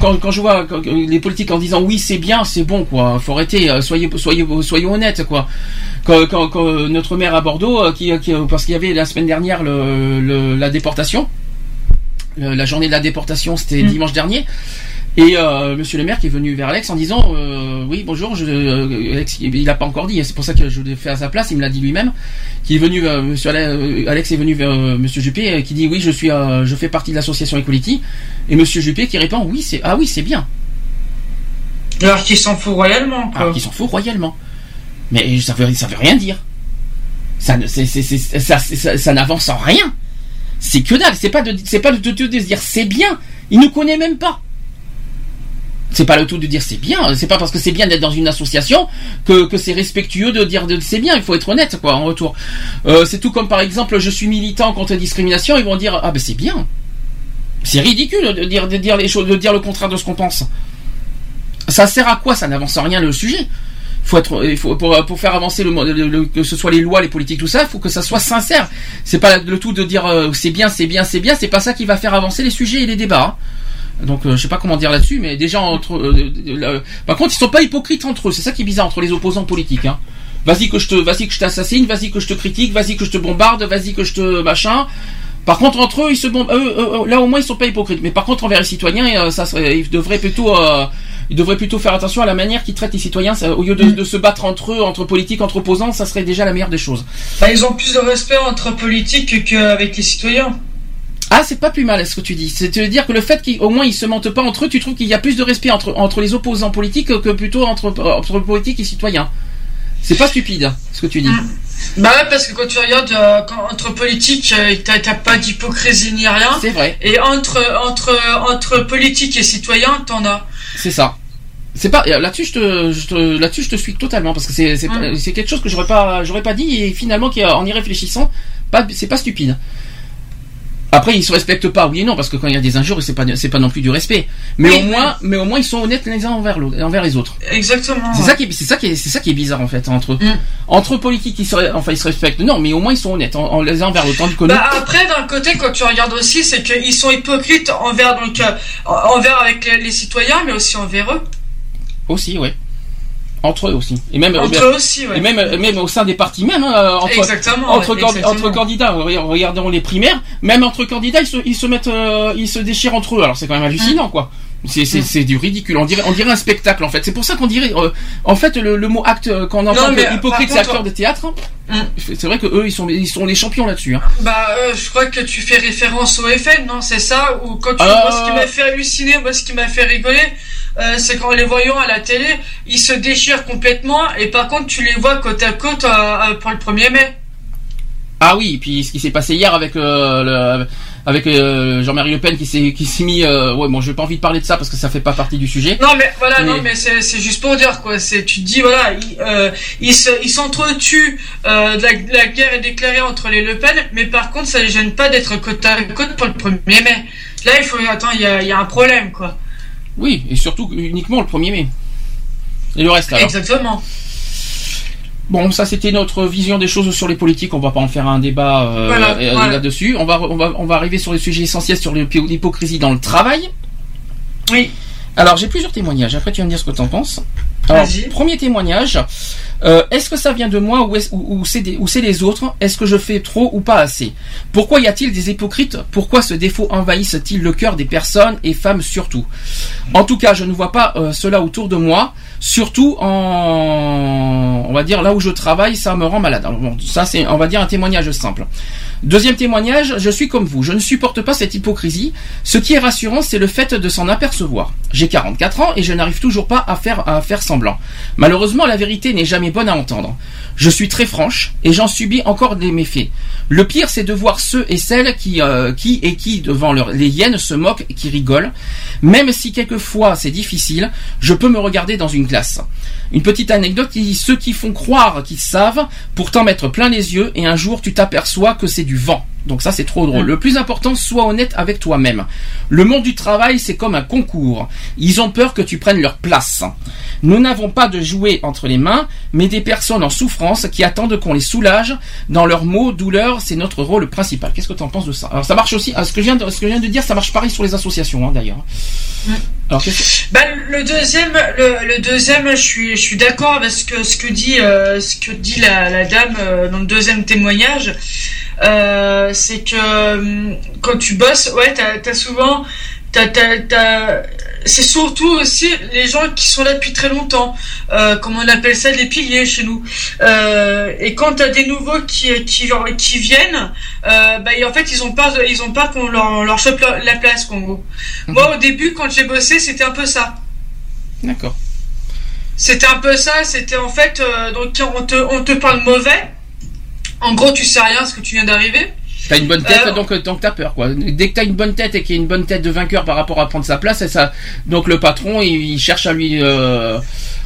quand, quand je vois quand- les politiques en disant oui c'est bien c'est bon quoi, faut arrêter. euh, Soyez soyez soyez honnêtes quoi. Quand, quand- quand notre maire à Bordeaux euh, qui, qui- parce qu'il y avait la semaine dernière le, le- la déportation, le- la journée de la déportation c'était Mm. dimanche dernier. Et euh, Monsieur le maire qui est venu vers Alex en disant euh, oui bonjour je, euh, Alex il a pas encore dit c'est pour ça que je l'ai fait à sa place il me l'a dit lui-même qui est venu euh, Monsieur Ale- euh, Alex est venu vers euh, Monsieur Juppé qui dit oui je suis euh, je fais partie de l'association Equality et Monsieur Juppé qui répond oui c'est ah oui c'est bien. Alors qu'il s'en fout royalement, quoi. alors qu'il s'en fout royalement. Mais ça veut ça veut rien dire. Ça ne- c'est- c'est- c'est- ça, ça, ça n'avance en rien. C'est que dalle c'est pas de c'est pas de, de, de se dire c'est bien. Il ne connaît même pas c'est pas le tout de dire c'est bien, c'est pas parce que c'est bien d'être dans une association que, c'est respectueux de dire c'est bien, il faut être honnête quoi en retour. Euh, c'est tout comme par exemple je suis militant contre la discrimination, ils vont dire ah ben c'est bien. C'est ridicule de dire les choses, de dire le contraire de ce qu'on pense. Ça sert à quoi? Ça n'avance en rien le sujet. Faut être, il faut pour, faire avancer le- que ce soit les lois, les politiques, tout ça, il faut que ça soit sincère. C'est pas le tout de dire euh, c'est bien, c'est bien, c'est bien. C'est pas ça qui va faire avancer les sujets et les débats. hein. Donc euh, je sais pas comment dire là-dessus, mais déjà entre. euh, euh, par contre, ils sont pas hypocrites entre eux. C'est ça qui est bizarre entre les opposants politiques. Hein. Vas-y que je te, vas-y que je t'assassine, vas-y que je te critique, vas-y que je te bombarde, vas-y que je te machin. Par contre, entre eux, ils se là, au moins, ils sont pas hypocrites. Mais par contre, envers les citoyens, ça serait, ils devraient plutôt, ils devraient plutôt faire attention à la manière qu'ils traitent les citoyens. Au lieu de, de se battre entre eux, entre politiques, entre opposants, ça serait déjà la meilleure des choses. Bah, ils ont plus de respect entre politiques qu'avec les citoyens. Ah, c'est pas plus mal ce que tu dis. C'est-à-dire que le fait qu'au moins ils se mentent pas entre eux, tu trouves qu'il y a plus de respect entre, entre les opposants politiques que plutôt entre, entre politiques et citoyens. C'est pas stupide ce que tu dis. Bah ouais, parce que quand tu regardes euh, quand- entre politique, euh, t'as pas d'hypocrisie ni rien. C'est vrai. Et entre entre entre politique et citoyen, t'en as. C'est ça. C'est pas euh, là-dessus je te, je te- là-dessus je te suis totalement parce que c'est c'est, Mm. c'est quelque chose que j'aurais pas j'aurais pas dit et finalement qui, en y réfléchissant pas c'est pas stupide. Après ils se respectent pas oui et non parce que quand il y a des injures c'est pas c'est pas non plus du respect mais Oui, au moins mais au moins ils sont honnêtes les uns envers l'autre envers les autres. Exactement. C'est ça qui est c'est ça qui est c'est ça qui est bizarre en fait entre eux. Mm. Entre politiques ils se enfin ils se respectent non mais au moins ils sont honnêtes en, en les uns envers l'autre Bah après d'un côté quand tu regardes aussi c'est qu'ils sont hypocrites envers donc euh, envers avec les, les citoyens mais aussi envers eux. aussi ouais. Entre eux aussi et même Entre euh, eux aussi ouais. Et même, même au sein des partis même, hein, entre, Exactement, entre, ouais, candi- exactement. entre candidats, re- regardons les primaires, même entre candidats, ils se, ils se mettent, euh, ils se déchirent entre eux. Alors c'est quand même hallucinant, quoi. C'est, c'est du ridicule. On dirait, on dirait un spectacle, en fait. C'est pour ça qu'on dirait, euh, en fait, le, le mot acte, euh, quand on entend Non, mais, hypocrite, c'est acteur de théâtre, Hum. c'est vrai que eux, ils sont, ils sont les champions là-dessus, hein. Bah, euh, je crois que tu fais référence au FN, non C'est ça? Ou quand tu Euh. moi, ce qui m'a fait halluciner, moi, ce qui m'a fait rigoler, euh, c'est quand les voyons à la télé, ils se déchirent complètement, et par contre, tu les vois côte à côte euh, euh, pour le 1er mai. Ah oui, et puis ce qui s'est passé hier avec le, avec Jean-Marie Le Pen qui s'est, qui s'est mis, ouais, bon, j'ai pas envie de parler de ça parce que ça fait pas partie du sujet. Non, mais voilà, Mais- non, mais c'est juste pour dire, quoi. C'est, tu te dis, voilà, ils, ils, se, s'entretuent, de la, guerre est déclarée entre les Le Pen, mais par contre, ça les gêne pas d'être côte à côte pour le 1er mai. Là, il faut, attends, il y a, il y a un problème, quoi. Oui, et surtout uniquement le 1er mai. Et le reste alors. Exactement. Bon, ça c'était notre vision des choses sur les politiques. On va pas en faire un débat euh, Voilà, euh, voilà. là-dessus. On va, on va, on va arriver sur les sujets essentiels sur l'hypo- l'hypocrisie dans le travail. Oui. Alors j'ai plusieurs témoignages. Après tu vas me dire ce que tu en penses. Alors, premier témoignage. Euh, est-ce que ça vient de moi ou, ou, ou c'est des- ou c'est les autres? Est-ce que je fais trop ou pas assez? Pourquoi y a-t-il des hypocrites? Pourquoi ce défaut envahisse-t-il le cœur des personnes et femmes surtout? En tout cas, je ne vois pas euh, cela autour de moi. Surtout en, on va dire là où je travaille, ça me rend malade. Alors, bon, ça c'est, on va dire un témoignage simple. Deuxième témoignage, je suis comme vous, je ne supporte pas cette hypocrisie. Ce qui est rassurant, c'est le fait de s'en apercevoir. J'ai 44 ans et je n'arrive toujours pas à faire, à faire Malheureusement, la vérité n'est jamais bonne à entendre. Je suis très franche et j'en subis encore des méfaits. Le pire, c'est de voir ceux et celles qui, euh, et qui, devant les hyènes, se moquent et qui rigolent. Même si quelquefois c'est difficile, je peux me regarder dans une glace. Une petite anecdote, qui- ceux qui font croire qu'ils savent, pourtant mettre plein les yeux, et un jour tu t'aperçois que c'est du vent. Donc ça c'est trop drôle. Le plus important, sois honnête avec toi-même. Le monde du travail, c'est comme un concours. Ils ont peur que tu prennes leur place. Nous n'avons pas de jouets entre les mains, mais des personnes en souffrance qui attendent qu'on les soulage dans leurs maux, douleurs. C'est notre rôle principal. Qu'est-ce que tu en penses de ça? Alors ça marche aussi. ah, Ce que je viens de, ce que je viens de dire, ça marche pareil sur les associations hein, d'ailleurs. Alors que- Bah, le deuxième, le, le deuxième, je suis, je suis d'accord avec ce que, ce que dit, euh, ce que dit la, la dame euh, dans le deuxième témoignage. Euh, c'est que euh, quand tu bosses, ouais, t'as, t'as souvent, t'as, t'as, t'as- c'est surtout aussi les gens qui sont là depuis très longtemps, euh, comme on appelle ça, les piliers chez nous. Euh, et quand t'as des nouveaux qui, qui, qui viennent, euh, bah, et en fait, ils ont peur, de- ils ont peur qu'on leur, leur chope la, la place, en gros. Moi, au début, quand j'ai bossé, c'était un peu ça. D'accord. C'était un peu ça, c'était en fait, euh, donc on te, on te parle mauvais. En gros, tu sais rien ce que tu viens d'arriver. T'as une bonne tête, Euh, donc, donc t'as peur, quoi. Dès que t'as une bonne tête et qu'il y a une bonne tête de vainqueur par rapport à prendre sa place, et ça, donc le patron, il, il cherche à lui, euh,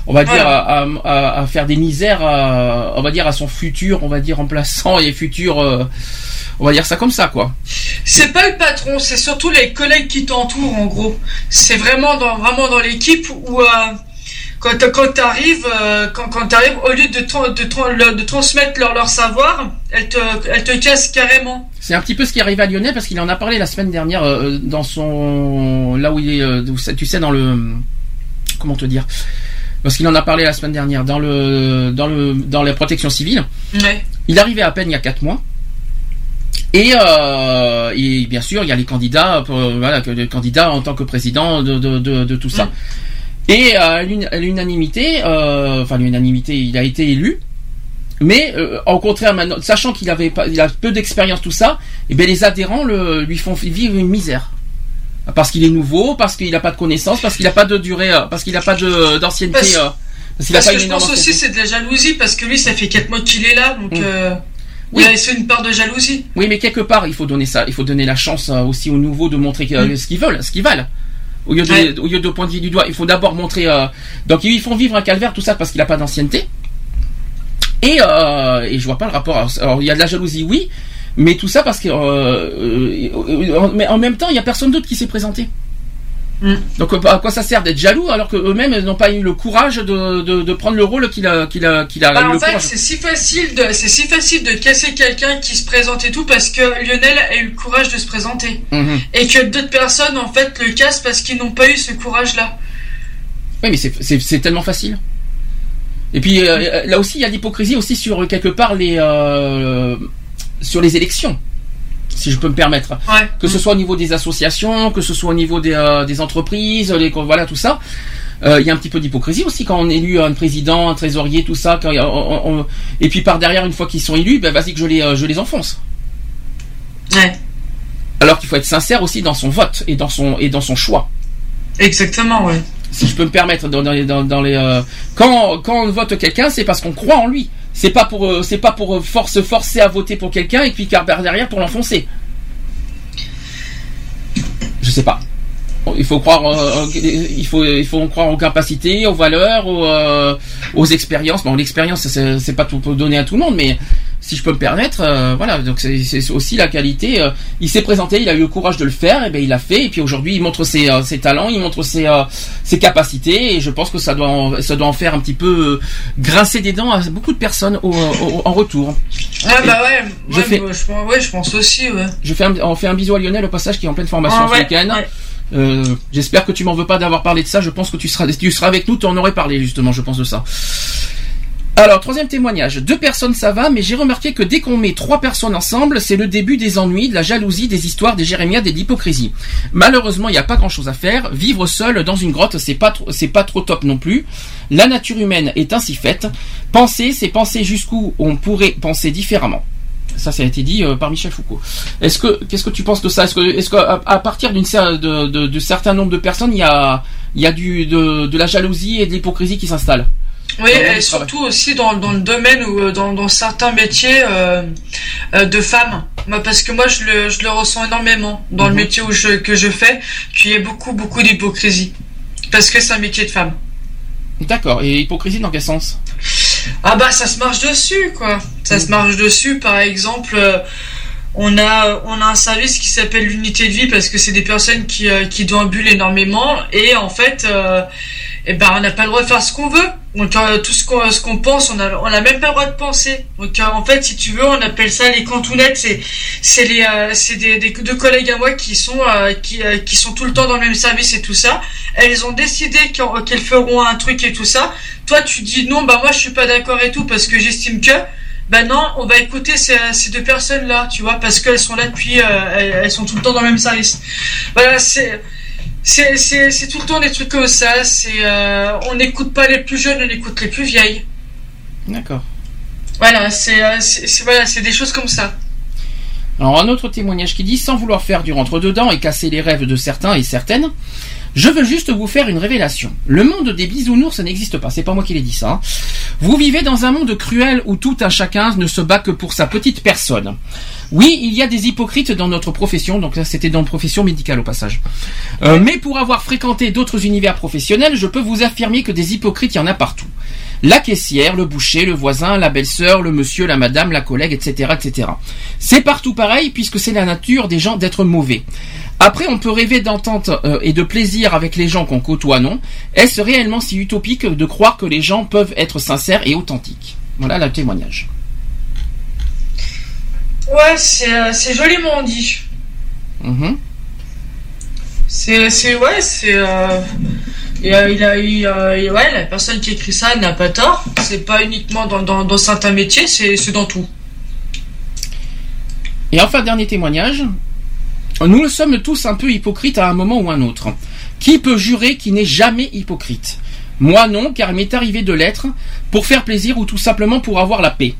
on va dire, à, à- à faire des misères, à- on va dire, à son futur, on va dire, remplaçant et futur, euh, on va dire ça comme ça, quoi. C'est pas le patron, c'est surtout les collègues qui t'entourent, en gros. C'est vraiment dans, vraiment dans l'équipe où, euh, quand, quand t'arrives, euh, quand, quand t'arrives, au lieu de, tra- de, tra- de transmettre leur, leur savoir, elles te, elles te cassent carrément. C'est un petit peu ce qui arrive à Lionel parce qu'il en a parlé la semaine dernière euh, dans son là où il est euh, tu sais dans le comment te dire parce qu'il en a parlé la semaine dernière dans le dans le dans la protection civile. Ouais. Il arrivait à peine il y a quatre mois. Et, euh, et bien sûr, il y a les candidats, euh, voilà, que les candidats en tant que président de, de, de, de tout ça. Et euh, à l'unanimité, euh, enfin l'unanimité, il a été élu. Mais euh, au contraire, maintenant, sachant qu'il avait pas, il a peu d'expérience tout ça, et bien les adhérents le, lui font vivre une misère parce qu'il est nouveau, parce qu'il n'a pas de connaissances, parce qu'il n'a pas de durée, parce qu'il n'a pas d'ancienneté, Parce- euh, Parce pas que je pense aussi c'est de la jalousie parce que lui ça fait 4 mois qu'il est là donc Mm. euh, Oui. il a laissé une part de jalousie. Oui, mais quelque part, il faut donner ça, il faut donner la chance aussi aux nouveaux de montrer Mm. ce qu'ils veulent, ce qu'ils valent. Au lieu de, Ouais. au lieu de pointer du doigt, il faut d'abord montrer. euh, donc ils font vivre un calvaire, tout ça parce qu'il n'a pas d'ancienneté. Et euh, et je vois pas le rapport. Alors, il y a de la jalousie, oui, mais tout ça parce que. euh, mais en même temps, il y a personne d'autre qui s'est présenté. Mm. Donc à quoi ça sert d'être jaloux alors qu'eux-mêmes n'ont pas eu le courage de, de, de prendre le rôle qu'il a qu'il a qu'il a Bah, eu en le fait, c'est si facile de, c'est si facile de casser quelqu'un qui se présente et tout parce que Lionel a eu le courage de se présenter Mhm. et que d'autres personnes en fait le cassent parce qu'ils n'ont pas eu ce courage-là. Oui, mais c'est- tellement facile. Et puis euh, là aussi, il y a l'hypocrisie aussi sur quelque part les euh, sur les élections, si je peux me permettre. Ouais. Que ce soit au niveau des associations, que ce soit au niveau des, euh, des entreprises, les voilà tout ça. Euh, Il y a un petit peu d'hypocrisie aussi quand on élu un président, un trésorier, tout ça. Quand on- on- et puis par derrière, une fois qu'ils sont élus, ben vas-y que je les euh, je les enfonce. Ouais. Alors qu'il faut être sincère aussi dans son vote et dans son et dans son choix. Exactement, ouais. si je peux me permettre dans, dans les, dans, dans les quand quand on vote quelqu'un c'est parce qu'on croit en lui c'est pas pour euh, c'est pas pour euh, force forcer à voter pour quelqu'un et puis car derrière pour l'enfoncer. Je sais pas il faut croire euh, il faut il faut croire aux capacités aux valeurs aux, euh, aux expériences bon l'expérience c'est pas tout donner à tout le monde mais si je peux me permettre euh, voilà donc c'est aussi la qualité il s'est présenté il a eu le courage de le faire et ben il l'a fait et puis aujourd'hui il montre ses, ses talents il montre ses ses capacités et je pense que ça doit en, ça doit en faire un petit peu grincer des dents à beaucoup de personnes au- au- en retour Ouais, bah ouais. Je fais- je, pense- ouais, je pense aussi, ouais. je fais un, on fait un bisou à Lionel au passage qui est en pleine formation Ah, ce ouais, week-end ouais. Euh, J'espère que tu m'en veux pas d'avoir parlé de ça. Je pense que tu seras, tu seras avec nous. Tu en aurais parlé justement. Je pense de ça. Alors troisième témoignage. Deux personnes ça va, mais j'ai remarqué que dès qu'on met trois personnes ensemble, c'est le début des ennuis, de la jalousie, des histoires, des jérémiades et de l'hypocrisie. Malheureusement, il n'y a pas grand-chose à faire. Vivre seul dans une grotte, c'est pas c'est pas trop top non plus. La nature humaine est ainsi faite. Penser, c'est penser jusqu'où on pourrait penser différemment. Ça, ça a été dit euh, par Michel Foucault. Est-ce que, qu'est-ce que tu penses de ça? Est-ce que, est-ce qu'à à partir d'une de, de, de certain nombre de personnes, il y a, il y a du, de, de la jalousie et de l'hypocrisie qui s'installe Oui, et surtout aussi dans, dans le domaine ou euh, dans, dans certains métiers euh, de femmes. Moi, parce que moi, je le, je le ressens énormément dans le Mhm. métier où je, que je fais, qu'il y a beaucoup, beaucoup d'hypocrisie. Parce que c'est un métier de femme. D'accord. Et hypocrisie dans quel sens? Ah bah, ça se marche dessus, quoi. Ça se marche dessus, par exemple. euh, on a, on a un service qui s'appelle l'unité de vie parce que c'est des personnes qui, euh, qui déambulent énormément et en fait, euh, eh ben, on n'a pas le droit de faire ce qu'on veut. Donc euh, tout ce qu'on ce qu'on pense, on a on a même pas le droit de penser. Donc euh, en fait, si tu veux, on appelle ça les cantounettes. C'est c'est les euh, c'est des, des deux collègues à moi qui sont euh, qui euh, qui sont tout le temps dans le même service et tout ça. Elles ont décidé qu'elles feront un truc et tout ça. Toi, tu dis non, bah moi je suis pas d'accord et tout parce que j'estime que ben non, on va écouter ces, ces deux personnes-là, tu vois, parce qu'elles sont là depuis, euh, elles, elles sont tout le temps dans le même service. Voilà, c'est, c'est, tout le temps des trucs comme ça. C'est, euh, on n'écoute pas les plus jeunes, on écoute les plus vieilles. D'accord. Voilà, c'est, euh, voilà, c'est des choses comme ça. Alors un autre témoignage qui dit sans vouloir faire du rentre-dedans et casser les rêves de certains et certaines, je veux juste vous faire une révélation. Le monde des bisounours, ça n'existe pas. C'est pas moi qui l'ai dit ça. hein. Vous vivez dans un monde cruel où tout un chacun ne se bat que pour sa petite personne. Oui, il y a des hypocrites dans notre profession, donc là c'était dans la profession médicale au passage. Euh, mais pour avoir fréquenté d'autres univers professionnels, je peux vous affirmer que des hypocrites, il y en a partout. La caissière, le boucher, le voisin, la belle-sœur, le monsieur, la madame, la collègue, etc., etc. C'est partout pareil puisque c'est la nature des gens d'être mauvais. Après, on peut rêver d'entente euh, et de plaisir avec les gens qu'on côtoie, non? Est-ce réellement si utopique de croire que les gens peuvent être sincères et authentiques? Voilà le témoignage. Ouais, c'est, euh, joliment dit. Mhm. C'est, c'est, ouais, c'est, euh, il a euh, et ouais, la personne qui écrit ça n'a pas tort. C'est pas uniquement dans, dans, dans certains métiers, c'est dans tout. Et enfin, dernier témoignage. Nous le sommes tous un peu hypocrites à un moment ou un autre. Qui peut jurer qu'il n'est jamais hypocrite? Moi non, car il m'est arrivé de l'être pour faire plaisir ou tout simplement pour avoir la paix.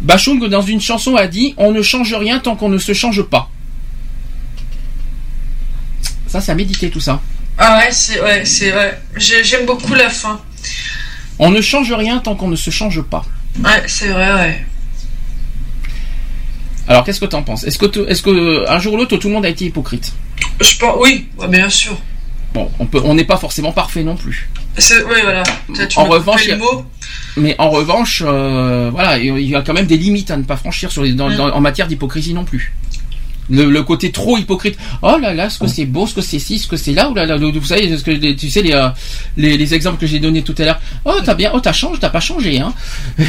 Bachung, dans une chanson, a dit On ne change rien tant qu'on ne se change pas. Ça, c'est à méditer tout ça. Ah ouais, c'est ouais, c'est ouais. J'ai- J'aime beaucoup la fin. On ne change rien tant qu'on ne se change pas. Ouais, c'est vrai, ouais. Alors qu'est-ce que tu en penses? Est-ce que, est-ce que un jour ou l'autre tout le monde a été hypocrite? Je pense, oui, ouais, bien sûr. Bon, on peut, on n'est pas forcément parfait non plus. C'est, oui, voilà. Tu En revanche, a-. Mais en revanche, euh, voilà, il y a quand même des limites à ne pas franchir sur les, dans- Mm. dans- en matière d'hypocrisie non plus. Le, le côté trop hypocrite. Oh là là, ce que c'est beau, ce que c'est ci, ce que c'est là. Ou là là, vous savez, ce que, les- tu sais les, euh, les, les exemples que j'ai donnés tout à l'heure. Oh t'as bien, oh t'as changé, t'as pas changé. Hein.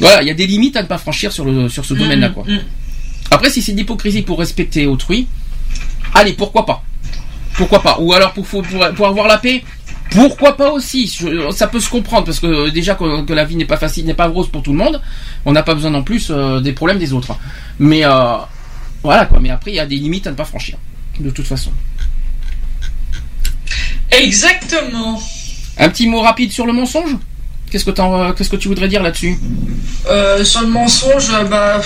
voilà, il y a des limites à ne pas franchir sur le sur ce domaine-là quoi. Mm, Après, si c'est de l'hypocrisie pour respecter autrui, allez, pourquoi pas? Pourquoi pas? Ou alors pour, pour, pour avoir la paix pourquoi pas aussi? Je- Ça peut se comprendre parce que déjà que, que la vie n'est pas facile, n'est pas rose pour tout le monde. On n'a pas besoin non plus euh, des problèmes des autres. Mais euh, voilà quoi. Mais après, il y a des limites à ne pas franchir. De toute façon. Exactement. Un petit mot rapide sur le mensonge? Qu'est-ce que t'en- qu'est-ce que tu voudrais dire là-dessus? Euh, sur le mensonge, euh, bah,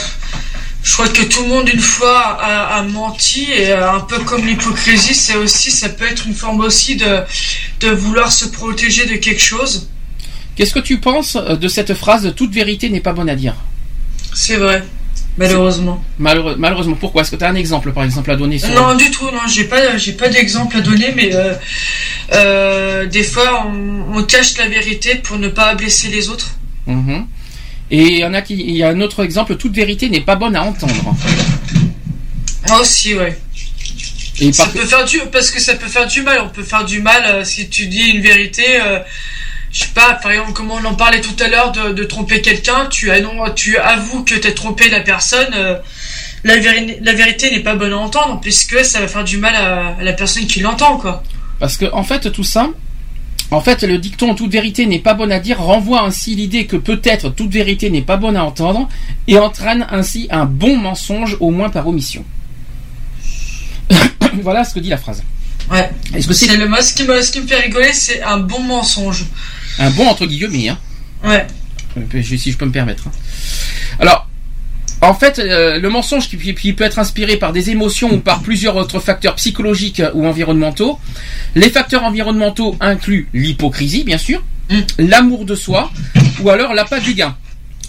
je crois que tout le monde une fois a, a menti et euh, un peu comme l'hypocrisie, c'est aussi, ça peut être une forme aussi de, de vouloir se protéger de quelque chose. Qu'est-ce que tu penses euh, de cette phrase Toute vérité n'est pas bonne à dire. C'est vrai, malheureusement. Malheureux- malheureusement, pourquoi? Est-ce que tu as un exemple, par exemple, à donner sur... Non, du tout, non, j'ai pas, j'ai pas d'exemple à donner, mais euh, euh, des fois, on, on cache la vérité pour ne pas blesser les autres. Mhm. Et il y en a qui, il y a un autre exemple. Toute vérité n'est pas bonne à entendre. Moi aussi, ouais. Et Ça par- peut faire du, parce que ça peut faire du mal. On peut faire du mal euh, si tu dis une vérité. Je sais pas, par exemple, comme on en parlait tout à l'heure de, de tromper quelqu'un, tu, tu avoues que tu as trompé la personne. euh, la, véri- la vérité n'est pas bonne à entendre puisque ça va faire du mal à, à la personne qui l'entend, quoi. Parce que en fait tout ça, en fait le dicton toute vérité n'est pas bonne à dire renvoie ainsi l'idée que peut-être toute vérité n'est pas bonne à entendre et entraîne ainsi un bon mensonge au moins par omission. voilà ce que dit la phrase. Ouais. Est-ce que c'est le moi, ce qui me, ce qui me fait rigoler, c'est un bon mensonge. Un bon entre guillemets hein Ouais. Euh, si je peux me permettre. hein. Alors, en fait, euh, le mensonge qui, qui peut être inspiré par des émotions ou par plusieurs autres facteurs psychologiques ou environnementaux. Les facteurs environnementaux incluent l'hypocrisie, bien sûr, l'amour de soi ou alors l'appât du gain.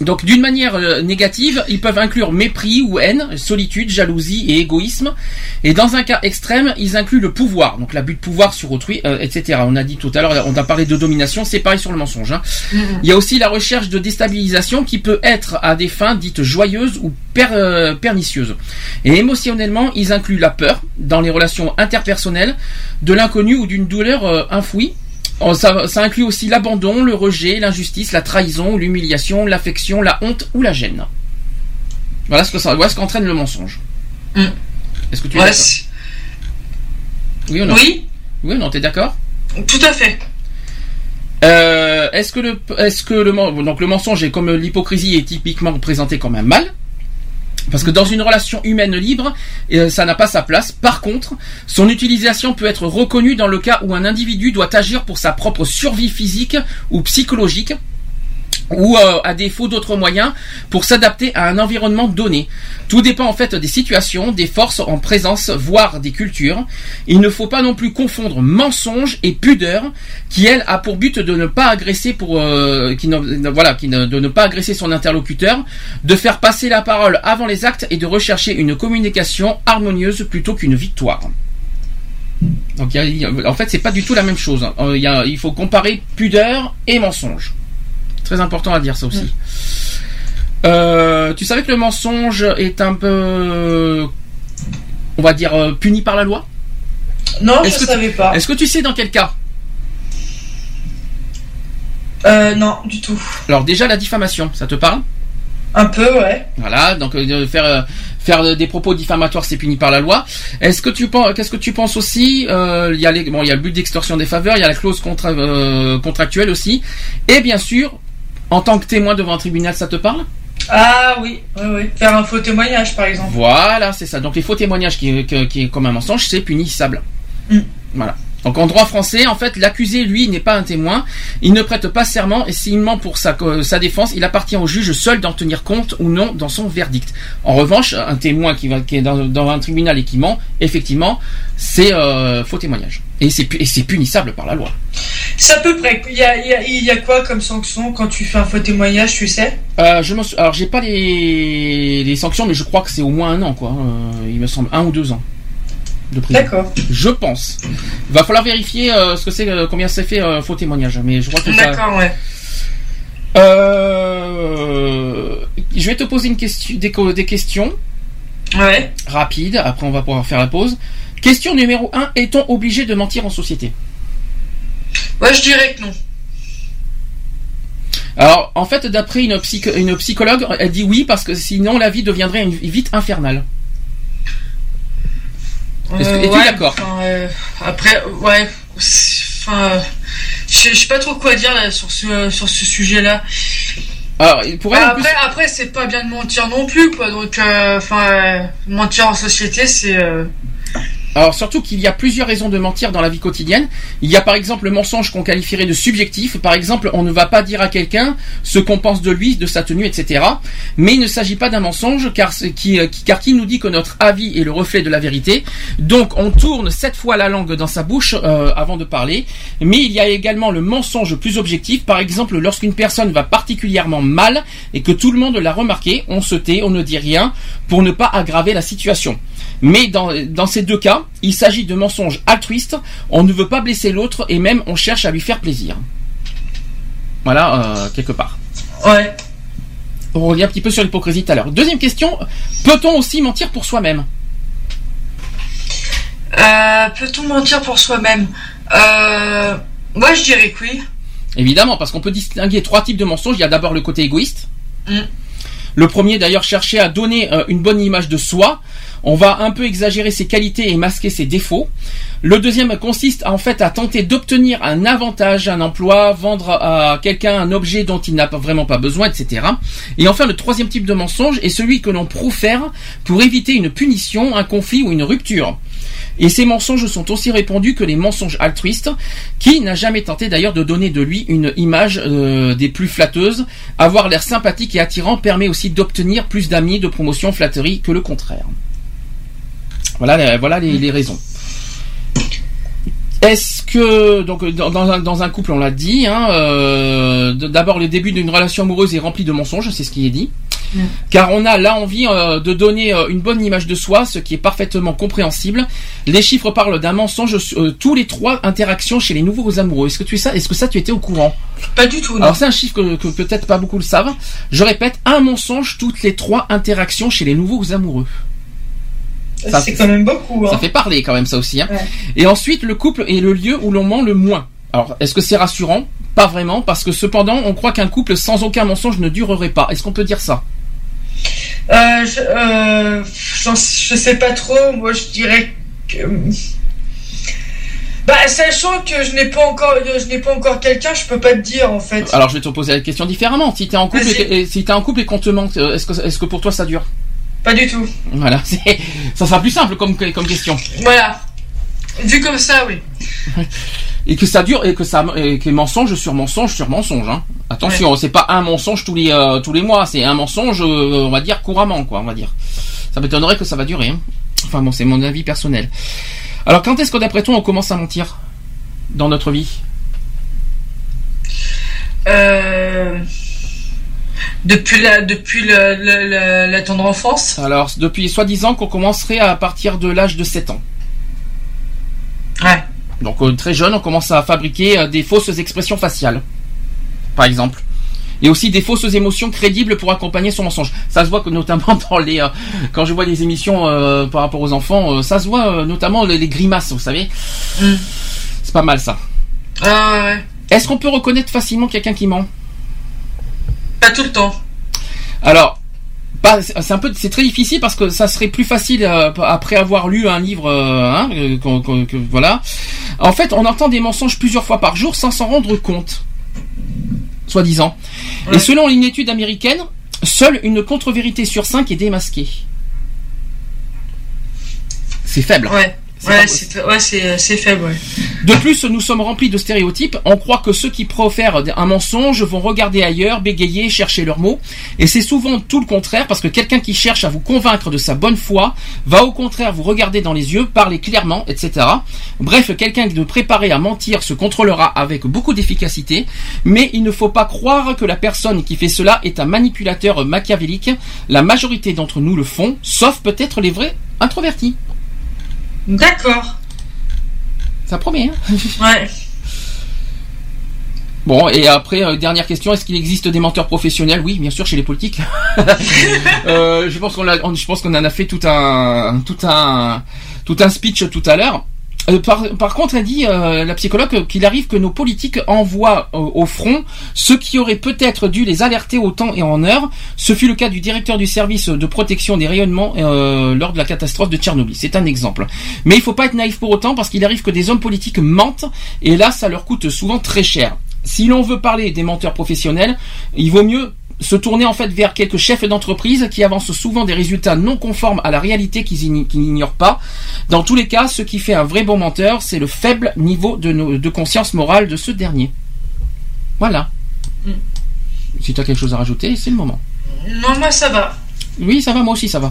Donc d'une manière euh, négative, ils peuvent inclure mépris ou haine, solitude, jalousie et égoïsme. Et dans un cas extrême, ils incluent le pouvoir, donc l'abus de pouvoir sur autrui, euh, etc. On a dit tout à l'heure, on a parlé de domination, c'est pareil sur le mensonge. hein. Il y a aussi la recherche de déstabilisation qui peut être à des fins dites joyeuses ou per- euh, pernicieuses. Et émotionnellement, ils incluent la peur dans les relations interpersonnelles, de l'inconnu ou d'une douleur euh, enfouie. Oh, Ça, ça inclut aussi l'abandon, le rejet, l'injustice, la trahison, l'humiliation, l'affection, la honte ou la gêne. Voilà ce que ça, voilà ce qu'entraîne le mensonge. Mm. Est-ce que tu es Ouais, d'accord c'est- Oui ou non Oui, Oui ou non, t'es d'accord tout à fait. Euh, est-ce que le est-ce que le donc le mensonge est comme l'hypocrisie est typiquement présenté comme un mal? Parce que dans une relation humaine libre, euh, ça n'a pas sa place. Par contre, son utilisation peut être reconnue dans le cas où un individu doit agir pour sa propre survie physique ou psychologique ou euh, à défaut d'autres moyens pour s'adapter à un environnement donné. Tout dépend en fait des situations, des forces en présence, voire des cultures. Il ne faut pas non plus confondre mensonge et pudeur, qui elle a pour but de ne pas agresser pas agresser son interlocuteur, de faire passer la parole avant les actes et de rechercher une communication harmonieuse plutôt qu'une victoire. Donc en fait c'est pas du tout la même chose. hein. Euh, il faut comparer pudeur et mensonge. Très important à dire ça aussi. Euh, tu savais que le mensonge est un peu, on va dire, euh, puni par la loi? Non, je Est-ce que- savais pas. Est-ce que tu sais dans quel cas? Euh, non, du tout. Alors déjà la diffamation, ça te parle? Un peu, ouais. Voilà, donc faire faire des propos diffamatoires, c'est puni par la loi. Est-ce que tu penses, qu'est-ce que tu penses aussi euh, Il y a les, bon, il y a le but d'extorsion des faveurs, il y a la clause contra- euh, contractuelle aussi, et bien sûr, en tant que témoin devant un tribunal, ça te parle Ah oui, oui, oui. Faire un faux témoignage, par exemple. Voilà, c'est ça. Donc les faux témoignages qui, qui, qui est comme un mensonge, c'est punissable. Mm. Voilà. Donc en droit français, en fait, l'accusé, lui, n'est pas un témoin. Il ne prête pas serment et s'il ment pour sa, euh, sa défense, il appartient au juge seul d'en tenir compte ou non dans son verdict. En revanche, un témoin qui, va, qui est dans, dans un tribunal et qui ment, effectivement, c'est euh, faux témoignage. Et c'est punissable par la loi. C'est à peu près. Il y a, il y, a, il y a quoi comme sanction quand tu fais un faux témoignage, tu sais? Euh, je alors j'ai pas les, les sanctions, mais je crois que c'est au moins un an, quoi. Euh, il me semble un ou deux ans de prison. D'accord. Je pense. Il va falloir vérifier euh, ce que c'est, euh, combien c'est fait euh, faux témoignage, mais je crois que ça. D'accord, ouais. Je vais te poser une question, des, questions Ouais. rapides. Après, on va pouvoir faire la pause. Question numéro 1. Est-on obligé de mentir en société? Ouais, je dirais que non. Alors, en fait, d'après une, psych- une psychologue, elle dit oui parce que sinon la vie deviendrait une- vite infernale. Est-ce que- ouais, d'accord euh, Après, ouais. Enfin, je sais pas trop quoi dire là, sur ce, sur ce sujet-là. Alors, pour elle, après, plus- après c'est pas bien de mentir non plus, quoi. Donc, euh, enfin, euh, mentir en société, c'est. Alors surtout qu'il y a plusieurs raisons de mentir dans la vie quotidienne. Il y a par exemple le mensonge qu'on qualifierait de subjectif. Par exemple, on ne va pas dire à quelqu'un ce qu'on pense de lui, de sa tenue, etc. Mais il ne s'agit pas d'un mensonge car, euh, qui- car qui nous dit que notre avis est le reflet de la vérité. Donc on tourne sept fois la langue dans sa bouche euh, avant de parler. Mais il y a également le mensonge plus objectif. Par exemple, lorsqu'une personne va particulièrement mal et que tout le monde l'a remarqué, on se tait, on ne dit rien pour ne pas aggraver la situation. Mais dans, dans ces deux cas, il s'agit de mensonges altruistes. On ne veut pas blesser l'autre et même on cherche à lui faire plaisir. Voilà, euh, quelque part. Ouais. On revient un petit peu sur l'hypocrisie tout à l'heure. Deuxième question, peut-on aussi mentir pour soi-même? Euh, Peut-on mentir pour soi-même? Euh, Moi, je dirais que oui. Évidemment, parce qu'on peut distinguer trois types de mensonges. Il y a d'abord le côté égoïste. Mm. Le premier, d'ailleurs, chercher à donner une bonne image de soi. On va un peu exagérer ses qualités et masquer ses défauts. Le deuxième consiste en fait à tenter d'obtenir un avantage, un emploi, vendre à quelqu'un un objet dont il n'a vraiment pas besoin, etc. Et enfin, le troisième type de mensonge est celui que l'on profère pour éviter une punition, un conflit ou une rupture. Et ces mensonges sont aussi répandus que les mensonges altruistes, qui n'a jamais tenté d'ailleurs de donner de lui une image euh, des plus flatteuses. Avoir l'air sympathique et attirant permet aussi d'obtenir plus d'amis, de promotion, flatterie que le contraire. Voilà, les- voilà les, les raisons. Est-ce que donc dans, un, dans un couple on l'a dit, hein, euh, d'abord le début d'une relation amoureuse est rempli de mensonges, c'est ce qui est dit, car on a là envie euh, de donner euh, une bonne image de soi, ce qui est parfaitement compréhensible. Les chiffres parlent d'un mensonge tous les trois interactions chez les nouveaux amoureux. Est-ce que tu es ça Est-ce que ça tu étais au courant? Pas du tout. Non. Alors c'est un chiffre que, que peut-être pas beaucoup le savent. Je répète, un mensonge toutes les trois interactions chez les nouveaux amoureux. Ça- c'est quand même beaucoup. Ça Hein. fait parler quand même ça aussi. Hein. Ouais. Et ensuite, le couple est le lieu où l'on ment le moins. Alors, est-ce que c'est rassurant? Pas vraiment, parce que cependant, on croit qu'un couple sans aucun mensonge ne durerait pas. Est-ce qu'on peut dire ça? Euh, je, euh, je sais pas trop. Moi, je dirais que. Bah, sachant que je n'ai pas encore, je n'ai pas encore quelqu'un, je peux pas te dire en fait. Alors, je vais te poser la question différemment. Si t'es en couple, et, et- si t'es en couple et qu'on te mente, euh, est-ce que, est-ce que pour toi ça dure? Pas du tout. Voilà, ça sera plus simple comme, comme question. Voilà. Vu comme ça, oui. Et que ça dure et que ça et que mensonge sur mensonge sur mensonge. Hein. Attention, c'est pas un mensonge tous les euh, tous les mois, c'est un mensonge, euh, on va dire couramment, quoi, on va dire. Ça m'étonnerait que ça va durer. Hein. Enfin bon, c'est mon avis personnel. Alors, quand est-ce que d'après toi on commence à mentir dans notre vie? Euh, depuis la, depuis la, la, tendre enfance. Alors, depuis soi-disant qu'on commencerait à partir de l'âge de 7 ans. Ouais. Donc euh, très jeune, on commence à fabriquer euh, des fausses expressions faciales, par exemple. Et aussi des fausses émotions crédibles pour accompagner son mensonge. Ça se voit que notamment dans les, euh, quand je vois des émissions par rapport aux enfants, ça se voit notamment les, les grimaces, vous savez. Mm. C'est pas mal ça. Ah ouais, ouais. Est-ce qu'on peut reconnaître facilement quelqu'un qui ment? Pas tout le temps. Alors, c'est un peu, c'est très difficile parce que ça serait plus facile euh, après avoir lu un livre, euh, hein, euh, que- voilà. En fait, on entend des mensonges plusieurs fois par jour sans s'en rendre compte, soi-disant. Et selon une étude américaine, seule une contre-vérité sur cinq est démasquée. C'est faible. Ouais. C'est Ouais, c'est ouais, c'est c'est faible. Ouais. De plus, nous sommes remplis de stéréotypes. On croit que ceux qui profèrent un mensonge vont regarder ailleurs, bégayer, chercher leurs mots. Et c'est souvent tout le contraire, parce que quelqu'un qui cherche à vous convaincre de sa bonne foi va au contraire vous regarder dans les yeux, parler clairement, etc. Bref, quelqu'un de préparé à mentir se contrôlera avec beaucoup d'efficacité, mais il ne faut pas croire que la personne qui fait cela est un manipulateur machiavélique. La majorité d'entre nous le font, sauf peut-être les vrais introvertis. D'accord. Ça promet, hein Ouais. Bon, et après, euh, dernière question, est-ce qu'il existe des menteurs professionnels? Oui, bien sûr, chez les politiques. Euh, je pense qu'on a, on- je pense qu'on en a fait tout un, tout un, tout un speech tout à l'heure. Euh, par, contre, elle dit, euh, la psychologue, qu'il arrive que nos politiques envoient euh, au front ceux qui auraient peut-être dû les alerter au temps et en heure. Ce fut le cas du directeur du service de protection des rayonnements euh, lors de la catastrophe de Tchernobyl. C'est un exemple. Mais il faut pas être naïf pour autant parce qu'il arrive que des hommes politiques mentent et là, ça leur coûte souvent très cher. Si l'on veut parler des menteurs professionnels, il vaut mieux se tourner en fait vers quelques chefs d'entreprise qui avancent souvent des résultats non conformes à la réalité qu'ils ign- qu'ils n'ignorent pas. Dans tous les cas, ce qui fait un vrai bon menteur, c'est le faible niveau de, conscience morale de ce dernier. Voilà. Si tu as quelque chose à rajouter, c'est le moment. Non, moi ça va. Oui, ça va, moi aussi ça va.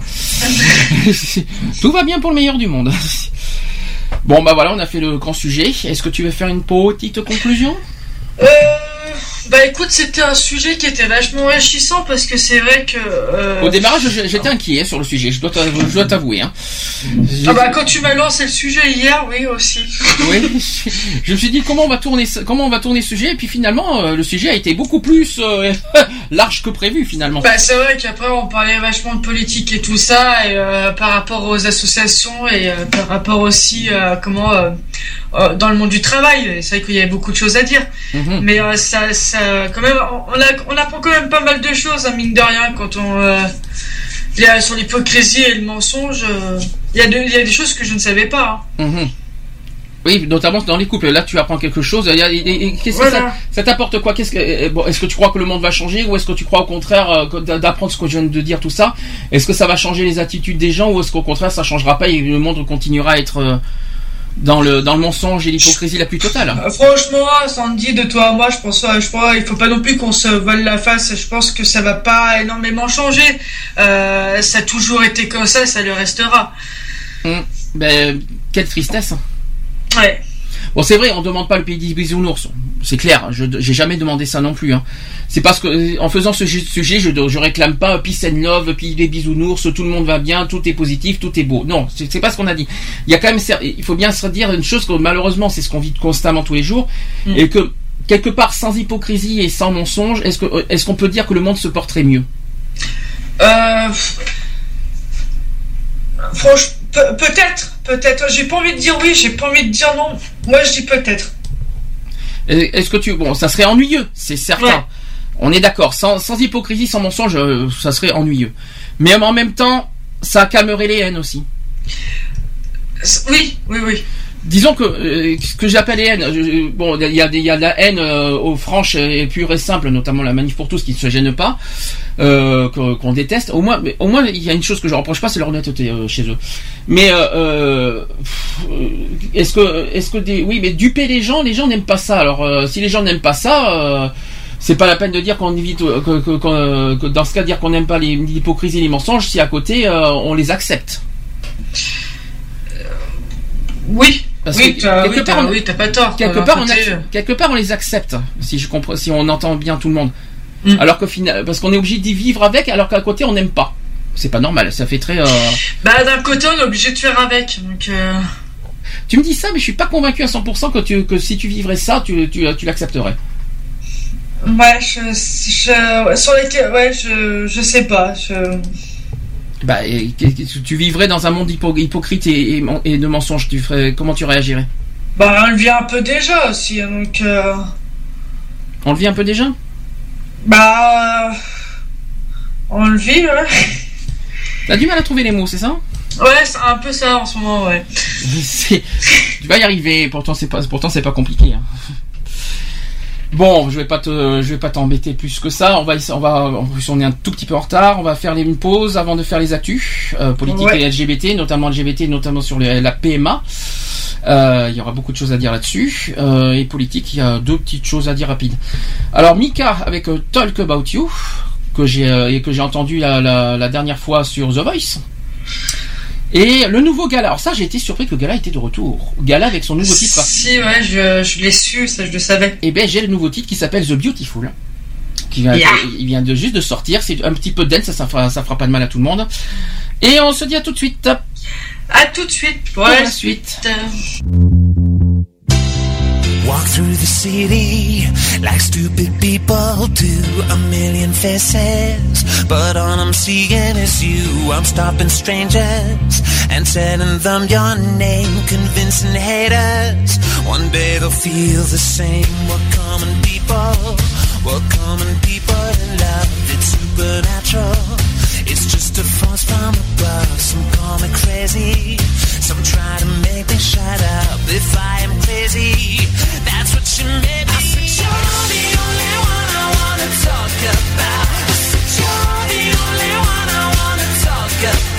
Tout va bien pour le meilleur du monde. Bon, bah voilà, on a fait le grand sujet. Est-ce que tu veux faire une petite conclusion? Euh, bah écoute, c'était un sujet qui était vachement enrichissant parce que c'est vrai que. euh, Au démarrage, j'étais inquiet hein, sur le sujet, je dois t'avouer. Hein. Ah bah quand tu m'as lancé le sujet hier, oui aussi. Oui, je me suis dit comment on va tourner, comment on va tourner ce sujet, et puis finalement, euh, le sujet a été beaucoup plus euh, large que prévu finalement. Bah c'est vrai qu'après on parlait vachement de politique et tout ça, et euh, par rapport aux associations et par rapport aussi euh, comment dans le monde du travail. C'est vrai qu'il y avait beaucoup de choses à dire, Mhm. mais ça, ça quand même on, apprend quand même pas mal de choses, hein, mine de rien, quand on euh, il y a sur l'hypocrisie et le mensonge. euh, Il y, a de- il y a des choses que je ne savais pas. hein. Mhm. Oui, notamment dans les couples. Là, tu apprends quelque chose. Et- et- Qu'est-ce que ça, ça t'apporte quoi? Qu'est-ce que euh, bon, Est-ce que tu crois que le monde va changer ou est-ce que tu crois au contraire euh, d'apprendre ce que je viens de dire tout ça? Est-ce que ça va changer les attitudes des gens ou est-ce qu'au contraire ça changera pas et le monde continuera à être euh, dans le dans le mensonge et l'hypocrisie la plus totale Euh, Franchement, Sandy, de toi à moi, je pense pas, je crois, il faut pas non plus qu'on se vole la face. Je pense que ça va pas énormément changer. Euh, ça a toujours été comme ça, ça le restera. Hum, Ben, quelle tristesse. Ouais. Bon, c'est vrai, on demande pas le pays des bisounours. C'est clair, je j'ai jamais demandé ça non plus. Hein. C'est parce que euh, en faisant ce sujet, je, je réclame pas peace and love, puis les bisounours, tout le monde va bien, tout est positif, tout est beau. Non, c'est pas ce qu'on a dit. Il y a quand même, il faut bien se dire une chose que malheureusement, c'est ce qu'on vit constamment tous les jours, Mm. et que quelque part, sans hypocrisie et sans mensonge, est-ce que euh, est-ce qu'on peut dire que le monde se porterait mieux? Euh, franchement, pe- peut-être, peut-être. J'ai pas envie de dire oui, j'ai pas envie de dire non. Moi, je dis peut-être. Est-ce que tu bon, ça serait ennuyeux, c'est certain. Ouais. On est d'accord. Sans, sans hypocrisie, sans mensonge, euh, ça serait ennuyeux. Mais en même temps, ça calmerait les haines aussi. Oui, oui, oui. Disons que euh, ce que j'appelle les haines, euh, bon, il y a, y a de la haine euh, aux franches et pure et simple, notamment la manif pour tous qui ne se gêne pas, euh, qu'on déteste. Au moins, au moins, il y a une chose que je reproche pas, c'est leur honnêteté euh, chez eux. Mais euh, euh, euh, est-ce que, est-ce que oui, mais duper les gens, les gens n'aiment pas ça. Alors, euh, si les gens n'aiment pas ça. Euh, c'est pas la peine de dire qu'on évite euh, que, dans ce cas dire qu'on n'aime pas l'hypocrisie et les mensonges si à côté euh, on les accepte. Oui. Parce oui, que t'as quelque oui, part, on- oui, pas tort. quelque part, on accepte- quelque part on les accepte si je comprends si on entend bien tout le monde Mm. alors qu'au final parce qu'on est obligé d'y vivre avec alors qu'à côté on n'aime pas c'est pas normal ça fait très euh, Bah, d'un côté, on est obligé de faire avec. Donc, euh, tu me dis ça mais je suis pas convaincu à 100% que tu que si tu vivrais ça tu tu, tu l'accepterais ouais, je, je, sur lesquels, ouais, je, je sais pas. Je, bah tu vivrais dans un monde hypo- hypocrite et, et, et de mensonges tu ferais comment tu réagirais? Bah, on le vit un peu déjà aussi. Donc, euh, on le vit un peu déjà? Bah, euh, on le vit, ouais. t'as du mal à trouver les mots c'est ça? Ouais, c'est un peu ça en ce moment, ouais. Tu vas y arriver. Pourtant, c'est pas, pourtant, c'est pas compliqué. hein. Bon, je vais pas te, je vais pas t'embêter plus que ça. On va, on va, en plus, on est un tout petit peu en retard. On va faire une pause avant de faire les actus euh, politiques Ouais. et LGBT, notamment LGBT, notamment sur les- la PMA. Euh, il y aura beaucoup de choses à dire là-dessus. Euh, et politique, il y a deux petites choses à dire rapides. Alors Mika avec euh, Talk About You que j'ai euh, et que j'ai entendu la, la- la dernière fois sur The Voice. Et le nouveau gala. Alors ça, j'ai été surpris que le gala était de retour. Gala avec son nouveau titre. Si, ouais, je, je l'ai su, ça je le savais. Et ben j'ai le nouveau titre qui s'appelle The Beautiful. Qui vient, Yeah. Il vient de juste de sortir. C'est un petit peu dense, ça, ça fera, ça fera pas de mal à tout le monde. Et on se dit à tout de suite. À tout de suite pour Pour la la suite. Walk through the city like stupid people do. A million faces, but all I'm seeing is you. I'm stopping strangers and telling them your name, convincing haters. One day they'll feel the same. We're common people, we're common people in love. It's supernatural. It's just a force from above. Some call me crazy. Some try to make me shut up if I am crazy. That's what you made me. I said you're the only one I wanna talk about. I said you're the only one I wanna talk about.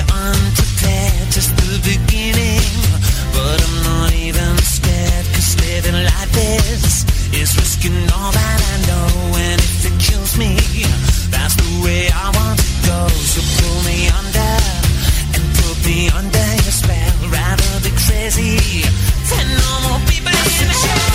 Unprepared. Just the beginning. But I'm not even living like this is risking all that I know. And if it kills me, that's the way I want to go. So pull me under and me under your spell. Rather be crazy than normal people. I the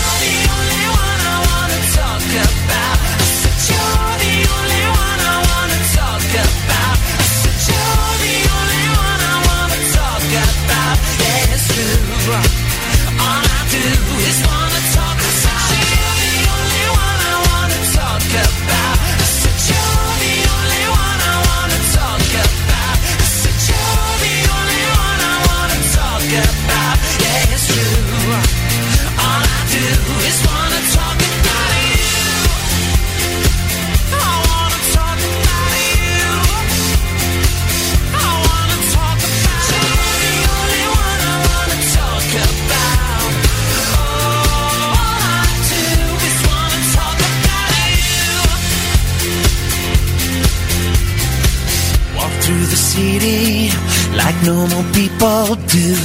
normal people do.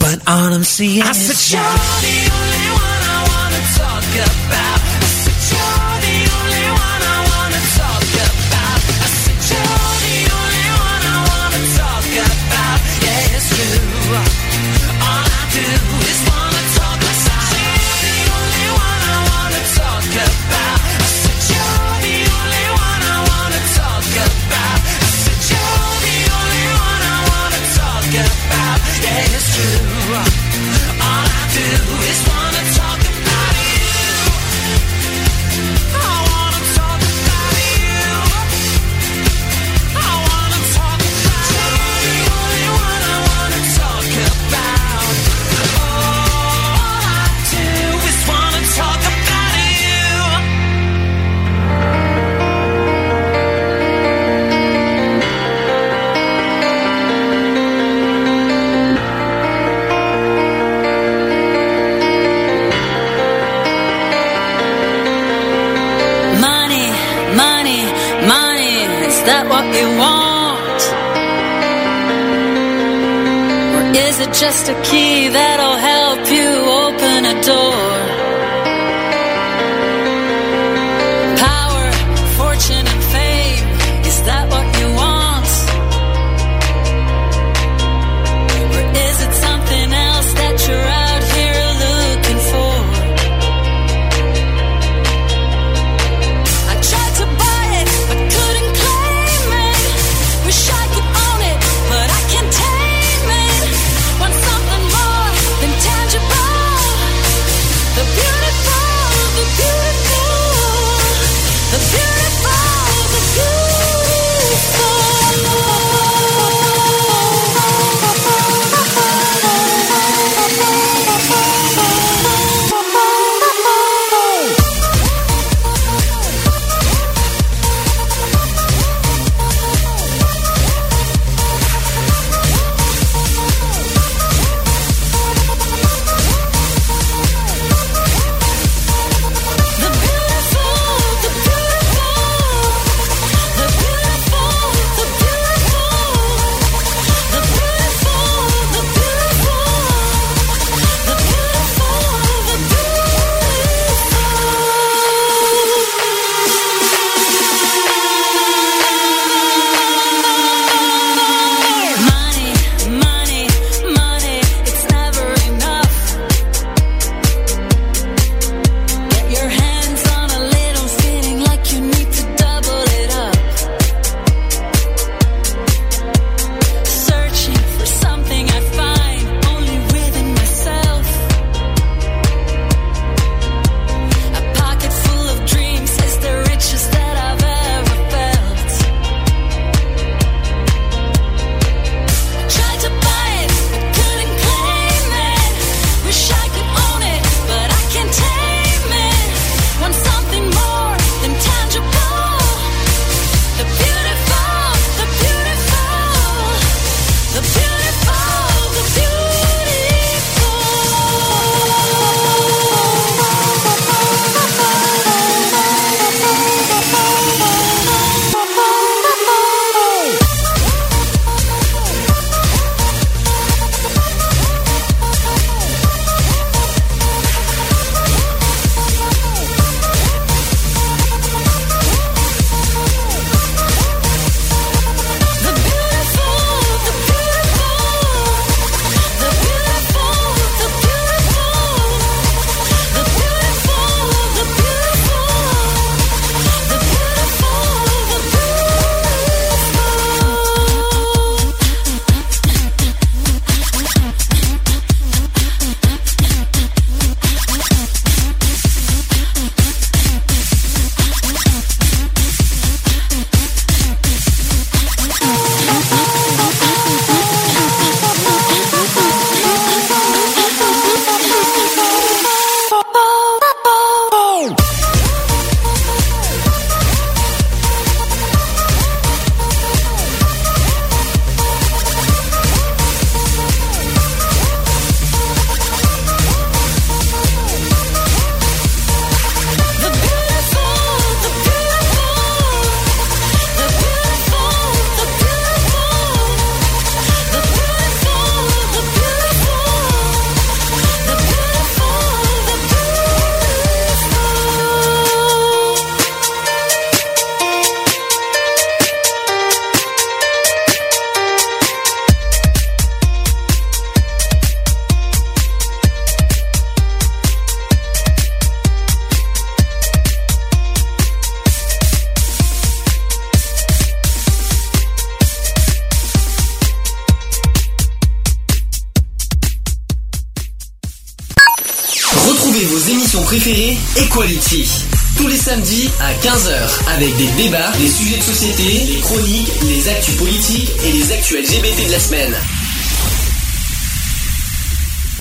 But all I'm seeing I said you're the only one I wanna talk about. You want? Or is it just a key that'll help you open a door? À 15h, avec des débats, des sujets de société, les chroniques, les actus politiques et les actus LGBT de la semaine.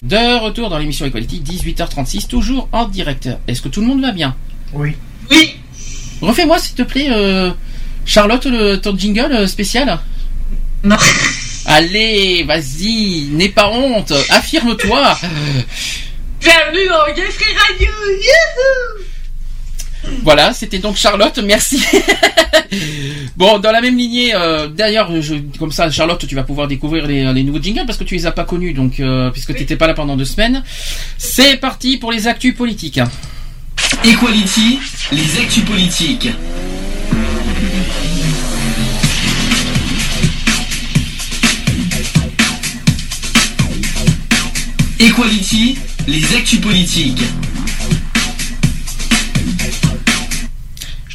De retour dans l'émission Equality, 18h36, toujours en direct. Est-ce que tout le monde va bien? Oui. Oui. Refais-moi, s'il te plaît, euh, Charlotte, le, ton jingle euh, spécial Non. Allez, vas-y, n'aie pas honte, affirme-toi. Bienvenue Gay Free Radio. Youhou Voilà, c'était donc Charlotte, merci. bon, dans la même lignée, euh, d'ailleurs, je- comme ça, Charlotte, tu vas pouvoir découvrir les, les nouveaux jingles parce que tu les as pas connus, donc euh, puisque tu n'étais pas là pendant deux semaines. C'est parti pour les actus politiques. Equality, les actus politiques. Equality, les actus politiques.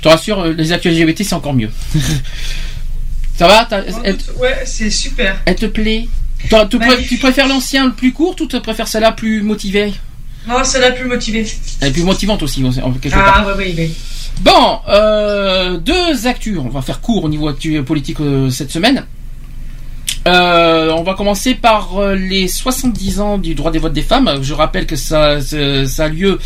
Je te rassure, euh, les actus LGBT, c'est encore mieux. ça va elle, Ouais, c'est super. elle te plaît Toi, tu, pré- Magnifique. tu préfères l'ancien, le plus court, ou tu préfères celle-là plus motivée Non, la plus motivée. Elle est plus motivante aussi, en quelque part. Ah, ouais, ouais, ouais. Bon, euh, deux actus. On va faire court au niveau actu politique euh, cette semaine. Euh, on va commencer par euh, les 70 ans du droit des votes des femmes. Je rappelle que ça, a lieu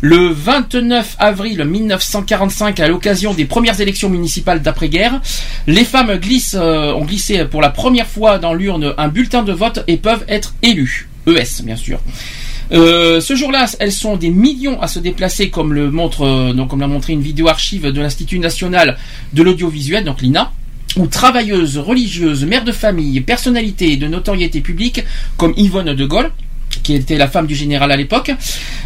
le 29 avril 1945 à l'occasion des premières élections municipales d'après-guerre. Les femmes glissent, euh, ont glissé pour la première fois dans l'urne un bulletin de vote et peuvent être élues. ES, bien sûr. Ce jour-là, elles sont des millions à se déplacer, comme le montre, donc comme l'a montré une vidéo archive de l'Institut national de l'audiovisuel, donc l'INA, où travailleuses, religieuses, mères de famille, personnalités de notoriété publique, comme Yvonne de Gaulle, qui était la femme du général à l'époque.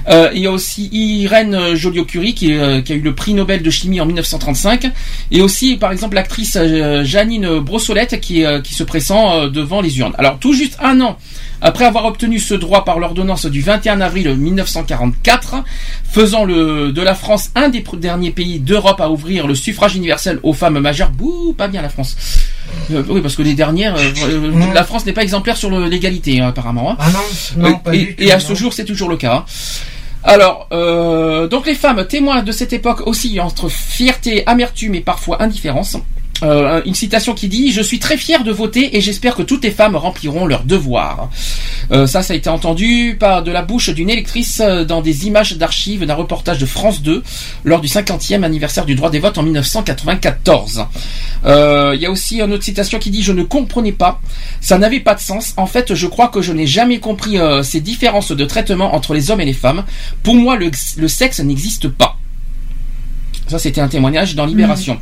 Euh, il y a aussi Irène Joliot-Curie qui, euh, qui a eu le prix Nobel de chimie en 1935. Et aussi, par exemple, l'actrice euh, Janine Brossolette qui, euh, qui se pressent euh, devant les urnes. Alors, tout juste un an après avoir obtenu ce droit par l'ordonnance du 21 avril 1944, faisant le, de la France un des derniers pays d'Europe à ouvrir le suffrage universel aux femmes majeures. Bouh, pas bien la France. Euh, oui, parce que les dernières, euh, euh, la France n'est pas exemplaire sur l'égalité, hein, apparemment. hein. Ah non, non, Euh, pas et, du tout. et à non. ce jour, c'est toujours le cas. hein. Alors, euh, donc les femmes témoins de cette époque aussi entre fierté, amertume et parfois indifférence. Euh, une citation qui dit Je suis très fier de voter et j'espère que toutes les femmes rempliront leur devoir. Euh, ça, ça a été entendu par de la bouche d'une électrice euh, dans des images d'archives d'un reportage de France 2 lors du 50e anniversaire du droit des votes en 1994. Euh, Il y a aussi une autre citation qui dit Je ne comprenais pas, ça n'avait pas de sens. En fait, je crois que je n'ai jamais compris euh, ces différences de traitement entre les hommes et les femmes. Pour moi, le, le sexe n'existe pas. Ça, c'était un témoignage dans Libération. Euh,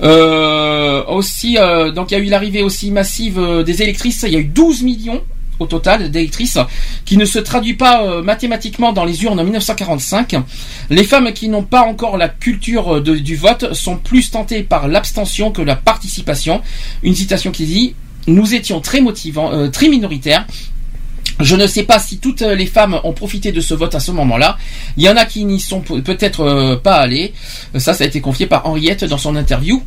aussi, euh, donc il y a eu l'arrivée aussi massive euh, des électrices. Il y a eu 12 millions au total d'électrices qui ne se traduit pas euh, mathématiquement dans les urnes en 1945. Les femmes qui n'ont pas encore la culture euh, du vote sont plus tentées par l'abstention que la participation. Une citation qui dit nous étions très motivants, euh, très minoritaires. Je ne sais pas si toutes les femmes ont profité de ce vote à ce moment-là. Il y en a qui n'y sont pe- peut-être euh, pas allées. Ça, ça a été confié par Henriette dans son interview.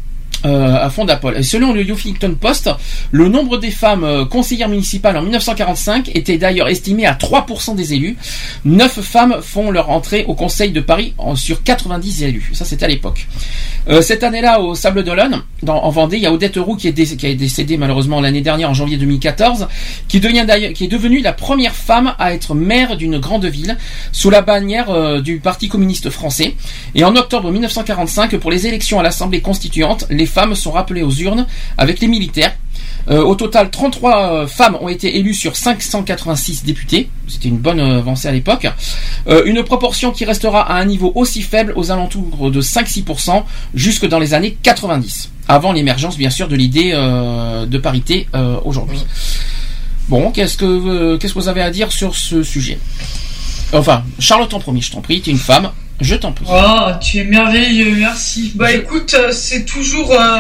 Euh, à Fondapol. Et selon le Huffington Post, le nombre des femmes euh, conseillères municipales en 1945 était d'ailleurs estimé à 3% des élus. 9 femmes font leur entrée au Conseil de Paris sur 90 élus. Ça, c'était à l'époque. Euh, cette année-là, au Sable d'Olonne, en Vendée, il y a Odette Roux qui est, décédée malheureusement l'année dernière, en janvier 2014, qui, devient qui est devenue la première femme à être maire d'une grande ville sous la bannière euh, du Parti communiste français. Et en octobre 1945, pour les élections à l'Assemblée constituante, les femmes sont rappelées aux urnes avec les militaires. Euh, au total, 33 euh, femmes ont été élues sur 586 députés. C'était une bonne euh, avancée à l'époque. Une proportion qui restera à un niveau aussi faible aux alentours de 5-6% jusque dans les années 90. Avant l'émergence, bien sûr, de l'idée de parité aujourd'hui. Bon, qu'est-ce que qu'est-ce que vous avez à dire sur ce sujet? Enfin, Charlotte en premier, je t'en prie, tu es une femme, je t'en prie. Oh, tu es merveilleux, merci. Bah écoute, euh, c'est toujours euh,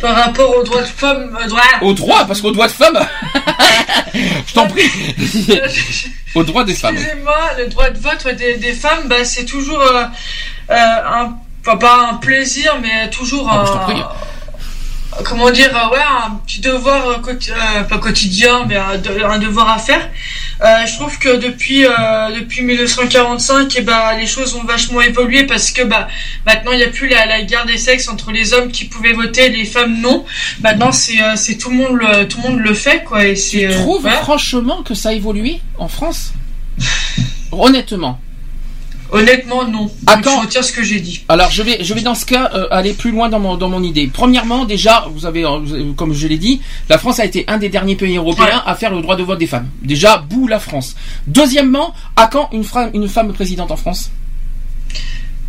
par rapport aux droits de femmes. euh, droit- Au droit, parce qu'au droit de femme, je t'en prie. Au droit des femmes. Excusez-moi, le droit de vote des, des femmes, bah, c'est toujours euh, euh, un, enfin, pas un plaisir, mais toujours Ah, un. bah, je t'en prie. Comment dire, euh, ouais, un petit devoir euh, euh, pas quotidien, mais un, de- un devoir à faire. Euh, je trouve que depuis euh, depuis 1945, eh ben les choses ont vachement évolué parce que bah maintenant il n'y a plus la, la guerre des sexes entre les hommes qui pouvaient voter et les femmes non. Maintenant c'est euh, c'est tout le monde le tout le monde le fait quoi et c'est Tu trouves franchement que ça a évolué en France? Honnêtement. Honnêtement non. Quand je retire ce que j'ai dit. Alors je vais, je vais dans ce cas euh, aller plus loin dans mon, dans mon idée. Premièrement, déjà, vous avez, euh, vous avez- comme je l'ai dit, la France a été un des derniers pays européens à faire le droit de vote des femmes. Déjà, bout la France. Deuxièmement, à quand une femme présidente en France?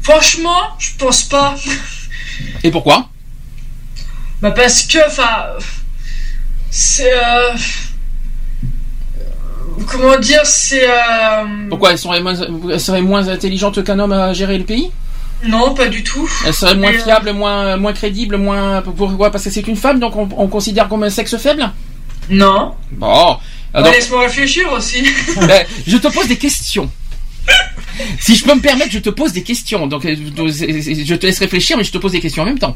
Franchement, je pense pas. Et pourquoi? Bah parce que, enfin, c'est, euh, comment dire, c'est, euh, Pourquoi elles seraient moins, elles seraient moins intelligentes qu'un homme à gérer le pays? Non, pas du tout. Elles seraient moins Mais, euh, fiables, moins, moins crédibles, moins. Pourquoi? Parce que c'est une femme, donc on, on considère comme un sexe faible? Non. Bon. Alors, Laisse-moi réfléchir aussi. Ben, je te pose des questions. Si je peux me permettre, je te pose des questions. Donc, euh, je te laisse réfléchir, mais je te pose des questions en même temps.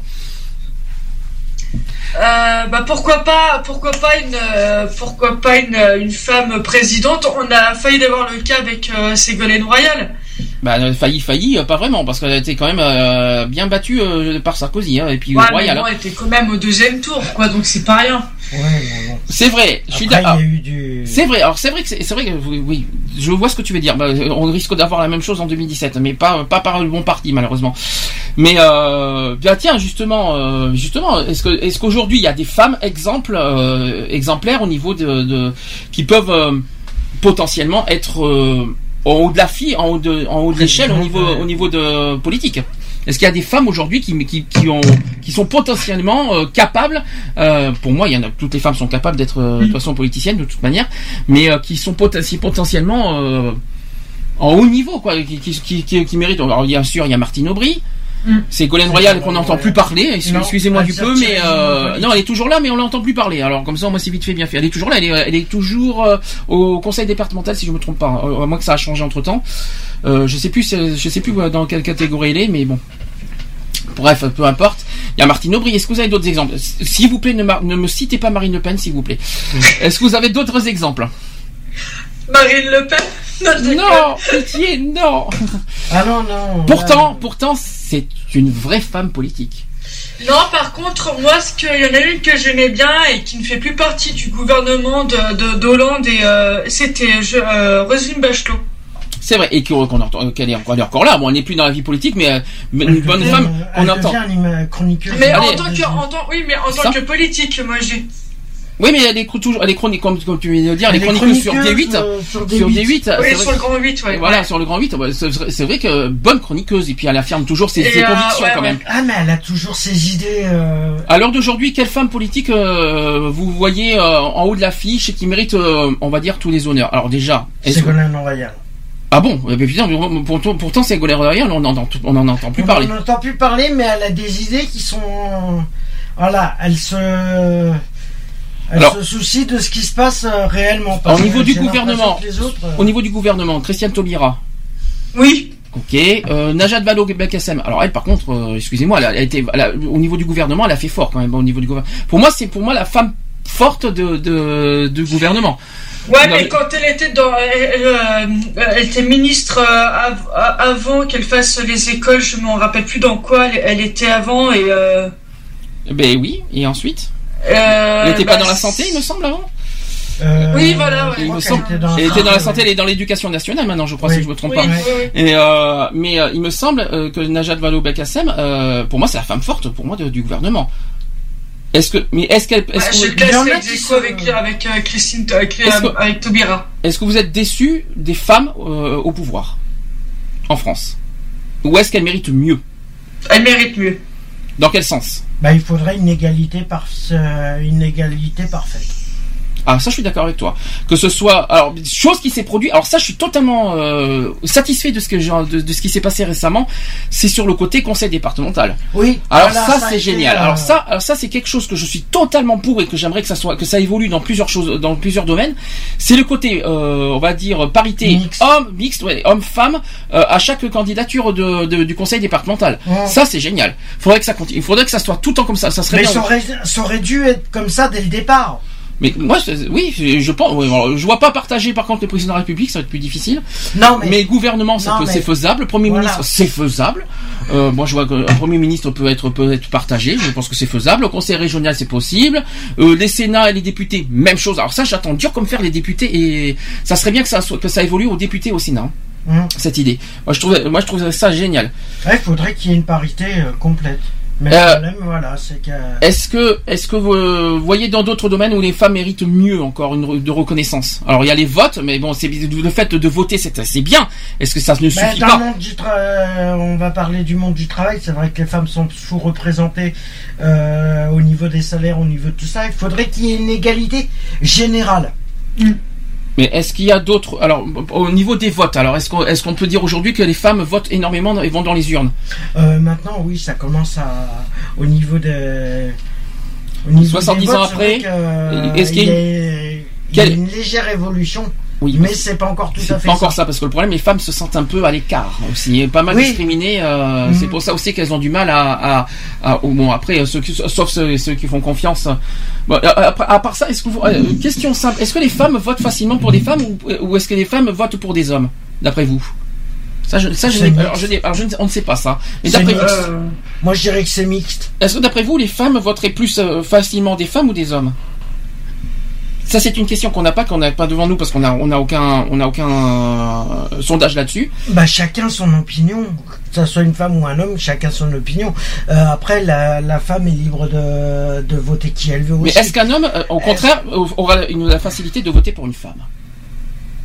Euh, bah pourquoi pas, pourquoi pas une, euh, pourquoi pas une, une femme présidente. On a failli d'avoir le cas avec euh, Ségolène Royal. Bah, euh, failli, failli, euh, pas vraiment, parce qu'elle a été quand même euh, bien battue euh, par Sarkozy, hein, et puis euh, Ouais, Royal. mais bon, hein. elle était quand même au deuxième tour, quoi. Donc c'est pas rien. C'est vrai, je suis d'accord. du- C'est vrai, alors c'est vrai que c'est vrai que oui, oui, je vois ce que tu veux dire. Bah, on risque d'avoir la même chose en 2017, mais pas pas par le bon parti malheureusement. Mais euh, bah, tiens justement, euh, justement, est-ce que est-ce qu'aujourd'hui il y a des femmes exemples euh, exemplaires au niveau de, de qui peuvent potentiellement être en haut de la fille, en haut de en haut de l'échelle au niveau au niveau de politique? Est-ce qu'il y a des femmes aujourd'hui qui, qui, qui ont qui sont potentiellement euh, capables euh, Pour moi, il y en a toutes les femmes sont capables d'être euh, de toute façon politiciennes de toute manière, mais euh, qui sont poten- potentiellement euh, en haut niveau quoi, qui, qui, qui- qui méritent. Alors bien sûr, il y a Martine Aubry. C'est Golène Royal qu'on n'entend plus parler. Excusez-moi du peu, mais euh, non, elle est toujours là, mais on l'entend plus parler. Alors comme ça, moi, c'est vite fait, bien fait. Elle est toujours là. Elle est, elle est toujours euh, au conseil départemental, si je me trompe pas. Euh, À moins que ça a changé entre temps. Euh, je sais plus, je sais plus dans quelle catégorie elle est, mais bon. Bref, peu importe. Il y a Martine Aubry. Est-ce que vous avez d'autres exemples? S'il vous plaît, ne, ne me citez pas Marine Le Pen, s'il vous plaît. Est-ce que vous avez d'autres exemples? Marine Le Pen. Non, pitié, non. Ah non, non. Pourtant, pourtant, c'est une vraie femme politique. Non, par contre, moi, ce que, il y en a une que j'aimais bien et qui ne fait plus partie du gouvernement de, de d'Hollande et euh, c'était euh, Roselyne Bachelot. C'est vrai, et qu'on qu'on entend- qu'elle est, encore- elle est encore là. Bon, elle n'est plus dans la vie politique, mais, euh, mais une bonne femme, on entend. Mais en Allez. tant que, en tant, oui, mais en Ça tant que politique, moi j'ai. Oui, mais elle est cro- toujours, elle est chronique, comme, comme tu viens de dire, elle est Elle est chroniqueuse sur chroniqueuse, D8. euh, sur sur D8. D8. Oui, c'est vrai sur le grand 8, ouais. Voilà, ouais. sur le grand 8, ouais, c'est vrai, c'est que bonne chroniqueuse, et puis elle affirme toujours ses, euh, convictions ouais, quand ouais. même. Ah, mais elle a toujours ses idées. euh, À l'heure d'aujourd'hui, quelle femme politique euh, vous voyez euh, en haut de l'affiche et qui mérite, euh, on va dire, tous les honneurs? Alors déjà, que- Ségolène Royal. ah bon? Eh ben, putain, pourtant, pourtant c'est Golden Royal, on en, on en entend plus On parler. n'entend plus parler, mais elle a des idées qui sont. Voilà, elle se. Elle Alors- se soucie de ce qui se passe euh, réellement. Au parce niveau que du gouvernement, autres, euh, au niveau du gouvernement, Christiane Taubira. Oui. Ok, euh, Najat Vallaud Belkacem. Alors elle, par contre, euh, excusez-moi, elle a, elle a été, elle a- au niveau du gouvernement, elle a fait fort quand même. Au niveau du gouvernement, pour moi, c'est pour moi la femme forte de, de, du gouvernement. Ouais, Non, mais quand elle était dans, elle, euh, elle était ministre euh, avant qu'elle fasse les écoles, je m'en rappelle plus dans quoi elle, elle était avant et. Euh, Ben oui. Et ensuite, euh, elle n'était bah, pas dans la santé, il me semble avant. euh, Oui, voilà, ouais. Il crois me qu'elle semble. était dans Elle était dans la santé, elle est dans l'éducation nationale maintenant, je crois, Oui. si je me trompe Oui, pas. oui, oui. Et euh, mais euh, il me semble que Najat Vallaud Belkacem, euh, pour moi, c'est la femme forte pour moi de- du gouvernement. Est-ce que, mais est-ce qu'elle, est-ce Ouais, que, je il avec, qui du coup, sont- avec, avec euh, Christine, avec, Est-ce que- avec Taubira. est-ce que vous êtes déçu des femmes euh, au pouvoir en France? Ou est-ce qu'elles méritent mieux? Elle mérite mieux. Dans quel sens? Bah, il faudrait une égalité, euh, une égalité parfaite. Ah ça je suis d'accord avec toi. Que ce soit alors chose qui s'est produite. Alors ça je suis totalement euh, satisfait de ce que de, de ce qui s'est passé récemment. C'est sur le côté conseil départemental. Oui. Alors voilà, ça, c'est génial. euh, Alors ça, alors ça c'est quelque chose que je suis totalement pour et que j'aimerais que ça soit que ça évolue dans plusieurs choses, dans plusieurs domaines. C'est le côté, euh, on va dire parité homme mixte, ouais, homme femme euh, à chaque candidature de, de- du conseil départemental. Ouais. Ça c'est génial. Faudrait que ça continue. Il faudrait que ça soit tout le temps comme ça. Ça serait Mais bien. ça aurait, ça aurait dû être comme ça dès le départ. Mais moi, oui, je pense. je vois pas partager par contre le président de la République, ça va être plus difficile. Non, mais- gouvernement, ça Non, peut- mais- c'est faisable. Le premier Voilà. ministre, c'est faisable. Euh, moi, je vois qu'un premier ministre peut être peut être partagé. Je pense que c'est faisable. Le conseil régional, c'est possible. Euh, les sénats et les députés, même chose. Alors ça, j'attends dur comme faire les députés et ça serait bien que ça soit- que ça évolue aux députés au Sénat. Hum. Cette idée. Moi, je trouve, moi, je trouve ça génial. Il faudrait qu'il y ait une parité euh, complète. Mais Euh, le problème, voilà, c'est que. Est-ce que, est-ce que vous euh, voyez dans d'autres domaines où les femmes méritent mieux encore une de reconnaissance? Alors il y a les votes, mais bon, c'est le fait de voter, c'est c'est bien. Est-ce que ça ne Ben, suffit dans pas? le monde du tra- euh, on va parler du monde du travail. C'est vrai que les femmes sont sous-représentées euh, au niveau des salaires, au niveau de tout ça. Il faudrait qu'il y ait une égalité générale. Mais est-ce qu'il y a d'autres Alors au niveau des votes, alors est-ce qu'on est-ce qu'on peut dire aujourd'hui que les femmes votent énormément et vont dans les urnes? Euh, maintenant, oui, ça commence à au niveau des. Au niveau 70 des votes, ans après, euh, est-ce qu'il y a y a- y une légère évolution Oui, mais c'est pas encore tout à C'est fait pas encore ça parce que le problème, les femmes se sentent un peu à l'écart aussi, pas mal Oui. discriminées. euh, Mhm. C'est pour ça aussi qu'elles ont du mal à, à, à- au- bon après euh, ceux qui, sauf ceux, ceux qui font confiance. Bon, euh, après, à part ça, est-ce que vous- euh, question simple, est-ce que les femmes votent facilement pour des femmes ou, ou est-ce que les femmes votent pour des hommes, d'après vous? Ça, je, ça, je C'est alors, je alors, on ne sait pas ça. Mais C'est d'après Moi, je dirais que c'est mixte. est-ce que d'après vous, les femmes voteraient plus facilement des femmes ou des hommes? Ça, c'est une question qu'on n'a pas, qu'on n'a pas devant nous parce qu'on n'a on a aucun, on a aucun euh, sondage là-dessus. Bah, chacun son opinion. Que ce soit une femme ou un homme, chacun son opinion. Euh, après, la, la femme est libre de, de voter qui elle veut Mais aussi. est-ce qu'un homme, euh, au contraire, aura une, la facilité de voter pour une femme?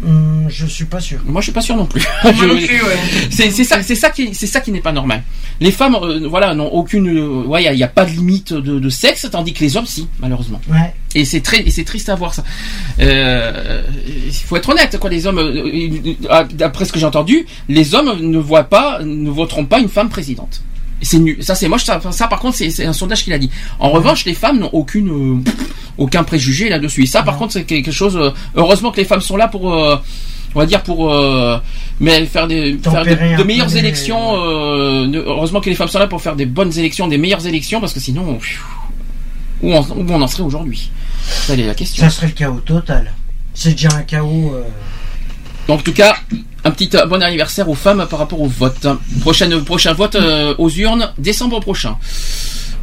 Hum, je suis pas sûr. Moi, je suis pas sûr non plus. Moi Je- non plus, ouais. C'est ça, c'est ça qui, c'est ça qui n'est pas normal. Les femmes, euh, voilà, n'ont aucune, euh, ouais, il n'y a, pas de limite de, de sexe, tandis que les hommes, si, malheureusement. Ouais. Et c'est très, c'est triste à voir ça. Euh, Il faut être honnête, quoi. Les hommes, d'après ce que j'ai entendu, les hommes ne voient pas, ne voteront pas une femme présidente. C'est nul. Ça, c'est moche. Ça, ça, par contre, c'est un sondage qui l'a dit. En revanche, les femmes n'ont aucune, euh, aucun préjugé là-dessus. Ça, par contre, c'est quelque chose. euh, heureusement que les femmes sont là pour, euh, on va dire pour, mais faire des, faire de, meilleures les- élections. heureusement que les femmes sont là pour faire des bonnes élections, des meilleures élections, parce que sinon, pfiou, où on, où on en serait aujourd'hui? Ça, est la question. Ça serait le chaos total. C'est déjà un chaos. Donc, en tout cas, un petit euh, bon anniversaire aux femmes par rapport au vote. Prochaine, prochain vote euh, aux urnes, décembre prochain,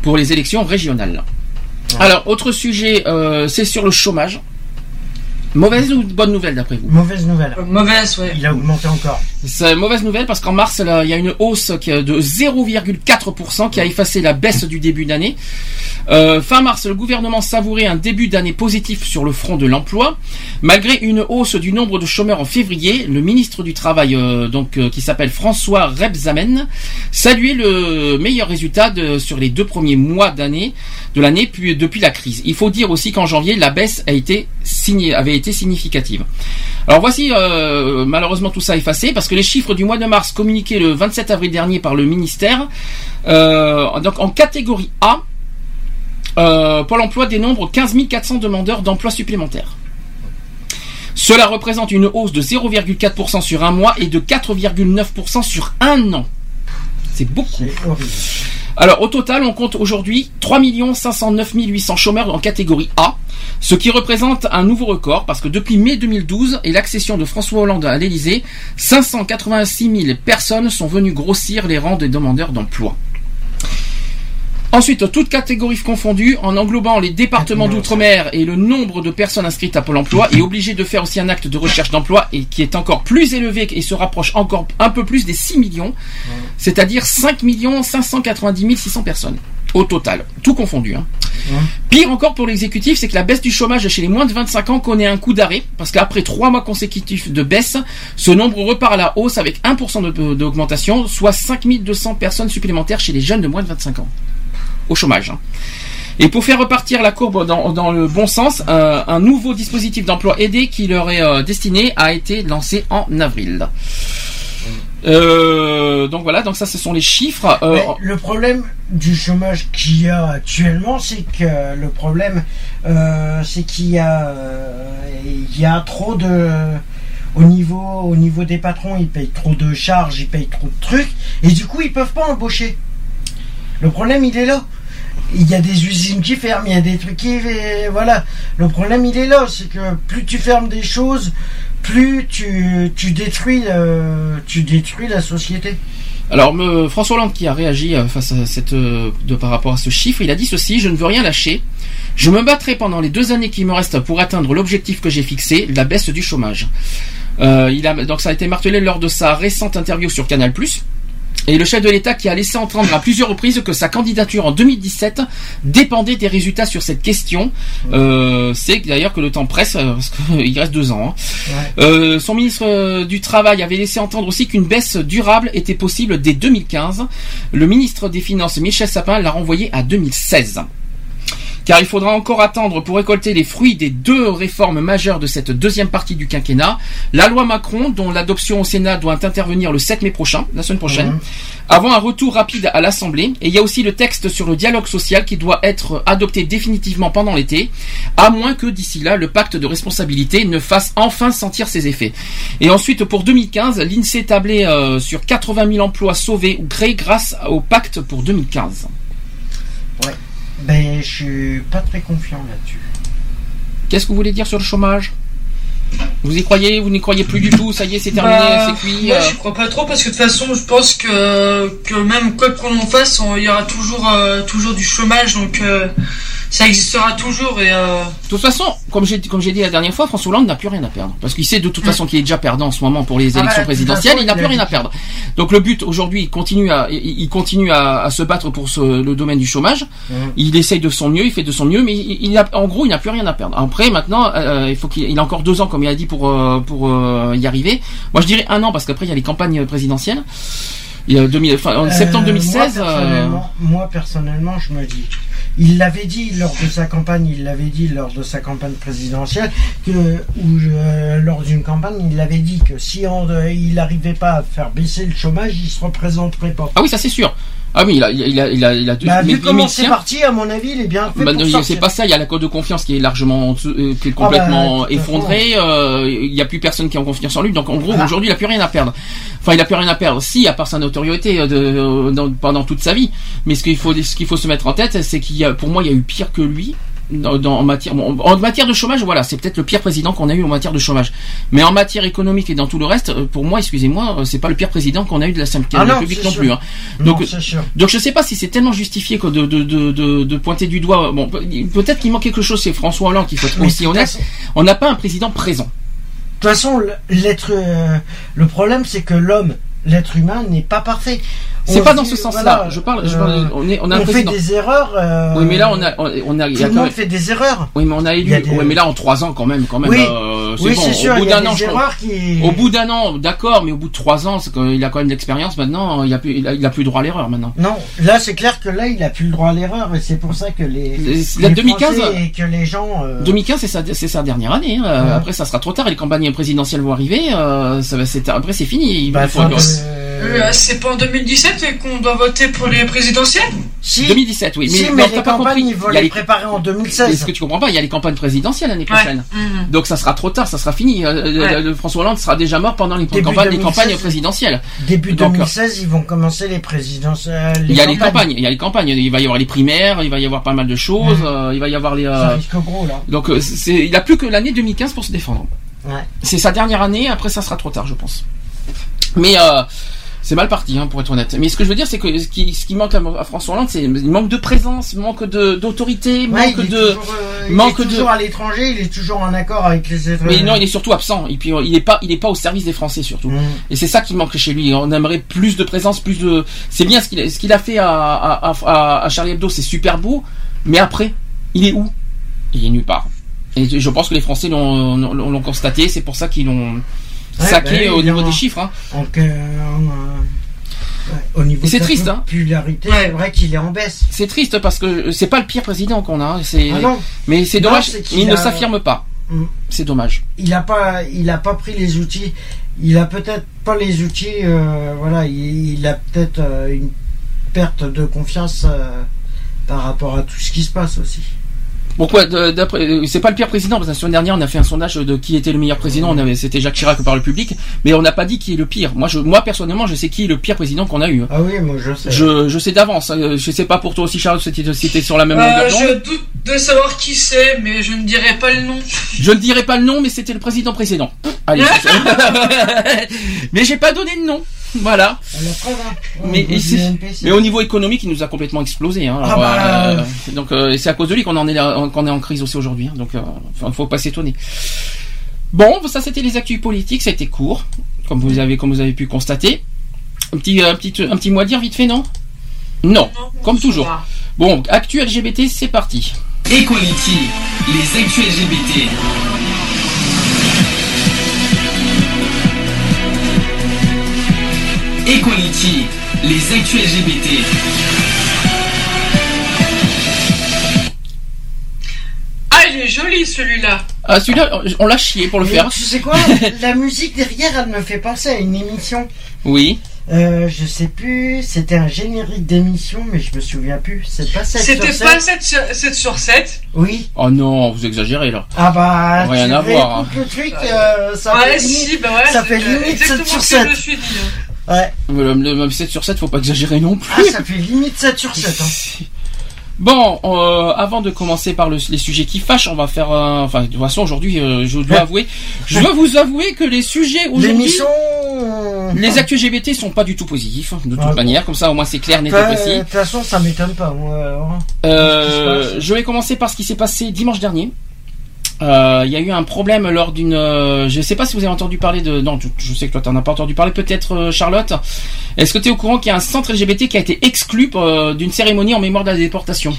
pour les élections régionales. Alors, autre sujet, euh, c'est sur le chômage. Mauvaise ou bonne nouvelle d'après vous? Mauvaise nouvelle. Mauvaise, ouais. Il a augmenté encore. C'est une mauvaise nouvelle parce qu'en mars, il y a une hausse de 0,4% qui a effacé la baisse du début d'année. Euh, fin mars, le gouvernement savourait un début d'année positif sur le front de l'emploi. Malgré une hausse du nombre de chômeurs en février, le ministre du Travail, euh, donc euh, qui s'appelle François Rebsamen, saluait le meilleur résultat sur les deux premiers mois d'année de l'année puis- depuis la crise. Il faut dire aussi qu'en janvier, la baisse avait été significative. Alors voici malheureusement tout ça effacé parce que les chiffres du mois de mars communiqués le 27 avril dernier par le ministère, euh, donc en catégorie A, euh, Pôle emploi dénombre 15 400 demandeurs d'emploi supplémentaires. Cela représente une hausse de 0,4% sur un mois et de 4,9% sur un an. C'est beaucoup. Alors au total, on compte aujourd'hui 3 509 800 chômeurs en catégorie A, ce qui représente un nouveau record parce que depuis mai 2012 et l'accession de François Hollande à l'Elysée, 586 000 personnes sont venues grossir les rangs des demandeurs d'emploi. Ensuite, toutes catégories confondues, en englobant les départements d'outre-mer et le nombre de personnes inscrites à Pôle emploi, est obligé de faire aussi un acte de recherche d'emploi et qui est encore plus élevé et se rapproche encore un peu plus des 6 millions, c'est-à-dire 5 590 600 personnes au total, tout confondu. hein. Pire encore pour l'exécutif, c'est que la baisse du chômage chez les moins de 25 ans connaît un coup d'arrêt, parce qu'après trois mois consécutifs de baisse, ce nombre repart à la hausse avec 1% de- d'augmentation, soit 5200 personnes supplémentaires chez les jeunes de moins de 25 ans au chômage. hein. Et pour faire repartir la courbe dans, dans le bon sens, euh, un nouveau dispositif d'emploi aidé qui leur est euh, destiné a été lancé en avril. Euh, donc voilà, donc ça ce sont les chiffres. Le problème du chômage qu'il y a actuellement, c'est que le problème, c'est qu'il y a, il y a trop de, au niveau, au niveau des patrons, ils payent trop de charges, ils payent trop de trucs, et du coup ils peuvent pas embaucher. Le problème, il est là. Il y a des usines qui ferment, il y a des trucs qui, voilà. Le problème, il est là, c'est que plus tu fermes des choses, plus tu, tu détruis, tu détruis la société. Alors François Hollande qui a réagi euh, face à cette euh, par rapport à ce chiffre, il a dit ceci je ne veux rien lâcher. Je me battrai pendant les deux années qui me restent pour atteindre l'objectif que j'ai fixé, la baisse du chômage. Euh, il a donc ça a été martelé lors de sa récente interview sur Canal+. Et le chef de l'État qui a laissé entendre à plusieurs reprises que sa candidature en 2017 dépendait des résultats sur cette question. Euh, c'est d'ailleurs que le temps presse, euh, parce qu'il reste deux ans. hein. Euh, son ministre euh, du Travail avait laissé entendre aussi qu'une baisse durable était possible dès 2015. Le ministre des Finances, Michel Sapin, l'a renvoyé à 2016 car il faudra encore attendre pour récolter les fruits des deux réformes majeures de cette deuxième partie du quinquennat. La loi Macron, dont l'adoption au Sénat doit intervenir le 7 mai prochain, la semaine prochaine, Mhm. avant un retour rapide à l'Assemblée. Et il y a aussi le texte sur le dialogue social qui doit être adopté définitivement pendant l'été, à moins que d'ici là, le pacte de responsabilité ne fasse enfin sentir ses effets. Et ensuite, pour 2015, l'INSEE tablait euh, sur 80 000 emplois sauvés ou créés grâce au pacte pour 2015. Ouais. Ben, je suis pas très confiant là-dessus. Qu'est-ce que vous voulez dire sur le chômage? Vous y croyez? Vous n'y croyez plus du tout? Ça y est, c'est terminé, Bah, c'est cuit Moi, euh, je crois pas trop parce que de toute façon, je pense que, que même quoi qu'on en fasse, on- il y aura toujours, euh, toujours du chômage, donc euh, ça existera toujours. Et euh, De toute façon, comme j'ai comme j'ai dit la dernière fois, François Hollande n'a plus rien à perdre parce qu'il sait de toute façon qu'il est déjà perdant en ce moment pour les Ah élections bah, toute présidentielles. façon, il n'a plus rien à perdre. Donc le but aujourd'hui, il continue à il, continue à, à se battre pour ce- le domaine du chômage. Il essaye de son mieux, il fait de son mieux, mais il, il a, en gros, il n'a plus rien à perdre. Après, maintenant, euh, il faut qu'il il a encore deux ans, comme il a dit, pour euh, pour euh, y arriver. Moi, je dirais un an parce qu'après il y a les campagnes présidentielles. Il y a 2000, enfin, en Euh, septembre 2016. Moi euh, personnellement, moi, personnellement, je me dis. Il l'avait dit lors de sa campagne, il l'avait dit lors de sa campagne présidentielle, ou euh, lors d'une campagne, il avait dit que si on, euh, il n'arrivait pas à faire baisser le chômage, il se représenterait pas. Ah oui, ça c'est sûr. Ah oui, il a, il a, il a, il a. Bah, vu comment c'est parti, à mon avis, il est bien fait Bah, c'est pas ça, il y a la code de confiance qui est largement euh, qui est Ah bah, complètement fait. effondrée, euh, il n'y a plus personne qui a confiance en lui, donc en gros Ah. aujourd'hui il a plus rien à perdre. Enfin il a plus rien à perdre, si à part sa notoriété euh, de, euh, dans- pendant toute sa vie, mais ce qu'il faut ce qu'il faut se mettre en tête c'est qu'il y a pour moi il y a eu pire que lui. Dans, dans- en matière bon, en matière de chômage voilà c'est peut-être le pire président qu'on a eu en matière de chômage mais en matière économique et dans tout le reste euh, pour moi excusez-moi euh, c'est pas le pire président qu'on a eu de la 5 Ah non, République non plus hein. Non, donc c'est sûr. donc je sais pas si c'est tellement justifié que de, de, de, pointer du doigt. Bon, pe- peut-être qu'il manque quelque chose. C'est François Hollande qu'il faut être aussi honnête. façon- On n'a pas un président présent. De toute façon, l'être, euh, le problème, c'est que l'homme, l'être humain, n'est pas parfait. C'est pas dans ce sens-là. voilà, Je parle. je euh, parle- on est, on a on fait des erreurs. euh, Oui, mais là on a, on, a, il y Tout a le quand monde même- fait des erreurs. Oui, mais on a élu. Il y a des- ouais, mais là en trois ans quand même, quand même. Oui. euh, Oui, bon. c'est sûr, Au bout il y a d'un an, des je crois- erreurs qui- Au bout d'un an, d'accord, mais au bout de trois ans, c'est qu'il a quand même de l'expérience. Maintenant, il a plus, il a, il a plus droit à l'erreur maintenant. Non, là c'est clair que là il a plus le droit à l'erreur et c'est pour ça que les, Les- la les 2015, Français et que les gens. euh, 2015, c'est sa, c'est sa dernière année. hein. Ouais. Après, ça sera trop tard. Les campagnes présidentielles vont arriver. euh, ça va, après, c'est fini. Il bah, c'est pas en 2017 qu'on doit voter pour les présidentielles Si. 2017, oui. Si, Mais, mais non, les campagnes, ils vont les les- préparer en Mais 2016. ce que tu comprends pas, il y a les campagnes présidentielles l'année prochaine. Mhm. Donc ça sera trop tard, ça sera fini. Euh, Ouais. euh, François Hollande sera déjà mort pendant les campagnes, les 2016. campagnes présidentielles. Début Donc, 2016, ils vont commencer les présidentielles. Il y a les campagnes, il y a les campagnes. Il va y avoir les primaires, il va y avoir pas mal de choses. Mhm. euh, il va y avoir les. Ça euh, risque gros là. donc euh, il a plus que l'année 2015 pour se défendre. Ouais. C'est sa dernière année. Après ça sera trop tard, je pense. Mais euh, c'est mal parti, hein, pour être honnête. Mais ce que je veux dire, c'est que ce qui, ce qui manque à, à François Hollande, c'est il manque de présence, manque de d'autorité, Ouais, manque il est de. toujours, euh, il manque est de- toujours à l'étranger, il est toujours en accord avec les étrangers. Mais non, il est surtout absent. Et puis il est pas, il est pas au service des Français surtout. Mhm. Et c'est ça qui manque chez lui. On aimerait plus de présence, plus de. C'est bien ce qu'il a, ce qu'il a fait à, à, Charlie Hebdo, c'est super beau. Mais après, il est où? Il est nulle part. Et je pense que les Français l'ont constaté. C'est pour ça qu'ils l'ont Ouais, saqué bah au niveau en- des chiffres. Hein. C'est triste, hein. popularité, c'est vrai qu'il est en baisse. C'est triste parce que c'est pas le pire président qu'on a. C'est, Ah non. mais c'est Non, dommage. c'est qu'il il ne s'affirme pas. Mm. C'est dommage. Il a pas, il a pas pris les outils. Il a peut-être pas les outils. euh, voilà, il, il a peut-être euh, une perte de confiance euh, par rapport à tout ce qui se passe aussi. Pourquoi de- d'après euh, c'est pas le pire président parce que la semaine dernière on a fait un sondage de qui était le meilleur président. On avait c'était Jacques Chirac par le public. Mais on n'a pas dit qui est le pire. Moi je moi personnellement je sais qui est le pire président qu'on a eu Ah oui, moi je sais. je, je sais d'avance euh, je sais pas pour toi aussi Charles si t'es sur la même Euh, longueur je d'onde. doute de savoir qui c'est, mais je ne dirai pas le nom. je ne dirai pas le nom mais c'était le président précédent. Allez mais j'ai pas donné de nom voilà La preuve, hein. mais, Au niveau ici- du NPC. mais au niveau économique, il nous a complètement explosé. Hein. Ah bah, euh, donc euh, c'est à cause de lui qu'on en est là- qu'on est en crise aussi aujourd'hui. hein. Donc, euh, enfin, faut pas s'étonner. Bon, ça c'était les actus politiques. Ça a été court, comme vous avez comme vous avez pu constater. Un petit un petit un petit mot à dire vite fait, non? Non, comme toujours. Bon, actu LGBT, c'est parti. Equality, les actus LGBT. Equality, les actus LGBT. Ah, il est joli celui-là. Ah, celui-là, on l'a chié pour le Mais faire. Tu sais quoi La musique derrière, elle me fait penser à une émission. Oui. Euh, je sais plus, c'était un générique d'émission, mais je me souviens plus. C'est pas 7 C'était sur pas 7 7 sur, 7 sur 7. Oui. Oh non, vous exagérez là. Ah bah, Rien tu à voir, réécoutes le truc, euh, ça ouais, fait limite, si, bah ouais. ça fait limite 7 exactement sur ce que 7. Je me suis dit. Hein. Ouais. Le, le- même 7 sur 7, faut pas exagérer non plus. Ah, ça fait limite 7 sur 7. Hein. Bon, euh, avant de commencer par le- les sujets qui fâchent, on va faire. un- enfin, de toute façon, aujourd'hui, euh, je dois avouer, je dois vous avouer que les sujets aujourd'hui, les actus LGBT sont pas du tout positifs, hein, de toute Ah bon. manière. Comme ça, au moins, c'est clair, net et précis. De toute façon, ça m'étonne pas. Moi, alors. Euh, passe? je vais commencer par ce qui s'est passé dimanche dernier. Euh, Il y a eu un problème lors d'une. euh, je ne sais pas si vous avez entendu parler de. Non, je, je sais que toi t'en as pas entendu parler. Peut-être euh, Charlotte. Est-ce que tu es au courant qu'il y a un centre LGBT qui a été exclu euh, d'une cérémonie en mémoire de la déportation?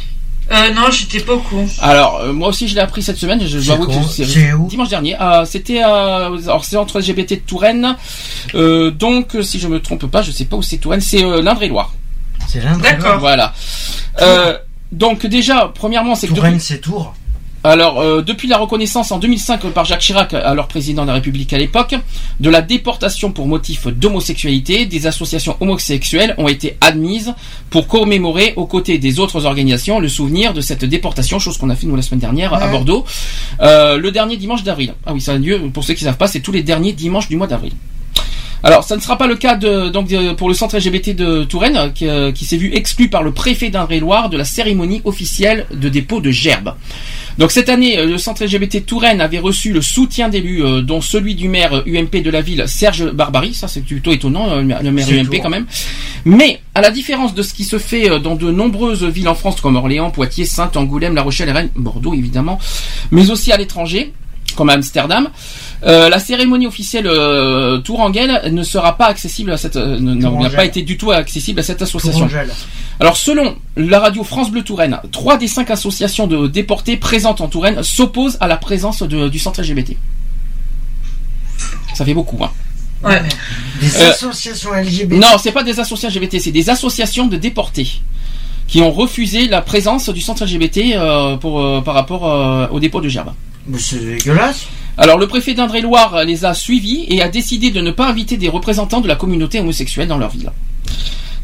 Euh, non, j'étais pas au courant. Alors euh, moi aussi je l'ai appris cette semaine. Je, je que c'est dimanche dernier. Euh, C'était euh, alors c'est entre LGBT de Touraine. Euh, donc euh, si je me trompe pas, je sais pas où c'est Touraine. C'est euh, l'Indre-et-Loire. C'est l'un D'accord. Voilà. Euh, donc déjà premièrement c'est que depuis- Touraine, c'est Tours. Alors, euh, depuis la reconnaissance en 2005 par Jacques Chirac, alors président de la République à l'époque, de la déportation pour motif d'homosexualité, des associations homosexuelles ont été admises pour commémorer aux côtés des autres organisations le souvenir de cette déportation, chose qu'on a fait nous la semaine dernière à. Bordeaux, euh, le dernier dimanche d'avril. Ah oui, ça a lieu, pour ceux qui ne savent pas, c'est tous les derniers dimanches du mois d'avril. Alors, ça ne sera pas le cas de, donc, de- pour le centre LGBT de Touraine, qui, euh, qui s'est vu exclu par le préfet d'Indre-et-Loire de la cérémonie officielle de dépôt de gerbes. Donc cette année, euh, le centre LGBT Touraine avait reçu le soutien d'élus, euh, dont celui du maire euh, UMP de la ville, Serge Barbary. Ça, c'est plutôt étonnant, euh, le maire UMP quand même. Mais à la différence de ce qui se fait euh, dans de nombreuses villes en France, comme Orléans, Poitiers, Sainte, Angoulême, La Rochelle Rennes, Bordeaux évidemment, mais aussi à l'étranger, comme à Amsterdam, euh, la cérémonie officielle euh, Tourangelle ne sera pas accessible à cette, euh, n'a pas été du tout accessible à cette association. Tourangelle. Alors selon la radio France Bleu Touraine, trois des cinq associations de déportés présentes en Touraine s'opposent à la présence de- du centre LGBT. Ça fait beaucoup, hein. Ouais. Des Euh, associations LGBT. Non, c'est pas des associations LGBT, c'est des associations de déportés qui ont refusé la présence du centre LGBT euh, pour, euh, par rapport euh, au dépôt de gerbe. Mais c'est dégueulasse. Alors le préfet d'Indre-et-Loire les a suivis et a décidé de ne pas inviter des représentants de la communauté homosexuelle dans leur ville.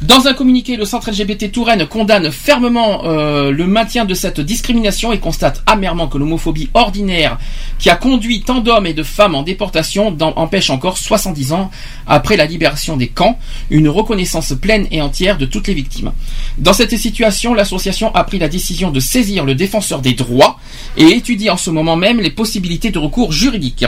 Dans un communiqué, le centre LGBT Touraine condamne fermement euh, le maintien de cette discrimination et constate amèrement que l'homophobie ordinaire qui a conduit tant d'hommes et de femmes en déportation empêche encore 70 ans après la libération des camps une reconnaissance pleine et entière de toutes les victimes. Dans cette situation, l'association a pris la décision de saisir le défenseur des droits et étudie en ce moment même les possibilités de recours juridiques.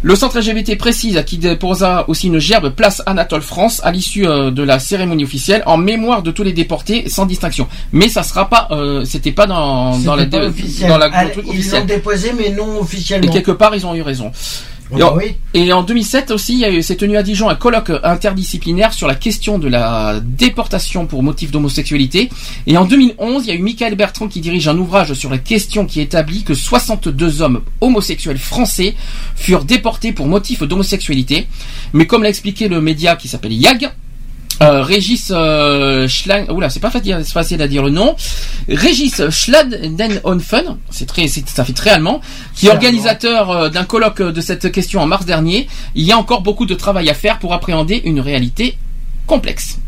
Le centre LGBT précise qu'il déposa aussi une gerbe place Anatole France à l'issue euh, de la cérémonie officielle en mémoire de tous les déportés sans distinction. Mais ça sera pas, euh, c'était pas dans, dans la, pas dans la Ah, truc Ils l'ont déposé, mais non Et officiellement. quelque part, ils ont eu raison. Ah Et en, bah oui. et en 2007 aussi, il s'est tenu à Dijon un colloque interdisciplinaire sur la question de la déportation pour motif d'homosexualité. Et en 2011, il y a eu Michael Bertrand qui dirige un ouvrage sur la question qui établit que 62 hommes homosexuels français furent déportés pour motif d'homosexualité. Mais comme l'a expliqué le média qui s'appelle YAG, Euh, Régis euh, Schlang, oula, c'est pas facile, à dire le nom. Régis Schladenhofen, c'est très, ça fait très allemand, qui est organisateur euh, d'un colloque de cette question en mars dernier. Il y a encore beaucoup de travail à faire pour appréhender une réalité complexe.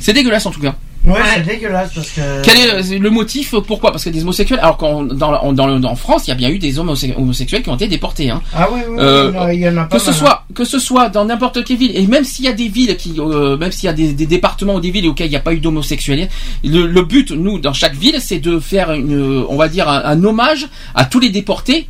C'est dégueulasse en tout cas. Ouais, c'est dégueulasse parce que. Quel est le motif Pourquoi? Parce que des homosexuels. Alors qu'en dans, la- dans, le- en France, il y a bien eu des homose- homosexuels qui ont été déportés. Hein. Ah oui, oui, oui, Euh, il y en a- pas que ce mal, hein. soit que ce soit dans n'importe quelle ville et même s'il y a des villes qui euh, même s'il y a des, des départements ou des villes auxquels il n'y a pas eu d'homosexuels le, le but nous dans chaque ville c'est de faire une on va dire un, un hommage à tous les déportés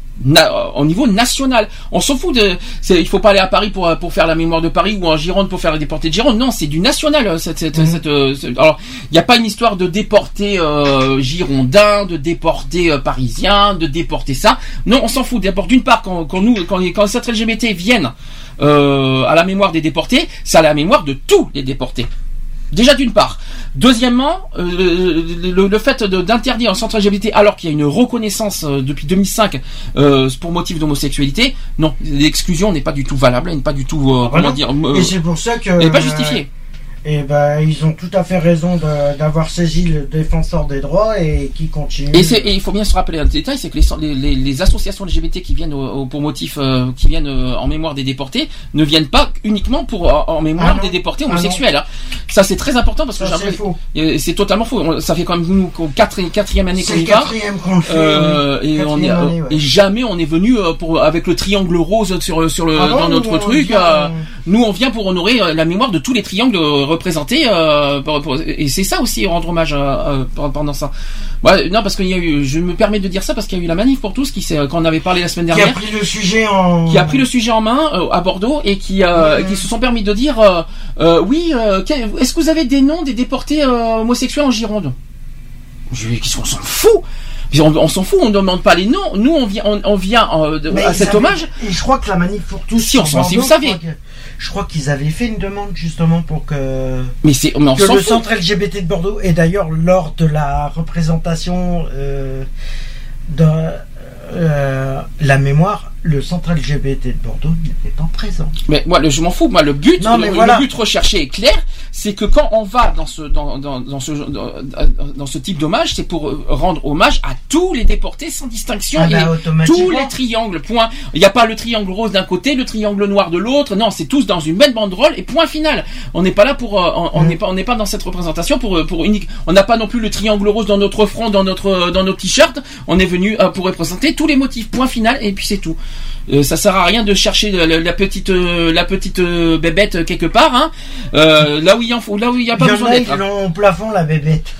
au niveau national. On s'en fout de il faut pas aller à Paris pour pour faire la mémoire de Paris ou en Gironde pour faire les déportés de Gironde. Non c'est du national euh, cette, euh, ce- alors il n'y a pas une histoire de déportés euh, girondins de déportés euh, parisiens de déportés ça. Non on s'en fout. D'abord d'une part quand, quand nous quand, les- quand LGBT viennent euh, à la mémoire des déportés, c'est à la mémoire de tous les déportés. Déjà d'une part. Deuxièmement, euh, le, fait d'interdire un centre LGBT alors qu'il y a une reconnaissance euh, depuis 2005 euh, pour motif d'homosexualité, non, l'exclusion n'est pas du tout valable, elle n'est pas du tout, euh, comment Voilà. dire, euh, Et c'est pour ça que. elle n'est pas justifiée. Et ben, ils ont tout à fait raison d'avoir saisi le défenseur des droits et qui continue. Et, il faut bien se rappeler un détail, c'est que les, les- les associations LGBT qui viennent au- au- pour motif, euh, qui viennent euh, en mémoire des déportés, ne viennent pas uniquement pour en, en mémoire Ah des déportés Ah homosexuels. hein. Ça c'est très important parce que c'est. Euh, c'est totalement faux. Ça fait quand même nous quatrième année qu'on y va. Euh, et, on est, année, ouais. et jamais on est venu pour avec le triangle rose sur sur le Ah dans notre truc. vient, nous on vient pour honorer la mémoire de tous les triangles représentés. euh, et c'est ça aussi rendre hommage euh, euh, pendant ça. Ouais, non parce qu'il y a eu. Je me permets de dire ça parce qu'il y a eu la manif pour tous qui quand on avait parlé la semaine Qui a dernière pris le sujet en. qui a pris le sujet en main à Bordeaux et qui, qui se sont permis de dire oui, est-ce que vous avez des noms des déportés homosexuels en Gironde? Je lui dis qu'est-ce qu'on s'en fout? On, on s'en fout, on ne demande pas les noms. Nous, on vient, on, on vient euh, de- Mais à cet hommage. Et je crois que la manif pour tous. Si, on s'en- si vous savez. Que- je crois qu'ils avaient fait une demande justement pour que. Mais c'est, mais on que s'en le fout. centre LGBT de Bordeaux et d'ailleurs lors de la représentation euh, de euh, la mémoire, le centre LGBT de Bordeaux n'était pas présent. Mais moi, le- je m'en fous. Moi, le but, Non, le, but recherché est clair. C'est que quand on va dans ce dans, dans, dans ce dans, ce type d'hommage, c'est pour euh, rendre hommage à tous les déportés sans distinction Ah bah, et tous les triangles. Point. Il n'y a pas le triangle rose d'un côté, le triangle noir de l'autre. Non, c'est tous dans une même banderole et point final. On n'est pas là pour euh, on- Mm. n'est pas on n'est pas dans cette représentation pour euh, pour unique. On n'a pas non plus le triangle rose dans notre front, dans notre dans nos t-shirts. On est venu pour représenter tous les motifs. Point final et puis c'est tout. Euh, ça sert à rien de chercher la, petite euh, la petite euh, bébête quelque part hein. Euh, là où il y en faut là où il y a pas besoin d'être hein. plafond la bébête.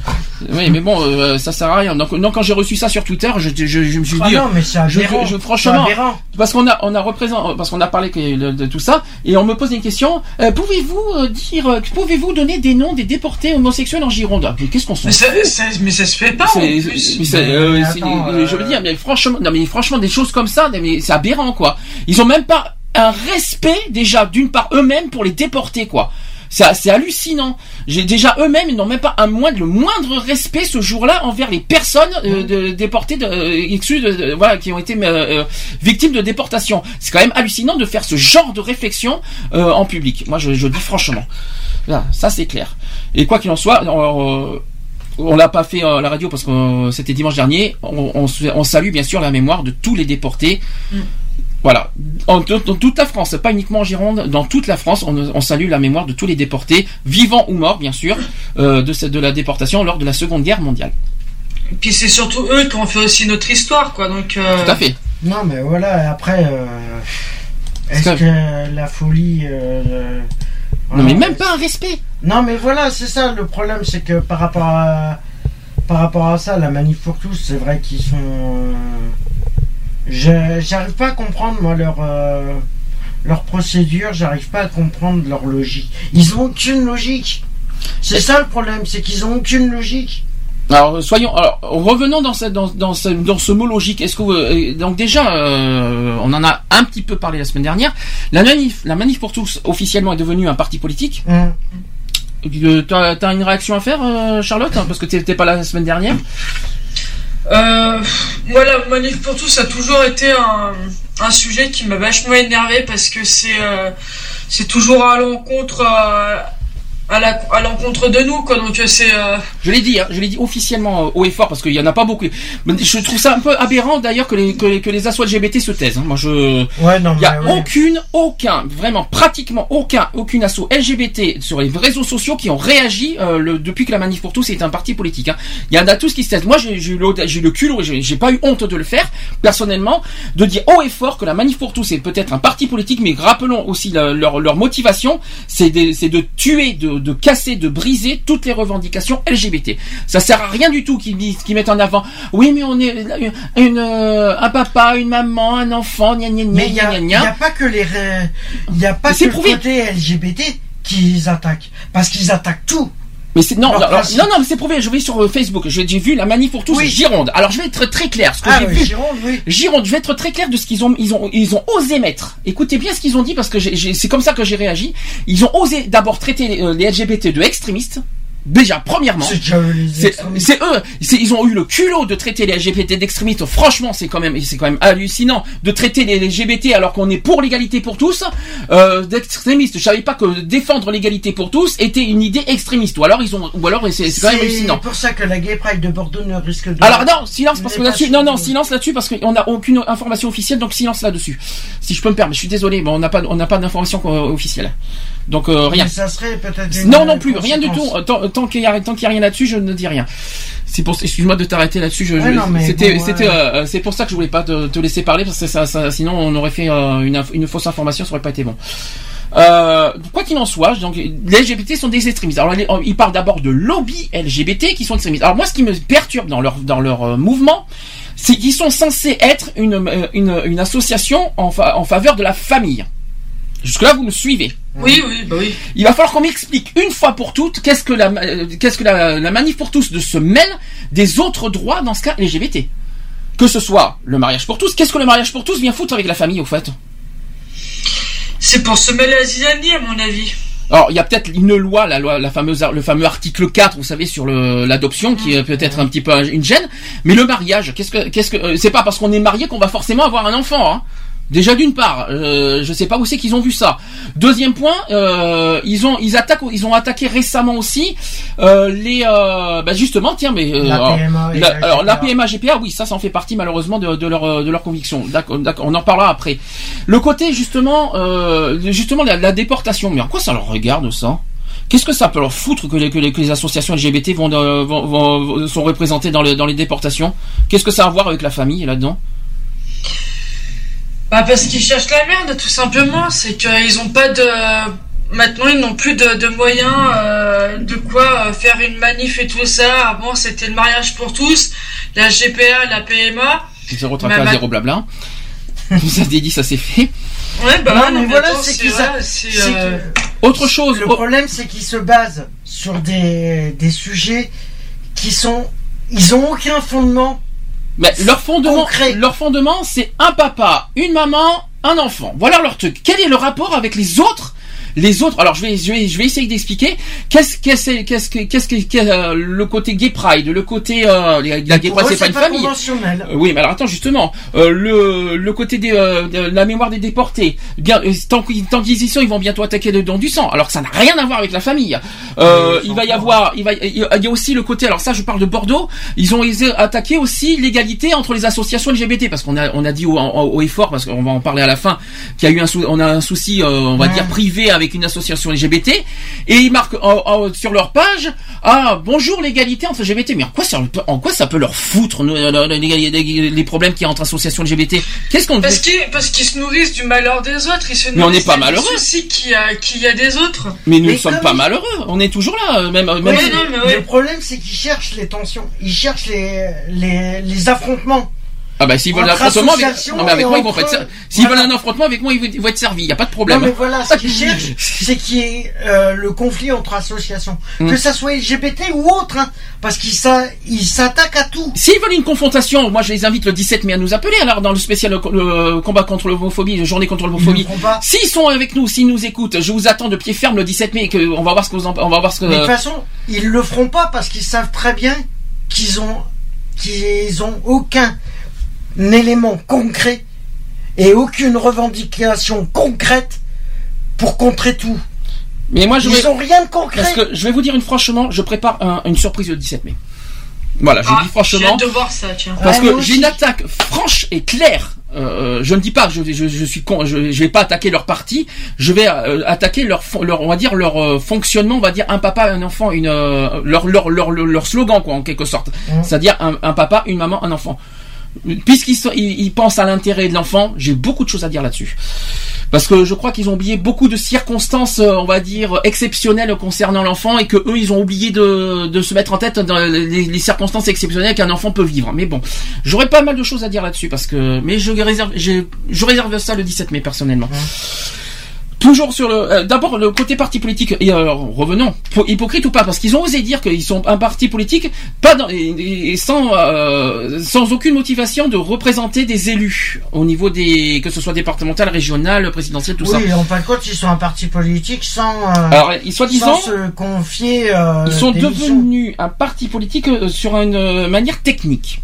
Oui mais bon euh, ça sert à rien donc non quand j'ai reçu ça sur Twitter je, je, je me suis Ah dit non, mais c'est je, aberrant. je- C'est franchement aberrant. parce qu'on a on a représenté parce qu'on a parlé de, de tout ça et on me pose une question euh, pouvez-vous euh, dire euh, pouvez-vous donner des noms des déportés homosexuels en Gironde? Ah, mais qu'est-ce qu'on s'en Mais ça, mais ça se fait pas en plus. mais euh, attends, je veux dire, mais franchement, non, mais franchement, des choses comme ça, mais c'est aberrant, quoi. Ils ont même pas un respect déjà d'une part eux-mêmes pour les déporter, quoi. C'est hallucinant. J'ai déjà eux-mêmes, ils n'ont même pas un moindre, le moindre respect ce jour-là envers les personnes euh, de, déportées, de, euh, issues de, de- voilà, qui ont été euh, victimes de déportation. C'est quand même hallucinant de faire ce genre de réflexion euh, en public. Moi, je, je dis franchement. Là, ça c'est clair. Et quoi qu'il en soit, euh, on l'a pas fait à la radio parce que c'était dimanche dernier. On, on on salue bien sûr la mémoire de tous les déportés. Voilà, en, dans toute la France, pas uniquement en Gironde, dans toute la France, on, on salue la mémoire de tous les déportés, vivants ou morts bien sûr, euh, de, cette- de la déportation lors de la Seconde Guerre mondiale. Et puis c'est surtout eux qui ont fait aussi notre histoire, quoi. Donc. euh, Tout à fait. Non, mais voilà, après, euh, est-ce C'est que la folie. euh, Non mais voilà. même pas un respect. Non, mais voilà, c'est ça le problème, c'est que par rapport à. Par rapport à ça, la manif pour tous, c'est vrai qu'ils sont. Je- J'arrive pas à comprendre, moi, leur. euh, leur procédure, j'arrive pas à comprendre leur logique. Ils ont aucune logique. C'est ça le problème, c'est qu'ils ont aucune logique. Alors soyons, alors revenons dans ce, dans, dans ce, dans ce mot logique. Est-ce que vous- euh, donc déjà, euh, on en a un petit peu parlé la semaine dernière. La manif, la manif pour tous officiellement est devenue un parti politique. Hum. Euh, T'as t'as une réaction à faire, euh, Charlotte, hein, parce que t'étais pas là la semaine dernière? Euh, moi, la manif pour tous, a toujours été un, un sujet qui m'a vachement énervé parce que c'est euh, c'est toujours à l'encontre euh, à la- à l'encontre de nous quoi. Donc c'est euh, Je l'ai dit, hein, je l'ai dit officiellement euh, haut et fort parce qu'il y en a pas beaucoup. Mais Je trouve ça un peu aberrant d'ailleurs que les, que, les- que les assos LGBT se taisent. hein. Moi, je. Ouais, non, Il y a ouais. aucune, aucun, vraiment pratiquement aucun, aucune asso LGBT sur les réseaux sociaux qui ont réagi euh, le- depuis que la Manif pour tous est un parti politique. hein. Il y en a tous qui se taisent. Moi, j'ai j'ai eu j'ai eu le culot et j'ai j'ai pas eu honte de le faire personnellement, de dire haut et fort que la Manif pour tous est peut-être un parti politique, mais rappelons aussi la- leur, leur motivation, c'est de, c'est de tuer, de, de casser, de briser toutes les revendications LGBT. Ça sert à rien du tout qu'ils disent- qu'ils mettent en avant. Oui, mais on est une, une, euh, un papa, une maman, un enfant, gna gna gna Mais il n'y gna a, gna il y gna. a pas que les, ré- il y a pas que c'est le côté LGBT qu'ils attaquent, parce qu'ils attaquent tout. Mais c'est non, non, alors- non, non, mais c'est prouvé. Je vais sur euh, Facebook. J'ai vu la manif pour tous Oui. Gironde. Alors je vais être très clair. Ce que Ah, j'ai oui, vu. Gironde, oui. Gironde, je vais être très clair de ce qu'ils ont, ils ont, ils ont osé mettre. Écoutez bien ce qu'ils ont dit parce que c'est comme ça que j'ai réagi. Ils ont osé d'abord traiter les, euh, les LGBT de extrémistes. Déjà, premièrement. C'est eux, ils ont eu le culot de traiter les LGBT d'extrémistes. Franchement, c'est quand même, c'est quand même hallucinant de traiter les LGBT alors qu'on est pour l'égalité pour tous euh, d'extrémistes. Je savais pas que défendre l'égalité pour tous était une idée extrémiste. Ou alors ils ont, ou alors c'est quand même hallucinant. C'est pour ça que la Gay Pride de Bordeaux ne risque de. Alors non, silence parce que là-dessus, non non, silence là-dessus parce qu'on n'a aucune information officielle, donc silence là-dessus. Si je peux me permettre, je suis désolé, mais on n'a pas, on n'a pas d'information officielle. Donc euh, rien. Mais ça serait peut-être. Non non plus, rien du tout. Euh, Tant, tant qu'il y a, tant qu'il y a rien là-dessus, je ne dis rien. C'est pour, excuse-moi de t'arrêter là-dessus. Je, Ouais, je- non, mais c'était, bon, c'était, ouais. euh, c'est pour ça que je voulais pas te, te laisser parler parce que ça, ça, sinon on aurait fait euh, une, fausse information, ça aurait pas été bon. Euh, quoi qu'il en soit, donc les LGBT sont des extrémistes. Alors les- ils parlent d'abord de lobby LGBT qui sont extrémistes. Alors moi, ce qui me perturbe dans leur dans leur euh, mouvement, c'est qu'ils sont censés être une euh, une, une association en, fa- en faveur de la famille. Jusque là, vous me suivez. Oui oui bah oui. Il va falloir qu'on m'explique une fois pour toutes qu'est-ce que la euh, qu'est-ce que la, la manif pour tous de se mêle des autres droits dans ce cas LGBT. Que ce soit le mariage pour tous, qu'est-ce que le mariage pour tous vient foutre avec la famille au fait? C'est pour se mêler à zizanie à mon avis. Alors, il y a peut-être une loi, la loi, la fameuse, le fameux article 4, vous savez, sur l'adoption, qui est peut-être un petit peu un- une gêne. Mais le mariage, qu'est-ce que, qu'est-ce que, euh, c'est pas parce qu'on est marié qu'on va forcément avoir un enfant, hein. Déjà d'une part, euh, je sais pas où c'est qu'ils ont vu ça. Deuxième point, euh, ils ont ils attaquent ils ont attaqué récemment aussi euh, les euh, bah justement tiens mais euh, La alors, PMA la- alors. PMA GPA oui ça ça en fait partie malheureusement de, de leur de leur conviction. D'accord d'accord on en parlera après. Le côté justement euh, justement la, la déportation mais en quoi ça leur regarde ça? Qu'est-ce que ça peut leur foutre que les, que les, que les associations LGBT vont, vont- vont- vont- sont représentées dans, les dans les déportations? Qu'est-ce que ça a à voir avec la famille là-dedans? Bah parce qu'ils cherchent la merde tout simplement. C'est qu'ils ont pas de maintenant ils n'ont plus de, de moyens euh, de quoi euh, faire une manif et tout ça. Avant c'était le mariage pour tous, la GPA, la PMA. Zéro Bah, tracas, zéro blabla. Ça dit, ça c'est fait. Ouais bah Non, mais voilà, c'est qu'ils euh, que- Autre chose. Le oh, problème, c'est qu'ils se basent sur des, des sujets qui sont. Ils ont aucun fondement. Mais leur fondement, Concret. leur fondement, c'est un papa, une maman, un enfant. Voilà leur truc. Quel est le rapport avec les autres les autres, alors je vais, je vais, je vais essayer d'expliquer qu'est-ce, qu'est-ce, qu'est-ce, que- qu'est-ce que, euh, le côté gay pride, le côté, euh, la gay pride, c'est pas une famille. Euh, Oui, mais alors attends, justement, euh, le, le côté des, euh, de la mémoire des déportés, bien, euh, tant qu'ils tant qu'ils y sont, ils vont bientôt attaquer le don du sang, alors que ça n'a rien à voir avec la famille. Euh, il va y avoir, il va, il y a aussi le côté, alors ça, je parle de Bordeaux, ils ont osé attaquer aussi l'égalité entre les associations LGBT, parce qu'on a, on a dit au, au, au effort, parce qu'on va en parler à la fin, qu'il y a eu un, sou- on a un souci, euh, on va Ouais. dire privé avec une association LGBT, et ils marquent en- en- sur leur page, ah bonjour l'égalité entre LGBT, mais en quoi ça, en quoi ça peut leur foutre nous, euh, les, les- les problèmes qu'il y a entre associations LGBT Qu'est-ce qu'on Parce qu'ils parce qu'ils se nourrissent du malheur des autres, ils se Mais on nourrissent n'est pas malheureux. soucis qu'il y a qu'il y a des autres. Mais nous ne sommes pas malheureux, on est toujours là, euh, même, même Ouais, non, mais ouais. Le problème, c'est qu'ils cherchent les tensions. Ils cherchent les, les, les affrontements. Ah bah s'ils veulent un affrontement avec, non mais avec moi ils vont pas être s'ils Voilà. veulent un affrontement avec moi ils vont, être servis, il y a pas de Non, problème. mais voilà, ce qu'ils cherchent, c'est qu'il y ait euh, le conflit entre associations. Hmm. Que ça soit LGBT ou autre, hein, parce qu'ils s'a- ils s'attaquent à tout. S'ils veulent une confrontation, moi je les invite le 17 mai à nous appeler alors dans le spécial le combat contre l'homophobie, la journée contre l'homophobie. S'ils sont avec nous, s'ils nous écoutent, je vous attends de pied ferme le 17 mai et que on va voir ce que vous en, on va voir ce que Mais de toute façon, ils le feront pas parce qu'ils savent très bien qu'ils ont, qu'ils ont aucun élément concret et aucune revendication concrète pour contrer tout. Mais moi, je Ils vais- ont rien de concret. Parce que je vais vous dire une franchement, je prépare un- une surprise le 17 mai. Voilà, je Ah, dis franchement. J'ai hâte de voir ça, tiens. Parce Ouais, que j'ai une attaque franche et claire. Euh, je ne dis pas, je, je, je suis con, je, je vais pas attaquer leur parti. Je vais euh, attaquer leur, leur, on va dire leur euh, fonctionnement. On va dire un papa, un enfant, une euh, leur, leur, leur, leur, leur slogan quoi en quelque sorte. C'est-à-dire un, un papa, une maman, un enfant. Puisqu'ils pensent à l'intérêt de l'enfant, j'ai beaucoup de choses à dire là-dessus. Parce que je crois qu'ils ont oublié beaucoup de circonstances, euh, on va dire, exceptionnelles concernant l'enfant et que eux, ils ont oublié de, se mettre en tête dans les, circonstances exceptionnelles qu'un enfant peut vivre. Mais bon, j'aurais pas mal de choses à dire là-dessus parce que, mais je réserve, je réserve ça le 17 mai personnellement. Toujours sur le, euh, d'abord le côté parti politique. Et alors, revenons, Po- hypocrite ou pas, parce qu'ils ont osé dire qu'ils sont un parti politique, pas dans, et, et sans euh, sans aucune motivation de représenter des élus au niveau des que ce soit départemental, régional, présidentiel, tout ça. Oui, en fin de compte, ils sont un parti politique sans. euh, Alors, ils sans se confier. euh, ils sont missions. devenus un parti politique sur une manière technique.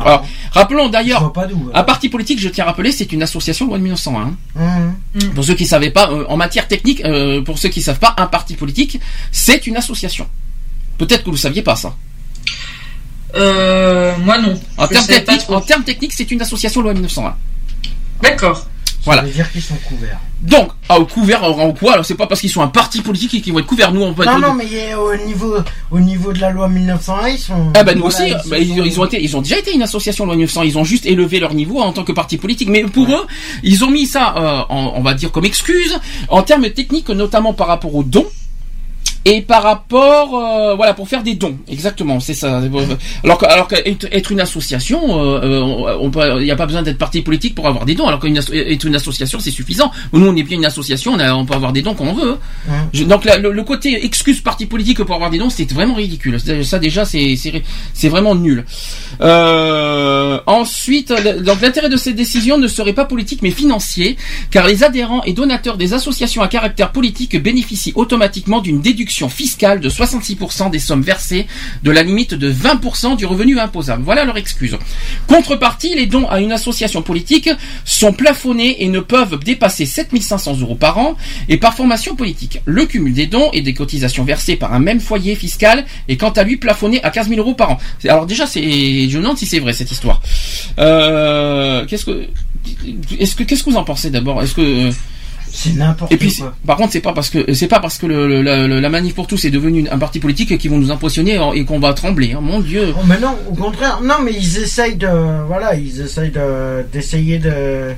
Alors, rappelons d'ailleurs, un parti politique, je tiens à rappeler, c'est une association loi de 1901. hein. Hum. Pour ceux qui savaient pas, euh, en matière technique, euh, pour ceux qui savent pas, un parti politique, c'est une association. Peut-être que vous saviez pas ça. Euh, moi non. Termes techniques, en termes techniques, c'est une association loi 1901. D'accord. Voilà. Ça veut dire qu'ils sont couverts. Donc, ah, au couvert, en quoi? Alors, c'est pas parce qu'ils sont un parti politique et qu'ils vont être couverts. Nous, on peut Non, être. non, mais il y a- au niveau, au niveau de la loi 1901, ils sont. Ah ben nous voilà, aussi, ils bah, se ils, sont- ils ont été, ils ont déjà été une association loi 1900. Ils ont juste élevé leur niveau en tant que parti politique. Mais pour eux, ils ont mis ça, euh, en- on va dire comme excuse, en termes techniques, notamment par rapport aux dons. Et par rapport, euh, voilà, pour faire des dons, exactement, c'est ça. Alors que, alors qu'être être une association, euh, euh, on peut, il n'y a pas besoin d'être parti politique pour avoir des dons. Alors qu'être une association, c'est suffisant. Nous, on est bien une association, on, a- on peut avoir des dons quand on veut. Je- donc la- le, le côté excuse parti politique pour avoir des dons, c'est vraiment ridicule. Ça déjà, c'est c'est c'est vraiment nul. Euh, ensuite, donc l'intérêt de cette décision ne serait pas politique mais financier, car les adhérents et donateurs des associations à caractère politique bénéficient automatiquement d'une déduction fiscale de 66% des sommes versées, de la limite de 20% du revenu imposable. Voilà leur excuse. Contrepartie, les dons à une association politique sont plafonnés et ne peuvent dépasser 7500 euros par an et par formation politique. Le cumul des dons et des cotisations versées par un même foyer fiscal est quant à lui plafonné à 15 000 euros par an. Alors déjà, c'est, je me demande si c'est vrai cette histoire. Euh, qu'est-ce que, est-ce que, qu'est-ce que vous en pensez d'abord? Est-ce que C'est n'importe et puis, c'est- quoi. par contre, c'est pas parce que c'est pas parce que le, le- la, la manif pour tous est devenu un parti politique qu'ils vont nous impressionner et qu'on va trembler. hein. Mon Dieu. Oh, mais non, au contraire. Non, mais ils essayent de. Voilà, ils essayent de, d'essayer de,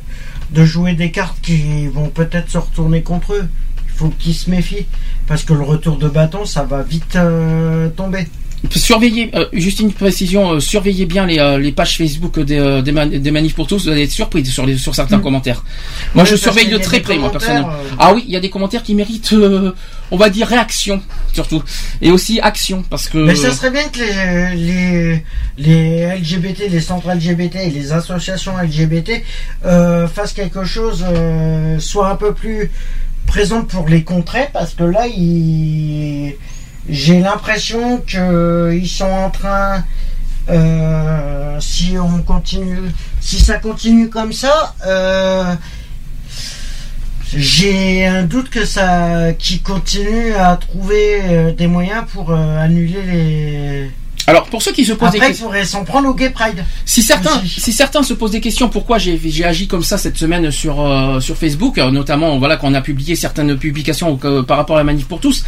de jouer des cartes qui vont peut-être se retourner contre eux. Il faut qu'ils se méfient. Parce que le retour de bâton, ça va vite euh, tomber. Surveillez, euh, juste une précision, euh, surveillez bien les, euh, les pages Facebook des, euh, des, man- des manifs pour tous, vous allez être surpris sur, les, sur certains commentaires. Moi, Mm. Oui, je surveille de très près, moi, personnellement. euh, Ah oui, il y a des commentaires qui méritent, euh, on va dire, réaction, surtout. Et aussi action, parce que... Mais ça serait bien que les, les, les LGBT, les centres LGBT et les associations LGBT euh, fassent quelque chose, euh, soient un peu plus présentes pour les contrer, parce que là, ils- j'ai l'impression qu'ils sont en train, euh, si on continue, si ça continue comme ça, euh, j'ai un doute que ça, qu'ils continuent à trouver euh, des moyens pour annuler les. Alors, pour ceux qui se posent des Après, questions... pourraient s'en prendre au Gay Pride. Si certains, Aussi. si certains se posent des questions, pourquoi j'ai j'ai agi comme ça cette semaine sur euh, sur Facebook, euh, notamment voilà quand on a publié certaines publications euh, par rapport à la manif pour tous,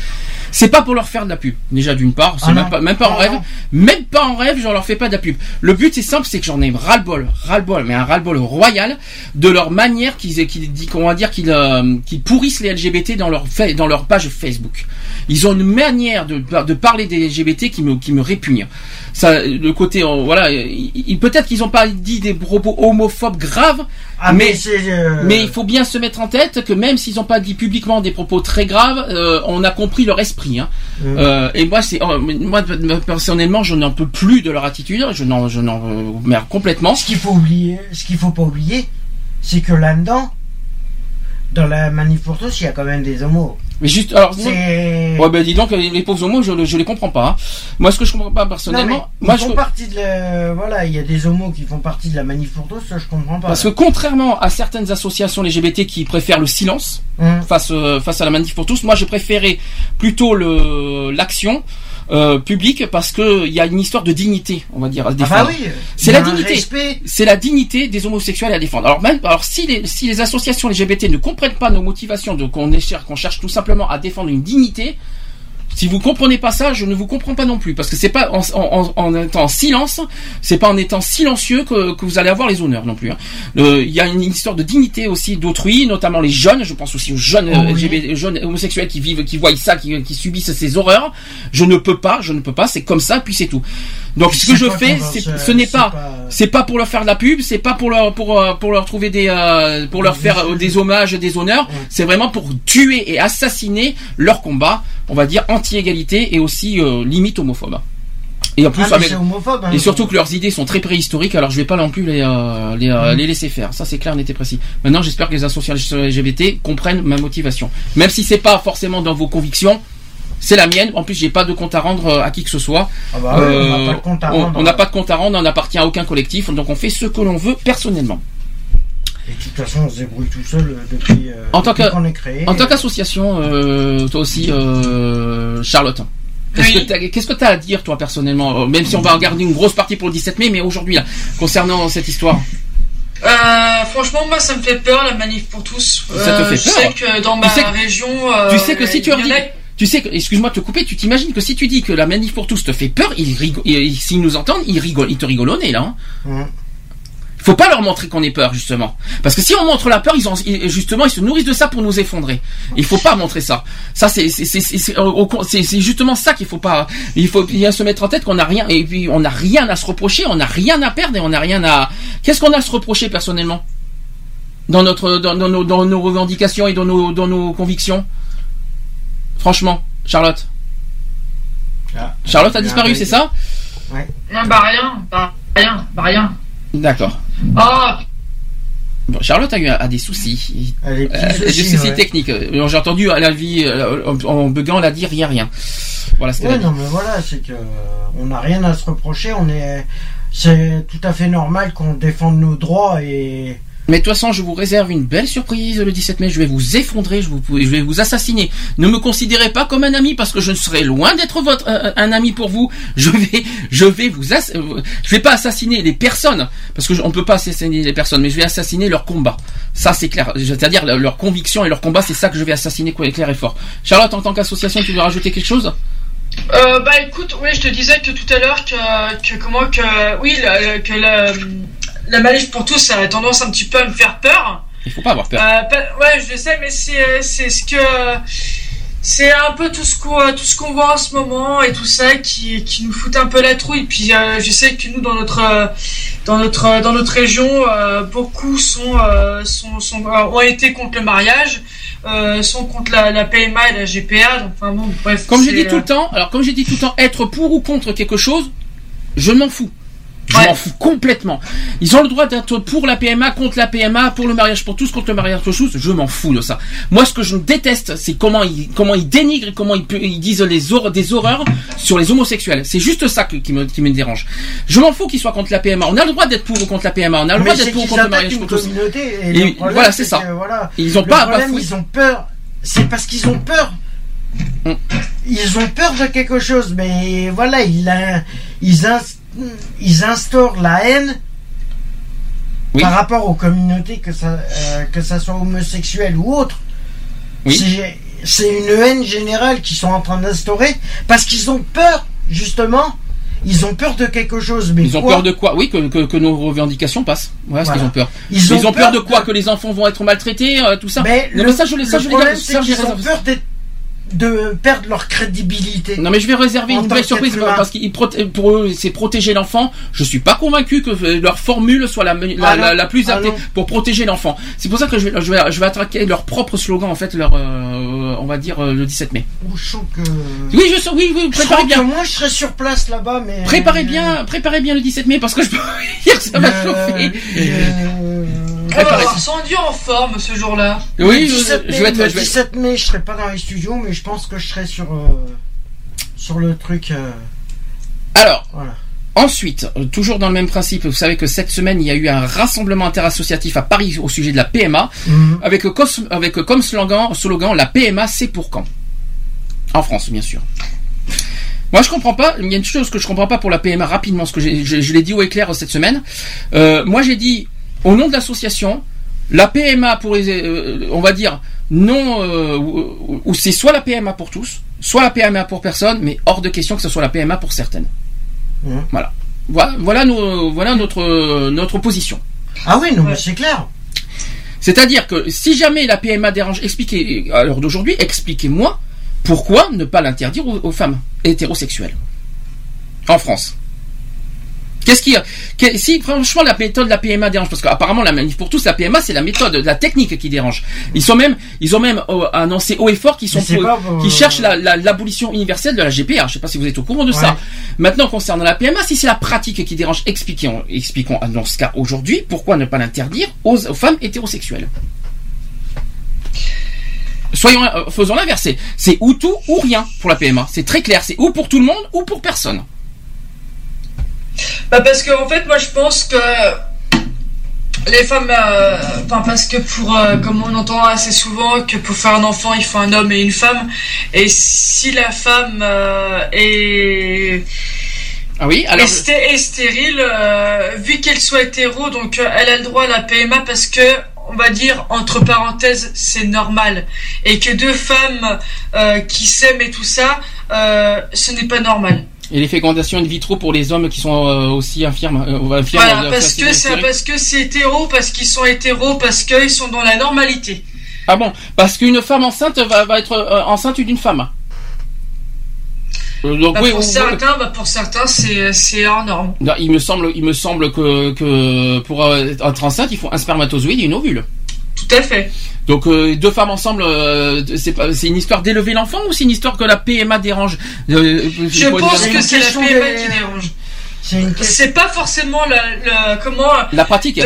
c'est pas pour leur faire de la pub. Déjà d'une part, c'est Ah même pas même pas en Ah rêve, même pas en rêve, je leur fais pas de la pub. Le but c'est simple, c'est que j'en ai ras le bol, ras le bol, mais un ras le bol royal de leur manière qu'ils qu'ils qu'on va dire qu'ils euh, qu'ils pourrissent les LGBT dans leur dans leur page Facebook. Ils ont une manière de, de parler des LGBT qui me qui me répugne. Ça, le côté, euh, voilà, il- il- peut-être qu'ils n'ont pas dit des propos homophobes graves, Ah, mais euh, mais il faut bien se mettre en tête que même s'ils n'ont pas dit publiquement des propos très graves, euh, on a compris leur esprit. Hein. Euh, et moi, c'est oh, moi personnellement, je n'en peux plus de leur attitude. Je n'en, je n'en merde complètement. Ce qu'il faut oublier, ce qu'il faut pas oublier, c'est que là-dedans, dans la manif pour tous, il y a quand même des homos. Mais juste, alors, ouais, ben dis donc, les pauvres homos, je, je les comprends pas. hein. Moi, ce que je comprends pas Non, personnellement, mais moi, ils je, font partie de la... Voilà, il y a des homos qui font partie de la manif pour tous, ça je comprends pas. parce que contrairement à certaines associations LGBT qui préfèrent le silence Hum. face euh, face à la manif pour tous, moi, j'ai préféré plutôt le l'action. Euh, publique parce que il y a une histoire de dignité, on va dire, à Ah défendre. bah oui, C'est la dignité. C'est la dignité des homosexuels à défendre. Alors même, alors si les, si les associations LGBT ne comprennent pas nos motivations, de qu'on est cher- qu'on cherche tout simplement à défendre une dignité, si vous comprenez pas ça, je ne vous comprends pas non plus, parce que c'est pas en, en, en, étant en silence, c'est pas en étant silencieux que, que vous allez avoir les honneurs non plus. hein. Il y a une histoire de dignité aussi d'autrui, notamment les jeunes. Je pense aussi aux jeunes, Oh euh, oui. Jeunes homosexuels qui vivent, qui voient ça, qui, qui subissent ces horreurs. Je ne peux pas, je ne peux pas. C'est comme ça, puis c'est tout. Donc ce que je fais, ce n'est pas- c'est pas pour leur faire de la pub, c'est pas pour leur pour euh, pour leur trouver des euh, pour leur faire euh, des hommages, des honneurs. C'est vraiment pour tuer et assassiner leur combat, on va dire anti-égalité et aussi euh, limite homophobe. Et en plus Ah, avec homophobe. hein. et surtout que leurs idées sont très préhistoriques, alors je vais pas non plus les euh, les, euh, Mm. les laisser faire. Ça c'est clair, n'était précis. Maintenant, j'espère que les associations LGBT comprennent ma motivation, même si c'est pas forcément dans vos convictions. C'est la mienne. En plus, j'ai pas de compte à rendre à qui que ce soit. Ah bah on n'a pas de compte à rendre. on n'a pas de compte à rendre, on n'appartient à aucun collectif, donc on fait ce que l'on veut personnellement. Et de toute façon, on se débrouille tout seul euh, depuis, euh, En tant depuis que- qu'on est créé. En tant qu'association, euh, toi aussi, euh, Charlotte, qu'est-ce que t'as- qu'est-ce que tu as à dire, toi, personnellement euh, Même si on va en garder une grosse partie pour le 17 mai, mais aujourd'hui, là, concernant cette histoire? Euh, franchement, moi, ça me fait peur la manif pour tous. Ça te Euh, fait je peur? sais que dans Tu ma sais que- région, euh, tu sais que si tu il y leur en dis, a- tu sais que, excuse-moi de te couper, tu t'imagines que si tu dis que la manif pour tous te fait peur, ils rigolent, ils- s'ils nous entendent, ils rigolent, ils te rigolent au nez, là. Hein? Hum. Faut pas leur montrer qu'on ait peur, justement. Parce que si on montre la peur, ils ont, ils- justement, ils se nourrissent de ça pour nous effondrer. Il faut pas montrer ça. Ça, c'est, c'est, c'est, c'est, c'est- au- au- c'est- c'est justement ça qu'il faut pas, il faut bien se mettre en tête qu'on n'a rien, et puis on n'a rien à se reprocher, on n'a rien à perdre et on n'a rien à, qu'est-ce qu'on a à se reprocher personnellement? Dans notre, dans, dans nos, dans nos revendications et dans nos, dans nos convictions? Franchement, Charlotte. Ah. Charlotte a disparu, c'est ça? Non, bah rien, bah rien, bah rien. D'accord. Ah, Bon, Charlotte a eu a des soucis. Euh, des soucis ouais. techniques. Euh, J'ai entendu à la vie euh, en, en buguant, elle a dit rien, rien. Voilà, Ouais, non, mais voilà, c'est que euh, on n'a rien à se reprocher. On est, c'est tout à fait normal qu'on défende nos droits et. Mais de toute façon, je vous réserve une belle surprise le 17 mai. Je vais vous effondrer, je, vais vous assassiner. Ne me considérez pas comme un ami parce que je serai loin d'être votre euh, un ami pour vous. Je vais, je vais vous, ass- euh, je vais pas assassiner les personnes parce que je- on peut pas assassiner les personnes, mais je vais assassiner leur combat. Ça c'est clair. C'est-à-dire leur, conviction et leur combat, c'est ça que je vais assassiner quoi, clair et fort. Charlotte, en tant qu'association, tu veux rajouter quelque chose? Euh, bah écoute, oui, je te disais que tout à l'heure que, comment que oui que la, la manif pour tous ça a tendance un petit peu à me faire peur. Il faut pas avoir peur. Euh, pas- ouais, je le sais, mais c'est ce que c'est un peu tout ce qu'on tout ce qu'on voit en ce moment et tout ça qui qui nous fout un peu la trouille. Puis euh, je sais que nous dans notre dans notre dans notre région, euh, beaucoup sont euh, sont, sont ont été contre le mariage. Sont contre la, la PMA et la GPA, donc enfin bon, bref. Comme j'ai dit tout le temps, alors comme j'ai dit tout le temps, être pour ou contre quelque chose, je m'en fous. Je m'en fous complètement. Ils ont le droit d'être pour la PMA, contre la PMA, pour le mariage pour tous, contre le mariage pour tous. Je m'en fous de ça. Moi, ce que je déteste, c'est comment ils, comment ils dénigrent et comment ils, ils disent les hor- des horreurs sur les homosexuels. C'est juste ça que- qui, me, qui me dérange. Je m'en fous qu'ils soient contre la PMA. On a le droit d'être pour ou contre la PMA. On a le droit d'être pour ou contre le mariage pour tous. Et, Et problème, voilà, c'est ça. que, voilà, Ils ont le pas à problème, ils ont peur. C'est parce qu'ils ont peur. Mm. Ils ont peur de quelque chose, mais voilà, ils, in- ils, ils instaurent la haine par rapport aux communautés, que ça, euh, que ça soit homosexuel ou autre. C'est- C'est une haine générale qu'ils sont en train d'instaurer parce qu'ils ont peur, justement. Ils ont peur de quelque chose, mais Ils ont quoi peur de quoi? Oui, que, que, que nos revendications passent. Voilà, ce Voilà. qu'ils ont peur. Ils ont ont peur peur de quoi? Que les enfants vont être maltraités, euh, tout ça? Mais non, le, mais ça, je, ça, je problème, c'est qu'ils ont peur d'être- de perdre leur crédibilité. Non mais je vais réserver une qu'être surprise humain. parce qu'ils pour eux c'est protéger l'enfant. Je suis pas convaincu que euh, leur formule soit la, la, Ah la, la plus Ah adaptée non. pour protéger l'enfant. C'est pour ça que je vais, je vais, je vais attaquer leur propre slogan en fait, leur, euh, on va dire euh, le 17 mai. Ou je sens que... Oui, je sais, oui, oui, Je préparez sens bien. que moi, je serais sur place là-bas, mais... Préparez bien, préparez bien le 17 mai parce que je peux vous dire que ça va Euh, chauffer. euh, On va avoir Sandy en forme ce jour-là. Oui, le je, 17 je mai, vais être, le je vais être- 17 mai, je serai pas dans les studios, mais je pense que je serai sur euh, sur le truc. euh, Alors, Voilà. ensuite, euh, toujours dans le même principe, vous savez que cette semaine, il y a eu un rassemblement interassociatif à Paris au sujet de la PMA, Mhm. avec, comme slogan, slogan la PMA, c'est pour quand? En France, bien sûr. Moi, je comprends pas. Il y a une chose que je comprends pas pour la PMA rapidement, ce que je, je l'ai dit au éclair cette semaine. Euh, moi, j'ai dit au nom de l'association, la PMA pour les, euh, on va dire non, euh, ou ou c'est soit la PMA pour tous, soit la PMA pour personne, mais hors de question que ce soit la PMA pour certaines. Mhm. Voilà. Voilà, voilà, nos- voilà notre euh, notre position. Ah oui, non, mais c'est clair. C'est-à-dire que si jamais la PMA dérange, expliquez à l'heure d'aujourd'hui, expliquez-moi pourquoi ne pas l'interdire aux, aux femmes hétérosexuelles en France. Qu'est-ce qui, que- si franchement la méthode de la PMA dérange, parce qu'apparemment la manif pour tous, la PMA c'est la méthode, la technique qui dérange. Ils sont même, ils ont même euh, annoncé haut et fort qu'ils sont, pas qu'ils cherchent la- la- l'abolition universelle de la GPA. Je sais pas si vous êtes au courant de ça. Maintenant concernant la PMA, si c'est la pratique qui dérange, expliquons, expliquons dans ce cas aujourd'hui pourquoi ne pas l'interdire aux, aux femmes hétérosexuelles. Soyons, euh, faisons l'inverse. C'est ou tout ou rien pour la PMA. C'est très clair. C'est ou pour tout le monde ou pour personne. Bah parce que en fait moi je pense que les femmes, euh, enfin parce que pour, euh, comme on entend assez souvent, que pour faire un enfant il faut un homme et une femme, et si la femme euh, est Ah oui, alors. est, sté- est stérile, vu qu'elle soit hétéro, donc elle a le droit à la PMA parce que on va dire entre parenthèses c'est normal et que deux femmes qui s'aiment et tout ça, ce n'est pas normal. Et les fécondations in vitro pour les hommes qui sont euh, aussi infirmes. euh, infirmes Voilà, euh, parce que c'est parce que c'est hétéro, parce qu'ils sont hétéros, parce qu'ils sont dans la normalité. Ah bon Parce qu'une femme enceinte va, va être euh, enceinte d'une femme. Donc Bah, oui, pour oui, oui. certains, bah, pour certains, c'est c'est hors norme. Non, il me semble, il me semble que, que pour être enceinte, il faut un spermatozoïde et une ovule. Tout à fait. Donc euh, deux femmes ensemble, euh, c'est pas, c'est une histoire d'élever l'enfant ou c'est une histoire que la PMA dérange Euh, Je pense que c'est la PMA qui dérange. C'est pas forcément la, la- comment la pratique.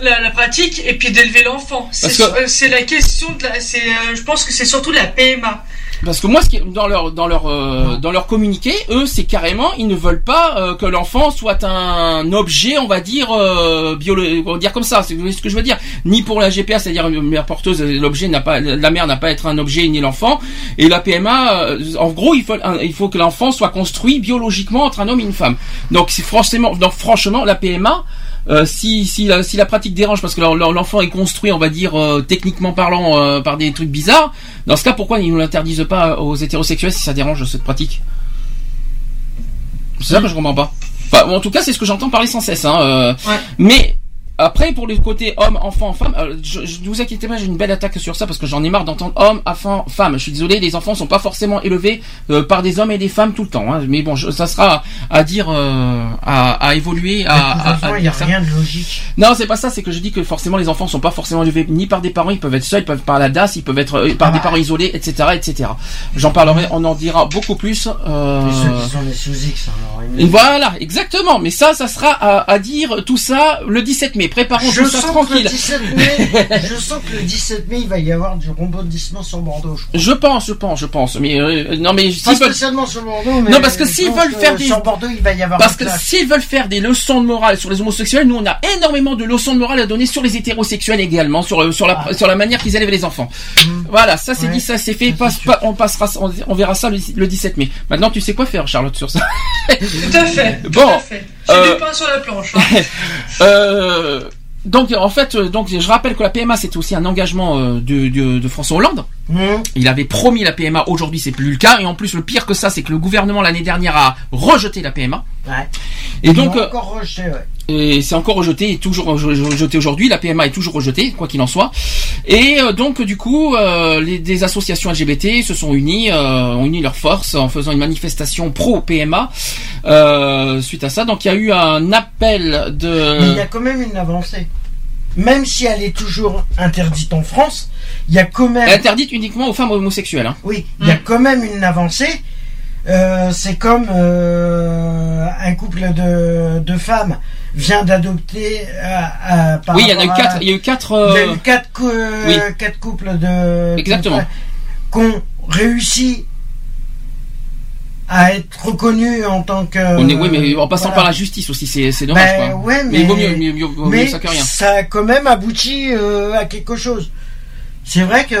la, la- pratique et puis d'élever l'enfant. C'est que- la question de la. c'est, euh, je pense que c'est surtout la PMA. Parce que moi, ce qui dans leur dans leur euh, dans leur communiqué, eux, c'est carrément, ils ne veulent pas euh, que l'enfant soit un objet, on va dire euh, biolo- on va dire comme ça. C'est ce que je veux dire. Ni pour la GPA, c'est-à-dire une mère porteuse, l'objet n'a pas, la mère n'a pas à être un objet ni l'enfant. Et la PMA, euh, en gros, il faut il faut que l'enfant soit construit biologiquement entre un homme et une femme. Donc c'est franchement, donc franchement, la PMA. Euh, si si la, si la pratique dérange parce que l'enfant est construit, on va dire euh, techniquement parlant, euh, par des trucs bizarres. Dans ce cas, pourquoi ils ne l'interdisent pas aux hétérosexuels si ça dérange cette pratique? C'est ça que je comprends pas. Enfin, en tout cas, c'est ce que j'entends parler sans cesse. Hein, euh, Ouais. Mais après, pour le côté homme, enfant, femme, euh, je, je, ne vous inquiétez pas, j'ai une belle attaque sur ça parce que j'en ai marre d'entendre homme, enfant, femme. Je suis désolé, les enfants sont pas forcément élevés euh, par des hommes et des femmes tout le temps. Hein. Mais bon, je- ça sera à dire, euh, à, à évoluer, à, n'y a ça. rien de logique. Non, c'est pas ça, c'est que je dis que forcément les enfants sont pas forcément élevés ni par des parents, ils peuvent être seuls, ils peuvent par la DAS, ils peuvent être euh, par des parents isolés, etc., etc. J'en parlerai, on en dira beaucoup plus. Euh... Ceux qui sont des sous X, alors, et Voilà, exactement. Mais ça, ça sera à, à dire tout ça le 17 mai. Préparons Je tout ça sens, que tranquille. le 17 mai, je sens que le 17 mai, il va y avoir du rebondissement sur Bordeaux. Je crois. Je pense, je pense, je pense. Mais euh, non, mais Pas s'ils veulent, spécialement sur Bordeaux, mais Non, parce que s'ils veulent faire des- sur Bordeaux, il va y avoir parce que s'ils veulent faire des leçons de morale sur les homosexuels, nous on a énormément de leçons de morale à donner sur les hétérosexuels également, sur euh, sur la sur la manière qu'ils élèvent les enfants. Voilà, ça c'est Ah. Ouais. dit, ça c'est fait. Passe pas, on passera, on, on verra ça le, le 17 mai. Maintenant, tu sais quoi faire, Charlotte, sur ça? Tout à fait. Tout Bon, à fait. J'ai euh, du pain sur la planche. hein. Euh, donc en fait, euh, donc je rappelle que la PMA c'était aussi un engagement euh, de, de, de François Hollande. Mmh. Il avait promis la PMA, aujourd'hui c'est plus le cas. Et en plus, le pire que ça, c'est que le gouvernement l'année dernière a rejeté la PMA. Ouais. Et Ils donc, euh, encore rejeté, ouais. Et c'est encore rejeté, et toujours re- rejeté aujourd'hui. La PMA est toujours rejetée, quoi qu'il en soit. Et euh, donc, du coup, euh, les des associations LGBT se sont unies, euh, ont uni leurs forces en faisant une manifestation pro PMA euh, suite à ça. Donc, il y a eu un appel de. Mais il y a quand même une avancée. Même si elle est toujours interdite en France, il y a quand même. interdite uniquement aux femmes homosexuelles. Hein. Oui, il y a quand même une avancée. Euh, c'est comme euh, un couple de, de femmes vient d'adopter. euh, euh, par Oui, il y en a eu à- quatre. Il y a eu quatre. Il y a euh, eu quatre, cou- euh, oui. quatre couples de. Exactement. de- Qu'on réussit à être reconnus en tant que. on est, oui, mais en passant voilà. par la justice aussi, c'est dommage. Ben, quoi. ouais, mais, il vaut mieux, mieux, ça que rien. ça a quand même abouti euh, à quelque chose. C'est vrai que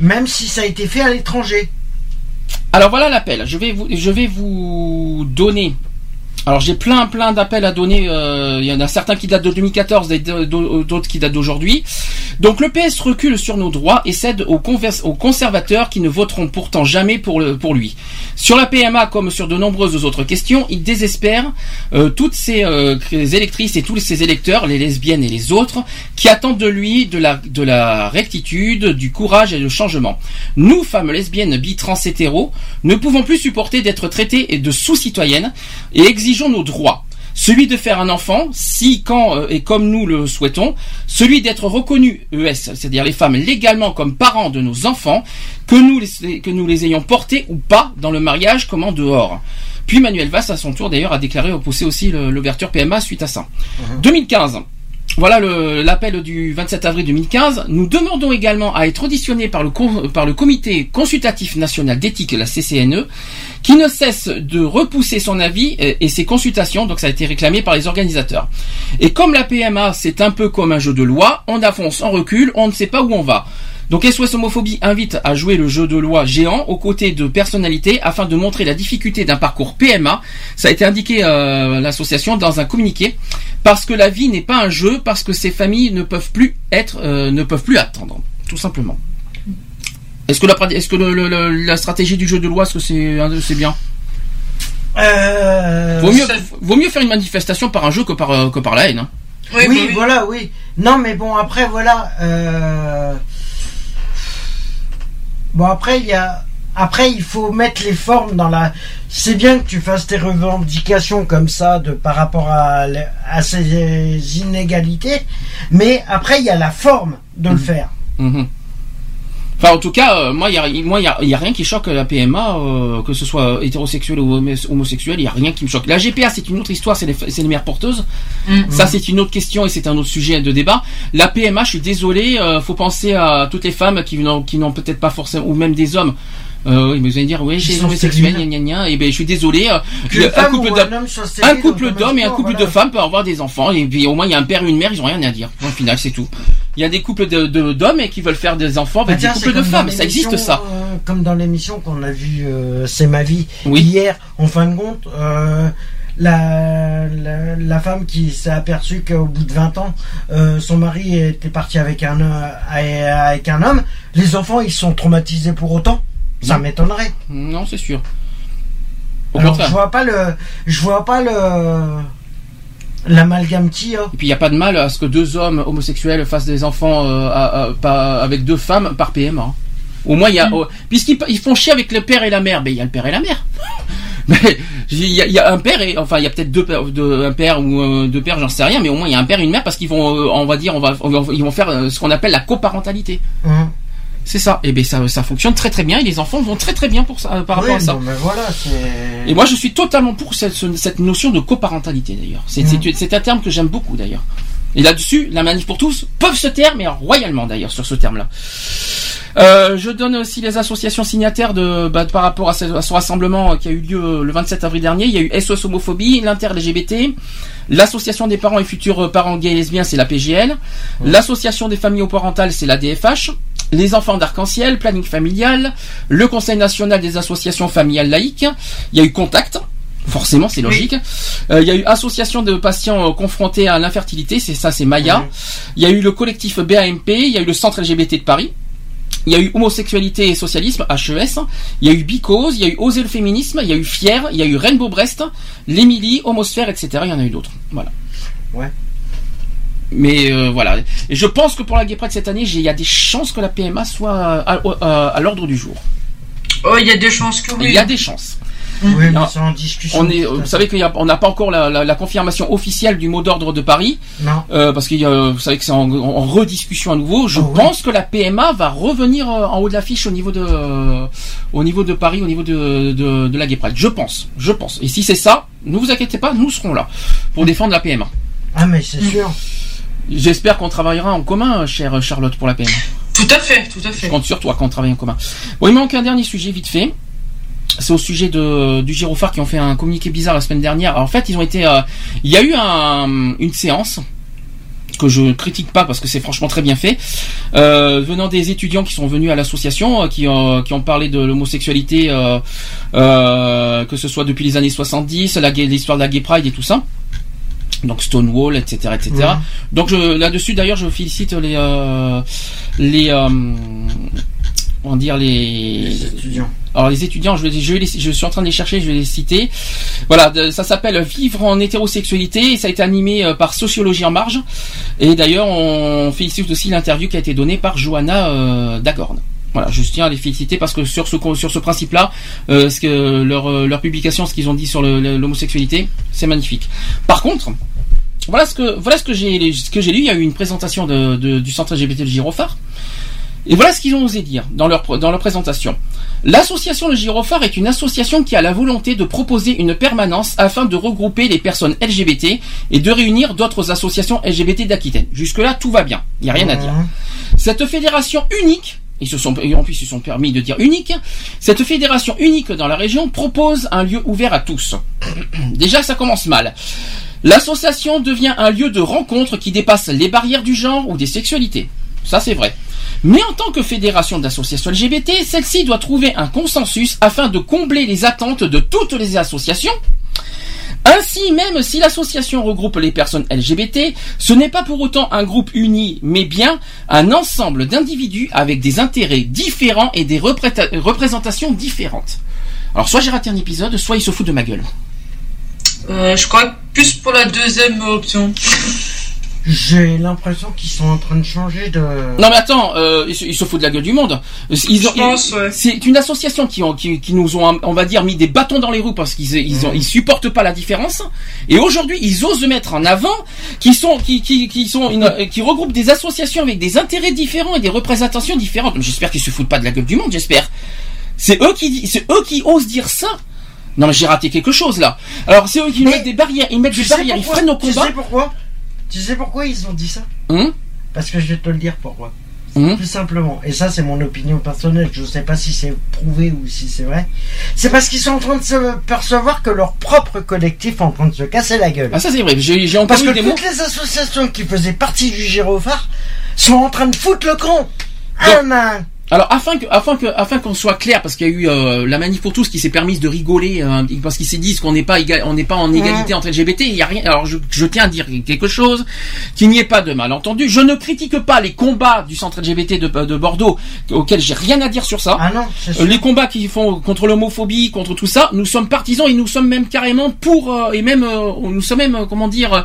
même si ça a été fait à l'étranger. Alors voilà l'appel. Je vais vous, je vais vous donner. Alors j'ai plein plein d'appels à donner. euh, Il y en a certains qui datent de 2014 et d'autres qui datent d'aujourd'hui. Donc le PS recule sur nos droits et cède aux, aux conservateurs qui ne voteront pourtant jamais pour, le, lui. Sur la PMA comme sur de nombreuses autres questions, il désespère euh, toutes ces euh, électrices et tous ces électeurs, les lesbiennes et les autres, qui attendent de lui de la, de la rectitude, du courage et du changement. Nous, femmes lesbiennes, bi, trans, hétéros, ne pouvons plus supporter d'être traitées de sous-citoyennes et exigeons nos droits. Celui de faire un enfant, si, quand euh, et comme nous le souhaitons, celui d'être reconnu ES, c'est-à-dire les femmes légalement comme parents de nos enfants, que nous les, que nous les ayons portés ou pas dans le mariage comme en dehors. Puis Manuel Valls, à son tour d'ailleurs, a déclaré opposer aussi l'ouverture PMA suite à ça. 2015. Voilà l'appel du 27 avril 2015. Nous demandons également à être auditionnés par le, par le Comité consultatif national d'éthique, la CCNE, qui ne cesse de repousser son avis et, et ses consultations, donc ça a été réclamé par les organisateurs. Et comme la PMA, c'est un peu comme un jeu de loi, on avance, on recule, on ne sait pas où on va. Donc SOS Homophobie invite à jouer le jeu de loi géant aux côtés de personnalités afin de montrer la difficulté d'un parcours PMA. Ça a été indiqué euh, l'association dans un communiqué parce que la vie n'est pas un jeu, parce que ces familles ne peuvent plus être, euh, ne peuvent plus attendre, tout simplement. Est-ce que la, est-ce que le- le- le- la stratégie du jeu de loi, est-ce que c'est c'est bien? Euh, vaut mieux, vaut mieux faire une manifestation par un jeu que par, que par la haine. hein. Oui, voilà, oui. Non, mais bon, après, voilà. euh, Bon, après, il y a. Après, il faut mettre les formes dans la. C'est bien que tu fasses tes revendications comme ça de par rapport à, à ces inégalités, mais après, il y a la forme de le faire. Mhm. Enfin, en tout cas, euh, moi, il y a, moi, il y a, il y a rien qui choque la PMA, euh, que ce soit hétérosexuel ou homo- homosexuel, il y a rien qui me choque. La GPA, c'est une autre histoire, c'est les, les mères porteuses. Ça, c'est une autre question et c'est un autre sujet de débat. La PMA, je suis désolé, euh, faut penser à toutes les femmes qui n'ont, qui n'ont peut-être pas forcément, ou même des hommes. Euh, mais vous allez dire, oui, j'ai sont homosexuel, gna gna gna. Et ben, je suis désolé. euh, Que le- une femme ou d'hommes- un un couple d'hommes et un couple de femmes peuvent avoir des enfants et puis au moins il y a un père et une mère, ils ont rien à dire. Au final, c'est tout. Il y a des couples d'hommes et qui veulent faire des enfants Bah avec tiens, des couples de femmes. Ça existe ça. euh, comme dans l'émission qu'on a vu, euh, c'est ma vie hier. En fin de compte, euh, la, la, la femme qui s'est aperçue qu'au bout de 20 ans, euh, son mari était parti avec un euh, avec un homme. Les enfants, ils sont traumatisés pour autant. Ça m'étonnerait. Non, c'est sûr. Au Alors, contraire. je vois pas le, je vois pas le l'amalgame a. Et puis il n'y a pas de mal à ce que deux hommes homosexuels fassent des enfants euh, à- à- pas- avec deux femmes par PMA. hein. Au moins il y a, oh, puisqu'ils ils font chier avec le père et la mère, ben il y a le père et la mère. Mais il y, a, il y a un père et enfin il y a peut-être deux pères, deux- un père ou euh, deux pères, j'en sais rien, mais au moins il y a un père et une mère parce qu'ils vont, euh, on va dire, on va, on va- ils vont faire euh, ce qu'on appelle la coparentalité. Hein. C'est ça. Et ben ça, ça fonctionne très très bien et les enfants vont très très bien pour ça, par rapport Oui, à ça. ben voilà. Et moi, je suis totalement pour cette, ce- cette notion de coparentalité, d'ailleurs. C'est Mhm. c'est- un terme que j'aime beaucoup, d'ailleurs. Et là-dessus, la manif pour tous peuvent se taire, mais royalement, d'ailleurs, sur ce terme-là. Euh, je donne aussi les associations signataires de, bah, par rapport à ce, à ce rassemblement qui a eu lieu le 27 avril dernier. Il y a eu SOS Homophobie, l'Inter-LGBT, l'Association des parents et futurs parents gays et lesbiens, c'est la PGL, l'Association des familles parentales, c'est la DFH, les enfants d'arc-en-ciel, planning familial, le Conseil national des associations familiales laïques, il y a eu Contact, forcément c'est logique, Euh, il y a eu Association de patients euh, confrontés à l'infertilité, c'est ça c'est Maya, il y a eu le collectif BAMP, il y a eu le Centre LGBT de Paris, il y a eu homosexualité et socialisme, HES. Il y a eu Bicose, il y a eu Oser le féminisme, il y a eu Fier, il y a eu Rainbow Brest, l'Émilie, Homosphère, etc. Il y en a eu d'autres. Voilà. Ouais. Mais euh, voilà. Et je pense que pour la Gay Pride cette année, j'ai- il y a des chances que la PMA soit à, à- à l'ordre du jour. Oh, il y a des chances que oui. Il y a des chances. Oui, mais c'est en discussion. On est, vous savez qu'on n'a pas encore la, la- la confirmation officielle du mot d'ordre de Paris, Non. euh, parce qu'il y a, vous savez que c'est en, en rediscussion à nouveau. Je Ah oui. pense que la PMA va revenir euh, en haut de l'affiche au niveau de, euh, au niveau de Paris, au niveau de, de, de la Gay Pride. Je pense, je pense. Et si c'est ça, ne vous inquiétez pas, nous serons là pour défendre la PMA. Ah, mais c'est sûr. J'espère qu'on travaillera en commun, chère Charlotte, pour la PMA. Tout à fait, tout à Je fait. compte sur toi quand on travaille en commun. Bon, il manque un dernier sujet vite fait. C'est au sujet de, du Girophare qui ont fait un communiqué bizarre la semaine dernière. Alors, en fait, ils ont été. euh, il y a eu un- une séance que je ne critique pas parce que c'est franchement très bien fait, euh, venant des étudiants qui sont venus à l'association, euh, qui, ont- qui ont parlé de l'homosexualité, que ce soit depuis les années 70, la gay- l'histoire de la Gay Pride et tout ça. Donc Stonewall, etc., etc. Ouais. Donc là-dessus, d'ailleurs, je félicite les euh, les euh, on va dire les Les étudiants. alors les étudiants, je, vais, je, vais les- je suis en train de les chercher, je vais les citer. Voilà, de- ça s'appelle Vivre en hétérosexualité et ça a été animé euh, par Sociologie en marge. Et d'ailleurs, on félicite aussi l'interview qui a été donnée par Johanna euh, Dagorn. Voilà, je tiens à les féliciter parce que sur ce sur ce principe-là, euh, ce que leur leur publication, ce qu'ils ont dit sur l'homosexualité, c'est magnifique. Par contre, voilà ce que voilà ce que j'ai ce que j'ai lu. Il y a eu une présentation de, de- du centre LGBT de Girophare. Et voilà ce qu'ils ont osé dire dans leur, dans leur présentation. L'association Le Girophare est une association qui a la volonté de proposer une permanence afin de regrouper les personnes LGBT et de réunir d'autres associations LGBT d'Aquitaine. Jusque-là, tout va bien. Il n'y a rien à dire. Cette fédération unique, ils se sont, et en plus ils se sont permis de dire unique, cette fédération unique dans la région propose un lieu ouvert à tous. Déjà, ça commence mal. L'association devient un lieu de rencontre qui dépasse les barrières du genre ou des sexualités. Ça, c'est vrai. Mais en tant que fédération d'associations LGBT, celle-ci doit trouver un consensus afin de combler les attentes de toutes les associations. Ainsi, même si l'association regroupe les personnes LGBT, ce n'est pas pour autant un groupe uni, mais bien un ensemble d'individus avec des intérêts différents et des repré- représentations différentes. Alors, soit j'ai raté un épisode, soit ils se foutent de ma gueule. Euh, je crois plus pour la deuxième option. J'ai l'impression qu'ils sont en train de changer de. Non mais attends, euh, ils, se, ils se foutent de la gueule du monde. Ils ont- Je pense, ils- ouais. C'est une association qui, ont, qui, qui nous ont, on va dire, mis des bâtons dans les roues parce qu'ils ils, ont- ils supportent pas la différence. Et aujourd'hui, ils osent mettre en avant qui sont, qui, qui, qui sont, une- qui regroupent des associations avec des intérêts différents et des représentations différentes. J'espère qu'ils se foutent pas de la gueule du monde. J'espère. C'est eux qui, c'est eux qui osent dire ça. Non mais j'ai raté quelque chose là. Alors c'est eux qui Mais mettent des barrières, ils mettent Tu des barrières, ils freinent nos Tu combats. sais pourquoi Tu sais pourquoi ils ont dit ça Hum Parce que je vais te le dire pourquoi. Hum Tout simplement. Et ça, c'est mon opinion personnelle. Je sais pas si c'est prouvé ou si c'est vrai. C'est parce qu'ils sont en train de se percevoir que leur propre collectif est en train de se casser la gueule. Ah ça c'est vrai. J'ai j'ai Parce entendu que des mots. toutes les associations qui faisaient partie du gyrophare sont en train de foutre le camp. Un à un. Alors afin que afin que afin qu'on soit clair parce qu'il y a eu euh, la manif pour tous qui s'est permise de rigoler euh, parce qu'ils se disent qu'on n'est pas égal, on n'est pas en égalité entre LGBT, il y a rien. Alors je, je tiens à dire quelque chose qu'il n'y ait pas de malentendu. Je ne critique pas les combats du centre LGBT de, de Bordeaux auxquels j'ai rien à dire sur ça. Ah non, c'est Euh, sûr. Les combats qu'ils font contre l'homophobie, contre tout ça, nous sommes partisans et nous sommes même carrément pour euh, et même euh, nous sommes même euh, comment dire euh,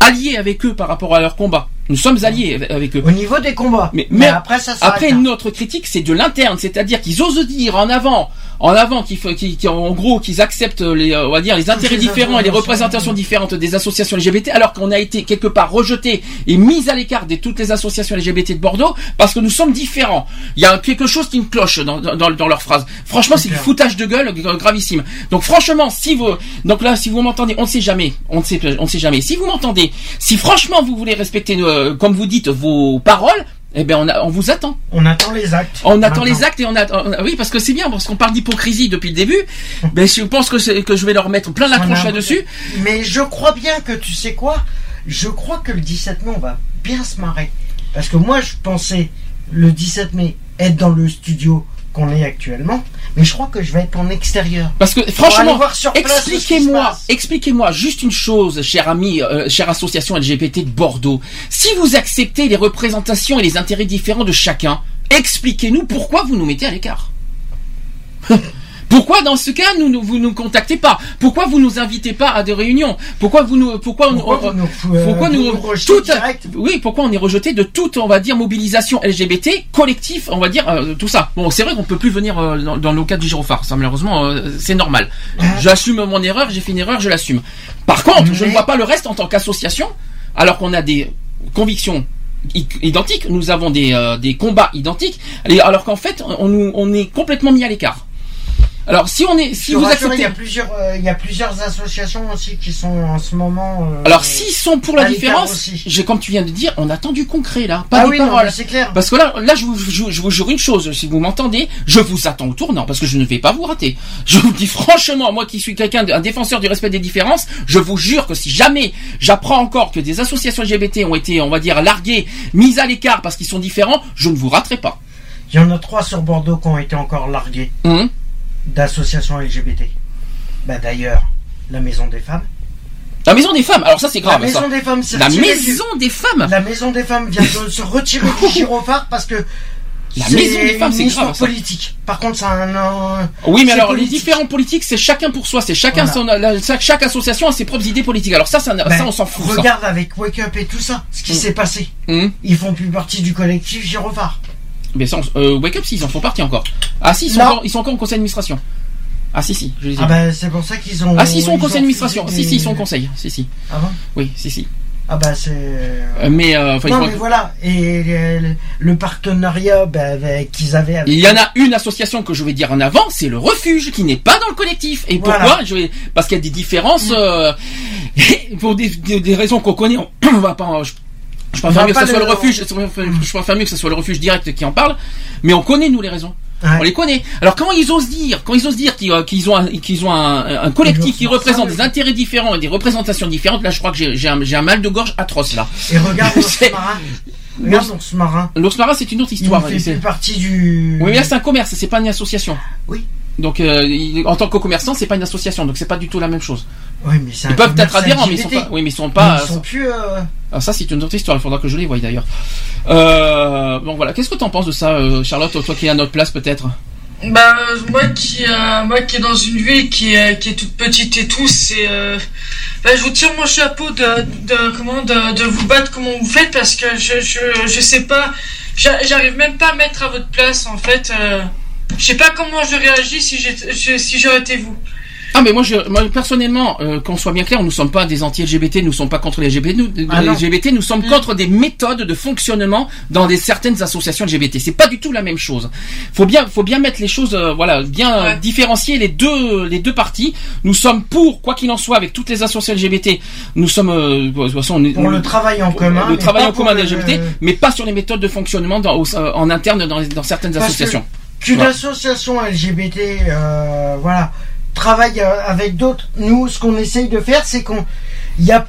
alliés avec eux par rapport à leur combat. Nous sommes alliés avec eux. Au niveau des combats. Mais, Mais, après, ça après là. notre critique, c'est de l'interne, c'est-à-dire qu'ils osent dire en avant, en avant, qu'ils, qu'ils- qu'ils- en gros, qu'ils acceptent les, euh, on va dire, les intérêts différents et les représentations différentes des associations LGBT, alors qu'on a été quelque part rejeté et mis à l'écart de toutes les associations LGBT de Bordeaux parce que nous sommes différents. Il y a quelque chose qui me cloche dans, dans, dans leurs phrases. Franchement, c'est du foutage de gueule gra- gravissime. Donc franchement, si vous, donc là, si vous m'entendez, on ne sait jamais, on ne sait, on ne sait jamais. Si vous m'entendez, si franchement vous voulez respecter, euh, comme vous dites, vos paroles, eh ben on, a- on vous attend. On attend les actes. On attend Maintenant. les actes et on attend. Oui, parce que c'est bien, parce qu'on parle d'hypocrisie depuis le début. Mais je pense que, que je vais leur mettre plein la tronche là-dessus. Mais je crois bien que tu sais quoi Je crois que le 17 mai, on va bien se marrer. Parce que moi, je pensais le 17 mai être dans le studio qu'on est actuellement. Mais je crois que je vais être en extérieur. Parce que franchement, expliquez-moi, expliquez-moi juste une chose, cher ami, euh, chère association LGBT de Bordeaux. Si vous acceptez les représentations et les intérêts différents de chacun, expliquez-nous pourquoi vous nous mettez à l'écart. Pourquoi dans ce cas nous, nous- vous nous contactez pas? Pourquoi vous nous invitez pas à des réunions? Pourquoi vous nous pourquoi Pourquoi on- nous- euh, pourquoi nous direct? oui pourquoi on est rejeté de toute on va dire mobilisation LGBT collectif on va dire euh, tout ça? Bon c'est vrai qu'on peut plus venir euh, dans, dans le cadre du gyrophare ça malheureusement euh, c'est normal. J'assume mon erreur j'ai fait une erreur je l'assume. Par contre je ne vois pas le reste en tant qu'association alors qu'on a des convictions identiques. Nous avons des, euh, des combats identiques. Alors qu'en fait on, on est complètement mis à l'écart alors si on est si Je vous acceptez il y a plusieurs, euh, il y a plusieurs associations aussi qui sont en ce moment. euh, Alors s'ils sont pour la différence, j'ai comme tu viens de dire, on attend du concret là, pas Ah des oui, non, paroles. mais c'est clair. Parce que là, là, je vous, je, je vous jure une chose, si vous m'entendez, je vous attends au tournant parce que je ne vais pas vous rater. Je vous dis franchement, moi qui suis quelqu'un, un défenseur du respect des différences, je vous jure que si jamais j'apprends encore que des associations LGBT ont été, on va dire, larguées, mises à l'écart parce qu'ils sont différents, je ne vous raterai pas. Il y en a trois sur Bordeaux qui ont été encore largués Hum. D'associations LGBT. Bah d'ailleurs, la Maison des Femmes. La maison des femmes, alors ça c'est grave. la Maison ça. des Femmes, c'est La maison des femmes. La Maison des Femmes vient de se retirer du gyrophare parce que La c'est Maison des Femmes, une c'est histoire grave, ça. politique. Par contre, c'est un. un- Oui, mais alors politique. les différents politiques, c'est chacun pour soi, c'est chacun Voilà. son, la- chaque, association a ses propres idées politiques. Alors ça, ça, Ben, ça on s'en fout. ça. Regarde avec Wake Up et tout ça, ce qui Mm. s'est passé. Hum. Ils font plus partie du collectif gyrophare. Mais ça, on- euh, Wake Up, si, ils en font partie encore. Ah si, ils sont, encore, ils sont encore au conseil d'administration. Ah si, si, je les ai. Ah ben c'est pour ça qu'ils ont. Ah si, ils sont au conseil d'administration. Si, si, ils sont au conseil. Si, si. Ah bon? Oui, si, si. Ah bah c'est. Euh, mais, euh, enfin, il non mais voilà et le, le partenariat ben, avec- qu'ils avaient avec. Il y en a une association que je vais dire en avant, c'est le refuge, qui n'est pas dans le collectif. Et Voilà. pourquoi? Je vais... Parce qu'il y a des différences, euh, pour des, des- des raisons qu'on connaît. On, on va pas. Je, je préfère mieux que ce soit le refuge. Je préfère mieux que ce soit le refuge direct qui en parle. Mais on connaît nous les raisons. Ouais. On les connaît. Alors quand ils osent dire, quand ils osent dire qu'ils euh, ont un, qu'ils ont un, un collectif qui représente des intérêts différents et des représentations différentes, là je crois que j'ai un, un mal de gorge atroce là. Et regarde l'ours marin. Regarde l'ours marin. L'ours marin c'est une autre Il histoire. ne fait partie du. Oui, mais là c'est un commerce, c'est pas une association. Oui. Donc euh, il- en tant que commerçant, c'est pas une association, donc c'est pas du tout la même chose. Oui, mais Ils peuvent être adhérents, mais ils sont pas. Oui, mais ils sont pas. Ils sont plus. euh, Ah, ça c'est une autre histoire. Il faudra que je les voie d'ailleurs. Euh, bon voilà, qu'est-ce que t'en penses de ça, euh, Charlotte, toi qui es à notre place peut-être? Bah moi qui euh, moi qui est dans une ville qui est qui est toute petite et tout, c'est euh, bah, je vous tire mon chapeau de, de comment de, de vous battre comme vous faites parce que je je je sais pas j'a- j'arrive même pas à mettre à votre place en fait. Euh, je sais pas comment je réagis si j'étais- je- si j'aurais été vous. Ah mais moi, je, moi personnellement, euh, qu'on soit bien clair, nous sommes pas des anti-LGBT, nous sommes pas contre les LGBT, nous, Ah les. LGBT, nous sommes contre des méthodes de fonctionnement dans des certaines associations LGBT. C'est pas du tout la même chose. Faut bien, faut bien mettre les choses, euh, voilà, bien euh, Ouais. différencier les deux, les deux parties. Nous sommes pour, quoi qu'il en soit, avec toutes les associations LGBT, nous sommes, euh, de toute façon, on est- Pour le travail en commun. le travail en commun des LGBT, mais pas sur les méthodes de fonctionnement dans, au- euh, en interne dans, dans certaines Parce associations. Qu'une Voilà. association LGBT, euh, voilà, travaille euh, avec d'autres. Nous, ce qu'on essaye de faire, c'est qu'on, il y a,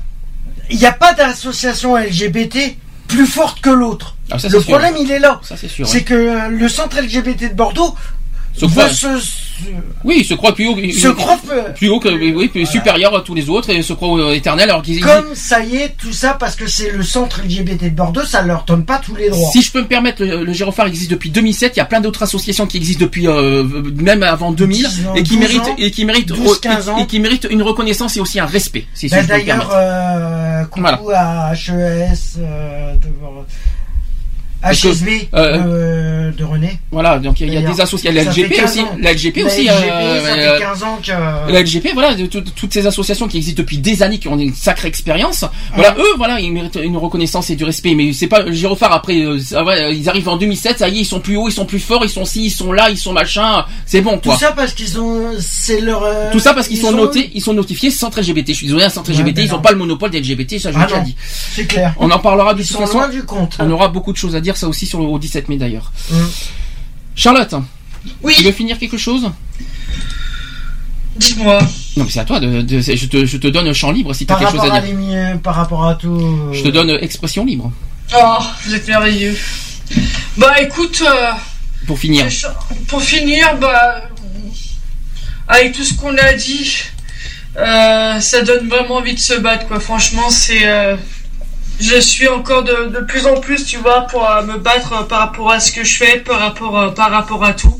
y a pas d'association LGBT plus forte que l'autre. Ah, Le sûr. problème, il est là. C'est que euh, le centre LGBT de Bordeaux Se veut se, Oui, il se croit plus haut, se croit plus haut que oui, plus supérieur à tous les autres et se croit euh, éternel alors qu'ils comme ça y est, tout ça parce que c'est le centre LGBT de Bordeaux, ça leur donne pas tous les droits. Si je peux me permettre, le, le Gyrophare existe depuis 2007. Il y a plein d'autres associations qui existent depuis euh, même avant 2000 10 ans, et qui 12 méritent ans, et qui méritent 12, 15 ans. et, et qui méritent une reconnaissance et aussi un respect. Si, Ben, D'ailleurs, euh, coucou à HES euh, de, Parce que, HSB euh, de, René. Voilà, donc il y a des associations, la ça fait LGP 15 aussi, ans. la LGP La aussi, euh, ça euh, fait 15 ans que. La LGP, voilà, de- tout- toutes ces associations qui existent depuis des années, qui ont une sacrée expérience. Voilà, eux, voilà, ils méritent une reconnaissance et du respect. Mais c'est pas le Gyrophare après, euh, ils arrivent en 2007, ça y est, ils sont plus hauts, ils sont plus forts, ils sont ci, ils sont là, ils sont machin. C'est bon, Tout quoi. ça parce qu'ils ont. C'est leur. euh, Tout ça parce qu'ils ils sont ont- notés, ils sont notifiés centre LGBT. Je suis désolé, un centre Ouais, LGBT, ben ils ont non. pas le monopole des LGBT, ça je l'ai Ah déjà non, dit. c'est clair. On en parlera de toute façon. On aura beaucoup de choses à dire, ça aussi sur le au 17 mai d'ailleurs. Mm. Charlotte, Oui, tu veux finir quelque chose? Dites-moi. Non, mais c'est à toi. De, de- je, te, je te donne champ libre si tu as Par quelque chose rapport à à dire. par rapport à tout. Je te donne expression libre Oh, vous êtes merveilleux. Bah écoute, euh, pour finir. pour finir, bah avec tout ce qu'on a dit, euh, ça donne vraiment envie de se battre quoi. Franchement, c'est euh, je suis encore de, de plus en plus, tu vois, pour euh, me battre euh, par rapport à ce que je fais, par rapport euh, par rapport à tout.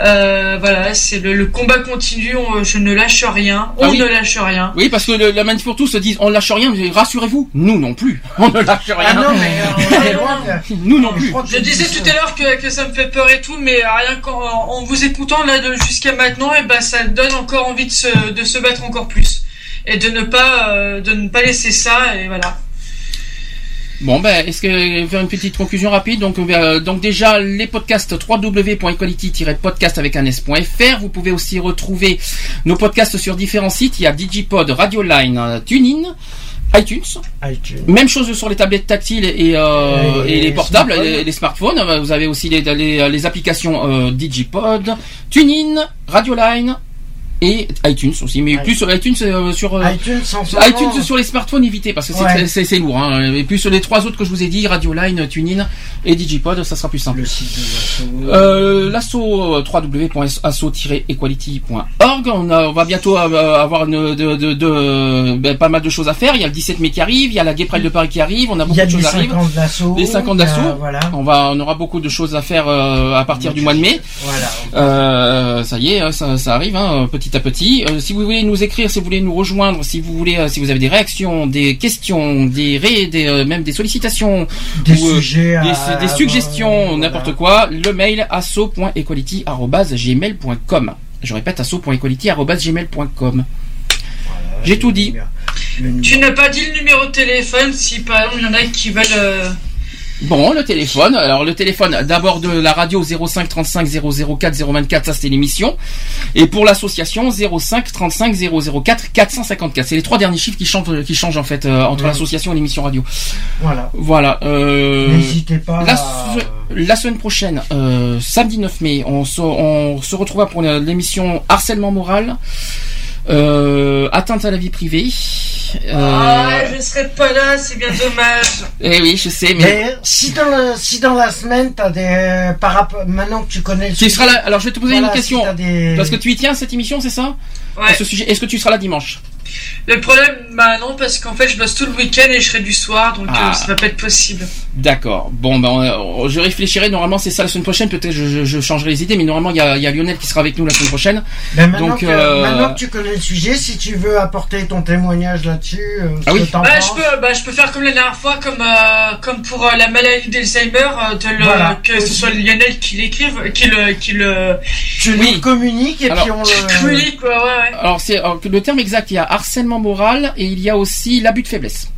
Euh, voilà, c'est le, le combat continue. on- je ne lâche rien. On Ah oui. ne lâche rien. Oui, parce que le- la manif pour tous se disent on lâche rien, mais rassurez-vous, nous non plus, on ne lâche rien. Ah non, mais euh, on est loin nous non plus. Je disais tout à l'heure que, que ça me fait peur et tout, mais rien qu'en en vous écoutant là de- jusqu'à maintenant, et ben ça donne encore envie de se, de se battre encore plus et de ne pas euh, de ne pas laisser ça et voilà. Bon ben, est-ce que faire une petite conclusion rapide? Donc euh, donc déjà les podcasts www.equality-podcast avec un s.fr. Vous pouvez aussi retrouver nos podcasts sur différents sites. Il y a Digipod, Radioline, euh, TuneIn, iTunes. iTunes. Même chose sur les tablettes tactiles et, euh, Et et les les portables, smartphones. les, les smartphones. Vous avez aussi les, les, les applications euh, Digipod, TuneIn, Radioline et iTunes aussi. Mais plus sur iTunes euh, sur euh, iTunes, sur les smartphones évitez parce que c'est Ouais. lourd. Hein. Et puis sur les trois autres que je vous ai dit, Radioline, TuneIn et Digipod, ça sera plus simple. Le site de l'assaut. Euh, L'asso euh, www.asso-equality.org. On, a- on va bientôt euh, avoir une- de, de- de- ben, pas mal de choses à faire. Il y a le 17 mai qui arrive, il y a la Gay Pride de Paris qui arrive. On a beaucoup a de choses à 5 arriver. ans de l'assaut. Des 5 ans il y a- d'assaut. Voilà. On va, on aura beaucoup de choses à faire euh, à partir du mois de mai. Voilà. Euh, ça y est, hein, ça, ça arrive hein, petit à petit. Euh, si vous voulez nous écrire, si vous voulez nous rejoindre, si vous voulez, euh, si vous avez des réactions, des questions, des, ré, des euh, même des sollicitations, Des ou, euh, sujets à- des, des suggestions, n'importe quoi, le mail asso.equality@gmail.com. Je répète asso.equality@gmail.com. J'ai tout dit. Tu n'as pas dit le numéro de téléphone si par exemple il y en a qui veulent. Bon, le téléphone. Alors le téléphone, d'abord de la radio 05 35 004 024, ça c'était l'émission. Et pour l'association 05 35 004 454. C'est les trois derniers chiffres qui changent, qui changent en fait euh, entre l'association et l'émission radio. Voilà. Voilà. Euh, N'hésitez pas La, à- la semaine prochaine, euh, samedi 9 mai, on se, on se retrouvera pour l'émission harcèlement moral, euh, atteinte à la vie privée. Euh, Ah, je serai pas là, c'est bien dommage. eh oui, je sais, mais Mais si dans, le, si dans la semaine, t'as des. Par rapport, maintenant que tu connais le Tu seras là. Alors je vais te poser Voilà, une question si t'as des- parce que tu y tiens cette émission, c'est ça? Ouais. À ce sujet. Est-ce que tu seras là dimanche? Le problème, bah non, parce qu'en fait je bosse tout le week-end et je serai du soir, donc Ah. euh, ça va pas être possible. D'accord. Bon, ben, je réfléchirai. Normalement, c'est ça la semaine prochaine. Peut-être je, je, je changerai les idées, mais normalement, il y a, il y a Lionel qui sera avec nous la semaine prochaine. Ben, maintenant, Donc, que, euh, maintenant que tu connais le sujet, si tu veux apporter ton témoignage là-dessus, euh, Ah oui. Bah, je peux, bah, je peux faire comme la dernière fois, comme, euh, comme pour euh, la maladie d'Alzheimer, de le, Voilà. que ce soit Lionel qui l'écrive, qui le, qui le, Tu Oui. nous communiques et Alors, puis on le. communique, quoi, ouais, ouais. Alors, c'est le terme exact. Il y a harcèlement moral et il y a aussi l'abus de faiblesse.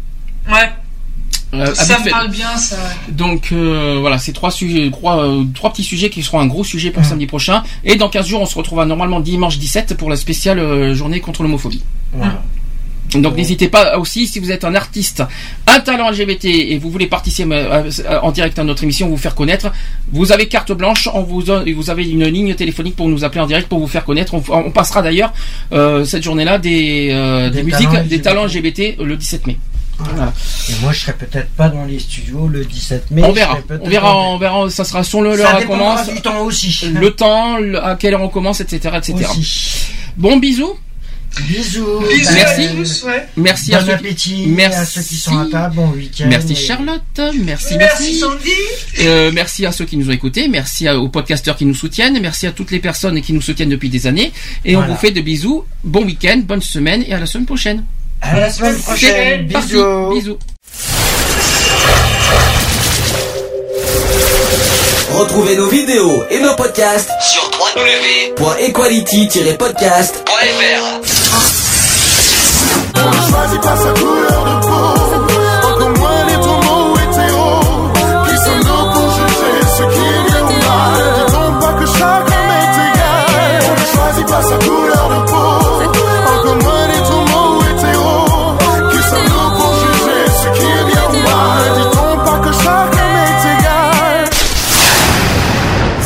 Ouais, Euh, ça me parle bien, ça. Donc euh, voilà, c'est trois sujets, trois, euh, trois petits sujets qui seront un gros sujet pour Mhm. samedi prochain. Et dans 15 jours, on se retrouvera normalement dimanche 17 pour la spéciale euh, journée contre l'homophobie. Voilà. Donc n'hésitez pas aussi si vous êtes un artiste, un talent LGBT et vous voulez participer en direct à notre émission, vous faire connaître, vous avez carte blanche, on vous donne- vous avez une ligne téléphonique pour nous appeler en direct pour vous faire connaître. On, on passera d'ailleurs euh, cette journée-là des, euh, Des des musiques, talents des LGBT. talents LGBT le 17 mai. Voilà. Et moi, je serai peut-être pas dans les studios le 17 mai. on verra, on verra, en- on verra, ça sera sur le Ça l'heure commence, du temps aussi. le temps, le- à quelle heure on commence, etc., etc. Aussi. Bon bisous, Bisous. Bisous Merci. à tous, ouais. merci à Bon ceux qui- appétit Merci. à ceux qui sont à table. Bon week-end. Merci et- Charlotte, merci, Merci merci. Sandy. Euh, merci à ceux qui nous ont écoutés, merci aux podcasteurs qui nous soutiennent, merci à toutes les personnes qui nous soutiennent depuis des années. Et on vous fait de bisous, bon week-end, bonne semaine et à la semaine prochaine. À la semaine prochaine. Bisous. bisous. Retrouvez nos vidéos et nos podcasts Sur www.equality-podcast.fr.